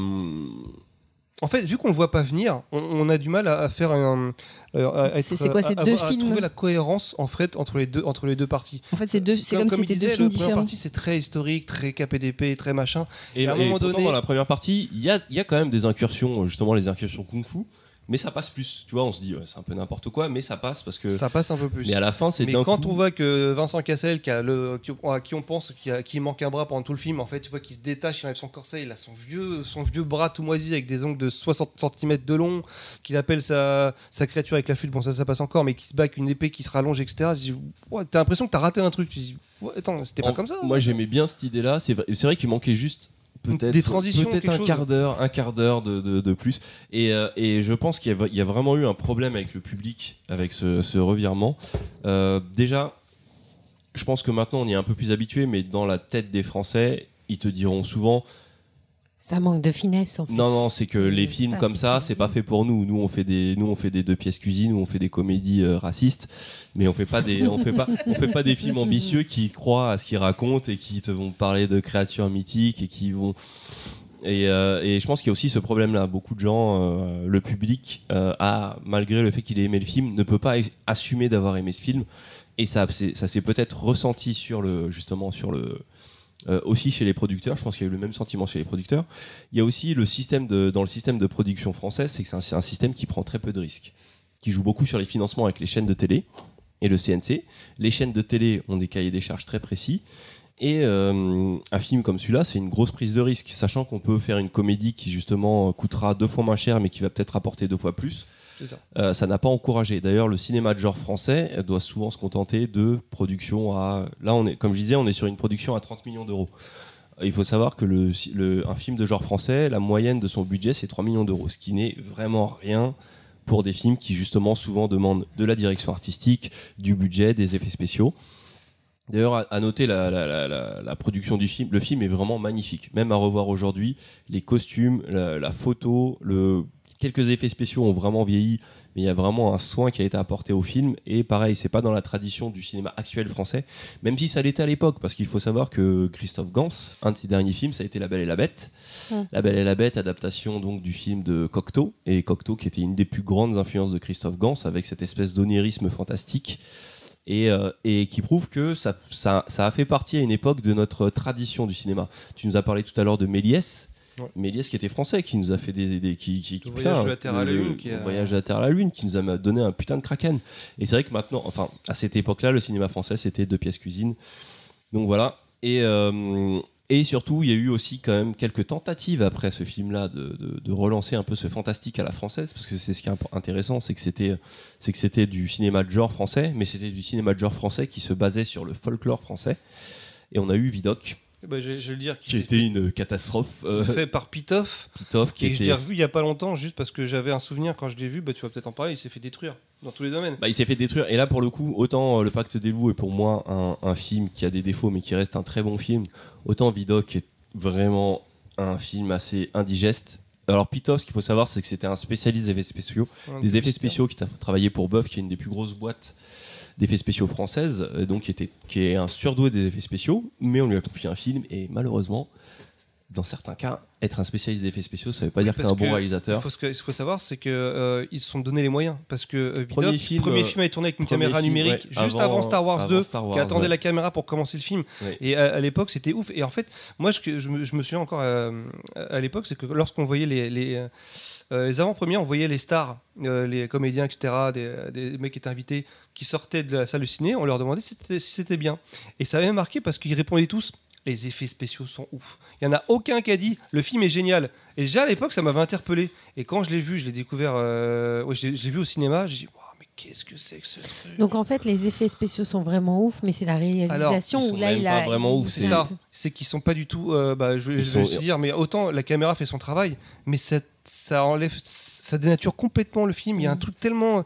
En fait, vu qu'on le voit pas venir, on, on a du mal à, à faire un. euh, à C'est- quoi, à- c'est à- deux à films trouver la cohérence en fait entre les deux entre les deux parties. En fait, c'est deux- c'est comme si il c'était deux films la première différents. partie c'est très historique, très KPDP, très machin. et, Et à un et moment pourtant, donné, dans la première partie, il y a, il y a quand même des incursions, justement les incursions kung-fu, mais ça passe plus. Tu vois, on se dit, ouais, c'est un peu n'importe quoi, mais ça passe parce que. ça passe un peu plus. Mais à la fin, c'est Mais quand coup- on voit que Vincent Cassel, qui a le, qui, à qui on pense a- qu'il manque un bras pendant tout le film, en fait, tu vois qu'il se détache, il enlève son corset, il a son vieux, son vieux bras tout moisi avec des ongles de 60 cm de long, qu'il appelle sa, sa créature avec la flûte, bon ça, ça passe encore, mais qui se bat avec une épée qui se rallonge, etc. Je dis, ouais, T'as l'impression que t'as raté un truc. Tu dis, ouais, attends, c'était pas En- comme ça. Moi, j'aimais bien cette idée-là. C'est vrai, c'est vrai qu'il manquait juste peut-être Des transitions, peut-être un chose. quart d'heure, un quart d'heure de, de- de plus. Et, euh, et je pense qu'il y, a- il y a vraiment eu un problème avec le public, avec ce, ce revirement. Euh, déjà, je pense que maintenant on y est un peu plus habitué, mais dans la tête des Français, ils te diront souvent Ça manque de finesse en fait. non, non, c'est que les films comme ça, c'est pas fait pour nous. Nous, on fait des, nous, on fait des deux pièces cuisine, ou on fait des comédies euh, racistes, mais on fait pas des, on fait pas, *laughs* on fait pas des films ambitieux qui croient à ce qu'ils racontent et qui te vont parler de créatures mythiques et qui vont. Et, euh, et je pense qu'il y a aussi ce problème-là. Beaucoup de gens, euh, le public, a, malgré le fait qu'il ait aimé le film, ne peut pas assumer d'avoir aimé ce film. Et ça, ça s'est peut-être ressenti sur le, justement, sur le, euh, aussi chez les producteurs. Je pense qu'il y a eu le même sentiment chez les producteurs. Il y a aussi le système dans le système de production français, c'est que c'est un, c'est un système qui prend très peu de risques, qui joue beaucoup sur les financements avec les chaînes de télé et le CNC. Les chaînes de télé ont des cahiers des charges très précis. Et euh, un film comme celui-là, c'est une grosse prise de risque, sachant qu'on peut faire une comédie qui justement coûtera deux fois moins cher, mais qui va peut-être rapporter deux fois plus. Euh, ça n'a pas encouragé. D'ailleurs, le cinéma de genre français euh, doit souvent se contenter de productions à. Là, on est, comme je disais, on est sur une production à 30 millions d'euros. Il faut savoir que le, un film de genre français, la moyenne de son budget, c'est 3 millions d'euros, ce qui n'est vraiment rien pour des films qui, justement, souvent demandent de la direction artistique, du budget, des effets spéciaux. D'ailleurs, à, noter la, production du film. Le film est vraiment magnifique. Même à revoir aujourd'hui, les costumes, la photo, le, quelques effets spéciaux ont vraiment vieilli, mais il y a vraiment un soin qui a été apporté au film. Et pareil, c'est pas dans la tradition du cinéma actuel français, même si ça l'était à l'époque, parce qu'il faut savoir que Christophe Gans, un de ses derniers films, ça a été La Belle et la Bête. La Belle et la Bête, adaptation donc du film de Cocteau, et Cocteau qui était une des plus grandes influences de Christophe Gans, avec cette espèce d'onirisme fantastique et, euh, et qui prouve que ça, ça, ça a fait partie à une époque de notre tradition du cinéma. Tu nous as parlé tout à l'heure de Méliès. Ouais. Méliès qui était français, qui nous a fait des, des qui, qui, qui- Le voyage putain, de la Terre à la le- Lune, qui le a- voyage de la Terre à la Lune, qui nous a donné un putain de kraken. Et c'est vrai que maintenant, enfin, à cette époque-là, le cinéma français c'était deux pièces cuisine. Donc voilà. Et, euh, Et surtout, il y a eu aussi quand même quelques tentatives après ce film-là de, de- de relancer un peu ce fantastique à la française, parce que c'est ce qui est intéressant, c'est que c'était c'est que c'était du cinéma de genre français, mais c'était du cinéma de genre français qui se basait sur le folklore français. Et on a eu Vidocq, Ben, je, je vais le dire. qui était une catastrophe. euh, fait par Pitoff. Pitoff, qui et je l'ai revu il y a pas longtemps, juste parce que j'avais un souvenir quand je l'ai vu. Bah, tu vas peut-être en parler. Il s'est fait détruire dans tous les domaines. Bah, il s'est fait détruire. Et là, pour le coup, autant euh, Le Pacte des Loups est pour moi un, un film qui a des défauts, mais qui reste un très bon film, autant Vidocq est vraiment un film assez indigeste. Alors, Pitoff, ce qu'il faut savoir, c'est que c'était un spécialiste des effets spéciaux. Des effets spéciaux qui a travaillé pour Buff, qui est une des plus grosses boîtes d'effets spéciaux françaises, euh, donc qui, était, qui est un surdoué des effets spéciaux, mais on lui a confié un film, et malheureusement, dans certains cas, être un spécialiste des effets spéciaux, ça veut pas dire que t'es un bon réalisateur. Faut, ce qu'il faut savoir, c'est que euh, se sont donné les moyens. Parce que euh, Premier film, premier euh, film a été tourné avec une caméra film, numérique ouais, juste avant- avant, Star Wars avant 2, Star Wars, qui attendait ouais. la caméra pour commencer le film. Ouais. Et à, à l'époque, c'était ouf. Et en fait, moi, que je, me, je me souviens encore euh, à l'époque, c'est que lorsqu'on voyait les, les, euh, euh, les avant-premières, on voyait les stars, euh, les comédiens, etc., des, des mecs qui étaient invités, qui sortaient de la salle de ciné, on leur demandait si c'était, si c'était bien. Et ça avait marqué parce qu'ils répondaient tous. Les effets spéciaux sont ouf. Il y en a aucun qui a dit le film est génial. Et déjà à l'époque, ça m'avait interpellé. Et quand je l'ai vu, je l'ai découvert, euh, ouais, je l'ai vu au cinéma, j'ai dit Waouh, mais qu'est-ce que c'est que ce truc? Donc en fait, les effets spéciaux sont vraiment ouf, mais c'est la réalisation ils où sont là même il pas a. vraiment il- ouf. C'est ça. C'est qu'ils sont pas du tout. euh, bah, je vais, Ils je vais sont- aussi dire, mais autant la caméra fait son travail, mais ça, ça enlève, ça dénature complètement le film. Mm. Il y a un truc tellement,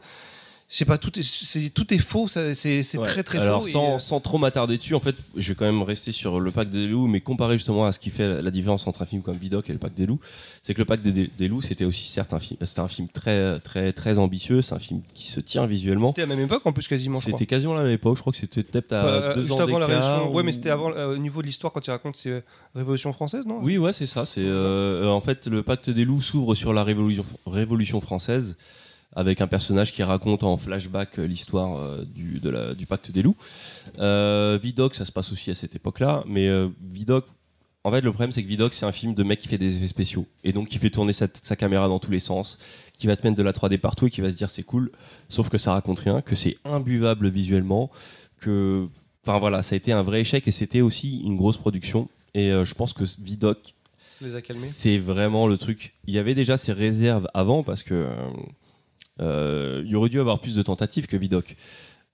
je sais pas, tout est, c'est, tout est faux. C'est, c'est Ouais. très très Alors, faux. sans, euh, sans trop m'attarder dessus, en fait, je vais quand même rester sur le Pacte des loups, mais comparer justement à ce qui fait la différence entre un film comme Vidocq et le Pacte des loups, c'est que le Pacte des, des loups, c'était aussi certes un film, c'était un film très très très ambitieux, c'est un film qui se tient visuellement. C'était à la même époque en plus quasiment. C'était quasiment la même époque, je crois que c'était peut-être à deux juste ans avant la Révolution. Ouais, ou- mais c'était avant euh, au niveau de l'histoire quand il raconte c'est euh, Révolution française, non? Oui, ouais, c'est ça. C'est euh, en fait le Pacte des loups s'ouvre sur la Révolution, Révolution française avec un personnage qui raconte en flashback euh, l'histoire euh, du, de la- du Pacte des loups. Euh, Vidocq, ça se passe aussi à cette époque-là, mais euh, Vidocq. En fait, le problème, c'est que Vidocq, c'est un film de mec qui fait des effets spéciaux et donc qui fait tourner sa, sa caméra dans tous les sens, qui va te mettre de la 3D partout et qui va se dire c'est cool, sauf que ça raconte rien, que c'est imbuvable visuellement, que. Enfin voilà, ça a été un vrai échec et c'était aussi une grosse production. Et euh, je pense que Vidocq Ça les a calmés. c'est vraiment le truc. Il y avait déjà ces réserves avant parce que euh, il y aurait dû avoir plus de tentatives que Vidocq.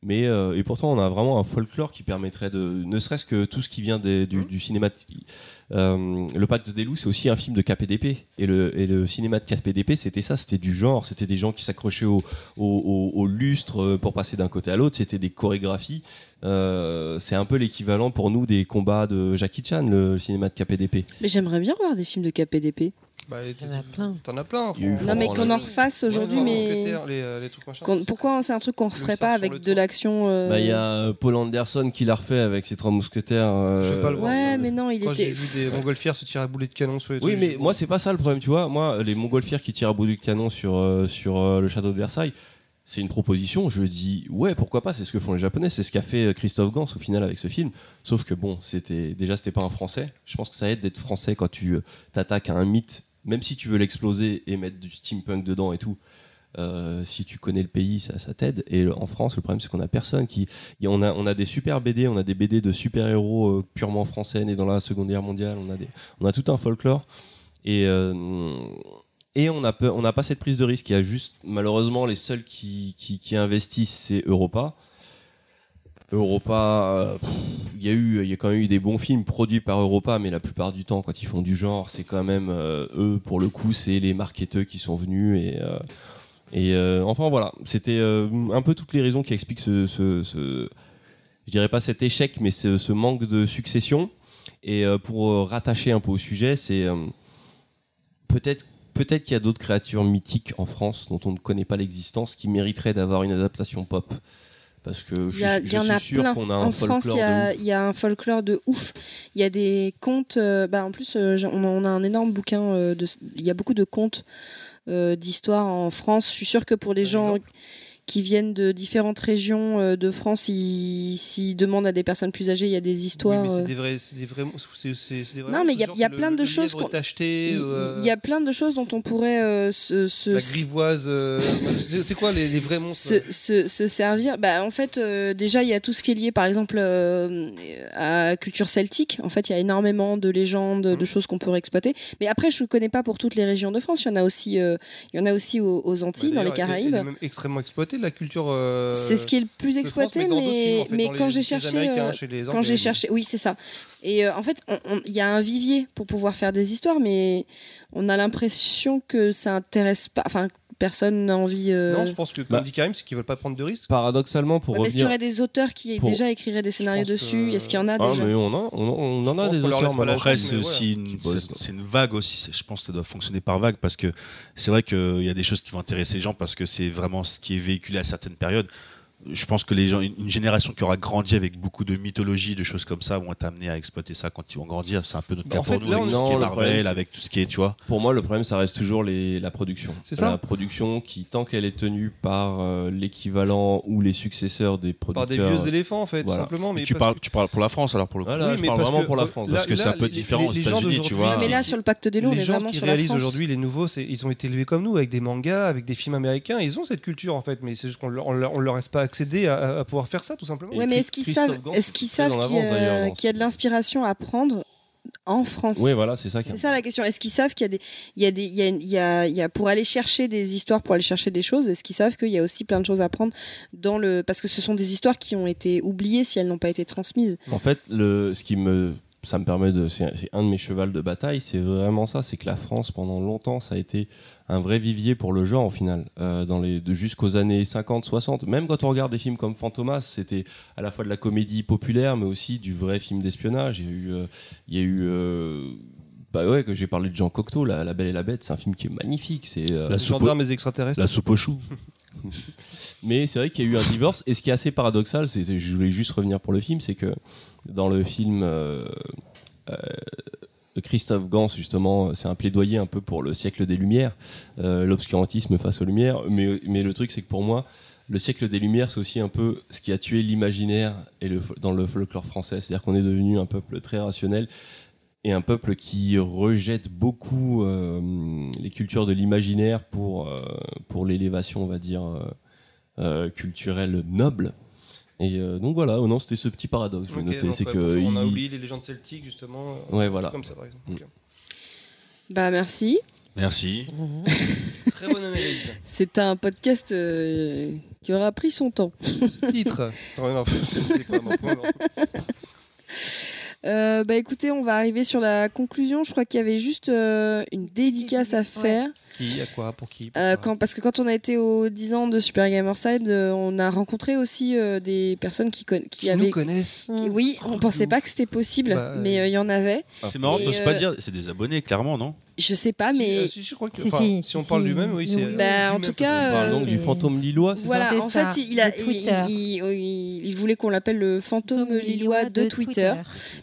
Mais euh, et pourtant on a vraiment un folklore qui permettrait de ne serait-ce que tout ce qui vient des- du, du cinéma. Euh, le Pacte des loups c'est aussi un film de KPDP et le, et le cinéma de KPDP c'était ça, c'était du genre, c'était des gens qui s'accrochaient au, au, au- au lustre euh, pour passer d'un côté à l'autre, c'était des chorégraphies. Euh, c'est un peu l'équivalent pour nous des combats de Jackie Chan, le cinéma de KPDP. Mais j'aimerais bien voir des films de KPDP. Bah, Il y en a plein. T'en as plein. Il y a eu Non, mais Franck, qu'on euh, en refasse aujourd'hui, Ouais, mais. Les, euh, les trucs machin, qu'on- c'est- Pourquoi c'est un truc qu'on referait pas avec de l'action euh, Bah, il y a euh, Paul Anderson qui l'a refait avec ses trois mousquetaires. euh, Je veux pas le voir. Ouais, mais non, il Quand était. j'ai vu des montgolfières se tirer à boulet de canon sur les Oui, mais moi, c'est pas ça le problème, tu vois. Moi, les montgolfières qui tirent à bout du canon sur, euh, sur euh, le château de Versailles, c'est une proposition. Je dis, ouais, pourquoi pas, c'est ce que font les Japonais, c'est ce qu'a fait euh, Christophe Gans au final avec ce film. Sauf que bon, c'était déjà, c'était pas un français. Je pense que ça aide d'être français quand tu euh, t'attaques à un mythe, même si tu veux l'exploser et mettre du steampunk dedans et tout. Euh, si tu connais le pays, ça, t'aide. Et en France, le problème, c'est qu'on a personne qui. On a, on a des super BD, on a des BD de super-héros purement français nés dans la Seconde Guerre mondiale. On a, on a tout un folklore. Et, et on n'a pas- cette prise de risque. Il y a juste, malheureusement, les seuls qui, investissent, c'est Europa. Europa, euh, il y a eu, y a quand même eu des bons films produits par Europa, mais la plupart du temps, quand ils font du genre, c'est quand même euh, eux, pour le coup, c'est les marketeurs qui sont venus et euh, enfin voilà, c'était un peu toutes les raisons qui expliquent ce, ce, ce- je dirais pas cet échec, mais ce, ce manque de succession. Et pour rattacher un peu au sujet, c'est peut-être peut-être qu'il y a d'autres créatures mythiques en France dont on ne connaît pas l'existence qui mériteraient d'avoir une adaptation pop. Parce que je, Il y, a- suis- il je y en suis a sûr plein. qu'on a en un France, folklore de ouf. il y a un folklore de ouf. Il y a des contes. euh, bah, en plus, euh, on, a, on a un énorme bouquin. euh, de, il y a beaucoup de contes d'histoire en France. Je suis sûre que pour les gens qui viennent de différentes régions euh, de France, ils- s'ils demandent à des personnes plus âgées, il y a des histoires. c'est des vrais, c'est des c'est- Non, mais il y a, y plein de le- choses qu'on. Il euh, il y a plein de choses dont on pourrait euh, se, se- la grivoise. euh, *laughs* c'est quoi les, les vrais monstres se, se- se servir. Bah, en fait, déjà, il y a tout ce qui est lié, par exemple, à culture celtique. En fait, il y a énormément de légendes, Mmh. de choses qu'on pourrait exploiter. Mais après, je ne connais pas pour toutes les régions de France. Il y en a aussi, il y en a aussi aux, aux Antilles, dans les elle- Caraïbes. Elle est même extrêmement exploitée, la culture. euh, C'est ce qui est le plus exploité, France, mais films, mais, en fait, mais dans quand j'ai cherché, Américains, euh, chez les quand j'ai cherché, oui, c'est ça. Et euh, en fait, il y a un vivier pour pouvoir faire des histoires, mais on a l'impression que ça intéresse pas. Enfin, personne n'a envie. euh, Non, je pense que, comme dit Karim, c'est qu'ils veulent pas prendre de risques. Paradoxalement, pour Ouais, mais est-ce qu'il y aurait des auteurs qui pour- déjà écriraient des scénarios dessus Est-ce qu'il y en a Ah, déjà mais on, en- on, on en a des auteurs. Après, c'est aussi une, une vague aussi. Je pense que ça doit fonctionner par vague parce que c'est vrai qu'il y a des choses qui vont intéresser les gens parce que c'est vraiment ce qui est véhiculé à certaines périodes. Je pense que les gens, une génération qui aura grandi avec beaucoup de mythologie, de choses comme ça, vont être amenés à exploiter ça quand ils vont grandir. C'est un peu notre Bah, cas en pour fait, nous, là, avec on- tout ce qui non, est le problème, Marvel, avec tout ce qui est, tu vois. Pour moi, le problème, ça reste toujours les, la production. C'est ça La production qui, tant qu'elle est tenue par euh, l'équivalent ou les successeurs des Par des producteurs. vieux éléphants, en fait, tout simplement. Mais tu, parce parles, que- tu parles pour la France alors pour le coup. Voilà, Oui, je mais parle parce vraiment que, pour la France. là- Parce que c'est un peu les- différent aux les gens États-Unis, tu vois. Mais là, sur le pacte des loups, on les est gens vraiment qui sur la réalisent aujourd'hui les nouveaux, ils ont été élevés comme nous avec des mangas, avec des films américains. Ils ont cette culture en fait, mais c'est juste qu'on leur, on leur- laisse pas accéder à, pouvoir faire ça tout simplement. Ouais, mais est-ce qu'ils savent, est-ce qu'ils savent qu'il y, a- qu'il y a de l'inspiration à prendre en France? Oui, voilà, c'est ça. C'est ça la question. Est-ce qu'ils savent qu'il y a des, il y a des, il y a, il y a, il y a pour aller chercher des histoires, pour aller chercher des choses. Est-ce qu'ils savent qu'il y a aussi plein de choses à prendre dans le, parce que ce sont des histoires qui ont été oubliées si elles n'ont pas été transmises. En fait, le, ce qui me, ça me permet de, c'est c'est un de mes chevals de bataille, c'est vraiment ça, c'est que la France pendant longtemps, ça a été un vrai vivier pour le genre au final, euh, dans les, de jusqu'aux années 50, 60. Même quand on regarde des films comme Fantomas, c'était à la fois de la comédie populaire, mais aussi du vrai film d'espionnage. Il y a eu, euh, il y a eu. euh, bah ouais, que j'ai parlé de Jean Cocteau, la, La Belle et la Bête, c'est un film qui est magnifique. C'est euh, La soupe et extraterrestres. La soupe aux choux. *laughs* Mais c'est vrai qu'il y a eu un divorce. Et ce qui est assez paradoxal, c'est, je voulais juste revenir pour le film, c'est que dans le film euh, euh, Christophe Gans, justement, c'est un plaidoyer un peu pour le siècle des Lumières, euh, l'obscurantisme face aux Lumières. Mais, le truc, c'est que pour moi, le siècle des Lumières, c'est aussi un peu ce qui a tué l'imaginaire dans le folklore français. C'est-à-dire qu'on est devenu un peuple très rationnel et un peuple qui rejette beaucoup euh, les cultures de l'imaginaire pour, euh, pour l'élévation, on va dire, culturelle noble. Et euh, donc voilà, oh non, c'était ce petit paradoxe. Je vais noter, c'est que on a oublié les légendes celtiques justement. euh, Ouais, voilà. Comme ça, par exemple. Mm. Bah merci. Merci. *laughs* Très bonne analyse. C'est un podcast euh, qui aura pris son temps. Titre. *laughs* Euh, bah écoutez, on va arriver sur la conclusion. Je crois qu'il y avait juste euh, une dédicace à faire. Qui À quoi Pour qui Pour Euh, quand, parce que quand on a été aux 10 ans de Super Gamerside, euh, on a rencontré aussi euh, des personnes qui, con- qui, Qui avaient. nous connaissent. qui- oui, on pensait pas que c'était possible, Bah, mais euh, il y en avait. C'est marrant, Et, t'oses pas dire. C'est des abonnés, clairement, non? Je sais pas, Si, mais. euh, si, je crois que- Si, enfin, si, si on parle si. du même, oui, c'est. Bah, en tout cas, On parle euh, donc du fantôme lillois, c'est Voilà, en ça, fait, il, a, de il, Twitter. il- il- il voulait qu'on l'appelle le fantôme lillois de, Twitter.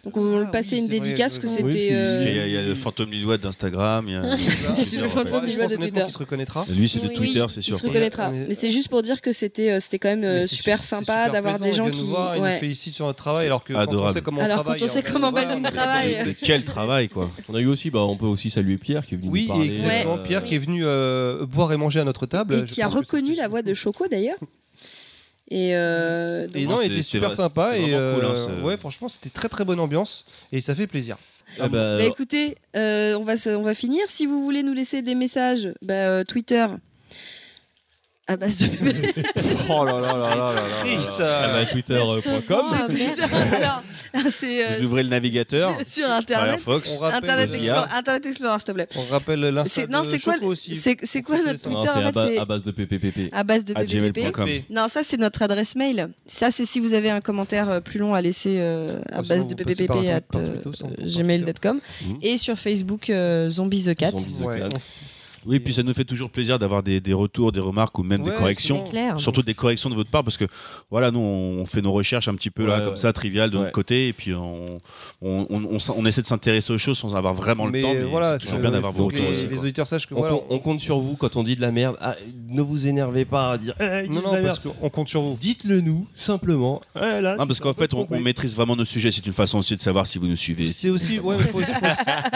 Donc on va Ah lui passer oui, une vrai, dédicace je- que c'était. puis- euh, Parce qu'il y, a- il y a le fantôme lillois d'Instagram. a- C'est *laughs* le fantôme lillois de Twitter. qu'il se reconnaîtra. Lui, c'est de Twitter, c'est Il sûr. se quoi. reconnaîtra. Mais- Mais c'est juste pour dire que c'était euh, c'était quand même euh, super su- sympa d'avoir des il gens qui. nous voir, il nous félicite sur notre travail alors que quand on Adorable. sait comment on Alors, travaille. quand on sait on- comment voilà, balle on- notre travail. Mais Quel travail, quoi. *laughs* On a eu aussi, bah, on peut aussi saluer Pierre qui est venu Oui, nous parler. exactement. euh, Pierre qui est venu euh, boire et manger à notre table. Et qui a reconnu la voix de Choco d'ailleurs. Et, euh, Et Non, il c'était- était super sympa et cool, hein, euh, ouais, franchement, c'était très très bonne ambiance et ça fait plaisir. Ah bah, Bah écoutez, euh, on, va finir. Si vous voulez nous laisser des messages, bah, euh, Twitter. À base de *laughs* Oh là là là là là là. Triste. ah bah, twitter.com. *laughs* Ah, c'est euh, Vous ouvrez le navigateur. sur Internet. Firefox. On rappelle Internet Explorer, hein. Internet Explorer, s'il te plaît. On rappelle l'insta C'est- non, de c'est quoi, c'est quoi notre Twitter en à, fait base de PPPP. à base de À PPP. gmail.com. Non, ça c'est notre adresse mail. Ça c'est si vous avez un commentaire euh, plus long à laisser euh, à Ah, base de vous passez par ppp un at euh, gmail.com Mhm. et sur Facebook euh, Zombie the Cat. Oui, puis ça nous fait toujours plaisir d'avoir des, des retours, des remarques ou même des corrections. c'est clair. Surtout des corrections de votre part parce que voilà, nous on fait nos recherches un petit peu là Ouais, comme ouais. ça, triviales de Ouais. notre côté, et puis on, on, on, on s- on essaie de s'intéresser aux choses sans avoir vraiment le Mais temps. Mais voilà, c'est toujours bien d'avoir vos retours les- aussi. les auditeurs sachent que On, voilà, compte- on compte sur vous quand on dit de la merde. Ah, ne vous énervez pas à dire. Eh, Non, de non, parce qu'on compte sur vous. Dites-le nous simplement. Eh, là, Non, parce qu'en fait, on, on maîtrise vraiment nos sujets. C'est une façon aussi de savoir si vous nous suivez. C'est aussi, ouais, faut,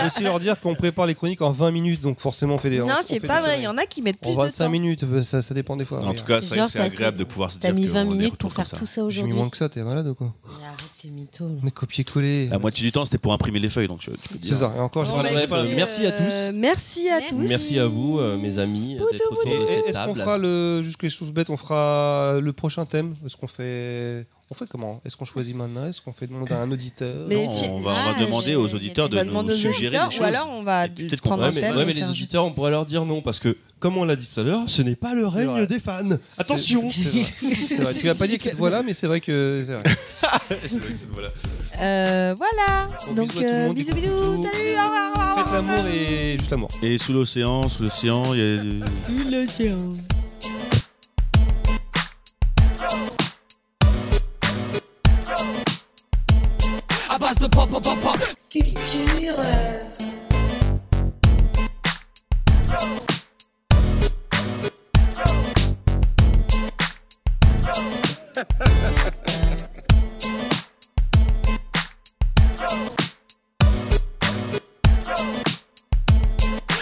aussi leur dire qu'on prépare les chroniques en 20 minutes, donc forcément on fait des. on- Non, on c'est pas vrai. Il y en a qui mettent En plus de 25 temps. minutes, euh, ça, ça dépend des fois. En tout cas, c'est Genre, t'as agréable fait- de pouvoir se T'as dire mis qu'on 20 a des minutes pour faire ça. tout ça J'ai mis aujourd'hui. moins que ça, t'es malade ou quoi Mais Arrête tes mythos. On est copier-coller. La moitié du temps, c'était pour imprimer les feuilles, donc tu, tu peux dire. C'est ça, et encore, je Bon, bah, écoutez, merci à tous. Euh, merci à tous. Merci à vous, euh, mes amis, d'être autour de Et- cette Est-ce qu'on table. fera le. Juste les choses bêtes, on fera le prochain thème? Est-ce qu'on fait. On fait comment? Est-ce qu'on choisit maintenant? Est-ce qu'on fait demander à un auditeur? Mais Non, si- on va, on va Ah, demander aux auditeurs de nous suggérer auditeurs, des ou choses. alors on va peut-être qu'on prendre Ouais, mais, thème ouais, mais les auditeurs, on pourrait leur dire non, parce que, comme on l'a dit tout à l'heure, ce n'est pas le règne vrai. des fans. Attention vrai. *laughs* Vrai. Tu l'as pas dit avec cette voix-là, mais c'est vrai que. c'est vrai. *laughs* Que cette voix-là. Euh, voilà. Bon, Donc bisous à tout le euh, monde, bisous bisous. tout. Salut. Au revoir. Faites l'amour et juste l'amour. Et sous l'océan, sous l'océan, il y a. Sous l'océan. De pop, pop, pop, pop. Culture.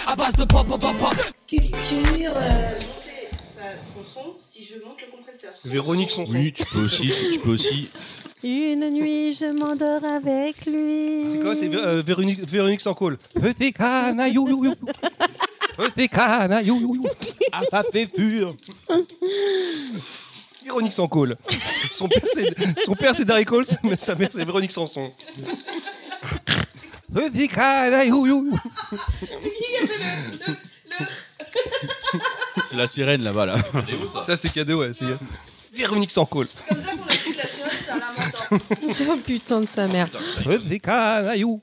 À base de pop, pop, pop, pop. Culture. Son son, si je monte le compresseur. Véronique son Oui, tu peux aussi, tu peux aussi. Une nuit, je m'endors avec lui. C'est quoi C'est Vé- euh, Véronique, Véronique sans call. Petit canaillou, you, you. Petit canaillou, you, you. Ah, ça fait pur Véronique sans call. Son père, c'est, son père, c'est Darry Cole, mais sa mère, c'est Véronique Sanson. Petit canaillou, you, you. C'est la sirène là-bas, là. Ça, c'est cadeau, ouais. C'est... Véronique sans call. Comme ça qu'on a que la sirène, c'est un lamentin. *laughs* Oh putain de sa mère. Petit canaillou.